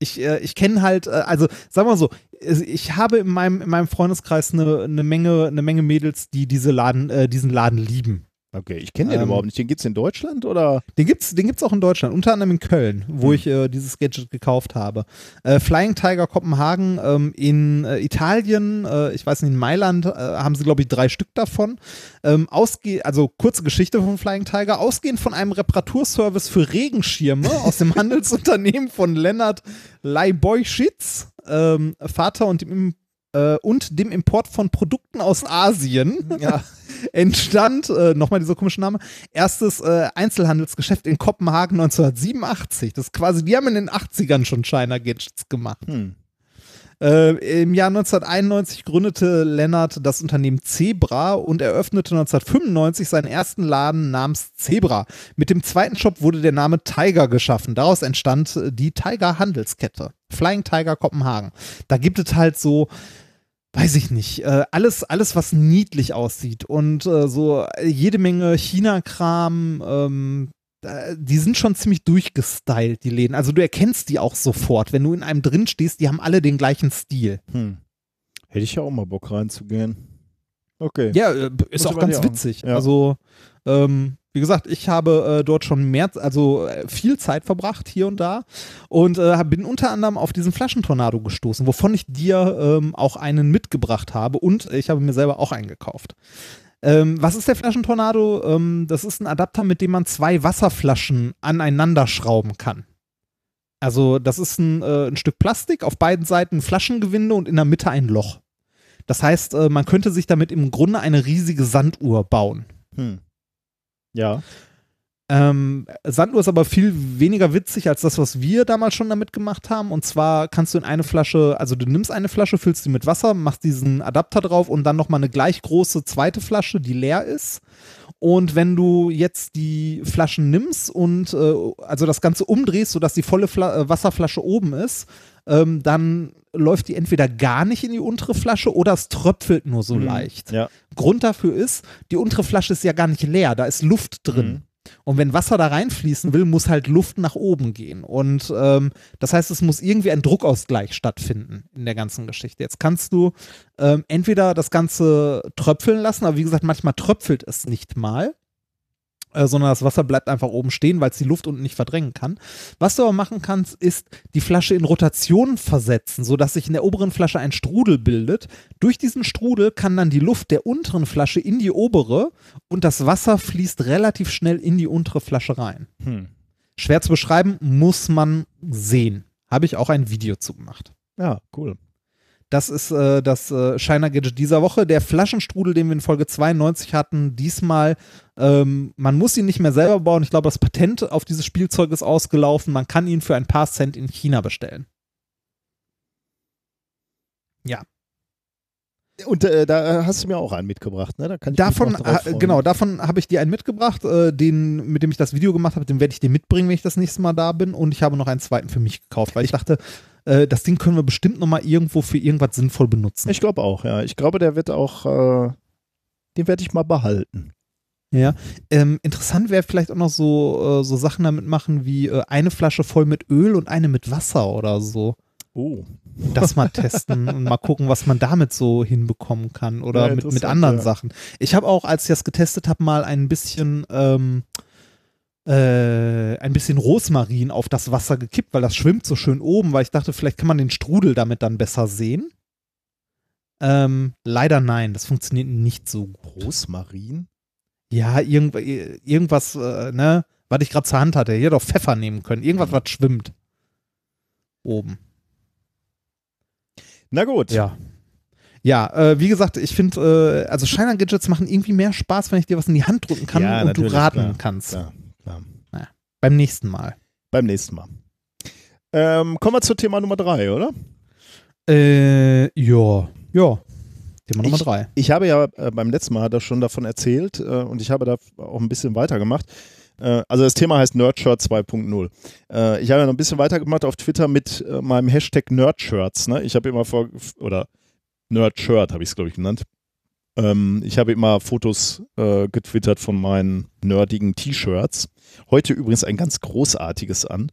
Speaker 1: ich, äh, ich kenne halt, äh, also sagen wir mal so, ich habe in meinem, in meinem Freundeskreis eine, eine, Menge, eine Menge Mädels, die diese Laden, äh, diesen Laden lieben.
Speaker 2: Okay, ich kenne den
Speaker 1: Ähm,
Speaker 2: überhaupt nicht. Den gibt's in Deutschland oder?
Speaker 1: Den gibt's, den gibt's auch in Deutschland, unter anderem in Köln, wo
Speaker 2: Hm.
Speaker 1: ich äh, dieses Gadget gekauft habe. Äh, Flying Tiger Kopenhagen ähm, in äh, Italien, äh, ich weiß nicht, in Mailand äh, haben sie, glaube ich, drei Stück davon. Ähm, ausge also kurze Geschichte von Flying Tiger, ausgehend von einem Reparaturservice für Regenschirme aus dem Handelsunternehmen von Lennart Leibeuschitz, ähm, Vater und dem äh, und dem Import von Produkten aus Asien ja. entstand, äh, nochmal dieser komische Name, erstes äh, Einzelhandelsgeschäft in Kopenhagen 1987. Das ist quasi, die haben in den 80ern schon China Gadgets gemacht.
Speaker 2: Hm.
Speaker 1: Äh, Im Jahr 1991 gründete Lennart das Unternehmen Zebra und eröffnete 1995 seinen ersten Laden namens Zebra. Mit dem zweiten Shop wurde der Name Tiger geschaffen. Daraus entstand äh, die Tiger Handelskette. Flying Tiger Kopenhagen. Da gibt es halt so, weiß ich nicht, äh, alles, alles, was niedlich aussieht und äh, so äh, jede Menge China-Kram, ähm, äh, die sind schon ziemlich durchgestylt, die Läden. Also du erkennst die auch sofort, wenn du in einem drin stehst, die haben alle den gleichen Stil.
Speaker 2: Hm. Hätte ich ja auch mal Bock reinzugehen. Okay.
Speaker 1: Ja, äh, ist
Speaker 2: Muss
Speaker 1: auch ganz witzig.
Speaker 2: Ja.
Speaker 1: Also, ähm, wie gesagt, ich habe äh, dort schon mehr, also äh, viel Zeit verbracht hier und da und äh, bin unter anderem auf diesen Flaschentornado gestoßen, wovon ich dir ähm, auch einen mitgebracht habe und ich habe mir selber auch einen gekauft. Ähm, was ist der Flaschentornado? Ähm, das ist ein Adapter, mit dem man zwei Wasserflaschen aneinander schrauben kann. Also, das ist ein, äh, ein Stück Plastik, auf beiden Seiten Flaschengewinde und in der Mitte ein Loch. Das heißt, äh, man könnte sich damit im Grunde eine riesige Sanduhr bauen.
Speaker 2: Hm. Ja.
Speaker 1: Ähm, Sanduhr ist aber viel weniger witzig als das, was wir damals schon damit gemacht haben. Und zwar kannst du in eine Flasche, also du nimmst eine Flasche, füllst die mit Wasser, machst diesen Adapter drauf und dann nochmal eine gleich große zweite Flasche, die leer ist. Und wenn du jetzt die Flaschen nimmst und äh, also das Ganze umdrehst, sodass die volle Fla äh, Wasserflasche oben ist, ähm, dann läuft die entweder gar nicht in die untere Flasche oder es tröpfelt nur so leicht.
Speaker 2: Ja.
Speaker 1: Grund dafür ist, die untere Flasche ist ja gar nicht leer, da ist Luft drin. Und wenn Wasser da reinfließen will, muss halt Luft nach oben gehen. Und ähm, das heißt, es muss irgendwie ein Druckausgleich stattfinden in der ganzen Geschichte. Jetzt kannst du ähm, entweder das Ganze tröpfeln lassen, aber wie gesagt, manchmal tröpfelt es nicht mal äh, sondern das Wasser bleibt einfach oben stehen, weil es die Luft unten nicht verdrängen kann. Was du aber machen kannst, ist die Flasche in Rotation versetzen, sodass sich in der oberen Flasche ein Strudel bildet. Durch diesen Strudel kann dann die Luft der unteren Flasche in die obere und das Wasser fließt relativ schnell in die untere Flasche rein.
Speaker 2: Hm.
Speaker 1: Schwer zu beschreiben, muss man sehen. Habe ich auch ein Video zu gemacht.
Speaker 2: Ja, cool.
Speaker 1: Das ist äh, das äh, Shiner Gadget dieser Woche. Der Flaschenstrudel, den wir in Folge 92 hatten, diesmal, ähm, man muss ihn nicht mehr selber bauen. Ich glaube, das Patent auf dieses Spielzeug ist ausgelaufen. Man kann ihn für ein paar Cent in China bestellen. Ja.
Speaker 2: Und äh, da hast du mir auch einen mitgebracht, ne? Da kann ich
Speaker 1: Davon, genau, davon habe ich dir einen mitgebracht, äh, den, mit dem ich das Video gemacht habe, den werde ich dir mitbringen, wenn ich das nächste Mal da bin. Und ich habe noch einen zweiten für mich gekauft, weil ich dachte, äh, das Ding können wir bestimmt noch mal irgendwo für irgendwas sinnvoll benutzen.
Speaker 2: Ich glaube auch, ja. Ich glaube, der wird auch, äh, den werde ich mal behalten.
Speaker 1: Ja, ähm, interessant wäre vielleicht auch noch so, äh, so Sachen damit machen wie äh, eine Flasche voll mit Öl und eine mit Wasser oder so.
Speaker 2: Oh.
Speaker 1: Das mal testen und mal gucken, was man damit so hinbekommen kann oder
Speaker 2: Ja,
Speaker 1: mit, mit anderen
Speaker 2: ja.
Speaker 1: Sachen. Ich habe auch, als ich das getestet habe, mal ein bisschen ähm, äh, ein bisschen Rosmarin auf das Wasser gekippt, weil das schwimmt so schön oben, weil ich dachte, vielleicht kann man den Strudel damit dann besser sehen. Ähm, leider nein, das funktioniert nicht so gut.
Speaker 2: Rosmarin?
Speaker 1: Ja, irgend, irgendwas, äh, ne, was ich gerade zur Hand hatte. Hier doch Pfeffer nehmen können. Irgendwas, was schwimmt. Oben.
Speaker 2: Na gut.
Speaker 1: Ja. Ja, äh, wie gesagt, ich finde, äh, also Shiner Gadgets machen irgendwie mehr Spaß, wenn ich dir was in die Hand drücken kann
Speaker 2: Ja,
Speaker 1: und du raten
Speaker 2: klar,
Speaker 1: kannst.
Speaker 2: Klar.
Speaker 1: Beim nächsten Mal.
Speaker 2: Beim nächsten Mal. Ähm, kommen wir zu Thema Nummer drei, oder?
Speaker 1: Äh, ja. Ja. Thema Nummer
Speaker 2: Ich-
Speaker 1: drei.
Speaker 2: Ich habe ja äh, beim letzten Mal das schon davon erzählt äh, und ich habe da auch ein bisschen weitergemacht. Äh, also das Thema heißt Nerdshirt 2.0. Äh, ich habe ja noch ein bisschen weitergemacht auf Twitter mit äh, meinem Hashtag Nerdshirts. Ne? Ich habe immer vor, oder Nerdshirt habe ich es, glaube ich, genannt. Ähm, ich habe immer Fotos äh, getwittert von meinen nerdigen T-Shirts. Heute übrigens ein ganz großartiges an.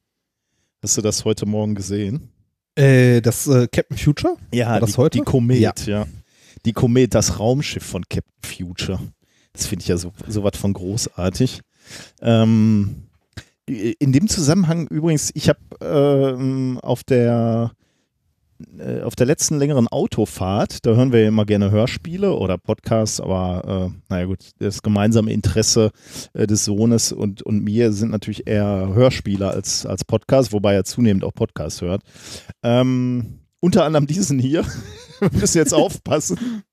Speaker 2: Hast du das heute Morgen gesehen?
Speaker 1: Äh, das äh, Captain Future?
Speaker 2: Ja,
Speaker 1: War das
Speaker 2: die,
Speaker 1: heute?
Speaker 2: die Komet,
Speaker 1: Ja.
Speaker 2: ja. Die Komet, das Raumschiff von Captain Future. Das finde ich ja so, so was von großartig. Ähm, in dem Zusammenhang übrigens, ich habe ähm, auf der äh, auf der letzten längeren Autofahrt, da hören wir ja immer gerne Hörspiele oder Podcasts, aber äh, naja gut, das gemeinsame Interesse äh, des Sohnes und, und mir sind natürlich eher Hörspiele als, als Podcasts, wobei er zunehmend auch Podcasts hört. Ähm, unter anderem diesen hier. wir müssen jetzt aufpassen.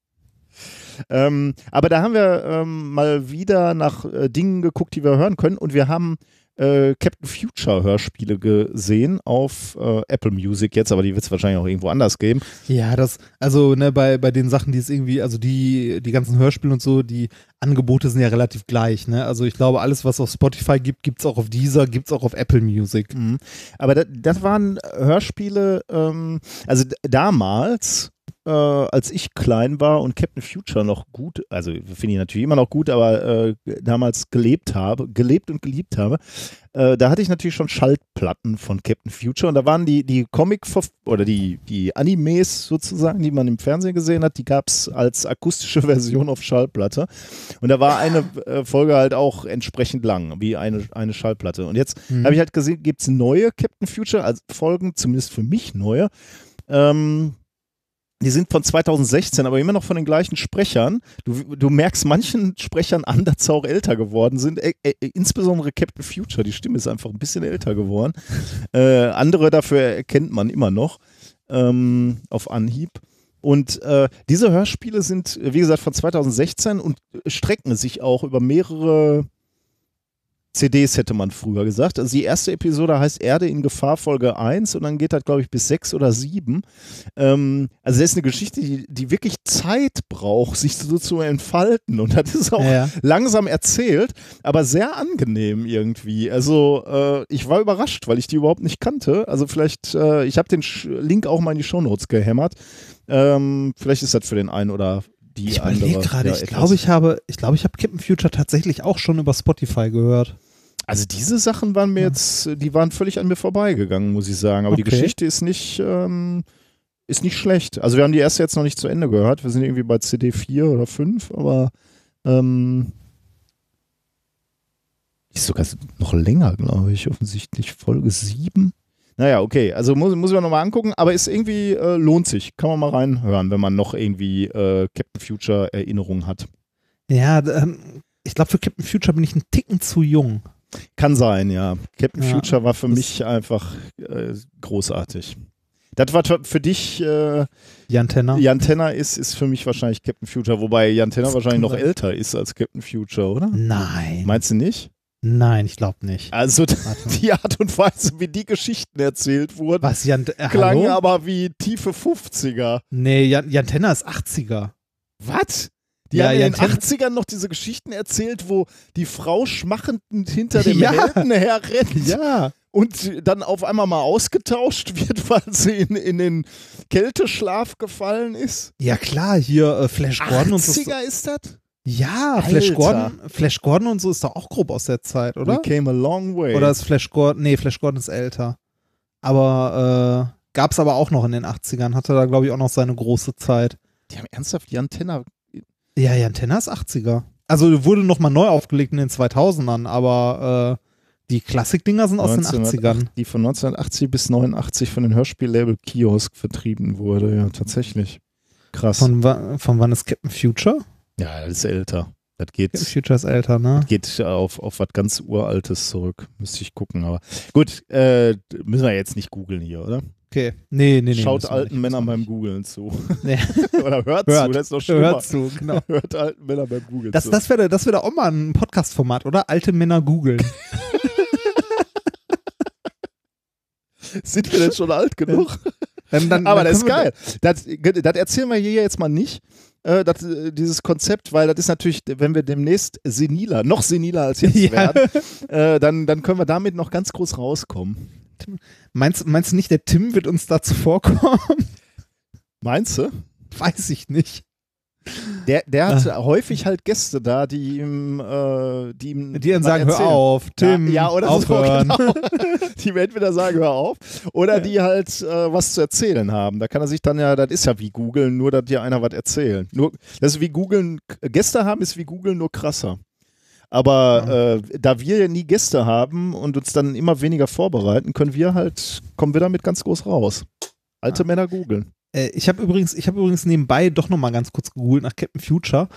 Speaker 2: Ähm, aber da haben wir ähm, mal wieder nach äh, Dingen geguckt, die wir hören können und wir haben äh, Captain Future Hörspiele gesehen auf äh, Apple Music jetzt, aber die wird es wahrscheinlich auch irgendwo anders geben.
Speaker 1: Ja, das, also, ne, bei, bei den Sachen, die es irgendwie, also die, die ganzen Hörspiele und so, die Angebote sind ja relativ gleich, ne? Also ich glaube, alles, was auf Spotify gibt, gibt es auch auf Deezer, gibt es auch auf Apple Music.
Speaker 2: Mhm. Aber das, das waren Hörspiele, ähm, also damals, äh, als ich klein war und Captain Future noch gut, also finde ich natürlich immer noch gut, aber äh, damals gelebt habe, gelebt und geliebt habe, äh, da hatte ich natürlich schon Schallplatten von Captain Future und da waren die, die Comic- oder die, die Animes sozusagen, die man im Fernsehen gesehen hat, die gab es als akustische Version auf Schallplatte. Und da war eine äh, Folge halt auch entsprechend lang, wie eine, eine Schallplatte. Und jetzt
Speaker 1: Mhm.
Speaker 2: habe ich halt gesehen, gibt es neue Captain Future, also Folgen, zumindest für mich neue. Ähm, die sind von 2016, aber immer noch von den gleichen Sprechern. Du, du merkst manchen Sprechern an, dass sie auch älter geworden sind. Äh, insbesondere Captain Future, die Stimme ist einfach ein bisschen älter geworden. Äh, andere dafür erkennt man immer noch ähm, auf Anhieb. Und äh, diese Hörspiele sind, wie gesagt, von 2016 und strecken sich auch über mehrere CDs, hätte man früher gesagt. Also die erste Episode heißt Erde in Gefahr Folge 1 und dann geht das, glaube ich, bis 6 oder 7. Ähm, also das ist eine Geschichte, die, die wirklich Zeit braucht, sich so zu entfalten. Und das ist auch
Speaker 1: Ja.
Speaker 2: langsam erzählt, aber sehr angenehm irgendwie. Also äh, ich war überrascht, weil ich die überhaupt nicht kannte. Also vielleicht, äh, ich habe den Sch Link auch mal in die Shownotes gehämmert. Ähm, vielleicht ist das für den einen oder die
Speaker 1: Ich
Speaker 2: andere.
Speaker 1: überlege gerade,
Speaker 2: ja,
Speaker 1: ich glaube, ich habe, ich glaube, ich habe Captain Future tatsächlich auch schon über Spotify gehört.
Speaker 2: Also diese Sachen waren mir jetzt, die waren völlig an mir vorbeigegangen, muss ich sagen. Aber die
Speaker 1: Okay.
Speaker 2: Geschichte ist nicht, ähm, ist nicht schlecht. Also wir haben die erste jetzt noch nicht zu Ende gehört. Wir sind irgendwie bei CD 4 oder 5, aber ähm, die ist sogar noch länger, glaube ich, offensichtlich. Folge 7. Naja, okay, also muss, muss man nochmal angucken, aber ist irgendwie, äh, lohnt sich. Kann man mal reinhören, wenn man noch irgendwie äh, Captain Future Erinnerungen hat.
Speaker 1: Ja, ähm, ich glaube, für Captain Future bin ich einen Ticken zu jung.
Speaker 2: Kann sein, ja. Captain
Speaker 1: Ja,
Speaker 2: Future war für mich einfach äh, großartig. Das war für dich, äh,
Speaker 1: Jan Tenner.
Speaker 2: Jan Tenner ist, ist für mich wahrscheinlich Captain Future, wobei Jan Tenner
Speaker 1: Das
Speaker 2: wahrscheinlich noch
Speaker 1: sein.
Speaker 2: älter ist als Captain Future, oder?
Speaker 1: Nein.
Speaker 2: Meinst du nicht?
Speaker 1: Nein, ich glaube nicht.
Speaker 2: Also die Art und Weise, wie die Geschichten erzählt wurden,
Speaker 1: Was, Jan, äh,
Speaker 2: klang
Speaker 1: hallo?
Speaker 2: aber wie tiefe 50er.
Speaker 1: Nee, Jan, Jan Tenner ist 80er.
Speaker 2: Was? Die
Speaker 1: Ja,
Speaker 2: haben in
Speaker 1: Jan
Speaker 2: den
Speaker 1: Ten-
Speaker 2: 80ern noch diese Geschichten erzählt, wo die Frau schmachend hinter dem
Speaker 1: Ja.
Speaker 2: Helden herrennt.
Speaker 1: Ja.
Speaker 2: und dann auf einmal mal ausgetauscht wird, weil sie in, in den Kälteschlaf gefallen ist.
Speaker 1: Ja, klar, hier äh, Flash Gordon und so. ist-
Speaker 2: 80er ist das?
Speaker 1: Ja, Flash. Gordon, Flash Gordon und so ist doch auch grob aus der Zeit, oder?
Speaker 2: We came a long way.
Speaker 1: Oder ist Flash Gordon, nee, Flash Gordon ist älter. Aber äh, gab's aber auch noch in den 80ern, hatte da glaube ich auch noch seine große Zeit.
Speaker 2: die haben ernsthaft die Antenne.
Speaker 1: Ja, Jan Tenner ist 80er. Also wurde nochmal neu aufgelegt in den 2000ern, aber äh, die Klassikdinger sind aus den 80ern.
Speaker 2: Die von 1980 bis 89 von den Hörspiellabel Kiosk vertrieben wurde. Ja, tatsächlich. Krass.
Speaker 1: Von, wa- von wann ist Captain Future?
Speaker 2: ja, das ist älter. Das geht,
Speaker 1: Captain Future ist älter, ne?
Speaker 2: geht auf, auf was ganz Uraltes zurück. Müsste ich gucken. Aber gut, äh, müssen wir jetzt nicht googeln hier, oder?
Speaker 1: Okay. Nee, nee, nee.
Speaker 2: Schaut alten Männern beim Googlen zu.
Speaker 1: Nee.
Speaker 2: Oder hört,
Speaker 1: Hört.
Speaker 2: zu, das ist doch schlimmer.
Speaker 1: hörst zu, genau.
Speaker 2: Hört alten Männern beim Googlen
Speaker 1: Das,
Speaker 2: zu.
Speaker 1: das wäre das wär auch mal ein Podcast-Format, oder? Alte Männer googeln.
Speaker 2: Sind wir denn schon alt genug?
Speaker 1: Dann, dann,
Speaker 2: Aber
Speaker 1: dann
Speaker 2: das ist geil. Das, das erzählen wir hier jetzt mal nicht, äh, das, äh, dieses Konzept, weil das ist natürlich, wenn wir demnächst seniler, noch seniler als jetzt
Speaker 1: Ja.
Speaker 2: werden, äh, dann, dann können wir damit noch ganz groß rauskommen.
Speaker 1: Meinst, meinst du nicht, der Tim wird uns dazu vorkommen?
Speaker 2: Meinst du?
Speaker 1: Weiß ich nicht.
Speaker 2: Der, der hat
Speaker 1: Ah.
Speaker 2: häufig halt Gäste da, die ihm, äh, die ihm
Speaker 1: Die dann sagen, hör
Speaker 2: erzählen.
Speaker 1: auf, Tim,
Speaker 2: ja, ja, oder
Speaker 1: aufhören.
Speaker 2: so, genau. Die mir entweder sagen, hör auf, oder die halt äh, was zu erzählen haben. Da kann er sich dann ja, das ist ja wie googeln, nur dass dir einer was erzählen. Nur, das ist wie googeln, Gäste haben ist wie googeln, nur krasser. Aber äh, da wir ja nie Gäste haben und uns dann immer weniger vorbereiten, können wir halt, kommen wir damit ganz groß raus. Alte Männer googeln.
Speaker 1: Äh, ich habe übrigens, ich habe übrigens nebenbei doch noch mal ganz kurz gegoogelt nach Captain Future.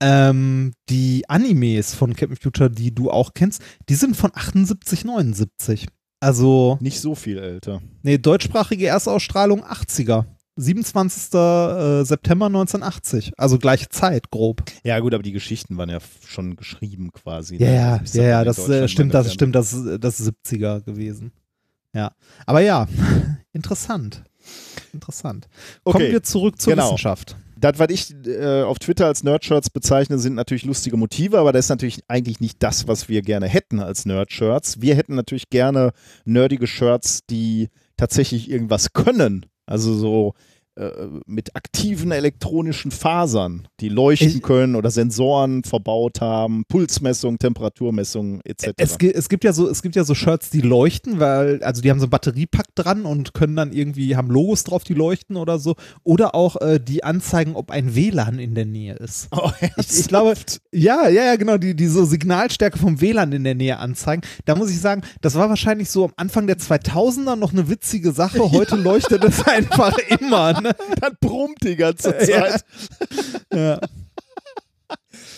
Speaker 1: Ähm, die Animes von Captain Future, die du auch kennst, die sind von 78, 79. Also,
Speaker 2: Nicht so viel älter.
Speaker 1: nee, deutschsprachige Erstausstrahlung 80er. 27. äh, September 1980. Also gleiche Zeit, grob.
Speaker 2: Ja, gut, aber die Geschichten waren ja schon geschrieben quasi.
Speaker 1: Ja,
Speaker 2: ne?
Speaker 1: ja, ja,
Speaker 2: dann
Speaker 1: ja,
Speaker 2: in
Speaker 1: das äh, stimmt, das stimmt, das, ist- das ist 70er gewesen. Ja. Aber ja, interessant. Interessant. Kommen
Speaker 2: Okay,
Speaker 1: wir zurück zur
Speaker 2: genau.
Speaker 1: Wissenschaft.
Speaker 2: Das, was ich äh, auf Twitter als Nerdshirts bezeichne, sind natürlich lustige Motive, aber das ist natürlich eigentlich nicht das, was wir gerne hätten als Nerdshirts. Wir hätten natürlich gerne nerdige Shirts, die tatsächlich irgendwas können. Also so mit aktiven elektronischen Fasern, die leuchten
Speaker 1: Ich-
Speaker 2: können oder Sensoren verbaut haben, Pulsmessung, Temperaturmessung etc.
Speaker 1: Es, es gibt ja so, es gibt ja so Shirts, die leuchten, weil, also die haben so einen Batteriepack dran und können dann irgendwie, haben Logos drauf, die leuchten oder so. Oder auch äh, die anzeigen, ob ein WLAN in der Nähe ist.
Speaker 2: oh,
Speaker 1: Ich, ich glaube, ja, ja, ja, genau, die, die so Signalstärke vom WLAN in der Nähe anzeigen. Da muss ich sagen, das war wahrscheinlich so am Anfang der 2000er noch eine witzige Sache. Heute leuchtet es einfach immer. Ne?
Speaker 2: Das brummt die ganze
Speaker 1: Ja.
Speaker 2: Zeit.
Speaker 1: Ja.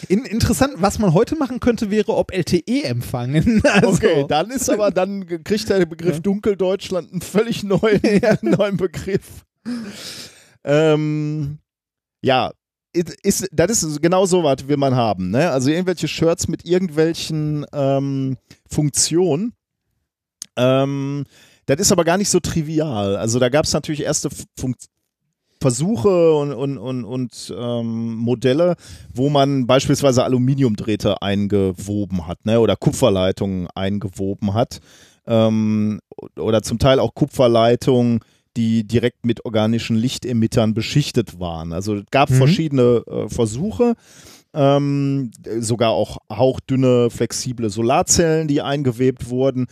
Speaker 1: In, interessant, was man heute machen könnte, wäre, ob LTE empfangen. Also,
Speaker 2: Okay, dann ist aber, dann kriegt der Begriff Dunkeldeutschland einen völlig neuen, neuen Begriff. Ähm, ja, ist, das ist genau so was will man haben. Ne? Also irgendwelche Shirts mit irgendwelchen ähm, Funktionen. Ähm, das ist aber gar nicht so trivial. Also da gab es natürlich erste Fun Versuche und, und, und, und ähm, Modelle, wo man beispielsweise Aluminiumdrähte eingewoben hat ne? oder Kupferleitungen eingewoben hat ähm, oder zum Teil auch Kupferleitungen, die direkt mit organischen Lichtemittern beschichtet waren. Also es gab
Speaker 1: Mhm.
Speaker 2: verschiedene äh, Versuche. ähm, sogar auch hauchdünne, flexible Solarzellen, die eingewebt wurden.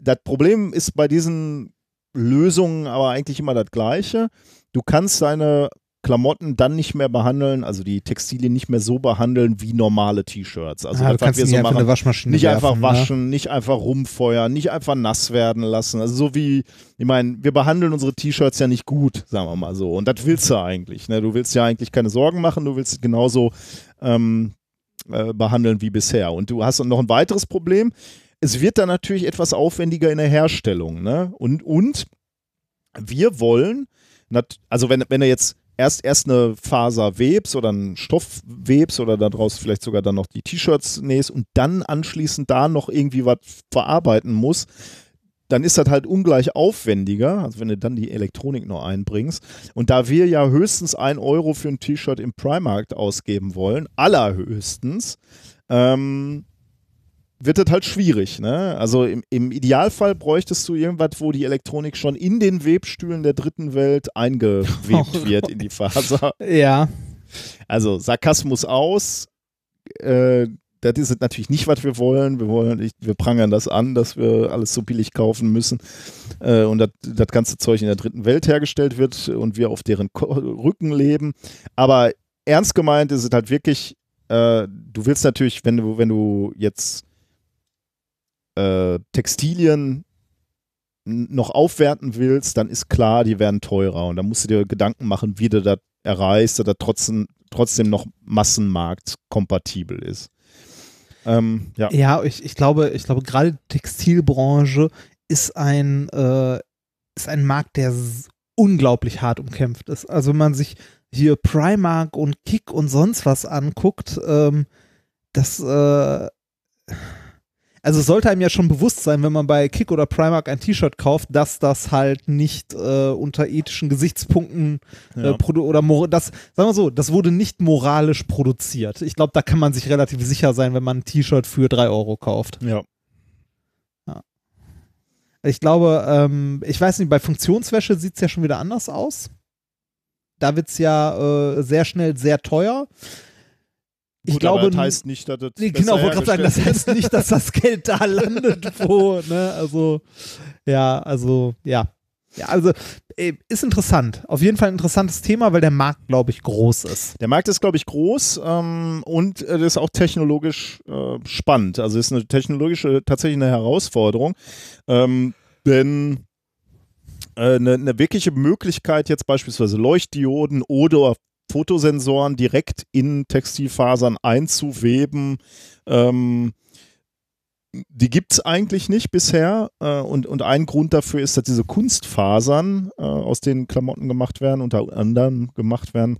Speaker 2: Das Problem ist bei diesen Lösungen aber eigentlich immer das gleiche. Du kannst deine Klamotten dann nicht mehr behandeln, also die Textilien nicht mehr so behandeln wie normale T-Shirts. Also
Speaker 1: Ah, du
Speaker 2: das, was
Speaker 1: kannst
Speaker 2: wir so
Speaker 1: einfach
Speaker 2: machen, nicht einfach
Speaker 1: werfen, ne?
Speaker 2: waschen, nicht einfach rumfeuern, nicht einfach nass werden lassen. Also so wie, ich meine, wir behandeln unsere T-Shirts ja nicht gut, sagen wir mal so. Und das willst du eigentlich. Ne? Du willst ja eigentlich keine Sorgen machen, du willst genauso ähm, äh, behandeln wie bisher. Und du hast noch ein weiteres Problem. Es wird dann natürlich etwas aufwendiger in der Herstellung. Ne? Und, und wir wollen, also wenn, wenn du jetzt erst, erst eine Faser webst oder einen Stoff webst oder daraus vielleicht sogar dann noch die T-Shirts nähst und dann anschließend da noch irgendwie was verarbeiten musst, dann ist das halt ungleich aufwendiger, also wenn du dann die Elektronik noch einbringst. Und da wir ja höchstens ein Euro für ein T-Shirt im Primark ausgeben wollen, allerhöchstens, ähm, wird das halt schwierig. Ne? Also im, im Idealfall bräuchtest du irgendwas, wo die Elektronik schon in den Webstühlen der dritten Welt eingewebt wird in die Faser.
Speaker 1: Ja.
Speaker 2: Also Sarkasmus aus. Äh, das ist natürlich nicht, was wir wollen. Wir wollen, nicht, wir prangern das an, dass wir alles so billig kaufen müssen äh, und das, das ganze Zeug in der dritten Welt hergestellt wird und wir auf deren Ko Rücken leben. Aber ernst gemeint ist es halt wirklich, äh, du willst natürlich, wenn du, wenn du jetzt äh, Textilien noch aufwerten willst, dann ist klar, die werden teurer und dann musst du dir Gedanken machen, wie du das erreichst, dass das trotzdem, trotzdem noch massenmarktkompatibel ist. Ähm, ja.
Speaker 1: Ja, ich, ich glaube, ich glaube, gerade Textilbranche ist ein, äh, ist ein Markt, der unglaublich hart umkämpft ist. Also wenn man sich hier Primark und Kick und sonst was anguckt, ähm, das, äh, also es sollte einem ja schon bewusst sein, wenn man bei Kick oder Primark ein T-Shirt kauft, dass das halt nicht äh, unter ethischen Gesichtspunkten
Speaker 2: Ja.
Speaker 1: äh, produ oder das, sagen wir so, das wurde nicht moralisch produziert. Ich glaube, da kann man sich relativ sicher sein, wenn man ein T-Shirt für drei Euro kauft.
Speaker 2: ja.
Speaker 1: Ich glaube, ähm, ich weiß nicht, bei Funktionswäsche sieht es ja schon wieder anders aus. Da wird es ja äh, sehr schnell sehr teuer. Ich
Speaker 2: Gut,
Speaker 1: glaube,
Speaker 2: das heißt nicht, dass das
Speaker 1: Nee, genau, wollte gerade sagen, das heißt nicht, dass das Geld da landet, wo, ne, also, ja, also, ja. Ja, also, ist interessant. Auf jeden Fall ein interessantes Thema, weil der Markt, glaube ich, groß ist.
Speaker 2: Der Markt ist, glaube ich, groß ähm, und äh, ist auch technologisch äh, spannend. Also ist eine technologische tatsächlich eine Herausforderung, ähm, denn äh, eine, eine wirkliche Möglichkeit, jetzt beispielsweise Leuchtdioden oder Fotosensoren direkt in Textilfasern einzuweben, ähm, die gibt es eigentlich nicht bisher. Äh, und, und ein Grund dafür ist, dass diese Kunstfasern, äh, aus denen Klamotten gemacht werden, unter anderem gemacht werden,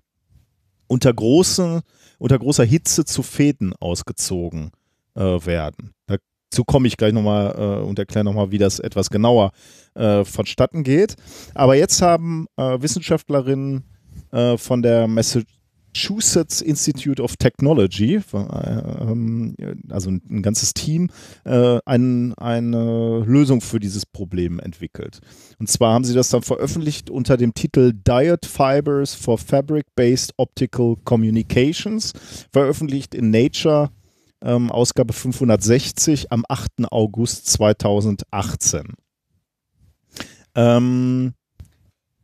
Speaker 2: unter, großen, unter großer Hitze zu Fäden ausgezogen äh, werden. Dazu komme ich gleich nochmal äh, und erkläre nochmal, wie das etwas genauer äh, vonstatten geht. Aber jetzt haben äh, Wissenschaftlerinnen äh, von der Massachusetts Institute of Technology, äh, ähm, also ein, ganzes Team, äh, ein, eine Lösung für dieses Problem entwickelt. Und zwar haben sie das dann veröffentlicht unter dem Titel Diet Fibers for Fabric-Based Optical Communications, veröffentlicht in Nature, ähm, Ausgabe 560 am 8. August 2018. Ähm,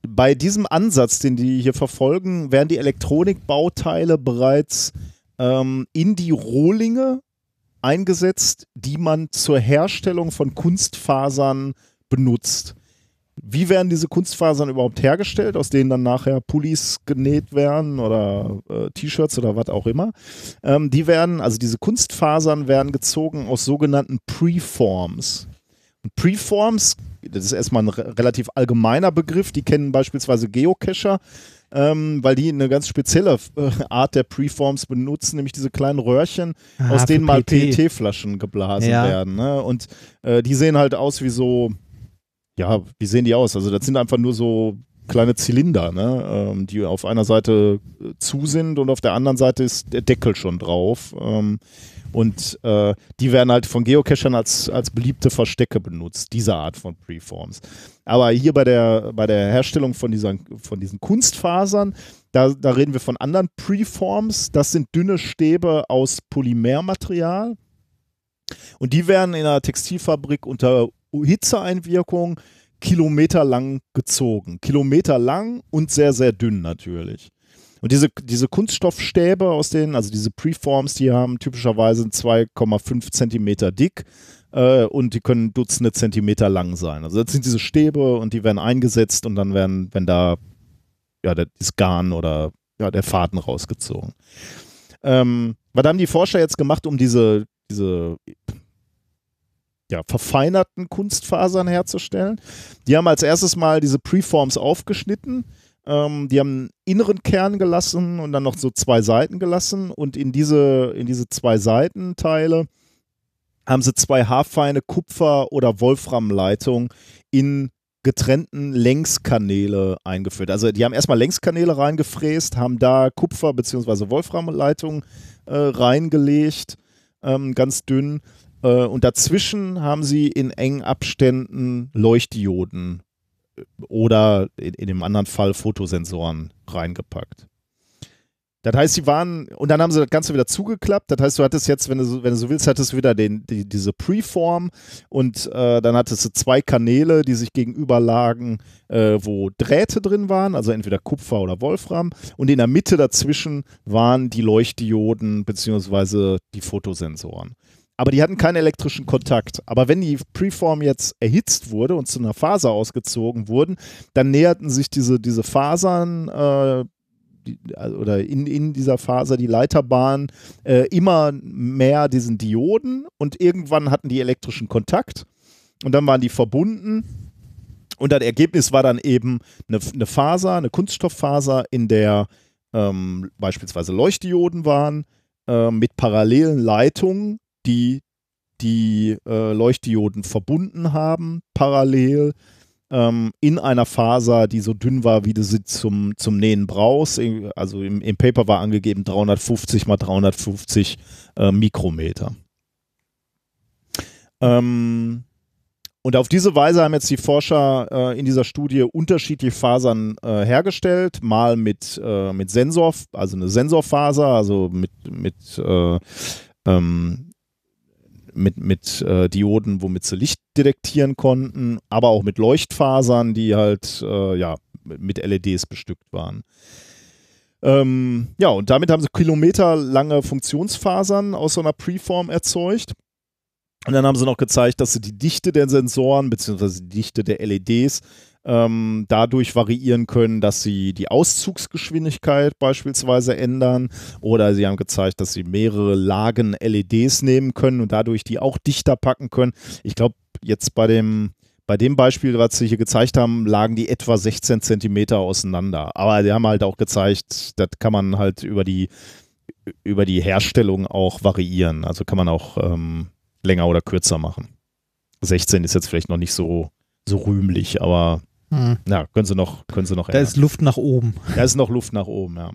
Speaker 2: bei diesem Ansatz, den die hier verfolgen, werden die Elektronikbauteile bereits ähm, in die Rohlinge eingesetzt, die man zur Herstellung von Kunstfasern benutzt. Wie werden diese Kunstfasern überhaupt hergestellt, aus denen dann nachher Pullis genäht werden oder äh, T-Shirts oder was auch immer? Ähm, die werden, also diese Kunstfasern werden gezogen aus sogenannten Preforms. Und Preforms, das ist erstmal ein re relativ allgemeiner Begriff, die kennen beispielsweise Geocacher, ähm, weil die eine ganz spezielle äh, Art der Preforms benutzen, nämlich diese kleinen Röhrchen,
Speaker 1: Ah,
Speaker 2: aus denen mal
Speaker 1: PET.
Speaker 2: PET-Flaschen geblasen
Speaker 1: Ja.
Speaker 2: werden. Ne? Und äh, die sehen halt aus wie so, ja, wie sehen die aus? Also das sind einfach nur so kleine Zylinder, ne? ähm, die auf einer Seite äh, zu sind und auf der anderen Seite ist der Deckel schon drauf. Ähm, und äh, die werden halt von Geocachern als, als beliebte Verstecke benutzt, diese Art von Preforms. Aber hier bei der, bei der Herstellung von, dieser, von diesen Kunstfasern Da, da reden wir von anderen Preforms. Das sind dünne Stäbe aus Polymermaterial. Und die werden in einer Textilfabrik unter Hitzeeinwirkung kilometerlang gezogen. Kilometerlang und sehr, sehr dünn natürlich. Und diese, diese Kunststoffstäbe aus denen, also diese Preforms, die haben typischerweise 2,5 Zentimeter dick äh, und die können Dutzende Zentimeter lang sein. Also das sind diese Stäbe und die werden eingesetzt und dann werden, wenn da ja, das Garn oder ja, der Faden rausgezogen. Ähm, was haben die Forscher jetzt gemacht, um diese, diese ja, verfeinerten Kunstfasern herzustellen? Die haben als erstes mal diese Preforms aufgeschnitten. Ähm, die haben einen inneren Kern gelassen und dann noch so zwei Seiten gelassen. Und in diese, in diese zwei Seitenteile haben sie zwei haarfeine Kupfer- oder Wolframleitungen in getrennten Längskanäle eingeführt. Also die haben erstmal Längskanäle reingefräst, haben da Kupfer- bzw. Wolframleitungen äh, reingelegt, ähm, ganz dünn. Äh, und dazwischen haben sie in engen Abständen Leuchtdioden oder in, in dem anderen Fall Fotosensoren reingepackt. Das heißt, sie waren, und dann haben sie das Ganze wieder zugeklappt. Das heißt, du hattest jetzt, wenn du, wenn du so willst, hattest du wieder den, die, diese Preform und äh, dann hattest du zwei Kanäle, die sich gegenüber lagen, äh, wo Drähte drin waren, also entweder Kupfer oder Wolfram. Und in der Mitte dazwischen waren die Leuchtdioden beziehungsweise die Fotosensoren. Aber die hatten keinen elektrischen Kontakt. Aber wenn die Preform jetzt erhitzt wurde und zu einer Faser ausgezogen wurden, dann näherten sich diese, diese Fasern äh, die, also- oder in, in dieser Faser die Leiterbahn äh, immer mehr diesen Dioden und irgendwann hatten die elektrischen Kontakt und dann waren die verbunden. Und das Ergebnis war dann eben eine, eine Faser, eine Kunststofffaser, in der ähm, beispielsweise Leuchtdioden waren, äh, mit parallelen Leitungen, die die äh, Leuchtdioden verbunden haben, parallel ähm, in einer Faser, die so dünn war, wie du sie zum, zum Nähen brauchst. Also im, im Paper war angegeben 350 mal 350 äh, Mikrometer. Ähm, und auf diese Weise haben jetzt die Forscher äh, in dieser Studie unterschiedliche Fasern äh, hergestellt, mal mit, äh, mit Sensor, also eine Sensorfaser, also mit, mit, äh, ähm, mit, mit äh, Dioden, womit sie Licht detektieren konnten, aber auch mit Leuchtfasern, die halt äh, ja, mit LEDs bestückt waren. Ähm, ja, und damit haben sie kilometerlange Funktionsfasern aus so einer Preform erzeugt. Und dann haben sie noch gezeigt, dass sie die Dichte der Sensoren bzw. die Dichte der LEDs ähm, dadurch variieren können, dass sie die Auszugsgeschwindigkeit beispielsweise ändern oder sie haben gezeigt, dass sie mehrere Lagen LEDs nehmen können und dadurch die auch dichter packen können. Ich glaube, jetzt bei dem, bei dem Beispiel, was sie hier gezeigt haben, lagen die etwa 16 Zentimeter auseinander. Aber sie haben halt auch gezeigt, das kann man halt über die, über die Herstellung auch variieren. Also kann man auch ähm, länger oder kürzer machen. 16 ist jetzt vielleicht noch nicht so, so rühmlich, aber
Speaker 1: Hm.
Speaker 2: ja, können sie noch, können sie noch
Speaker 1: Da
Speaker 2: ändern.
Speaker 1: ist Luft nach oben.
Speaker 2: Da ist noch Luft nach oben, ja.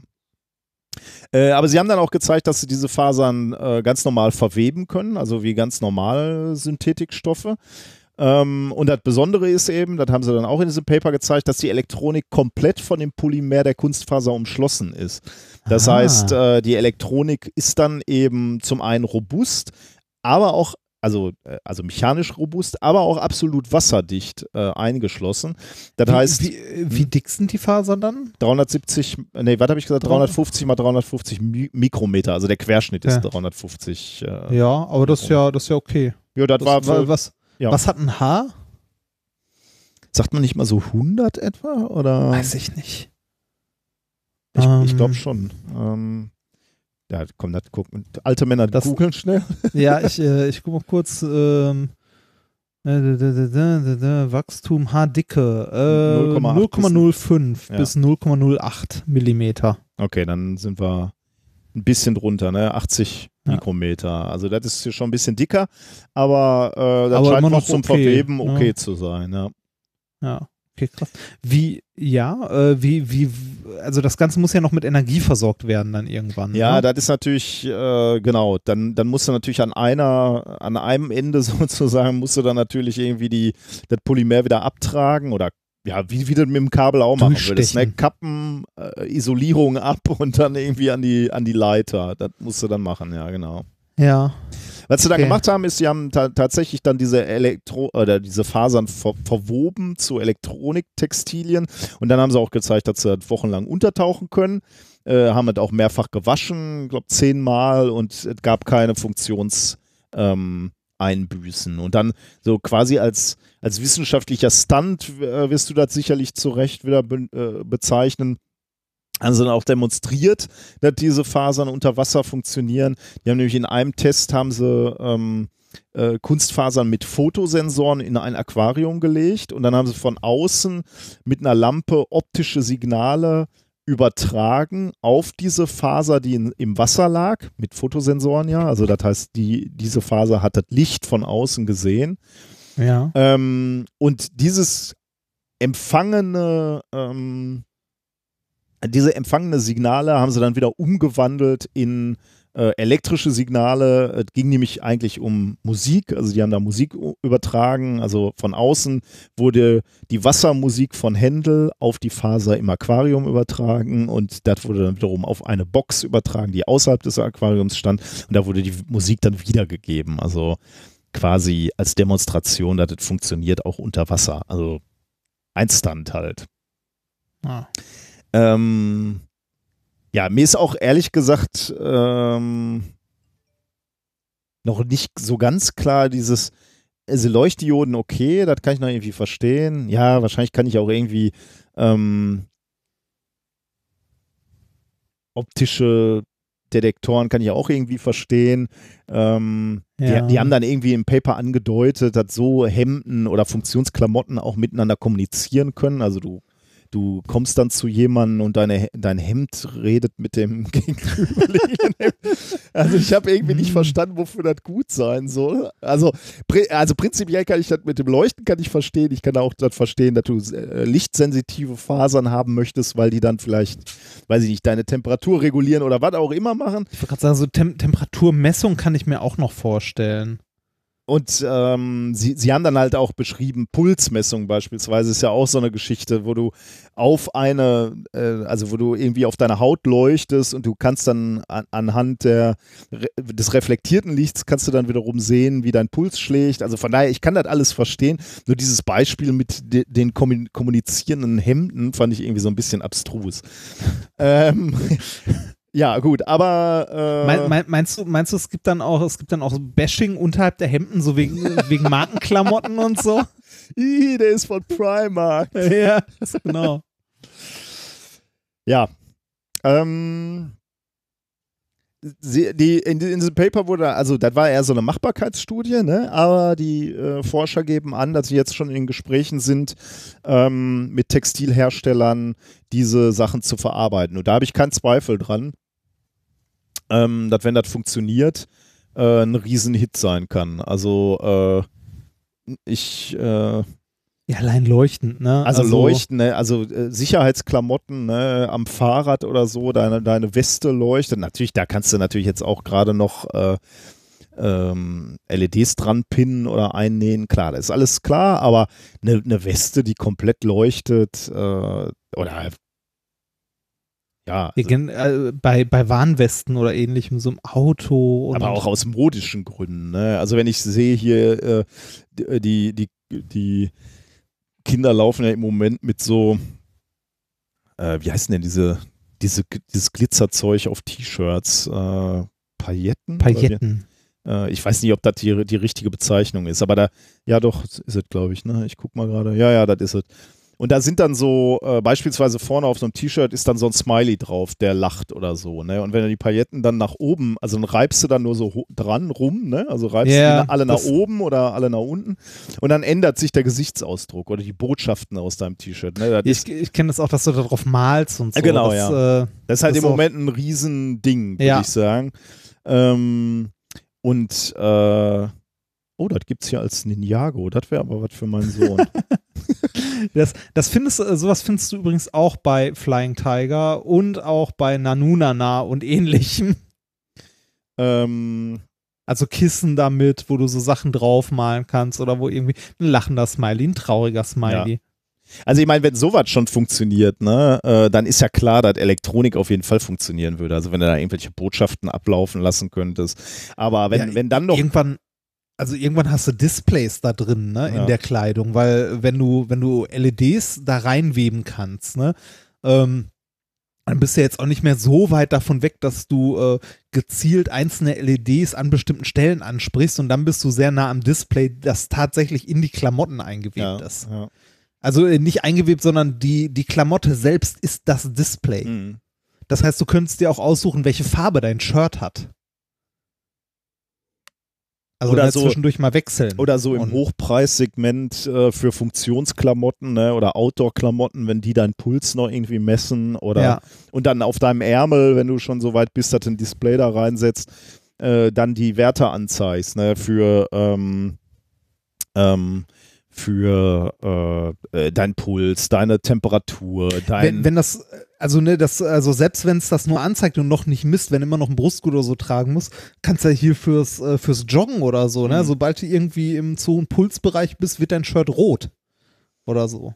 Speaker 2: Äh, aber sie haben dann auch gezeigt, dass sie diese Fasern äh, ganz normal verweben können, also wie ganz normal Synthetikstoffe. Ähm, und das Besondere ist eben, das haben sie dann auch in diesem Paper gezeigt, dass die Elektronik komplett von dem Polymer der Kunstfaser umschlossen ist. Das
Speaker 1: Ah.
Speaker 2: heißt, äh, die Elektronik ist dann eben zum einen robust, aber auch also, äh, also mechanisch robust, aber auch absolut wasserdicht äh, eingeschlossen. Das heißt,
Speaker 1: wie, wie, wie dick sind die Fasern dann?
Speaker 2: 370, nee, was habe ich gesagt? 350 mal 350 Mi Mikrometer, also der Querschnitt ist
Speaker 1: Ja.
Speaker 2: 350. Äh,
Speaker 1: Ja, aber das ist ja, das ist ja okay.
Speaker 2: ja, das,
Speaker 1: Das
Speaker 2: war, für,
Speaker 1: was,
Speaker 2: ja.
Speaker 1: was hat ein Haar?
Speaker 2: sagt man nicht mal so 100 etwa? Oder?
Speaker 1: Weiß ich nicht.
Speaker 2: Ich, ich
Speaker 1: Ähm.
Speaker 2: glaube schon. Ähm, ja, komm, das gucken. Alte Männer
Speaker 1: Das-
Speaker 2: googeln schnell.
Speaker 1: Ja, ich, äh, ich gucke mal kurz. Ähm, äh, Wachstum Haardicke äh,
Speaker 2: 0,8
Speaker 1: 0,05
Speaker 2: Ja.
Speaker 1: bis 0,08 Millimeter.
Speaker 2: Okay, dann sind wir ein bisschen drunter, ne? 80
Speaker 1: Ja.
Speaker 2: Mikrometer. Also das ist hier schon ein bisschen dicker, aber äh, das
Speaker 1: Aber
Speaker 2: scheint noch
Speaker 1: noch
Speaker 2: zum
Speaker 1: okay,
Speaker 2: Verweben
Speaker 1: ne?
Speaker 2: okay zu sein. Ja.
Speaker 1: Ja, okay, krass. Wie, ja, äh, wie, wie, also das Ganze muss ja noch mit Energie versorgt werden dann irgendwann.
Speaker 2: Ja,
Speaker 1: ne?
Speaker 2: das ist natürlich, äh, genau, dann, dann musst du natürlich an einer, an einem Ende sozusagen, musst du dann natürlich irgendwie die, das Polymer wieder abtragen oder ja, wie, wie du mit dem Kabel auch machen würdest. Ne? Kappen, äh, Isolierung ab und dann irgendwie an die, an die Leiter. Das musst du dann machen, ja, genau.
Speaker 1: Ja.
Speaker 2: Was sie
Speaker 1: Okay.
Speaker 2: gemacht haben, ist, sie haben ta tatsächlich dann diese Elektro oder diese Fasern ver verwoben zu Elektroniktextilien und dann haben sie auch gezeigt, dass sie das wochenlang untertauchen können. Äh, haben es auch mehrfach gewaschen, ich glaube zehnmal und es gab keine Funktions ähm, Einbüßen. Und dann so quasi als, als wissenschaftlicher Stunt äh, wirst du das sicherlich zu Recht wieder be äh, bezeichnen. Haben sie dann auch demonstriert, dass diese Fasern unter Wasser funktionieren. Die haben nämlich in einem Test haben sie ähm, äh, Kunstfasern mit Fotosensoren in ein Aquarium gelegt und dann haben sie von außen mit einer Lampe optische Signale übertragen auf diese Faser, die in, im Wasser lag, mit Fotosensoren ja. Also das heißt, die, diese Faser hat das Licht von außen gesehen.
Speaker 1: Ja.
Speaker 2: Ähm, und dieses empfangene, ähm, diese empfangene Signale haben sie dann wieder umgewandelt in äh, elektrische Signale. Es ging nämlich eigentlich um Musik, also die haben da Musik übertragen. Also von außen wurde die Wassermusik von Händel auf die Faser im Aquarium übertragen und das wurde dann wiederum auf eine Box übertragen, die außerhalb des Aquariums stand und da wurde die Musik dann wiedergegeben. Also quasi als Demonstration, dass es funktioniert auch unter Wasser. Also ein Stunt halt.
Speaker 1: Ah.
Speaker 2: Ähm, ja, mir ist auch ehrlich gesagt ähm, noch nicht so ganz klar dieses, also Leuchtdioden, okay, das kann ich noch irgendwie verstehen. Ja, wahrscheinlich kann ich auch irgendwie ähm, optische Detektoren kann ich auch irgendwie verstehen. Ähm,
Speaker 1: Ja.
Speaker 2: die, die haben dann irgendwie im Paper angedeutet, dass so Hemden oder Funktionsklamotten auch miteinander kommunizieren können. Also du, du kommst dann zu jemandem und deine, dein Hemd redet mit dem gegenüberliegenden Hemd. Also ich habe irgendwie nicht verstanden, wofür das gut sein soll. Also, also prinzipiell kann ich das mit dem Leuchten kann ich verstehen. Ich kann auch das verstehen, dass du äh, lichtsensitive Fasern haben möchtest, weil die dann vielleicht, weiß ich nicht, deine Temperatur regulieren oder was auch immer machen.
Speaker 1: Ich wollte gerade sagen, so Tem Temperaturmessung kann ich mir auch noch vorstellen.
Speaker 2: Und ähm, sie, sie haben dann halt auch beschrieben, Pulsmessung beispielsweise ist ja auch so eine Geschichte, wo du auf eine, äh, also wo du irgendwie auf deine Haut leuchtest und du kannst dann an, anhand der, des reflektierten Lichts kannst du dann wiederum sehen, wie dein Puls schlägt. Also von daher, ich kann das alles verstehen. Nur dieses Beispiel mit de, den kommun- kommunizierenden Hemden fand ich irgendwie so ein bisschen abstrus. ähm, ja, gut, aber äh,
Speaker 1: Mein, mein, meinst du, meinst du, es gibt dann auch, es gibt dann auch so Bashing unterhalb der Hemden, so wegen, wegen Markenklamotten und so?
Speaker 2: Ih, der ist von Primark.
Speaker 1: ja, genau.
Speaker 2: Ja. Ähm, sie, die, in, in diesem Paper wurde, also das war eher so eine Machbarkeitsstudie, ne? aber die äh, Forscher geben an, dass sie jetzt schon in Gesprächen sind, ähm, mit Textilherstellern diese Sachen zu verarbeiten. Und da habe ich keinen Zweifel dran, ähm, dass wenn das funktioniert, äh, ein Riesenhit sein kann. Also äh, ich äh,
Speaker 1: Ja, allein leuchtend, ne?
Speaker 2: also, leuchten, ne? also äh, Sicherheitsklamotten ne? am Fahrrad oder so, deine, deine Weste leuchtet. Natürlich, da kannst du natürlich jetzt auch gerade noch äh, ähm, LEDs dran pinnen oder einnähen. Klar, das ist alles klar, aber eine ne Weste, die komplett leuchtet äh, oder ja,
Speaker 1: Ja, gen- äh, bei, bei Warnwesten oder ähnlichem, so im Auto.
Speaker 2: Aber auch aus modischen Gründen. Ne? Also wenn ich sehe hier, äh, die, die, die Kinder laufen ja im Moment mit so, äh, wie heißen denn diese, diese, dieses Glitzerzeug auf T-Shirts? Äh, Pailletten?
Speaker 1: Pailletten.
Speaker 2: Äh, ich weiß nicht, ob das die, die richtige Bezeichnung ist, aber da, ja doch, ist es, glaube ich. Ne? Ich guck mal gerade. Ja, ja, das ist es. Und da sind dann so, äh, beispielsweise vorne auf so einem T-Shirt ist dann so ein Smiley drauf, der lacht oder so, ne? Und wenn du die Pailletten dann nach oben, also dann reibst du dann nur so dran rum, ne? Also reibst
Speaker 1: Ja,
Speaker 2: du alle nach oben oder alle nach unten und dann ändert sich der Gesichtsausdruck oder die Botschaften aus deinem T-Shirt, ne?
Speaker 1: Ich, ich kenne das auch, dass du da drauf malst und so.
Speaker 2: Genau,
Speaker 1: das,
Speaker 2: ja.
Speaker 1: Äh,
Speaker 2: das ist halt
Speaker 1: das
Speaker 2: im Moment ein Riesending, würde
Speaker 1: Ja.
Speaker 2: ich sagen. Ähm, und äh, oh, das gibt's hier als Ninjago, das wäre aber was für meinen Sohn.
Speaker 1: Das, das findest du, sowas findest du übrigens auch bei Flying Tiger und auch bei Nanunana und ähnlichem.
Speaker 2: ähm,
Speaker 1: Also Kissen damit, wo du so Sachen draufmalen kannst oder wo irgendwie ein lachender Smiley, ein trauriger Smiley.
Speaker 2: Also ich meine, wenn sowas schon funktioniert, ne, äh, dann ist ja klar, dass Elektronik auf jeden Fall funktionieren würde. Also wenn du da irgendwelche Botschaften ablaufen lassen könntest. Aber wenn,
Speaker 1: Ja,
Speaker 2: wenn dann noch
Speaker 1: Irgendwann, also irgendwann hast du Displays da drin, ne, in
Speaker 2: Ja.
Speaker 1: der Kleidung, weil wenn du, wenn du LEDs da reinweben kannst, ne, ähm, dann bist du jetzt auch nicht mehr so weit davon weg, dass du äh, gezielt einzelne LEDs an bestimmten Stellen ansprichst und dann bist du sehr nah am Display, das tatsächlich in die Klamotten eingewebt
Speaker 2: ja,
Speaker 1: ist.
Speaker 2: ja.
Speaker 1: Also äh, nicht eingewebt, sondern die, die Klamotte selbst ist das Display.
Speaker 2: Mhm.
Speaker 1: Das heißt, du könntest dir auch aussuchen, welche Farbe dein Shirt hat. Also
Speaker 2: Oder
Speaker 1: oder
Speaker 2: so-
Speaker 1: zwischendurch mal wechseln.
Speaker 2: Oder so im Hochpreissegment äh, für Funktionsklamotten ne, oder Outdoor-Klamotten, wenn die deinen Puls noch irgendwie messen oder
Speaker 1: Ja.
Speaker 2: und dann auf deinem Ärmel, wenn du schon so weit bist, dass du ein Display da reinsetzt, äh, dann die Werte anzeigst, ne, für ähm, ähm, für äh, äh, deinen Puls, deine Temperatur, dein
Speaker 1: Wenn, wenn das, also ne, das, also selbst wenn es das nur anzeigt und noch nicht misst, wenn immer noch ein Brustgurt oder so tragen musst, kannst du ja hier fürs, äh, fürs Joggen oder so, ne?
Speaker 2: Mhm.
Speaker 1: Sobald du irgendwie im zu hohen Pulsbereich bist, wird dein Shirt rot. Oder so.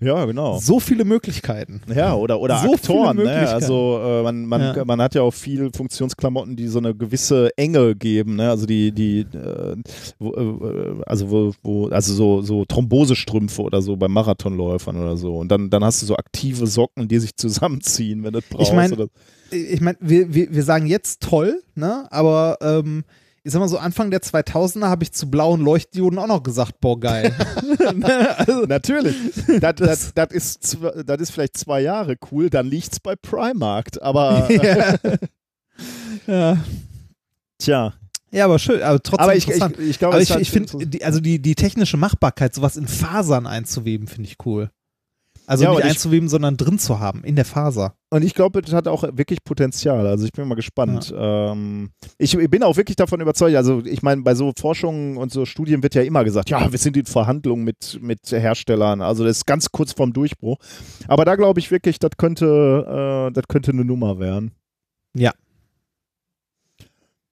Speaker 2: Ja genau.
Speaker 1: So viele Möglichkeiten.
Speaker 2: Ja, oder, oder
Speaker 1: So
Speaker 2: Aktoren.
Speaker 1: viele
Speaker 2: Ne? Also äh, man, man,
Speaker 1: Ja.
Speaker 2: man hat ja auch viel Funktionsklamotten, die so eine gewisse Enge geben. Ne? Also die, die äh, wo, äh, also wo, wo, also so, so Thrombosestrümpfe oder so bei Marathonläufern oder so. Und dann, dann hast du so aktive Socken, die sich zusammenziehen, wenn du das brauchst.
Speaker 1: mein-
Speaker 2: oder,
Speaker 1: ich meine, wir, wir, wir sagen jetzt toll, ne? Aber ähm, ich sag mal so, Anfang der 2000er habe ich zu blauen Leuchtdioden auch noch gesagt, boah, geil. Also,
Speaker 2: Natürlich. das, das, das, ist, das ist vielleicht zwei Jahre cool, dann liegt's bei Primark. Aber
Speaker 1: ja. ja.
Speaker 2: tja.
Speaker 1: ja, aber schön, aber trotzdem
Speaker 2: Aber ich, ich,
Speaker 1: interessant.
Speaker 2: ich glaube,
Speaker 1: aber
Speaker 2: es
Speaker 1: ich, ich finde, die, also die, die technische Machbarkeit, sowas in Fasern einzuweben, finde ich cool. Also
Speaker 2: Ja,
Speaker 1: nicht
Speaker 2: ich-
Speaker 1: einzuweben, sondern drin zu haben, in der Faser.
Speaker 2: Und ich glaube, das hat auch wirklich Potenzial. Also ich bin mal gespannt. Ähm, ich bin auch wirklich davon überzeugt. Also ich meine, bei so Forschungen und so Studien wird ja immer gesagt, ja, wir sind in Verhandlungen mit, mit Herstellern. Also das ist ganz kurz vorm Durchbruch. Aber da glaube ich wirklich, das könnte, äh, das könnte eine Nummer werden.
Speaker 1: Ja.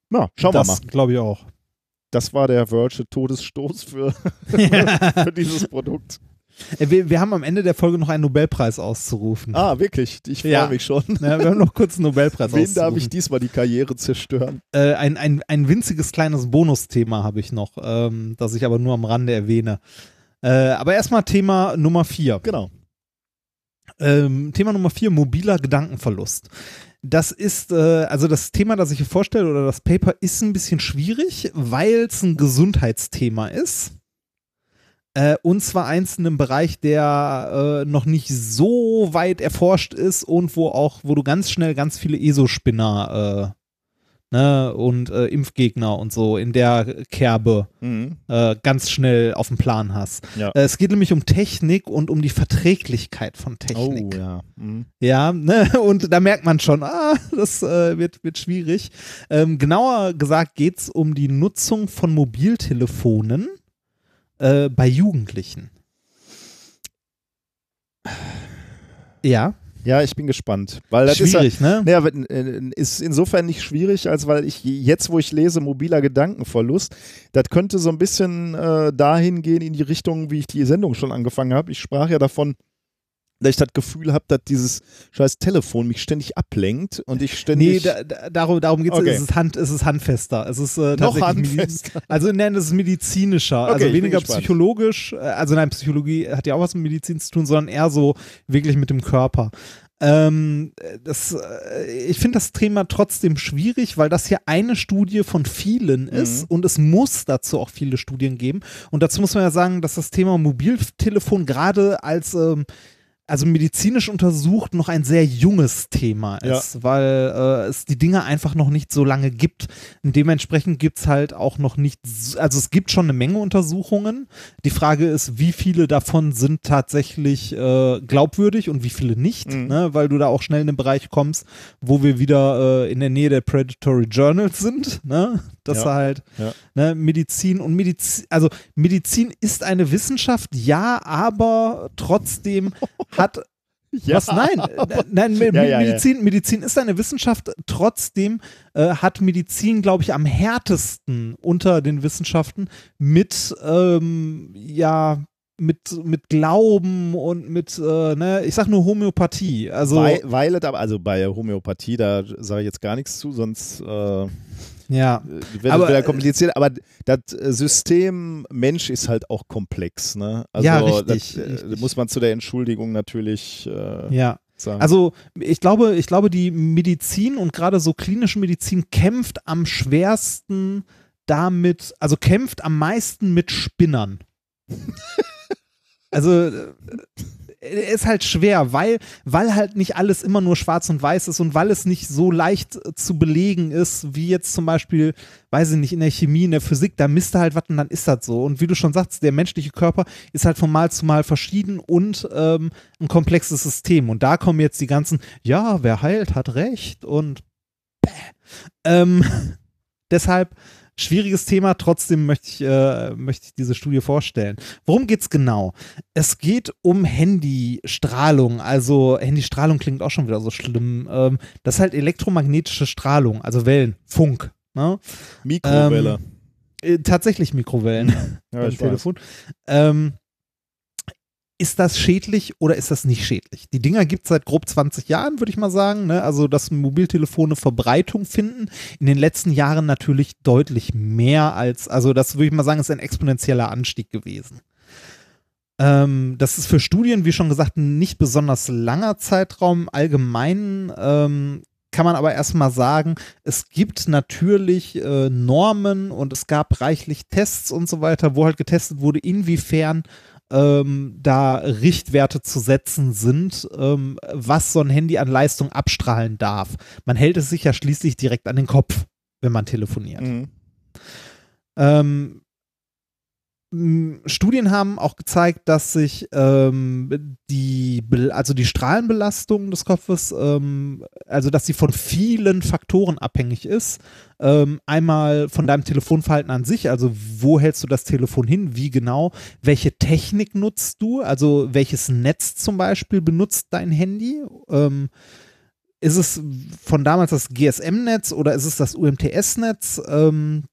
Speaker 2: Na, schauen wir
Speaker 1: das
Speaker 2: mal.
Speaker 1: glaube ich auch.
Speaker 2: Das war der Verge Todesstoß für, für dieses Produkt.
Speaker 1: Äh, Wir, wir haben am Ende der Folge noch einen Nobelpreis auszurufen.
Speaker 2: Ah, wirklich. Ich freue
Speaker 1: Ja.
Speaker 2: mich schon.
Speaker 1: Ja, wir haben noch kurz einen Nobelpreis
Speaker 2: Wen
Speaker 1: auszurufen.
Speaker 2: darf ich diesmal die Karriere zerstören?
Speaker 1: Äh, ein, ein, ein winziges kleines Bonusthema habe ich noch, ähm, das ich aber nur am Rande erwähne. Äh, aber erstmal Thema Nummer vier.
Speaker 2: Genau.
Speaker 1: Ähm, Thema Nummer vier, mobiler Gedankenverlust. Das ist, äh, also das Thema, das ich hier vorstelle, oder das Paper, ist ein bisschen schwierig, weil es ein Gesundheitsthema ist. Äh, und zwar eins in einem Bereich, der äh, noch nicht so weit erforscht ist und wo auch, wo du ganz schnell ganz viele ESO-Spinner äh, ne, und äh, Impfgegner und so in der Kerbe
Speaker 2: Mhm.
Speaker 1: äh, ganz schnell auf dem Plan hast.
Speaker 2: Ja.
Speaker 1: Äh, es geht nämlich um Technik und um die Verträglichkeit von Technik.
Speaker 2: Oh ja. Mhm.
Speaker 1: Ja, ne? und da merkt man schon, ah, das wird, wird schwierig. Ähm, genauer gesagt geht es um die Nutzung von Mobiltelefonen äh, bei Jugendlichen. Ja,
Speaker 2: Ja, ich bin gespannt. Weil das ist ja,
Speaker 1: schwierig, ne?
Speaker 2: Naja, äh, ist insofern nicht schwierig, als weil ich jetzt, wo ich lese, mobiler Gedankenverlust, das könnte so ein bisschen äh, dahin gehen in die Richtung, wie ich die Sendung schon angefangen habe. Ich sprach ja davon, dass ich das Gefühl habe, dass dieses scheiß Telefon mich ständig ablenkt und ich
Speaker 1: Nee,
Speaker 2: ständig.
Speaker 1: da, da, darum, darum geht es.
Speaker 2: Okay.
Speaker 1: Es, ist Hand, es ist handfester. Es ist äh,
Speaker 2: Noch handfester.
Speaker 1: Also nein, es ist medizinischer.
Speaker 2: Okay,
Speaker 1: also weniger psychologisch. äh, Also nein, Psychologie hat ja auch was mit Medizin zu tun, sondern eher so wirklich mit dem Körper. Ähm, das, äh, ich finde das Thema trotzdem schwierig, weil das hier eine Studie von vielen ist
Speaker 2: Mhm.
Speaker 1: und es muss dazu auch viele Studien geben. Und dazu muss man ja sagen, dass das Thema Mobiltelefon gerade als ähm, also medizinisch untersucht noch ein sehr junges Thema
Speaker 2: Ja.
Speaker 1: ist, weil äh, es die Dinge einfach noch nicht so lange gibt. Und dementsprechend gibt es halt auch noch nicht, also es gibt schon eine Menge Untersuchungen. Die Frage ist, wie viele davon sind tatsächlich äh, glaubwürdig und wie viele nicht,
Speaker 2: Mhm.
Speaker 1: ne? weil du da auch schnell in den Bereich kommst, wo wir wieder äh, in der Nähe der Predatory Journals sind, ne? Dass
Speaker 2: Ja.
Speaker 1: du halt
Speaker 2: Ja.
Speaker 1: ne, Medizin und Medizin, also Medizin ist eine Wissenschaft, ja, aber trotzdem hat
Speaker 2: Ja,
Speaker 1: was? Nein, nein,
Speaker 2: Ja, ja.
Speaker 1: Medizin, Medizin ist eine Wissenschaft. Trotzdem äh, hat Medizin, glaube ich, am härtesten unter den Wissenschaften mit, ähm, ja, mit, mit Glauben und mit, äh, ne, ich sag nur Homöopathie. Also,
Speaker 2: Weil, weil also bei Homöopathie, da sage ich jetzt gar nichts zu, sonst äh,
Speaker 1: ja.
Speaker 2: wird
Speaker 1: Aber,
Speaker 2: wieder
Speaker 1: äh,
Speaker 2: kompliziert. Aber das System Mensch ist halt auch komplex. Ne? Also
Speaker 1: Ja, richtig,
Speaker 2: das, äh,
Speaker 1: richtig.
Speaker 2: muss man zu der Entschuldigung natürlich äh,
Speaker 1: Ja.
Speaker 2: sagen.
Speaker 1: Also ich glaube, ich glaube, die Medizin und gerade so klinische Medizin kämpft am schwersten damit, also kämpft am meisten mit Spinnern. also äh, ist halt schwer, weil, weil halt nicht alles immer nur schwarz und weiß ist und weil es nicht so leicht äh, zu belegen ist, wie jetzt zum Beispiel, weiß ich nicht, in der Chemie, in der Physik, da misst du halt was und dann ist das so. Und wie du schon sagst, der menschliche Körper ist halt von Mal zu Mal verschieden und ähm, ein komplexes System. Und da kommen jetzt die ganzen, ja, wer heilt, hat recht und. Ähm, deshalb schwieriges Thema, trotzdem möchte ich, äh, möchte ich diese Studie vorstellen. Worum geht's genau? Es geht um Handystrahlung. Also Handystrahlung klingt auch schon wieder so schlimm. Ähm, das ist halt elektromagnetische Strahlung, also Wellen, Funk. Ne?
Speaker 2: Mikrowelle.
Speaker 1: Äh, tatsächlich Mikrowellen
Speaker 2: ja, ich.
Speaker 1: Telefon. Ähm, ist das schädlich oder ist das nicht schädlich? Die Dinger gibt es seit grob 20 Jahren, würde ich mal sagen. Ne? Also, dass Mobiltelefone Verbreitung finden. In den letzten Jahren natürlich deutlich mehr als, also das würde ich mal sagen, ist ein exponentieller Anstieg gewesen. Ähm, das ist für Studien, wie schon gesagt, ein nicht besonders langer Zeitraum. Allgemein ähm, kann man aber erstmal sagen, es gibt natürlich äh, Normen und es gab reichlich Tests und so weiter, wo halt getestet wurde, inwiefern ähm, da Richtwerte zu setzen sind, ähm, was so ein Handy an Leistung abstrahlen darf. Man hält es sich ja schließlich direkt an den Kopf, wenn man telefoniert.
Speaker 2: Mhm.
Speaker 1: Ähm, Studien haben auch gezeigt, dass sich ähm, die, also die Strahlenbelastung des Kopfes, ähm, also dass sie von vielen Faktoren abhängig ist. Ähm, einmal von deinem Telefonverhalten an sich, also wo hältst du das Telefon hin, wie genau, welche Technik nutzt du, also welches Netz zum Beispiel benutzt dein Handy. Ähm, ist es von damals das GSM-Netz oder ist es das UMTS-Netz? Ähm,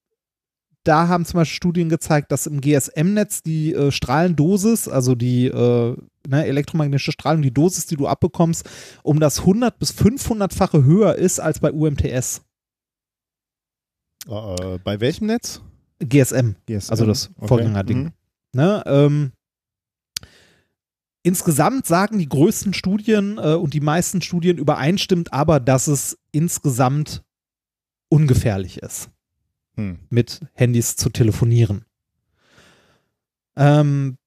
Speaker 1: da haben zum Beispiel Studien gezeigt, dass im GSM-Netz die äh, Strahlendosis, also die äh, ne, elektromagnetische Strahlung, die Dosis, die du abbekommst, um das 100 bis 500-fache höher ist als bei UMTS.
Speaker 2: Äh, bei welchem Netz?
Speaker 1: GSM,
Speaker 2: GSM.
Speaker 1: also das
Speaker 2: Okay.
Speaker 1: Vorgängerding.
Speaker 2: Mhm.
Speaker 1: Ne, ähm, insgesamt sagen die größten Studien äh, und die meisten Studien übereinstimmt aber, dass es insgesamt ungefährlich ist.
Speaker 2: Hm.
Speaker 1: mit Handys zu telefonieren. Ähm,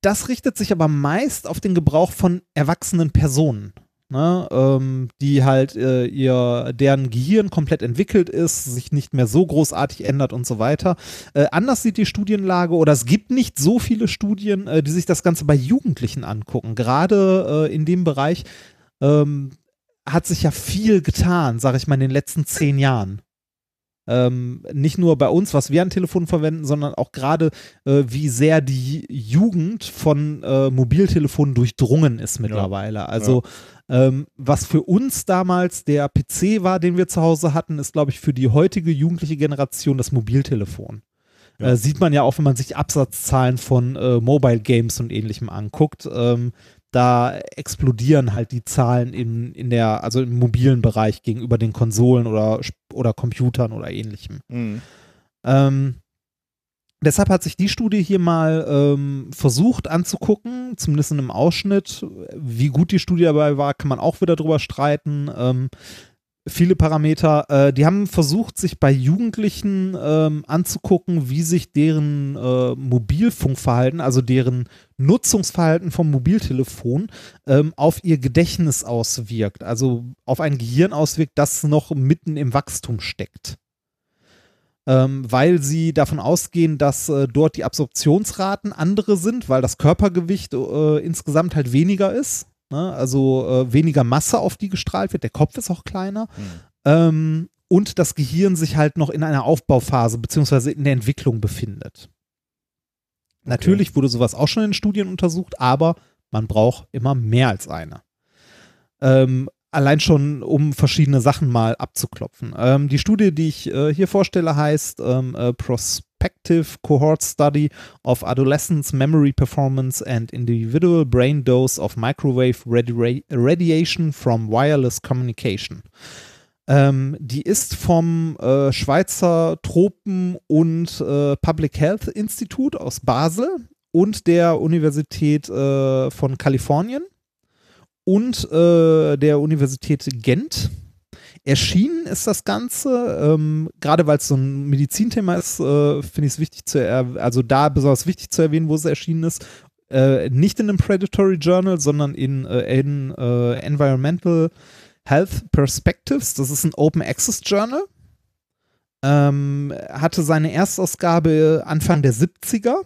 Speaker 1: das richtet sich aber meist auf den Gebrauch von erwachsenen Personen, ne, ähm, die halt äh, ihr, deren Gehirn komplett entwickelt ist, sich nicht mehr so großartig ändert und so weiter. Äh, anders sieht die Studienlage oder es gibt nicht so viele Studien, äh, die sich das Ganze bei Jugendlichen angucken. Gerade äh, in dem Bereich ähm, hat sich ja viel getan, sage ich mal, in den letzten zehn Jahren ähm, nicht nur bei uns, was wir an Telefonen verwenden, sondern auch gerade, äh, wie sehr die Jugend von äh, Mobiltelefonen durchdrungen ist mittlerweile. Also ähm, was für uns damals der PC war, den wir zu Hause hatten, ist, glaube ich, für die heutige jugendliche Generation das Mobiltelefon.
Speaker 2: Ja.
Speaker 1: Äh, sieht man ja auch, wenn man sich Absatzzahlen von äh, Mobile Games und ähnlichem anguckt. Ähm, da explodieren halt die Zahlen in, in der, also im mobilen Bereich gegenüber den Konsolen oder, oder Computern oder ähnlichem.
Speaker 2: Mhm.
Speaker 1: Ähm, deshalb hat sich die Studie hier mal ähm, versucht anzugucken, zumindest in einem Ausschnitt. Wie gut die Studie dabei war, kann man auch wieder drüber streiten. Ähm, viele Parameter. Äh, die haben versucht, sich bei Jugendlichen ähm, anzugucken, wie sich deren äh, Mobilfunkverhalten, also deren Nutzungsverhalten vom Mobiltelefon ähm, auf ihr Gedächtnis auswirkt. Also auf ein Gehirn auswirkt, das noch mitten im Wachstum steckt ähm, weil sie davon ausgehen, dass äh, dort die Absorptionsraten andere sind, weil das Körpergewicht äh, insgesamt halt weniger ist. Ne? Also äh, weniger Masse, auf die gestrahlt wird. Der Kopf ist auch kleiner. Ähm, und das Gehirn sich halt noch in einer Aufbauphase beziehungsweise in der Entwicklung befindet. Natürlich wurde sowas auch schon in Studien untersucht, aber man braucht immer mehr als eine. Ähm, allein schon, um verschiedene Sachen mal abzuklopfen. Ähm, die Studie, die ich äh, hier vorstelle, heißt ähm, äh, Pros Prospective Cohort Study of Adolescents' Memory Performance and Individual Brain Dose of Microwave radi Radiation from Wireless Communication. Ähm, die ist vom äh, Schweizer Tropen- und äh, Public Health Institut aus Basel und der Universität äh, von Kalifornien und äh, der Universität Gent. Erschienen ist das Ganze, ähm, gerade weil es so ein Medizinthema ist, äh, finde ich es wichtig zu, also da besonders wichtig zu erwähnen, wo es erschienen ist. Äh, nicht in einem Predatory Journal, sondern in, äh, in äh, Environmental Health Perspectives. Das ist ein Open Access Journal. Ähm, hatte seine Erstausgabe Anfang der 70er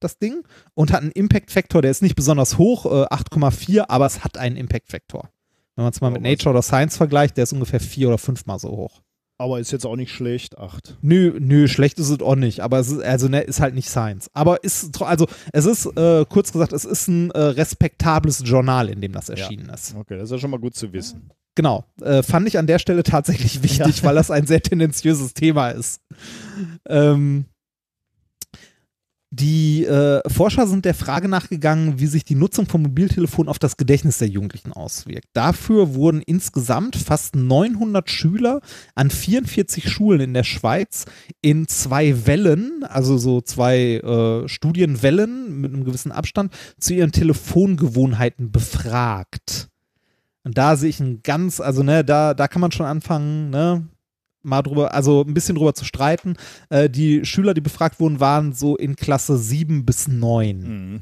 Speaker 1: das Ding und hat einen Impact Factor, der ist nicht besonders hoch, äh, 8,4, aber es hat einen Impact Factor. Wenn man es mal
Speaker 2: Oh,
Speaker 1: mit? Nature oder Science vergleicht, der ist ungefähr vier oder fünfmal so hoch.
Speaker 2: Aber ist jetzt auch nicht schlecht. Acht.
Speaker 1: Nö, nö, schlecht ist es auch nicht, aber es ist, also, ne, ist halt nicht Science. Aber ist, also, es ist, äh, kurz gesagt, es ist ein äh, respektables Journal, in dem das erschienen ist.
Speaker 2: Okay, das ist ja schon mal gut zu wissen.
Speaker 1: Genau, äh, fand ich an der Stelle tatsächlich wichtig, weil das ein sehr tendenziöses Thema ist. Ähm, die äh, Forscher sind der Frage nachgegangen, wie sich die Nutzung von Mobiltelefonen auf das Gedächtnis der Jugendlichen auswirkt. Dafür wurden insgesamt fast 900 Schüler an 44 Schulen in der Schweiz in zwei Wellen, also so zwei äh, Studienwellen mit einem gewissen Abstand, zu ihren Telefongewohnheiten befragt. Und da sehe ich ein ganz, also ne, da, da kann man schon anfangen, ne, mal drüber, also ein bisschen drüber zu streiten. Äh, die Schüler, die befragt wurden, waren so in Klasse 7 bis 9.
Speaker 2: Mhm.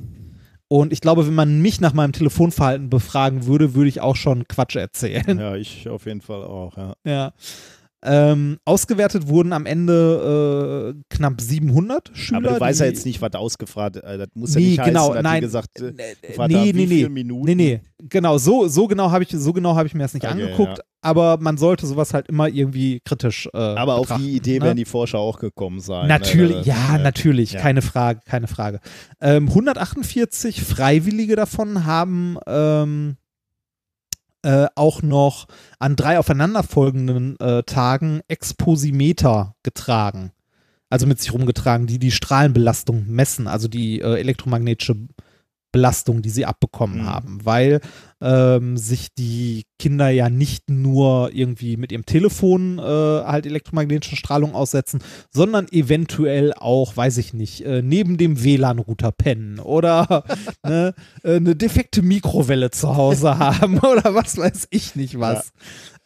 Speaker 1: Und ich glaube, wenn man mich nach meinem Telefonverhalten befragen würde, würde ich auch schon Quatsch erzählen.
Speaker 2: Ja, ich auf jeden Fall auch, ja.
Speaker 1: Ja. Ähm, ausgewertet wurden am Ende äh, knapp 700 Schüler.
Speaker 2: Aber du weißt ja jetzt nicht, was ausgefragt äh, Das muss ja
Speaker 1: Nee,
Speaker 2: nicht heißen,
Speaker 1: genau,
Speaker 2: dass
Speaker 1: nein.
Speaker 2: die gesagt äh,
Speaker 1: Nee,
Speaker 2: gefragt
Speaker 1: nee, nee,
Speaker 2: wie
Speaker 1: nee.
Speaker 2: Minuten.
Speaker 1: Nee, nee, genau, so, so genau habe ich, so genau hab ich mir das nicht
Speaker 2: Okay,
Speaker 1: angeguckt,
Speaker 2: ja.
Speaker 1: aber man sollte sowas halt immer irgendwie kritisch äh,
Speaker 2: Aber auf die Idee
Speaker 1: ne?
Speaker 2: werden die Forscher auch gekommen sein.
Speaker 1: Natürlich,
Speaker 2: ne?
Speaker 1: ja,
Speaker 2: Äh,
Speaker 1: natürlich,
Speaker 2: ja.
Speaker 1: keine Frage, keine Frage. Ähm, 148 Freiwillige davon haben ähm, äh, auch noch an drei aufeinanderfolgenden äh, Tagen Exposimeter getragen. Also mit sich rumgetragen, die die Strahlenbelastung messen, also die äh, elektromagnetische Belastung, die sie abbekommen
Speaker 2: Mhm.
Speaker 1: haben, weil ähm, sich die Kinder ja nicht nur irgendwie mit ihrem Telefon äh, halt elektromagnetische Strahlung aussetzen, sondern eventuell auch, weiß ich nicht, äh, neben dem WLAN-Router pennen oder ne, äh, eine defekte Mikrowelle zu Hause haben oder was weiß ich nicht was.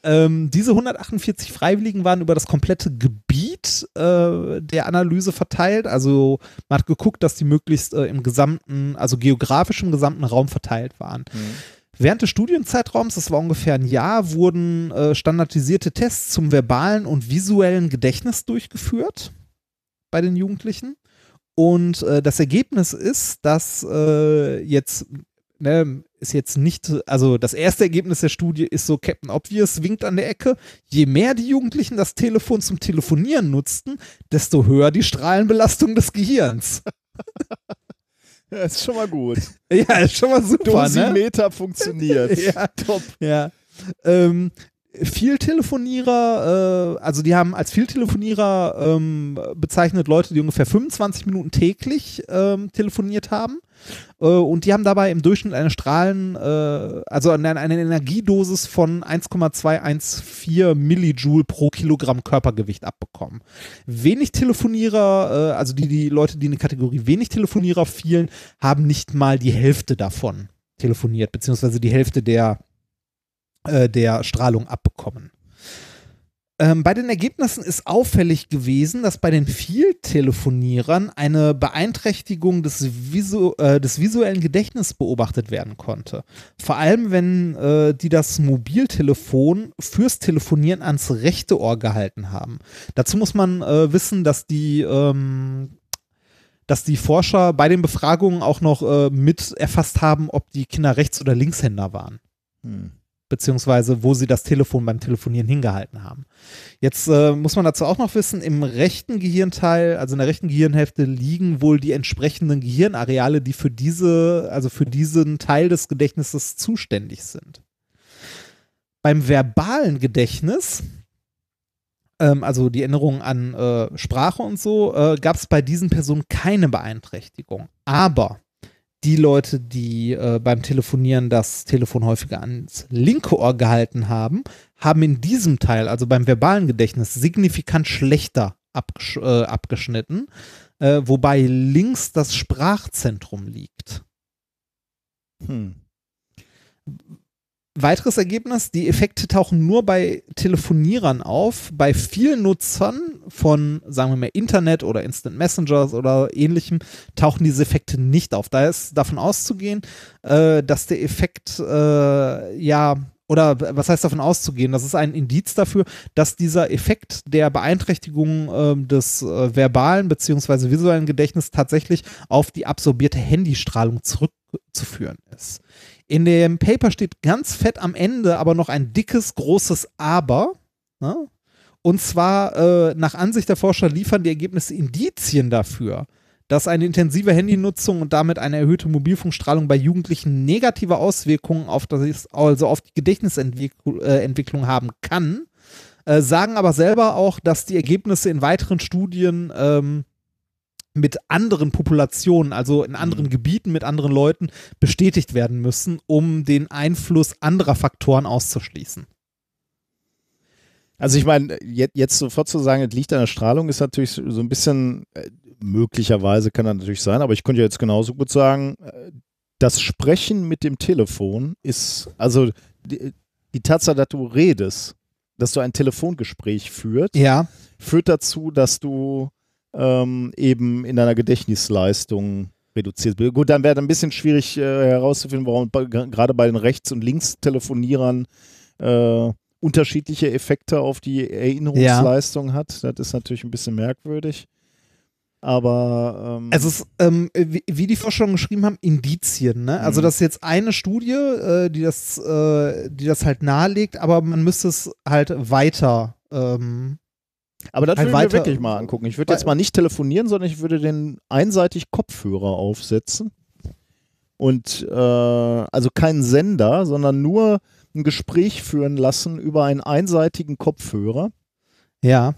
Speaker 1: Ähm, diese 148 Freiwilligen waren über das komplette Gebiet äh, der Analyse verteilt. Also man hat geguckt, dass die möglichst äh, im gesamten, also geografisch im gesamten Raum verteilt waren. Während des Studienzeitraums, das war ungefähr ein Jahr, wurden äh, standardisierte Tests zum verbalen und visuellen Gedächtnis durchgeführt bei den Jugendlichen. Und äh, das Ergebnis ist, dass äh, jetzt, ne, ist jetzt nicht, also das erste Ergebnis der Studie ist so, Captain Obvious winkt an der Ecke. Je mehr die Jugendlichen das Telefon zum Telefonieren nutzten, desto höher die Strahlenbelastung des Gehirns.
Speaker 2: Ja, ist schon mal gut.
Speaker 1: ja, ist schon mal super, ne?
Speaker 2: Dosimeter funktioniert.
Speaker 1: Ja.
Speaker 2: Top.
Speaker 1: Ja. Ähm, Vieltelefonierer, äh, also die haben als Vieltelefonierer ähm, bezeichnet Leute, die ungefähr 25 Minuten täglich ähm, telefoniert haben. Äh, und die haben dabei im Durchschnitt eine Strahlen, äh, also eine, eine Energiedosis von 1,214 Millijoule pro Kilogramm Körpergewicht abbekommen. Wenig Telefonierer, äh, also die, die Leute, die in die Kategorie wenig Telefonierer fielen, haben nicht mal die Hälfte davon telefoniert, beziehungsweise die Hälfte der äh, der Strahlung abbekommen. Ähm, bei den Ergebnissen ist auffällig gewesen, dass bei den Vieltelefonierern eine Beeinträchtigung des, Visu äh, des visuellen Gedächtnisses beobachtet werden konnte. Vor allem, wenn äh, die das Mobiltelefon fürs Telefonieren ans rechte Ohr gehalten haben. Dazu muss man äh, wissen, dass die ähm, dass die Forscher bei den Befragungen auch noch äh, mit erfasst haben, ob die Kinder Rechts- oder Linkshänder waren
Speaker 2: Hm.
Speaker 1: Beziehungsweise wo sie das Telefon beim Telefonieren hingehalten haben. Jetzt äh, muss man dazu auch noch wissen, im rechten Gehirnteil, also in der rechten Gehirnhälfte, liegen wohl die entsprechenden Gehirnareale, die für diese, also für diesen Teil des Gedächtnisses zuständig sind. Beim verbalen Gedächtnis ähm, also die Erinnerung an äh, Sprache und so, äh, gab es bei diesen Personen keine Beeinträchtigung. Aber die Leute, die äh, beim Telefonieren das Telefon häufiger ans linke Ohr gehalten haben, haben in diesem Teil, also beim verbalen Gedächtnis, signifikant schlechter abgesch äh, abgeschnitten, äh, wobei links das Sprachzentrum liegt.
Speaker 2: Hm.
Speaker 1: Weiteres Ergebnis, die Effekte tauchen nur bei Telefonierern auf. Bei vielen Nutzern von, sagen wir mal, Internet oder Instant Messengers oder ähnlichem tauchen diese Effekte nicht auf. Da ist davon auszugehen, äh, dass der Effekt, äh, ja, oder was heißt davon auszugehen? Das ist ein Indiz dafür, dass dieser Effekt der Beeinträchtigung äh, des äh, verbalen bzw. visuellen Gedächtnisses tatsächlich auf die absorbierte Handystrahlung zurückzuführen ist. In dem Paper steht ganz fett am Ende aber noch ein dickes, großes Aber. Ne? Und zwar, äh, nach Ansicht der Forscher liefern die Ergebnisse Indizien dafür, dass eine intensive Handynutzung und damit eine erhöhte Mobilfunkstrahlung bei Jugendlichen negative Auswirkungen auf, das, also auf die Gedächtnisentwicklung äh, haben kann. Äh, sagen aber selber auch, dass die Ergebnisse in weiteren Studien ähm, mit anderen Populationen, also in anderen mhm. Gebieten mit anderen Leuten bestätigt werden müssen, um den Einfluss anderer Faktoren auszuschließen.
Speaker 2: Also ich meine, jetzt, jetzt sofort zu sagen, es liegt an der Strahlung, ist natürlich so ein bisschen, äh, möglicherweise kann das natürlich sein, aber ich könnte jetzt genauso gut sagen, äh, das Sprechen mit dem Telefon ist, also die, die Tatsache, dass du redest, dass du ein Telefongespräch führt,
Speaker 1: ja.
Speaker 2: führt dazu, dass du ähm, eben in deiner Gedächtnisleistung reduziert wird. Gut, dann wäre es ein bisschen schwierig äh, herauszufinden, warum gerade bei den Rechts- und Linkstelefonierern äh, unterschiedliche Effekte auf die Erinnerungsleistung ja. hat. Das ist natürlich ein bisschen merkwürdig. Aber ähm
Speaker 1: es ist, ähm, wie, wie, die Forscher geschrieben haben, Indizien. Ne? Also mhm. das ist jetzt eine Studie, äh, die das, äh, die das halt nahelegt, aber man müsste es halt weiter ähm,
Speaker 2: aber das würde ich wirklich mal angucken. Ich würde jetzt mal nicht telefonieren, sondern ich würde den einseitig Kopfhörer aufsetzen. Und äh, also keinen Sender, sondern nur ein Gespräch führen lassen über einen einseitigen Kopfhörer.
Speaker 1: Ja.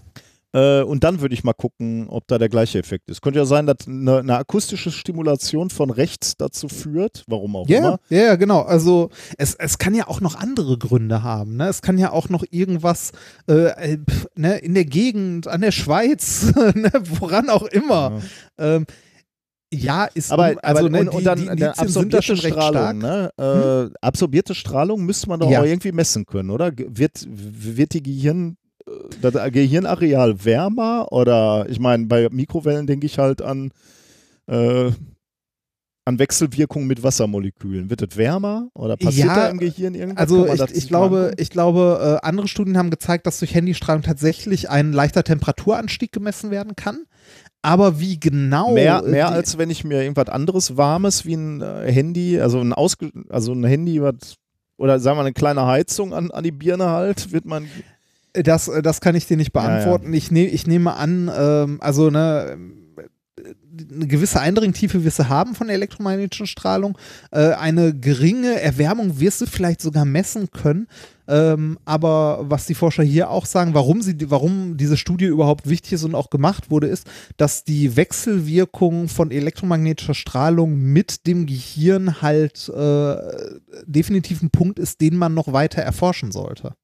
Speaker 2: Äh, und dann würde ich mal gucken, ob da der gleiche Effekt ist. Könnte ja sein, dass eine, eine akustische Stimulation von rechts dazu führt, warum auch
Speaker 1: yeah,
Speaker 2: immer.
Speaker 1: Ja, yeah, genau. Also es, es kann ja auch noch andere Gründe haben. Ne? Es kann ja auch noch irgendwas äh, äh ne, in der Gegend, an der Schweiz, ne, woran auch immer. Ja. Ähm, ja, ist
Speaker 2: aber,
Speaker 1: also
Speaker 2: aber, ne, und, und dann, die absorbierte Strahlung, ne? Äh, hm? absorbierte Strahlung müsste man doch ja. auch irgendwie messen können, oder? Wird, wird die Gehirn das Gehirnareal wärmer oder ich meine, bei Mikrowellen denke ich halt an, äh, an Wechselwirkungen mit Wassermolekülen. Wird es wärmer oder passiert
Speaker 1: ja,
Speaker 2: da im Gehirn irgendwas?
Speaker 1: Also ich, ich glaube, ich glaube, äh, andere Studien haben gezeigt, dass durch Handystrahlung tatsächlich ein leichter Temperaturanstieg gemessen werden kann. Aber wie genau?
Speaker 2: Mehr, äh, mehr als wenn ich mir irgendwas anderes Warmes wie ein äh, Handy, also ein, Ausge also ein Handy, was oder sagen wir eine kleine Heizung an, an die Birne halt, wird man
Speaker 1: das, äh, das kann ich dir nicht beantworten. Ja, ja. Ich, ne, ich nehme an, ähm, also ne, eine gewisse Eindringtiefe wirst du haben von der elektromagnetischen Strahlung. Äh, eine geringe Erwärmung wirst du vielleicht sogar messen können. Ähm, aber was die Forscher hier auch sagen, warum, sie, warum diese Studie überhaupt wichtig ist und auch gemacht wurde, ist, dass die Wechselwirkung von elektromagnetischer Strahlung mit dem Gehirn halt äh, definitiv ein Punkt ist, den man noch weiter erforschen sollte.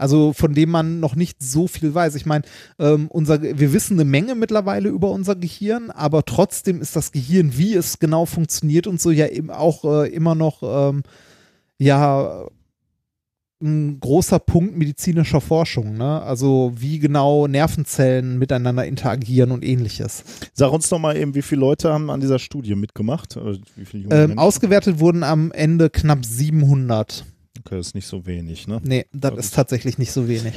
Speaker 1: Also von dem man noch nicht so viel weiß. Ich meine, ähm, unser, wir wissen eine Menge mittlerweile über unser Gehirn, aber trotzdem ist das Gehirn, wie es genau funktioniert und so ja eben auch äh, immer noch ähm, ja ein großer Punkt medizinischer Forschung, ne? Also wie genau Nervenzellen miteinander interagieren und ähnliches.
Speaker 2: Sag uns doch mal eben, wie viele Leute haben an dieser Studie mitgemacht?
Speaker 1: Ähm, ausgewertet wurden am Ende knapp 700.
Speaker 2: Okay, das ist nicht so wenig, ne?
Speaker 1: Nee, das ist tatsächlich nicht so wenig.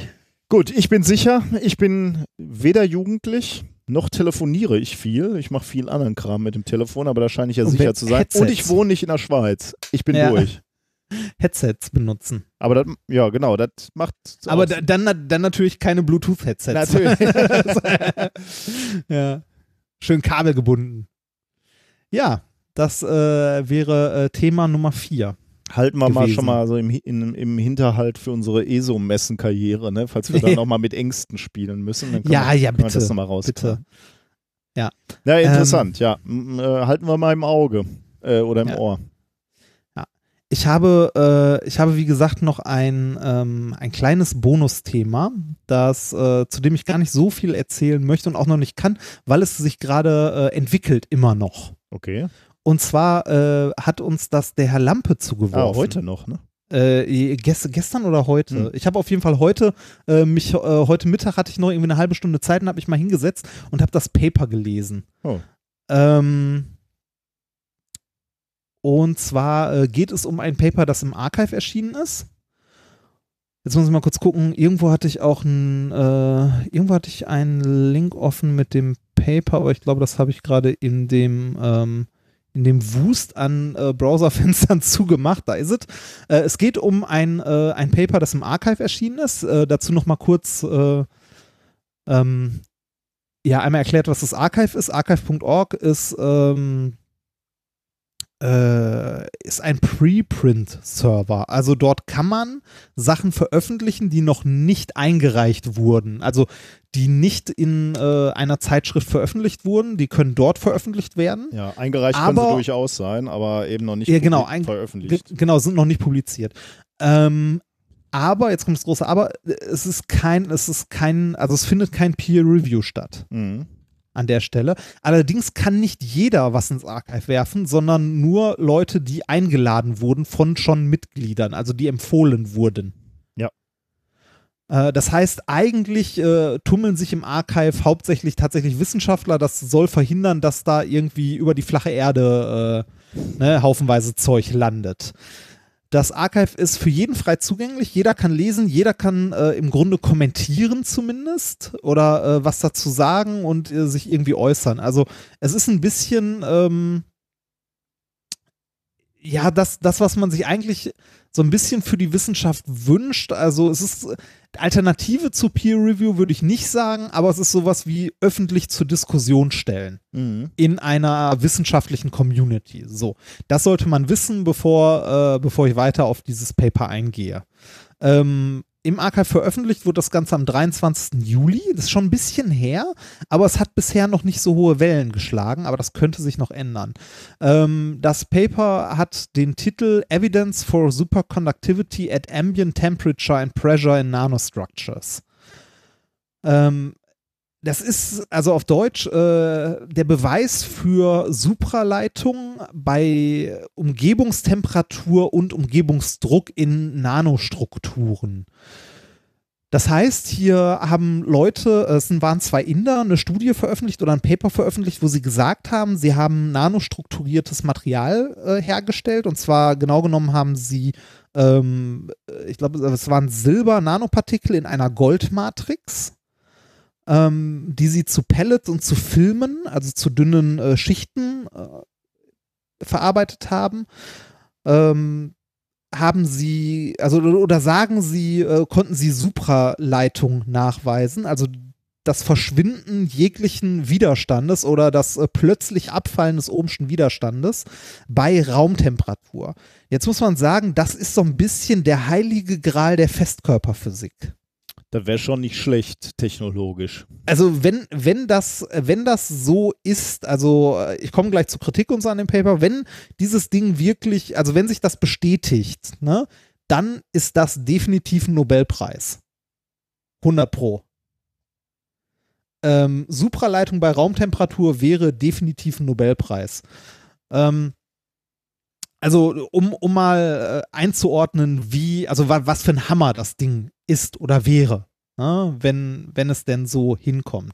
Speaker 2: Gut, ich bin sicher, ich bin weder jugendlich noch telefoniere ich viel. Ich mache viel anderen Kram mit dem Telefon, aber da scheine ich ja sicher zu sein.
Speaker 1: Headsets.
Speaker 2: Und ich wohne nicht in der Schweiz. Ich bin ja. durch.
Speaker 1: Headsets benutzen.
Speaker 2: Aber das, ja, genau, das macht.
Speaker 1: Aber da, dann, dann natürlich keine Bluetooth-Headsets.
Speaker 2: Natürlich.
Speaker 1: ja. Schön kabelgebunden. Ja, das äh, wäre äh, Thema Nummer vier.
Speaker 2: Halten wir mal
Speaker 1: gewesen.
Speaker 2: schon mal so im, in, im Hinterhalt für unsere ESO-Messen-Karriere, ne? falls wir dann nochmal mit Ängsten spielen müssen. Dann
Speaker 1: Ja,
Speaker 2: wir,
Speaker 1: ja, bitte,
Speaker 2: das nochmal raus.
Speaker 1: bitte.
Speaker 2: Ja, interessant, ja. M- Äh, halten wir mal im Auge äh, oder im
Speaker 1: Ja.
Speaker 2: Ohr.
Speaker 1: Ich habe, äh, ich habe wie gesagt noch ein, ähm, ein kleines Bonusthema, das, äh, zu dem ich gar nicht so viel erzählen möchte und auch noch nicht kann, weil es sich gerade äh, entwickelt immer noch.
Speaker 2: Okay.
Speaker 1: Und zwar äh, hat uns das der Herr Lampe
Speaker 2: Ah,
Speaker 1: zugeworfen.
Speaker 2: heute noch, ne?
Speaker 1: Äh, gest, gestern oder heute?
Speaker 2: Hm.
Speaker 1: Ich habe auf jeden Fall heute, äh, mich, äh, heute Mittag hatte ich noch irgendwie eine halbe Stunde Zeit und habe mich mal hingesetzt und habe das Paper gelesen.
Speaker 2: Oh.
Speaker 1: Ähm, und zwar äh, geht es um ein Paper, das im Archive erschienen ist. Jetzt muss ich mal kurz gucken. Irgendwo hatte ich auch ein, äh, irgendwo hatte ich einen Link offen mit dem Paper, aber ich glaube, das habe ich gerade in dem, ähm, in dem Wust an äh, Browserfenstern zugemacht. Da ist es. Äh, es geht um ein, äh, ein Paper, das im Archive erschienen ist. Äh, dazu noch mal kurz äh, ähm, ja, einmal erklärt, was das Archive ist. Archive.org ist, ähm, äh, ist ein Preprint-Server. Also dort kann man Sachen veröffentlichen, die noch nicht eingereicht wurden. Also die nicht in äh, einer Zeitschrift veröffentlicht wurden. Die können dort veröffentlicht werden.
Speaker 2: Ja, eingereicht können sie
Speaker 1: Aber-
Speaker 2: durchaus sein, aber eben noch nicht
Speaker 1: Ja, genau,
Speaker 2: veröffentlicht.
Speaker 1: Ge- Genau, sind noch nicht publiziert. Ähm, aber, jetzt kommt das große Aber, es ist kein, es ist kein, also es findet kein Peer Review statt
Speaker 2: Mhm.
Speaker 1: An der Stelle. Allerdings kann nicht jeder was ins Archive werfen, sondern nur Leute, die eingeladen wurden von schon Mitgliedern, also die empfohlen wurden.
Speaker 2: Ja.
Speaker 1: Äh, Das heißt, eigentlich äh, tummeln sich im Archive hauptsächlich tatsächlich Wissenschaftler. Das soll verhindern, dass da irgendwie über die flache Erde äh, ne, haufenweise Zeug landet. Das Archive ist für jeden frei zugänglich. Jeder kann lesen, jeder kann äh, im Grunde kommentieren zumindest oder äh, was dazu sagen und äh, sich irgendwie äußern. Also es ist ein bisschen, ähm, ja, das, das, was man sich eigentlich so ein bisschen für die Wissenschaft wünscht. Also es ist Alternative zu Peer Review würde ich nicht sagen, aber es ist sowas wie öffentlich zur Diskussion stellen
Speaker 2: Mhm.
Speaker 1: in einer wissenschaftlichen Community. So, das sollte man wissen, bevor, äh, bevor ich weiter auf dieses Paper eingehe. Ähm, Im Archive veröffentlicht wurde das Ganze am 23. Juli. Das ist schon ein bisschen her, aber es hat bisher noch nicht so hohe Wellen geschlagen, aber das könnte sich noch ändern. Ähm, das Paper hat den Titel Evidence for Superconductivity at Ambient Temperature and Pressure in Nanostructures. Ähm, das ist also auf Deutsch äh, der Beweis für Supraleitung bei Umgebungstemperatur und Umgebungsdruck in Nanostrukturen. Das heißt, hier haben Leute, es waren zwei Inder, eine Studie veröffentlicht oder ein Paper veröffentlicht, wo sie gesagt haben, sie haben nanostrukturiertes Material äh, hergestellt. Und zwar genau genommen haben sie, ähm, ich glaube, es waren Silber-Nanopartikel in einer Goldmatrix ähm, die sie zu Pellets und zu Filmen, also zu dünnen äh, Schichten äh, verarbeitet haben. Ähm, haben sie, also oder sagen sie, äh, konnten sie Supraleitung nachweisen, also das Verschwinden jeglichen Widerstandes oder das äh, plötzlich Abfallen des ohmschen Widerstandes bei Raumtemperatur. Jetzt muss man sagen, das ist so ein bisschen der heilige Gral der Festkörperphysik.
Speaker 2: Das wäre schon nicht schlecht, technologisch.
Speaker 1: also wenn, wenn das, wenn das so ist, also ich komme gleich zur Kritik und so an dem Paper, wenn dieses Ding wirklich, also wenn sich das bestätigt, ne, dann ist das definitiv ein Nobelpreis. 100 pro. Ähm, Supraleitung bei Raumtemperatur wäre definitiv ein Nobelpreis. Ähm, also um, um mal äh, einzuordnen, wie, also wa was für ein Hammer das Ding ist oder wäre, ne, wenn, wenn es denn so hinkommt.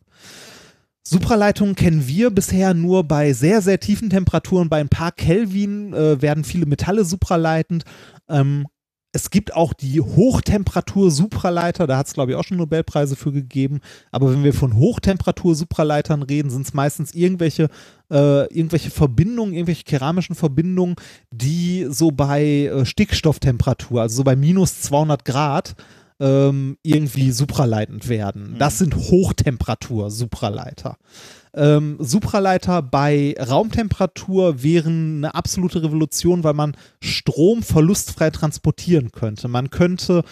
Speaker 1: Supraleitungen kennen wir bisher nur bei sehr, sehr tiefen Temperaturen. Bei ein paar Kelvin äh, werden viele Metalle supraleitend. Ähm, es gibt auch die Hochtemperatur-Supraleiter, da hat es, glaube ich, auch schon Nobelpreise für gegeben. Aber wenn wir von Hochtemperatur-Supraleitern reden, sind es meistens irgendwelche, äh, irgendwelche Verbindungen, irgendwelche keramischen Verbindungen, die so bei äh, Stickstofftemperatur, also so bei minus 200 Grad, ähm, irgendwie supraleitend werden. Das sind Hochtemperatur-Supraleiter. Ähm, Supraleiter bei Raumtemperatur wären eine absolute Revolution, weil man Strom verlustfrei transportieren könnte. Man könnte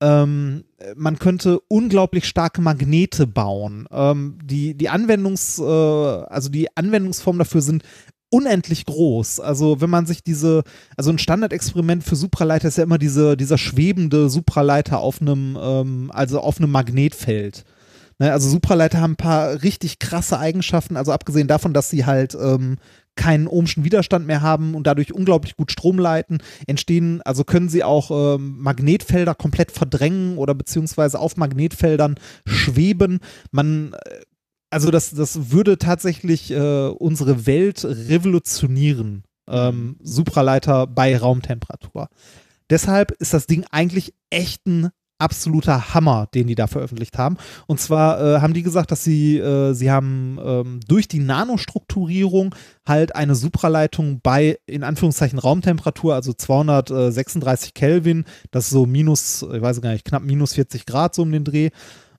Speaker 1: ähm, man könnte unglaublich starke Magnete bauen. Ähm, die, die Anwendungs, äh, also die Anwendungsformen dafür sind unendlich groß. Also wenn man sich diese, also ein Standardexperiment für Supraleiter ist ja immer diese, dieser schwebende Supraleiter auf einem, ähm, also auf einem Magnetfeld. Ne, also Supraleiter haben ein paar richtig krasse Eigenschaften, also abgesehen davon, dass sie halt ähm, keinen ohmschen Widerstand mehr haben und dadurch unglaublich gut Strom leiten, entstehen, also können sie auch ähm, Magnetfelder komplett verdrängen oder beziehungsweise auf Magnetfeldern schweben. Man, äh, also das, das würde tatsächlich äh, unsere Welt revolutionieren. Ähm, Supraleiter bei Raumtemperatur. Deshalb ist das Ding eigentlich echt ein absoluter Hammer, den die da veröffentlicht haben. Und zwar äh, haben die gesagt, dass sie, äh, sie haben ähm, durch die Nanostrukturierung halt eine Supraleitung bei, in Anführungszeichen, Raumtemperatur, also 236 Kelvin, das ist so minus, ich weiß gar nicht, knapp minus 40 Grad so um den Dreh.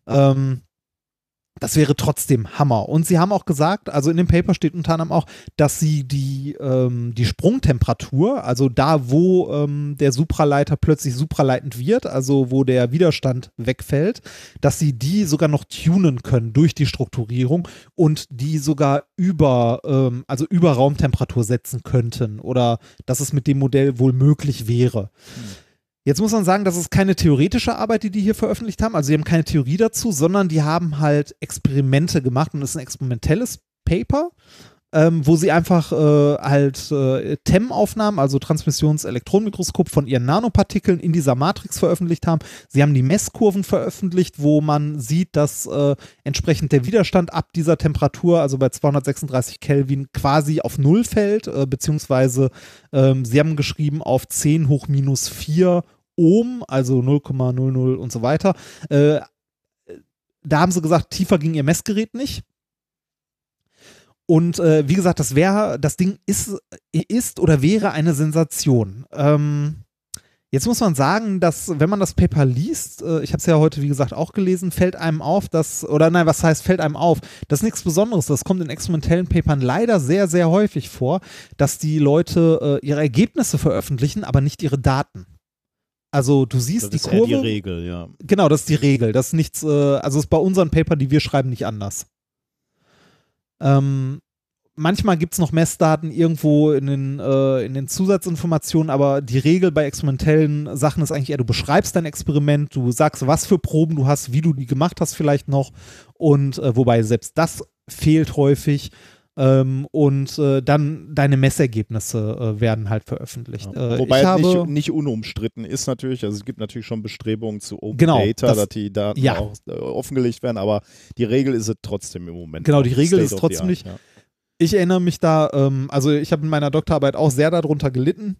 Speaker 1: Ähm, das wäre trotzdem Hammer. Und sie haben auch gesagt, also in dem Paper steht unter anderem auch, dass sie die, ähm, die Sprungtemperatur, also da, wo ähm, der Supraleiter plötzlich supraleitend wird, also wo der Widerstand wegfällt, dass sie die sogar noch tunen können durch die Strukturierung und die sogar über, ähm, also über Raumtemperatur setzen könnten oder dass es mit dem Modell wohl möglich wäre. Hm. Jetzt muss man sagen, das ist keine theoretische Arbeit, die die hier veröffentlicht haben. Also sie haben keine Theorie dazu, sondern die haben halt Experimente gemacht und es ist ein experimentelles Paper, ähm, wo sie einfach äh, halt äh, TEM-Aufnahmen, also Transmissionselektronenmikroskop von ihren Nanopartikeln in dieser Matrix veröffentlicht haben. Sie haben die Messkurven veröffentlicht, wo man sieht, dass äh, entsprechend der Widerstand ab dieser Temperatur, also bei 236 Kelvin, quasi auf Null fällt, äh, beziehungsweise ähm, sie haben geschrieben auf 10 hoch minus 4 Ohm, also 0,00 und so weiter. Äh, da haben sie gesagt, tiefer ging ihr Messgerät nicht. Und äh, wie gesagt, das wäre, das Ding ist, ist oder wäre eine Sensation. Ähm, jetzt muss man sagen, dass, wenn man das Paper liest, äh, ich habe es ja heute, wie gesagt, auch gelesen, fällt einem auf, dass, oder nein, was heißt, fällt einem auf? Das ist nichts Besonderes. Das kommt in experimentellen Papern leider sehr, sehr häufig vor, dass die Leute äh, ihre Ergebnisse veröffentlichen, aber nicht ihre Daten. Also du siehst
Speaker 2: das
Speaker 1: die Kurve.
Speaker 2: Das ist die Regel, ja.
Speaker 1: Genau, das ist die Regel. Das ist nichts, äh, also ist bei unseren Papern, die wir schreiben, nicht anders. Ähm, manchmal gibt es noch Messdaten irgendwo in den, äh, in den Zusatzinformationen, aber die Regel bei experimentellen Sachen ist eigentlich eher, du beschreibst dein Experiment, du sagst, was für Proben du hast, wie du die gemacht hast vielleicht noch und äh, wobei selbst das fehlt häufig. Ähm, und äh, dann deine Messergebnisse äh, werden halt veröffentlicht.
Speaker 2: Ja.
Speaker 1: Äh,
Speaker 2: Wobei
Speaker 1: habe,
Speaker 2: nicht, nicht, unumstritten ist natürlich, also es gibt natürlich schon Bestrebungen zu Open
Speaker 1: genau,
Speaker 2: Data,
Speaker 1: das,
Speaker 2: dass die Daten
Speaker 1: ja.
Speaker 2: auch äh, offengelegt werden, aber die Regel ist es trotzdem im Moment.
Speaker 1: Genau, die Regel ist trotzdem nicht.
Speaker 2: Ja.
Speaker 1: Ich erinnere mich da, ähm, also ich habe in meiner Doktorarbeit auch sehr darunter gelitten,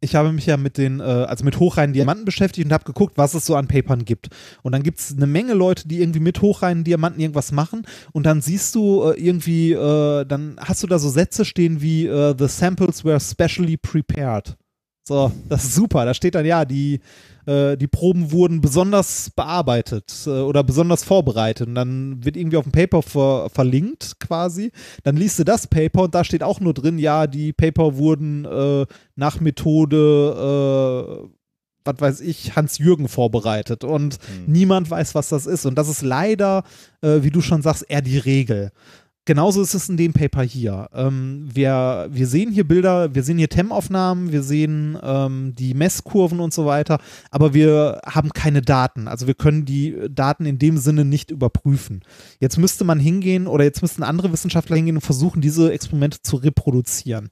Speaker 1: ich habe mich ja mit den, äh, also mit hochreinen Diamanten beschäftigt und habe geguckt, was es so an Papern gibt. Und dann gibt es eine Menge Leute, die irgendwie mit hochreinen Diamanten irgendwas machen. Und dann siehst du äh, irgendwie, äh, dann hast du da so Sätze stehen wie äh, The samples were specially prepared. So, das ist super. Da steht dann, ja, die, äh, die Proben wurden besonders bearbeitet äh, oder besonders vorbereitet. Und dann wird irgendwie auf dem Paper ver verlinkt quasi. Dann liest du das Paper und da steht auch nur drin, ja, die Paper wurden äh, nach Methode, äh, was weiß ich, Hans-Jürgen vorbereitet. Und mhm. niemand weiß, was das ist. Und das ist leider, äh, wie du schon sagst, eher die Regel genauso ist es in dem Paper hier. Ähm, wir, wir sehen hier Bilder, wir sehen hier TEM-Aufnahmen, wir sehen ähm, die Messkurven und so weiter, aber wir haben keine Daten. Also wir können die Daten in dem Sinne nicht überprüfen. Jetzt müsste man hingehen oder jetzt müssten andere Wissenschaftler hingehen und versuchen, diese Experimente zu reproduzieren.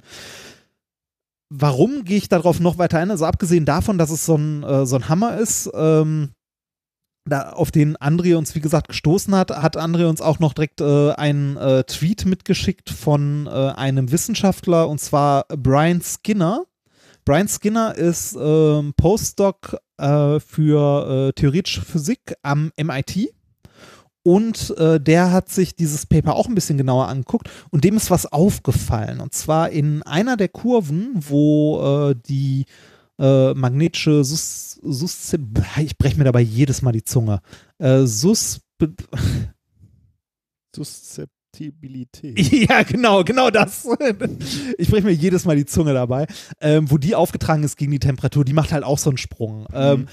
Speaker 1: Warum gehe ich darauf noch weiter ein? Also abgesehen davon, dass es so ein, äh, so ein Hammer ist, ähm, da, auf den André uns, wie gesagt, gestoßen hat, hat André uns auch noch direkt äh, einen äh, Tweet mitgeschickt von äh, einem Wissenschaftler und zwar Brian Skinner. Brian Skinner ist ähm, Postdoc äh, für äh, theoretische Physik am MIT. Und äh, der hat sich dieses Paper auch ein bisschen genauer angeguckt und dem ist was aufgefallen. Und zwar in einer der Kurven, wo die äh, magnetische Sus, Sus ich breche mir dabei jedes Mal die Zunge. Äh, Sus
Speaker 2: Suszeptibilität.
Speaker 1: Ja, genau, genau das. Ich breche mir jedes Mal die Zunge dabei. Ähm, wo die aufgetragen ist gegen die Temperatur, die macht halt auch so einen Sprung. Ähm,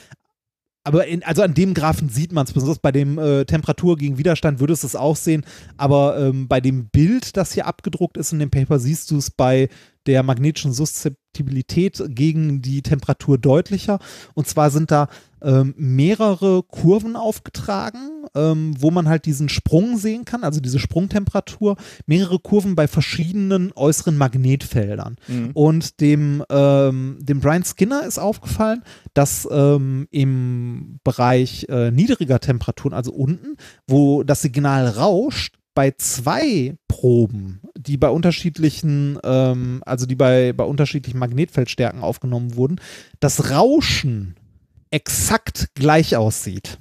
Speaker 1: aber in, also an dem Graphen sieht man es, besonders bei dem äh, Temperatur gegen Widerstand würdest du es auch sehen, aber ähm, bei dem Bild, das hier abgedruckt ist in dem Paper, siehst du es bei der magnetischen Suszeptibilität gegen die Temperatur deutlicher. Und zwar sind da ähm, mehrere Kurven aufgetragen, ähm, wo man halt diesen Sprung sehen kann, also diese Sprungtemperatur, mehrere Kurven bei verschiedenen äußeren Magnetfeldern.
Speaker 2: Mhm.
Speaker 1: Und dem, ähm, dem Brian Skinner ist aufgefallen, dass ähm, im Bereich äh, niedriger Temperaturen, also unten, wo das Signal rauscht, bei zwei Proben, die bei unterschiedlichen, ähm, also die bei, bei unterschiedlichen Magnetfeldstärken aufgenommen wurden, das Rauschen exakt gleich aussieht.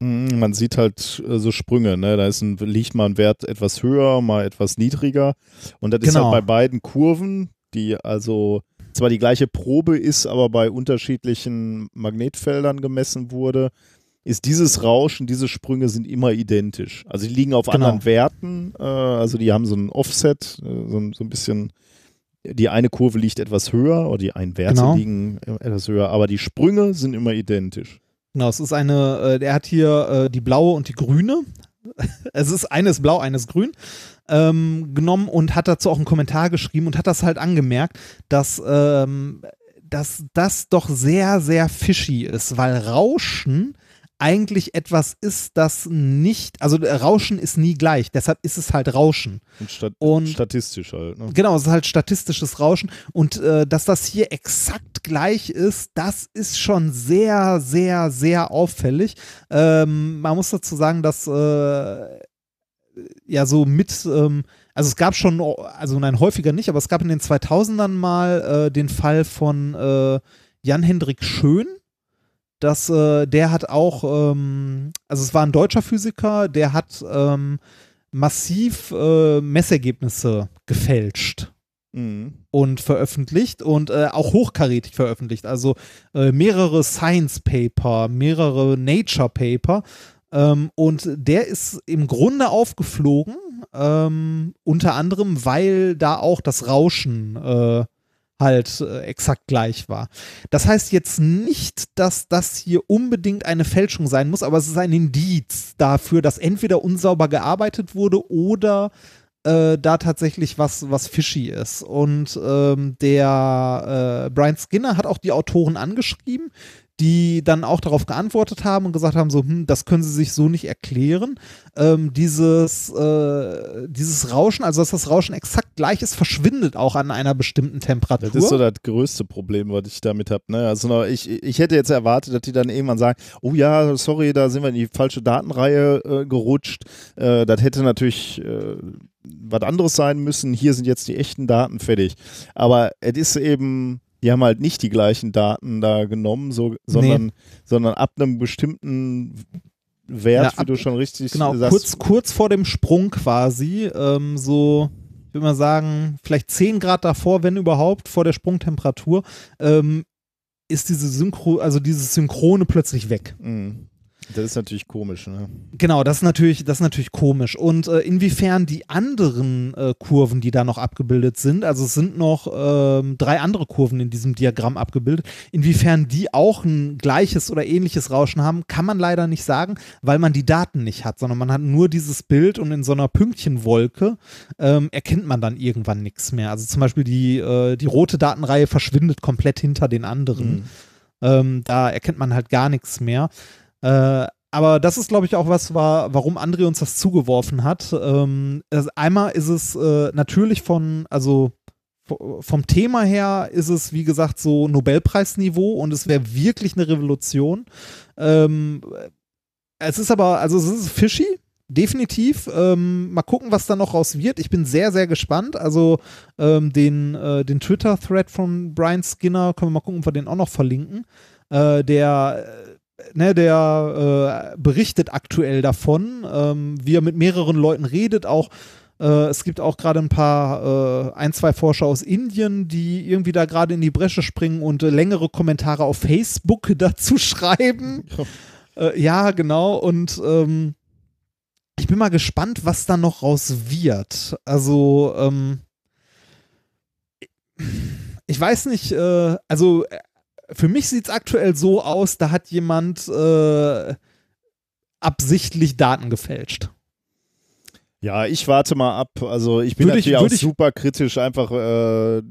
Speaker 2: Mhm, Man sieht halt äh, so Sprünge, ne? Da ist ein, liegt mal ein Wert etwas höher, mal etwas niedriger. Und das ist
Speaker 1: Genau.
Speaker 2: halt bei beiden Kurven, die also zwar die gleiche Probe ist, aber bei unterschiedlichen Magnetfeldern gemessen wurde, ist dieses Rauschen, diese Sprünge sind immer identisch. Also die liegen auf
Speaker 1: Genau.
Speaker 2: anderen Werten, äh, also die haben so ein Offset, äh, so, ein- so ein bisschen, die eine Kurve liegt etwas höher oder die einen Werte
Speaker 1: Genau.
Speaker 2: liegen äh, etwas höher, aber die Sprünge sind immer identisch.
Speaker 1: Genau, es ist eine, äh, der hat hier äh, die blaue und die grüne. Es ist eines blau, eines grün ähm, genommen und hat dazu auch einen Kommentar geschrieben und hat das halt angemerkt, dass, ähm, dass das doch sehr, sehr fishy ist, weil Rauschen eigentlich etwas ist, das nicht, also äh, Rauschen ist nie gleich, deshalb ist es halt Rauschen.
Speaker 2: Und, stat
Speaker 1: Und-
Speaker 2: statistisch halt. Ne?
Speaker 1: Genau, es ist halt statistisches Rauschen und äh, dass das hier exakt gleich ist, das ist schon sehr, sehr, sehr auffällig. Ähm, man muss dazu sagen, dass äh, ja so mit, ähm, also es gab schon, also nein, häufiger nicht, aber es gab in den 2000ern mal äh, den Fall von äh, Jan-Hendrik Schön. Das, äh, der hat auch, ähm, also es war ein deutscher Physiker, der hat ähm, massiv äh, Messergebnisse gefälscht
Speaker 2: Mhm.
Speaker 1: und veröffentlicht und äh, auch hochkarätig veröffentlicht. Also äh, mehrere Science Paper, mehrere Nature Paper. Ähm, und der ist im Grunde aufgeflogen, ähm, unter anderem, weil da auch das Rauschen äh, halt äh, exakt gleich war. Das heißt jetzt nicht, dass das hier unbedingt eine Fälschung sein muss, aber es ist ein Indiz dafür, dass entweder unsauber gearbeitet wurde oder äh, da tatsächlich was, was fishy ist. Und ähm, der äh, Brian Skinner hat auch die Autoren angeschrieben, die dann auch darauf geantwortet haben und gesagt haben, so, hm, das können sie sich so nicht erklären. Ähm, dieses, äh, dieses Rauschen, also dass das Rauschen exakt gleich ist, verschwindet auch an einer bestimmten Temperatur.
Speaker 2: Das ist so das größte Problem, was ich damit habe. Ne? Also ich, ich hätte jetzt erwartet, dass die dann irgendwann sagen, oh ja, sorry, da sind wir in die falsche Datenreihe äh, gerutscht. Äh, das hätte natürlich äh, was anderes sein müssen. Hier sind jetzt die echten Daten fertig. Aber es ist eben, die haben halt nicht die gleichen Daten da genommen, so, sondern, sondern ab einem bestimmten Wert,
Speaker 1: Ja,
Speaker 2: wie
Speaker 1: ab-
Speaker 2: du schon richtig
Speaker 1: Genau,
Speaker 2: sagst.
Speaker 1: kurz, kurz vor dem Sprung quasi, ähm, so, ich würde mal sagen, vielleicht 10 Grad davor, wenn überhaupt, vor der Sprungtemperatur, ähm, ist diese Synchro, also dieses Synchrone plötzlich weg.
Speaker 2: Mhm. Das ist natürlich komisch. Ne?
Speaker 1: Genau, das ist natürlich, das ist natürlich komisch. Und äh, inwiefern die anderen äh, Kurven, die da noch abgebildet sind, also es sind noch ähm, drei andere Kurven in diesem Diagramm abgebildet, inwiefern die auch ein gleiches oder ähnliches Rauschen haben, kann man leider nicht sagen, weil man die Daten nicht hat, sondern man hat nur dieses Bild und in so einer Pünktchenwolke ähm, erkennt man dann irgendwann nichts mehr. Also zum Beispiel die, äh, die rote Datenreihe verschwindet komplett hinter den anderen. Ähm, da erkennt man halt gar nichts mehr. Äh, aber das ist, glaube ich, auch was, war, warum André uns das zugeworfen hat. Ähm, also einmal ist es äh, natürlich von, also vom Thema her ist es, wie gesagt, so Nobelpreisniveau und es wäre wirklich eine Revolution. Ähm, es ist aber, also es ist fishy, definitiv. Ähm, mal gucken, was da noch raus wird. Ich bin sehr, sehr gespannt. Also ähm, den, äh, den Twitter-Thread von Brian Skinner, können wir mal gucken, ob wir den auch noch verlinken. Äh, der äh, ne, der äh, berichtet aktuell davon, ähm, wie er mit mehreren Leuten redet, auch äh, es gibt auch gerade ein paar, äh, ein, zwei Forscher aus Indien, die irgendwie da gerade in die Bresche springen und äh, längere Kommentare auf Facebook dazu schreiben. Äh, ja, genau. Und ähm, ich bin mal gespannt, was da noch raus wird. Also, ähm, ich weiß nicht, äh, also für mich sieht es aktuell so aus, da hat jemand äh, absichtlich Daten gefälscht.
Speaker 2: Ja, ich warte mal ab. Also ich bin
Speaker 1: Würde ich-
Speaker 2: natürlich auch
Speaker 1: ich-
Speaker 2: super kritisch, einfach äh,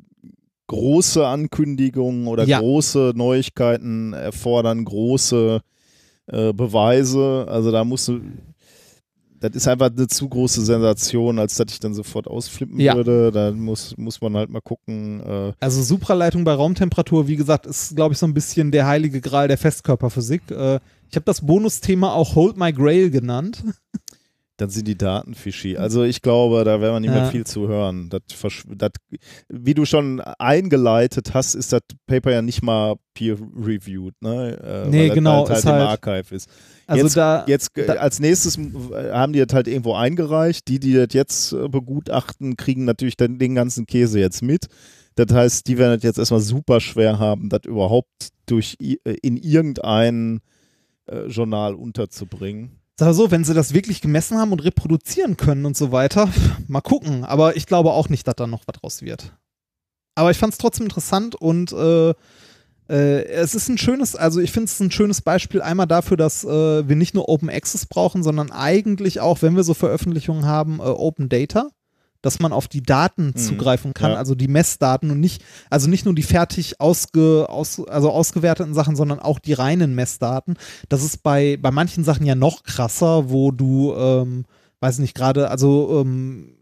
Speaker 2: große Ankündigungen oder
Speaker 1: Ja.
Speaker 2: große Neuigkeiten erfordern große äh, Beweise. Also da musst du. Das ist einfach eine zu große Sensation, als dass ich dann sofort ausflippen
Speaker 1: Ja.
Speaker 2: würde. Da muss, muss man halt mal gucken. Äh,
Speaker 1: Also Supraleitung bei Raumtemperatur, wie gesagt, ist, glaube ich, so ein bisschen der heilige Gral der Festkörperphysik. Äh, ich habe das Bonusthema auch Hold My Grail genannt.
Speaker 2: dann sind die Daten fishy. Also ich glaube, da werden wir nicht
Speaker 1: Ja.
Speaker 2: mehr viel zu hören. Das, das, wie du schon eingeleitet hast, ist das Paper ja nicht mal peer-reviewed, ne? Äh,
Speaker 1: Nee,
Speaker 2: weil das
Speaker 1: genau,
Speaker 2: Halt, halt im
Speaker 1: halt-
Speaker 2: Archive ist.
Speaker 1: Also
Speaker 2: Jetzt-
Speaker 1: da,
Speaker 2: Jetzt äh,
Speaker 1: da-
Speaker 2: als nächstes äh, haben die das halt irgendwo eingereicht. Die, die das jetzt äh, begutachten, kriegen natürlich dann den ganzen Käse jetzt mit. Das heißt, die werden das jetzt erstmal super schwer haben, das überhaupt durch in irgendein äh, Journal unterzubringen.
Speaker 1: Sag mal so, wenn sie das wirklich gemessen haben und reproduzieren können und so weiter, mal gucken. Aber ich glaube auch nicht, dass da noch was draus wird. Aber ich fand es trotzdem interessant und äh, äh, es ist ein schönes, also ich finde es ein schönes Beispiel einmal dafür, dass äh, wir nicht nur Open Access brauchen, sondern eigentlich auch, wenn wir so Veröffentlichungen haben, äh, Open Data, dass man auf die Daten zugreifen kann,
Speaker 2: ja.
Speaker 1: also die Messdaten und nicht, also nicht nur die fertig ausge, aus, also ausgewerteten Sachen, sondern auch die reinen Messdaten. Das ist bei, bei manchen Sachen ja noch krasser, wo du, ähm, weiß nicht, gerade, also ähm,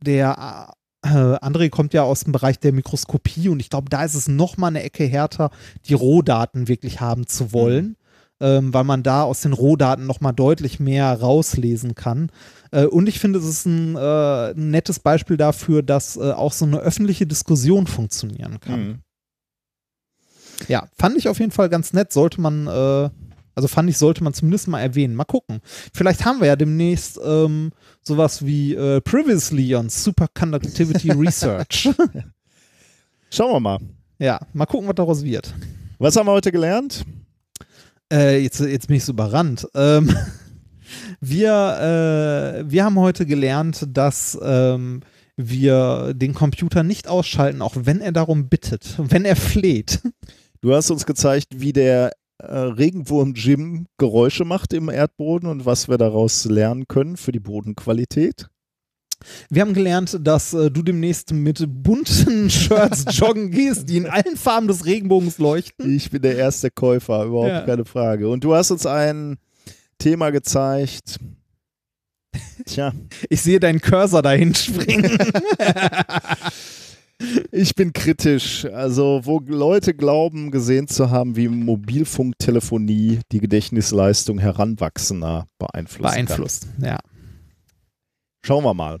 Speaker 1: der äh, André kommt ja aus dem Bereich der Mikroskopie und ich glaube, da ist es noch mal eine Ecke härter, die Rohdaten wirklich haben zu wollen, ähm, weil man da aus den Rohdaten noch mal deutlich mehr rauslesen kann. Äh, und ich finde, es ist ein, äh, nettes Beispiel dafür, dass äh, auch so eine öffentliche Diskussion funktionieren kann.
Speaker 2: Mhm.
Speaker 1: Ja, fand ich auf jeden Fall ganz nett. Sollte man, äh, also fand ich, sollte man zumindest mal erwähnen. Mal gucken. Vielleicht haben wir ja demnächst ähm, sowas wie äh, Previously on Superconductivity Research.
Speaker 2: Schauen wir mal.
Speaker 1: ja, mal gucken, was daraus wird.
Speaker 2: Was haben wir heute gelernt?
Speaker 1: Äh, jetzt, jetzt bin ich so überrannt. Ähm, wir, äh, wir haben heute gelernt, dass ähm, wir den Computer nicht ausschalten, auch wenn er darum bittet, wenn er fleht.
Speaker 2: Du hast uns gezeigt, wie der äh, Regenwurm Jim Geräusche macht im Erdboden und was wir daraus lernen können für die Bodenqualität.
Speaker 1: Wir haben gelernt, dass äh, du demnächst mit bunten Shirts joggen gehst, die in allen Farben des Regenbogens leuchten.
Speaker 2: Ich bin der erste Käufer, überhaupt
Speaker 1: Ja.
Speaker 2: keine Frage. Und du hast uns ein Thema gezeigt. Tja,
Speaker 1: Ich sehe deinen Cursor dahin springen.
Speaker 2: ich bin kritisch. Also, wo Leute glauben, gesehen zu haben, wie Mobilfunktelefonie die Gedächtnisleistung Heranwachsender
Speaker 1: Beeinflusst, ja.
Speaker 2: kann. Schauen wir mal.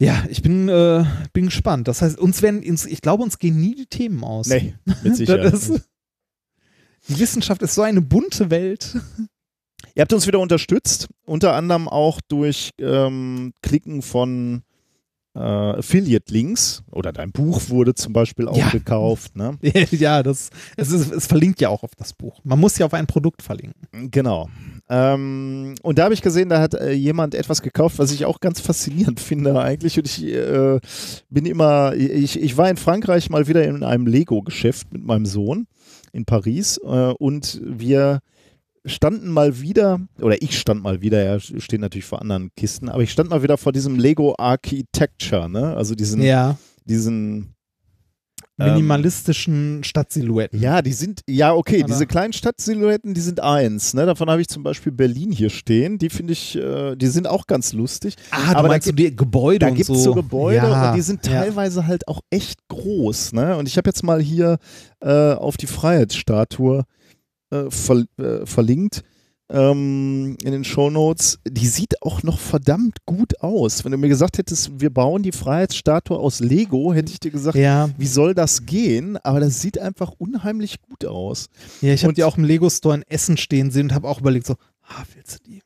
Speaker 1: Ja, ich bin, äh, bin gespannt. Das heißt, uns werden, uns, ich glaube, uns gehen nie die Themen aus.
Speaker 2: Nee, mit Sicherheit.
Speaker 1: Das ist, die Wissenschaft ist so eine bunte Welt.
Speaker 2: Ihr habt uns wieder unterstützt, unter anderem auch durch ähm, Klicken von äh, Affiliate-Links oder dein Buch wurde zum Beispiel auch
Speaker 1: Ja.
Speaker 2: gekauft. Ne?
Speaker 1: ja, das, es, ist, es verlinkt ja auch auf das Buch. Man muss ja auf ein Produkt verlinken.
Speaker 2: Genau. Ähm, und da habe ich gesehen, da hat äh, jemand etwas gekauft, was ich auch ganz faszinierend finde eigentlich. Und ich äh, bin immer, ich, ich war in Frankreich mal wieder in einem Lego-Geschäft mit meinem Sohn in Paris äh, und wir standen mal wieder, oder ich stand mal wieder, er steht natürlich vor anderen Kisten, aber ich stand mal wieder vor diesem Lego Architecture, ne? Also diesen,
Speaker 1: Ja,
Speaker 2: diesen ähm,
Speaker 1: minimalistischen Stadtsilhouetten.
Speaker 2: ja, die sind, ja, okay,
Speaker 1: Oder?
Speaker 2: diese kleinen Stadtsilhouetten, die sind eins. Ne? Davon habe ich zum Beispiel Berlin hier stehen. Die finde ich, äh, die sind auch ganz lustig.
Speaker 1: Ah, du
Speaker 2: Aber da
Speaker 1: meinst so die Gebäude
Speaker 2: Da gibt
Speaker 1: so.
Speaker 2: es so Gebäude
Speaker 1: ja,
Speaker 2: und die sind
Speaker 1: ja.
Speaker 2: teilweise halt auch echt groß. Ne? Und ich habe jetzt mal hier äh, auf die Freiheitsstatue äh, ver äh, verlinkt ähm, in den Shownotes. Die sieht auch noch verdammt gut aus. Wenn du mir gesagt hättest, wir bauen die Freiheitsstatue aus Lego, hätte ich dir gesagt,
Speaker 1: Ja,
Speaker 2: wie soll das gehen? Aber das sieht einfach unheimlich gut aus.
Speaker 1: ja ich habe die auch im Lego-Store in Essen stehen sehen und habe auch überlegt so, ah, willst du die?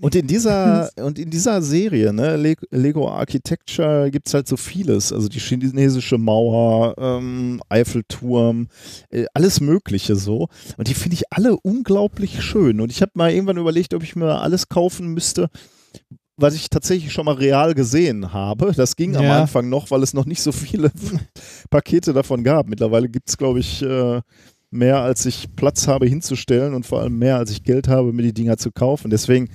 Speaker 2: Und in dieser, und in dieser Serie, ne, Le- Lego Architecture, gibt es halt so vieles. Also die chinesische Mauer, ähm, Eiffelturm, äh, alles Mögliche so. Und die finde ich alle unglaublich schön. Und ich habe mal irgendwann überlegt, ob ich mir alles kaufen müsste, was ich tatsächlich schon mal real gesehen habe. Das ging am
Speaker 1: Ja.
Speaker 2: Anfang noch, weil es noch nicht so viele Pakete davon gab. Mittlerweile gibt es, glaube ich, äh, mehr, als ich Platz habe hinzustellen und vor allem mehr, als ich Geld habe, mir die Dinger zu kaufen. Deswegen,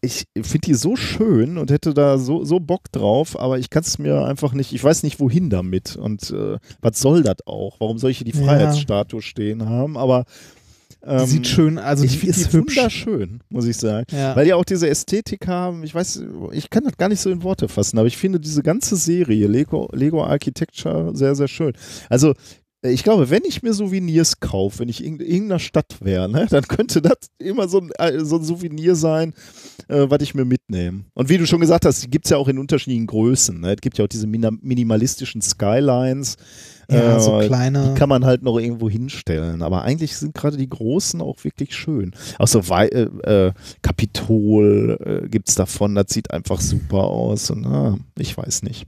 Speaker 2: ich finde die so schön und hätte da so, so Bock drauf, aber ich kann es mir einfach nicht, ich weiß nicht, wohin damit und äh, was soll das auch? Warum soll ich hier die
Speaker 1: Ja.
Speaker 2: Freiheitsstatue stehen haben? Aber
Speaker 1: Die
Speaker 2: ähm,
Speaker 1: sieht schön, also
Speaker 2: ich
Speaker 1: die
Speaker 2: finde
Speaker 1: ist
Speaker 2: die
Speaker 1: hübsch.
Speaker 2: wunderschön, muss ich sagen.
Speaker 1: Ja.
Speaker 2: Weil die auch diese Ästhetik haben, ich weiß, ich kann das gar nicht so in Worte fassen, aber ich finde diese ganze Serie Lego, Lego Architecture sehr, sehr schön. Also ich glaube, wenn ich mir Souvenirs kaufe, wenn ich in irgendeiner Stadt wäre, ne, dann könnte das immer so ein, äh, so ein Souvenir sein, äh, was ich mir mitnehme. Und wie du schon gesagt hast, die gibt es ja auch in unterschiedlichen Größen. Ne? Es gibt ja auch diese minimalistischen Skylines.
Speaker 1: ja, so
Speaker 2: äh,
Speaker 1: kleine.
Speaker 2: Die kann man halt noch irgendwo hinstellen. Aber eigentlich sind gerade die großen auch wirklich schön. Auch so Wei äh, äh, Kapitol äh, gibt es davon. Das sieht einfach super aus. Und, ah, ich weiß nicht.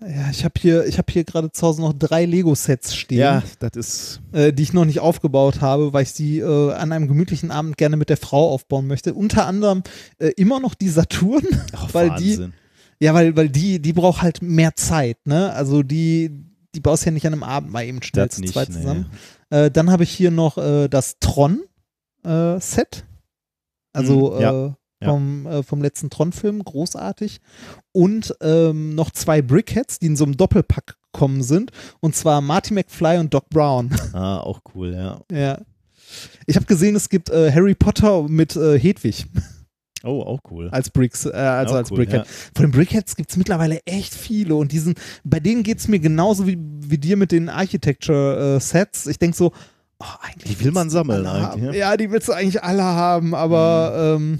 Speaker 1: Ja, ich habe hier, ich habe hier gerade zu Hause noch drei Lego-Sets stehen,
Speaker 2: das ist.
Speaker 1: äh, die ich noch nicht aufgebaut habe, weil ich sie äh, an einem gemütlichen Abend gerne mit der Frau aufbauen möchte. Unter anderem äh, immer noch die Saturn,
Speaker 2: Ach,
Speaker 1: weil die,
Speaker 2: Wahnsinn.
Speaker 1: ja, weil, weil die, die braucht halt mehr Zeit, ne? Also die, die baust ja nicht an einem Abend mal eben schnell zu zweit
Speaker 2: nee.
Speaker 1: zusammen. Äh, dann habe ich hier noch äh, das Tron-Set. also
Speaker 2: Mhm, ja,
Speaker 1: äh, vom, äh, vom letzten Tron-Film, großartig. Und ähm, noch zwei Brickheads, die in so einem Doppelpack gekommen sind. Und zwar Marty McFly und Doc Brown.
Speaker 2: Ah, auch cool, ja.
Speaker 1: ja. Ich habe gesehen, es gibt äh, Harry Potter mit äh, Hedwig
Speaker 2: Oh, auch cool.
Speaker 1: als Bricks, äh, also
Speaker 2: Auch
Speaker 1: als
Speaker 2: cool,
Speaker 1: Brickhead. Von den Brickheads gibt es mittlerweile echt viele und diesen, bei denen geht es mir genauso wie, wie dir mit den Architecture-Sets. ich denke so, oh, eigentlich
Speaker 2: Die will man sammeln eigentlich, ja.
Speaker 1: Ja, die willst du eigentlich alle haben, aber ähm,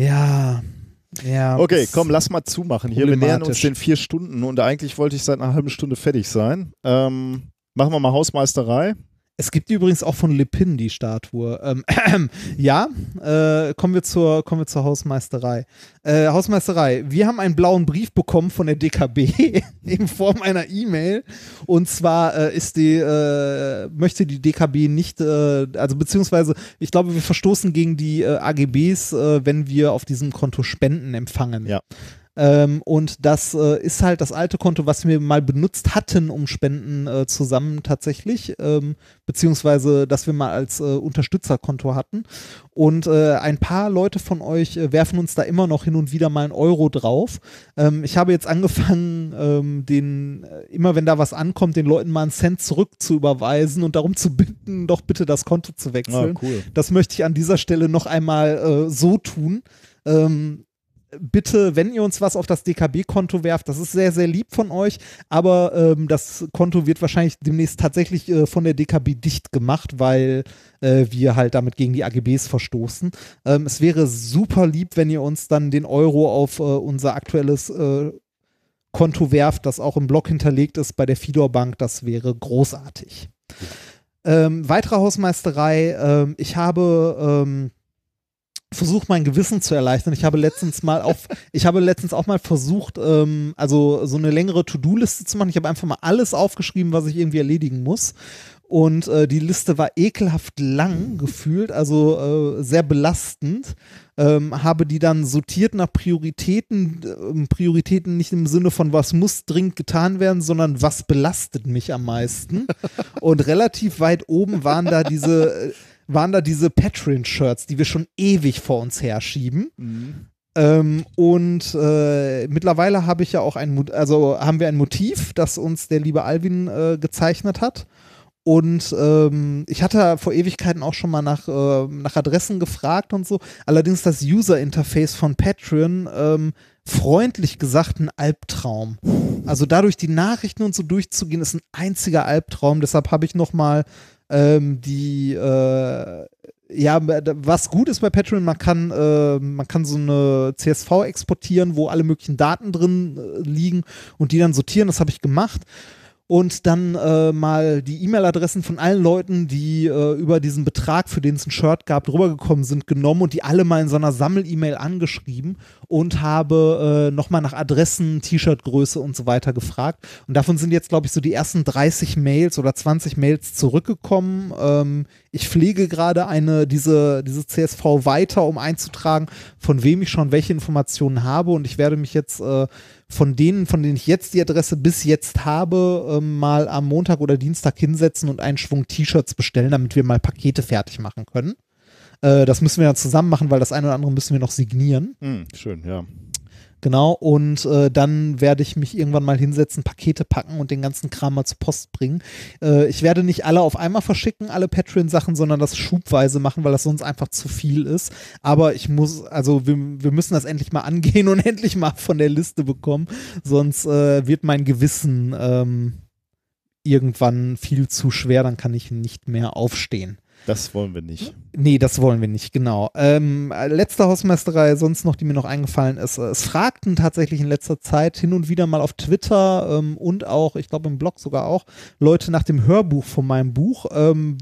Speaker 1: ja, ja.
Speaker 2: Okay, komm, lass mal zumachen hier. Wir nähern uns den vier Stunden und eigentlich wollte ich seit einer halben Stunde fertig sein. Ähm, machen wir mal Hausmeisterei.
Speaker 1: Es gibt übrigens auch von Lepin die Statue. Ähm, ja, äh, kommen, wir zur, kommen wir zur Hausmeisterei. Äh, Hausmeisterei, wir haben einen blauen Brief bekommen von der DKB in Form einer E-Mail. Und zwar äh, ist die, äh, möchte die DKB nicht, äh, also beziehungsweise, ich glaube, wir verstoßen gegen die äh, AGBs, äh, wenn wir auf diesem Konto Spenden empfangen.
Speaker 2: Ja.
Speaker 1: Ähm, und das äh, ist halt das alte Konto, was wir mal benutzt hatten, um Spenden äh, zusammen tatsächlich, ähm, beziehungsweise das wir mal als äh, Unterstützerkonto hatten. Und äh, ein paar Leute von euch äh, werfen uns da immer noch hin und wieder mal einen Euro drauf. Ähm, ich habe jetzt angefangen, ähm, den, äh, immer wenn da was ankommt, den Leuten mal einen Cent zurück zu überweisen und darum zu bitten, doch bitte das Konto zu wechseln.
Speaker 2: Ah, cool.
Speaker 1: Das möchte ich an dieser Stelle noch einmal so tun. Ähm, bitte, wenn ihr uns was auf das DKB-Konto werft, das ist sehr, sehr lieb von euch, aber ähm, das Konto wird wahrscheinlich demnächst tatsächlich äh, von der DKB dicht gemacht, weil äh, wir halt damit gegen die AGBs verstoßen. Ähm, es wäre super lieb, wenn ihr uns dann den Euro auf äh, unser aktuelles äh, Konto werft, das auch im Blog hinterlegt ist bei der Fidor Bank. Das wäre großartig. Ähm, weitere Hausmeisterei. Ähm, ich habe versucht, mein Gewissen zu erleichtern. Ich habe letztens mal auf, ich habe letztens auch mal versucht, ähm, also so eine längere To-Do-Liste zu machen. Ich habe einfach mal alles aufgeschrieben, was ich irgendwie erledigen muss. Und äh, die Liste war ekelhaft lang gefühlt, also äh, sehr belastend. Ähm, habe die dann sortiert nach Prioritäten. Ähm, Prioritäten nicht im Sinne von, was muss dringend getan werden, sondern was belastet mich am meisten. Und relativ weit oben waren da diese, äh, waren da diese Patreon-Shirts, die wir schon ewig vor uns herschieben. Ähm, und äh, mittlerweile habe ich ja auch ein, also haben wir ein Motiv, das uns der liebe Alvin äh, gezeichnet hat. Und ähm, ich hatte vor Ewigkeiten auch schon mal nach, äh, nach Adressen gefragt und so. Allerdings das User-Interface von Patreon, ähm, freundlich gesagt, ein Albtraum. Also dadurch die Nachrichten und so durchzugehen, ist ein einziger Albtraum. Deshalb habe ich noch mal ähm, die äh, ja, was gut ist bei Patreon, man kann, äh, man kann so eine CSV exportieren, wo alle möglichen Daten drin äh, liegen und die dann sortieren. Das habe ich gemacht. Und dann äh, mal die E-Mail-Adressen von allen Leuten, die äh, über diesen Betrag, für den es ein Shirt gab, rübergekommen sind, genommen und die alle mal in so einer Sammel-E-Mail angeschrieben und habe äh, nochmal nach Adressen, T-Shirt-Größe und so weiter gefragt. Und davon sind jetzt, glaube ich, so die ersten 30 Mails oder 20 Mails zurückgekommen. Ähm, ich pflege gerade eine, diese, diese CSV weiter, um einzutragen, von wem ich schon welche Informationen habe. Und ich werde mich jetzt äh, von denen, von denen ich jetzt die Adresse bis jetzt habe, ähm, mal am Montag oder Dienstag hinsetzen und einen Schwung T-Shirts bestellen, damit wir mal Pakete fertig machen können. Äh, das müssen wir ja zusammen machen, weil das eine oder andere müssen wir noch signieren.
Speaker 2: Hm, schön, ja.
Speaker 1: Genau, und äh, dann werde ich mich irgendwann mal hinsetzen, Pakete packen und den ganzen Kram mal zur Post bringen. Äh, ich werde nicht alle auf einmal verschicken, alle Patreon-Sachen, sondern das schubweise machen, weil das sonst einfach zu viel ist. Aber ich muss, also wir, wir müssen das endlich mal angehen und endlich mal von der Liste bekommen, sonst äh, wird mein Gewissen ähm, irgendwann viel zu schwer, dann kann ich nicht mehr aufstehen.
Speaker 2: Das wollen wir nicht.
Speaker 1: Nee, das wollen wir nicht, genau. Ähm, letzte Hausmeisterei, sonst noch, die mir noch eingefallen ist. äh, Es fragten tatsächlich in letzter Zeit hin und wieder mal auf Twitter ähm, und auch, ich glaube im Blog sogar auch, Leute nach dem Hörbuch von meinem Buch. Ähm,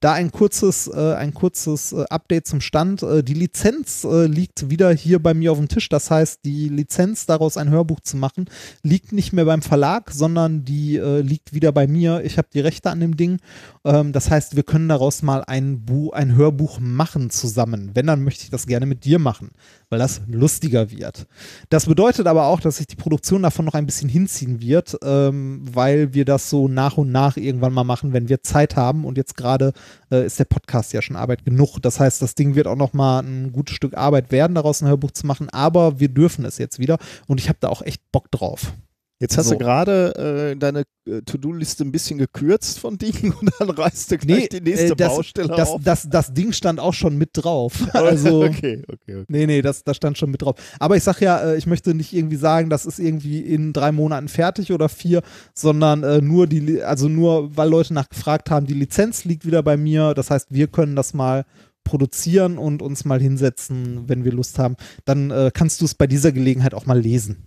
Speaker 1: da ein kurzes, äh, ein kurzes äh, Update zum Stand. Äh, die Lizenz äh, liegt wieder hier bei mir auf dem Tisch. Das heißt, die Lizenz, daraus ein Hörbuch zu machen, liegt nicht mehr beim Verlag, sondern die liegt wieder bei mir. Ich habe die Rechte an dem Ding. Ähm, das heißt, wir können daraus mal ein, Bu ein Hörbuch machen zusammen. Wenn, dann möchte ich das gerne mit dir machen, weil das lustiger wird. Das bedeutet aber auch, dass sich die Produktion davon noch ein bisschen hinziehen wird, ähm, weil wir das so nach und nach irgendwann mal machen, wenn wir Zeit haben. Und jetzt gerade äh, ist der Podcast ja schon Arbeit genug. Das heißt, das Ding wird auch noch mal ein gutes Stück Arbeit werden, daraus ein Hörbuch zu machen. Aber wir dürfen es jetzt wieder und ich habe da auch echt Bock drauf.
Speaker 2: Jetzt hast
Speaker 1: So.
Speaker 2: du gerade äh, deine äh, To-Do-Liste ein bisschen gekürzt von Dingen und dann reißt du gleich die nächste
Speaker 1: äh, das,
Speaker 2: Baustelle
Speaker 1: das,
Speaker 2: auf.
Speaker 1: Das, das Ding stand auch schon mit drauf. Also,
Speaker 2: okay, okay, okay.
Speaker 1: Nee, nee, das, das stand schon mit drauf. Aber ich sag ja, äh, ich möchte nicht irgendwie sagen, das ist irgendwie in drei Monaten fertig oder vier, sondern äh, nur die, also nur, weil Leute nachgefragt haben, die Lizenz liegt wieder bei mir. Das heißt, wir können das mal produzieren und uns mal hinsetzen, wenn wir Lust haben. Dann äh, kannst du es bei dieser Gelegenheit auch mal lesen.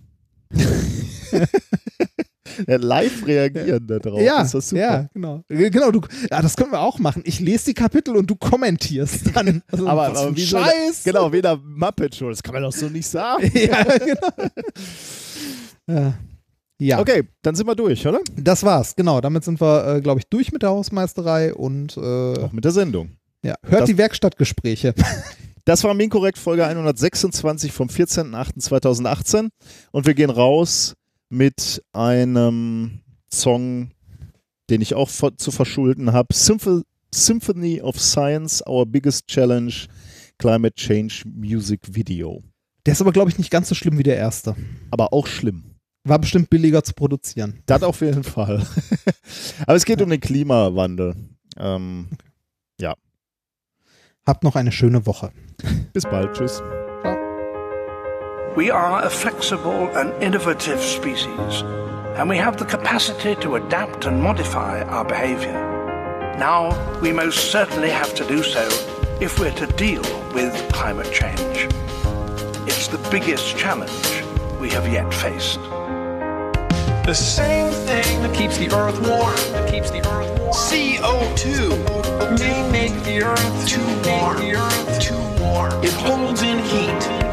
Speaker 2: Ja, live reagieren da drauf.
Speaker 1: ja,
Speaker 2: ist das super.
Speaker 1: ja, genau. Äh, Genau, du, ja, das können wir auch machen. Ich lese die Kapitel und du kommentierst dann. Also,
Speaker 2: Aber,
Speaker 1: was
Speaker 2: aber wie
Speaker 1: Scheiß.
Speaker 2: Genau, weder Muppet Show, das kann man doch so nicht sagen.
Speaker 1: ja, genau. ja. ja.
Speaker 2: Okay, dann sind wir durch, oder?
Speaker 1: Das war's, genau. Damit sind wir, äh, glaube ich, durch mit der Hausmeisterei und äh,
Speaker 2: Auch mit der Sendung.
Speaker 1: ja, hört
Speaker 2: Das-
Speaker 1: die Werkstattgespräche.
Speaker 2: Das war Minkorrekt Folge 126 vom 14.08.2018 und wir gehen raus mit einem Song, den ich auch zu verschulden habe. Symph Symphony of Science, Our Biggest Challenge, Climate Change Music Video.
Speaker 1: Der ist aber, glaube ich, nicht ganz so schlimm wie der erste.
Speaker 2: Aber auch schlimm.
Speaker 1: War bestimmt billiger zu produzieren.
Speaker 2: Das auf jeden Fall. Aber es geht um den Klimawandel. Ähm,
Speaker 1: Habt noch eine schöne Woche.
Speaker 2: bis bald. Tschüss.
Speaker 8: We are a flexible and innovative species, and we have the capacity to adapt and modify our behavior. Now, we most certainly have to do so if we're to deal with climate change. It's the biggest challenge we have yet faced.
Speaker 9: The same thing that keeps the earth warm, that keeps the earth warm. CO2 may make the earth too warm, the earth too warm. It holds in heat.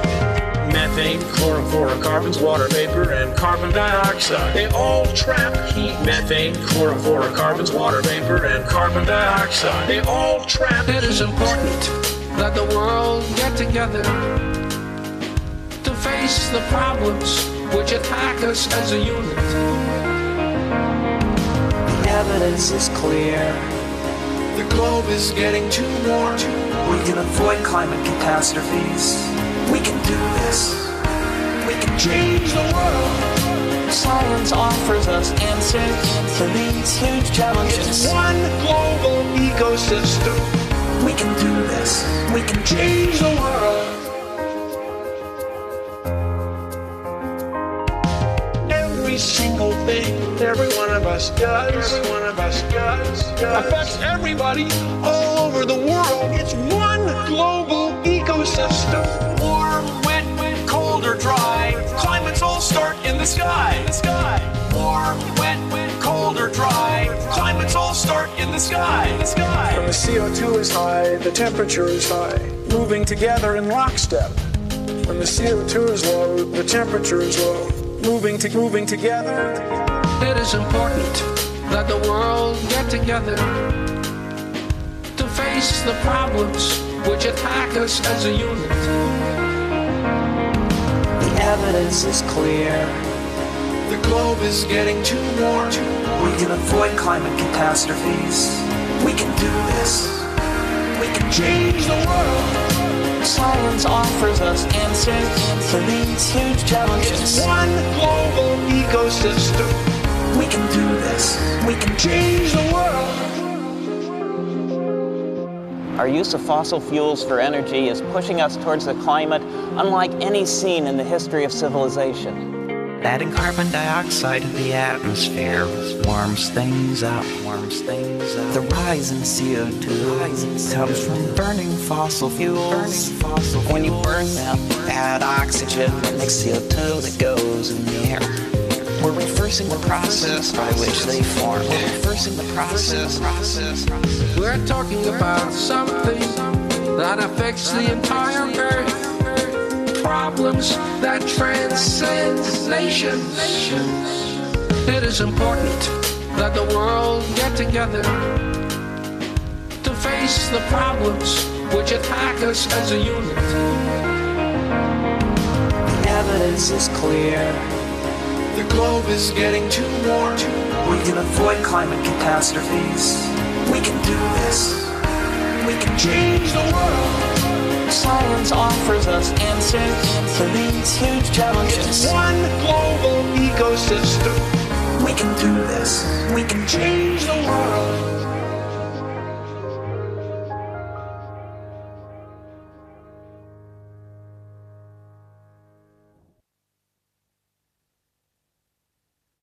Speaker 9: Methane, chlorofluorocarbons, water vapor, and carbon dioxide. They all trap heat. Methane, chlorofluorocarbons, water vapor, and carbon dioxide. They all trap It is important that the world get together to face the problems which attack us as a unit.
Speaker 10: The evidence is clear.
Speaker 9: The globe is getting too warm.
Speaker 10: We can avoid climate catastrophes. We can do this. We can change the world. Science offers us answers to these huge challenges.
Speaker 9: It's one global ecosystem.
Speaker 10: We can do this. We can change the world.
Speaker 9: Every single thing every one of us does, every one of us does, affects everybody all over the world. It's one global ecosystem. Dry. Climates all start in the sky. The sky. Warm, wet, cold or dry. Climates all start in the sky. In the sky.
Speaker 10: When the CO2 is high, the temperature is high, moving together in lockstep. When the CO2 is low, the temperature is low, moving to moving together.
Speaker 11: It is important that the world get together to face the problems which attack us as a unit.
Speaker 10: The evidence is clear.
Speaker 9: The globe is getting too warm.
Speaker 10: We can avoid climate catastrophes. We can do this. We can change the world. Science offers us answers to these huge challenges.
Speaker 9: One global ecosystem.
Speaker 10: We can do this. We can change the world.
Speaker 12: Our use of fossil fuels for energy is pushing us towards a climate unlike any seen in the history of civilization.
Speaker 13: Adding carbon dioxide to the atmosphere warms things up, warms things up. The rise in CO2 comes from burning fossil fuels. Burning fossil when you burn them, add oxygen, it makes CO2 that goes in the air. We're reversing the process by which they form. We're reversing the process. process.
Speaker 11: We're talking about something that affects the entire earth. Problems that transcend nations. It is important that the world get together to face the problems which attack us as a unit.
Speaker 10: The evidence is clear.
Speaker 9: The globe is getting too warm.
Speaker 10: We can avoid climate catastrophes. We can do this. We can change the world. Science offers us answers to these huge challenges.
Speaker 9: One global ecosystem.
Speaker 10: We can do this. We can change the world.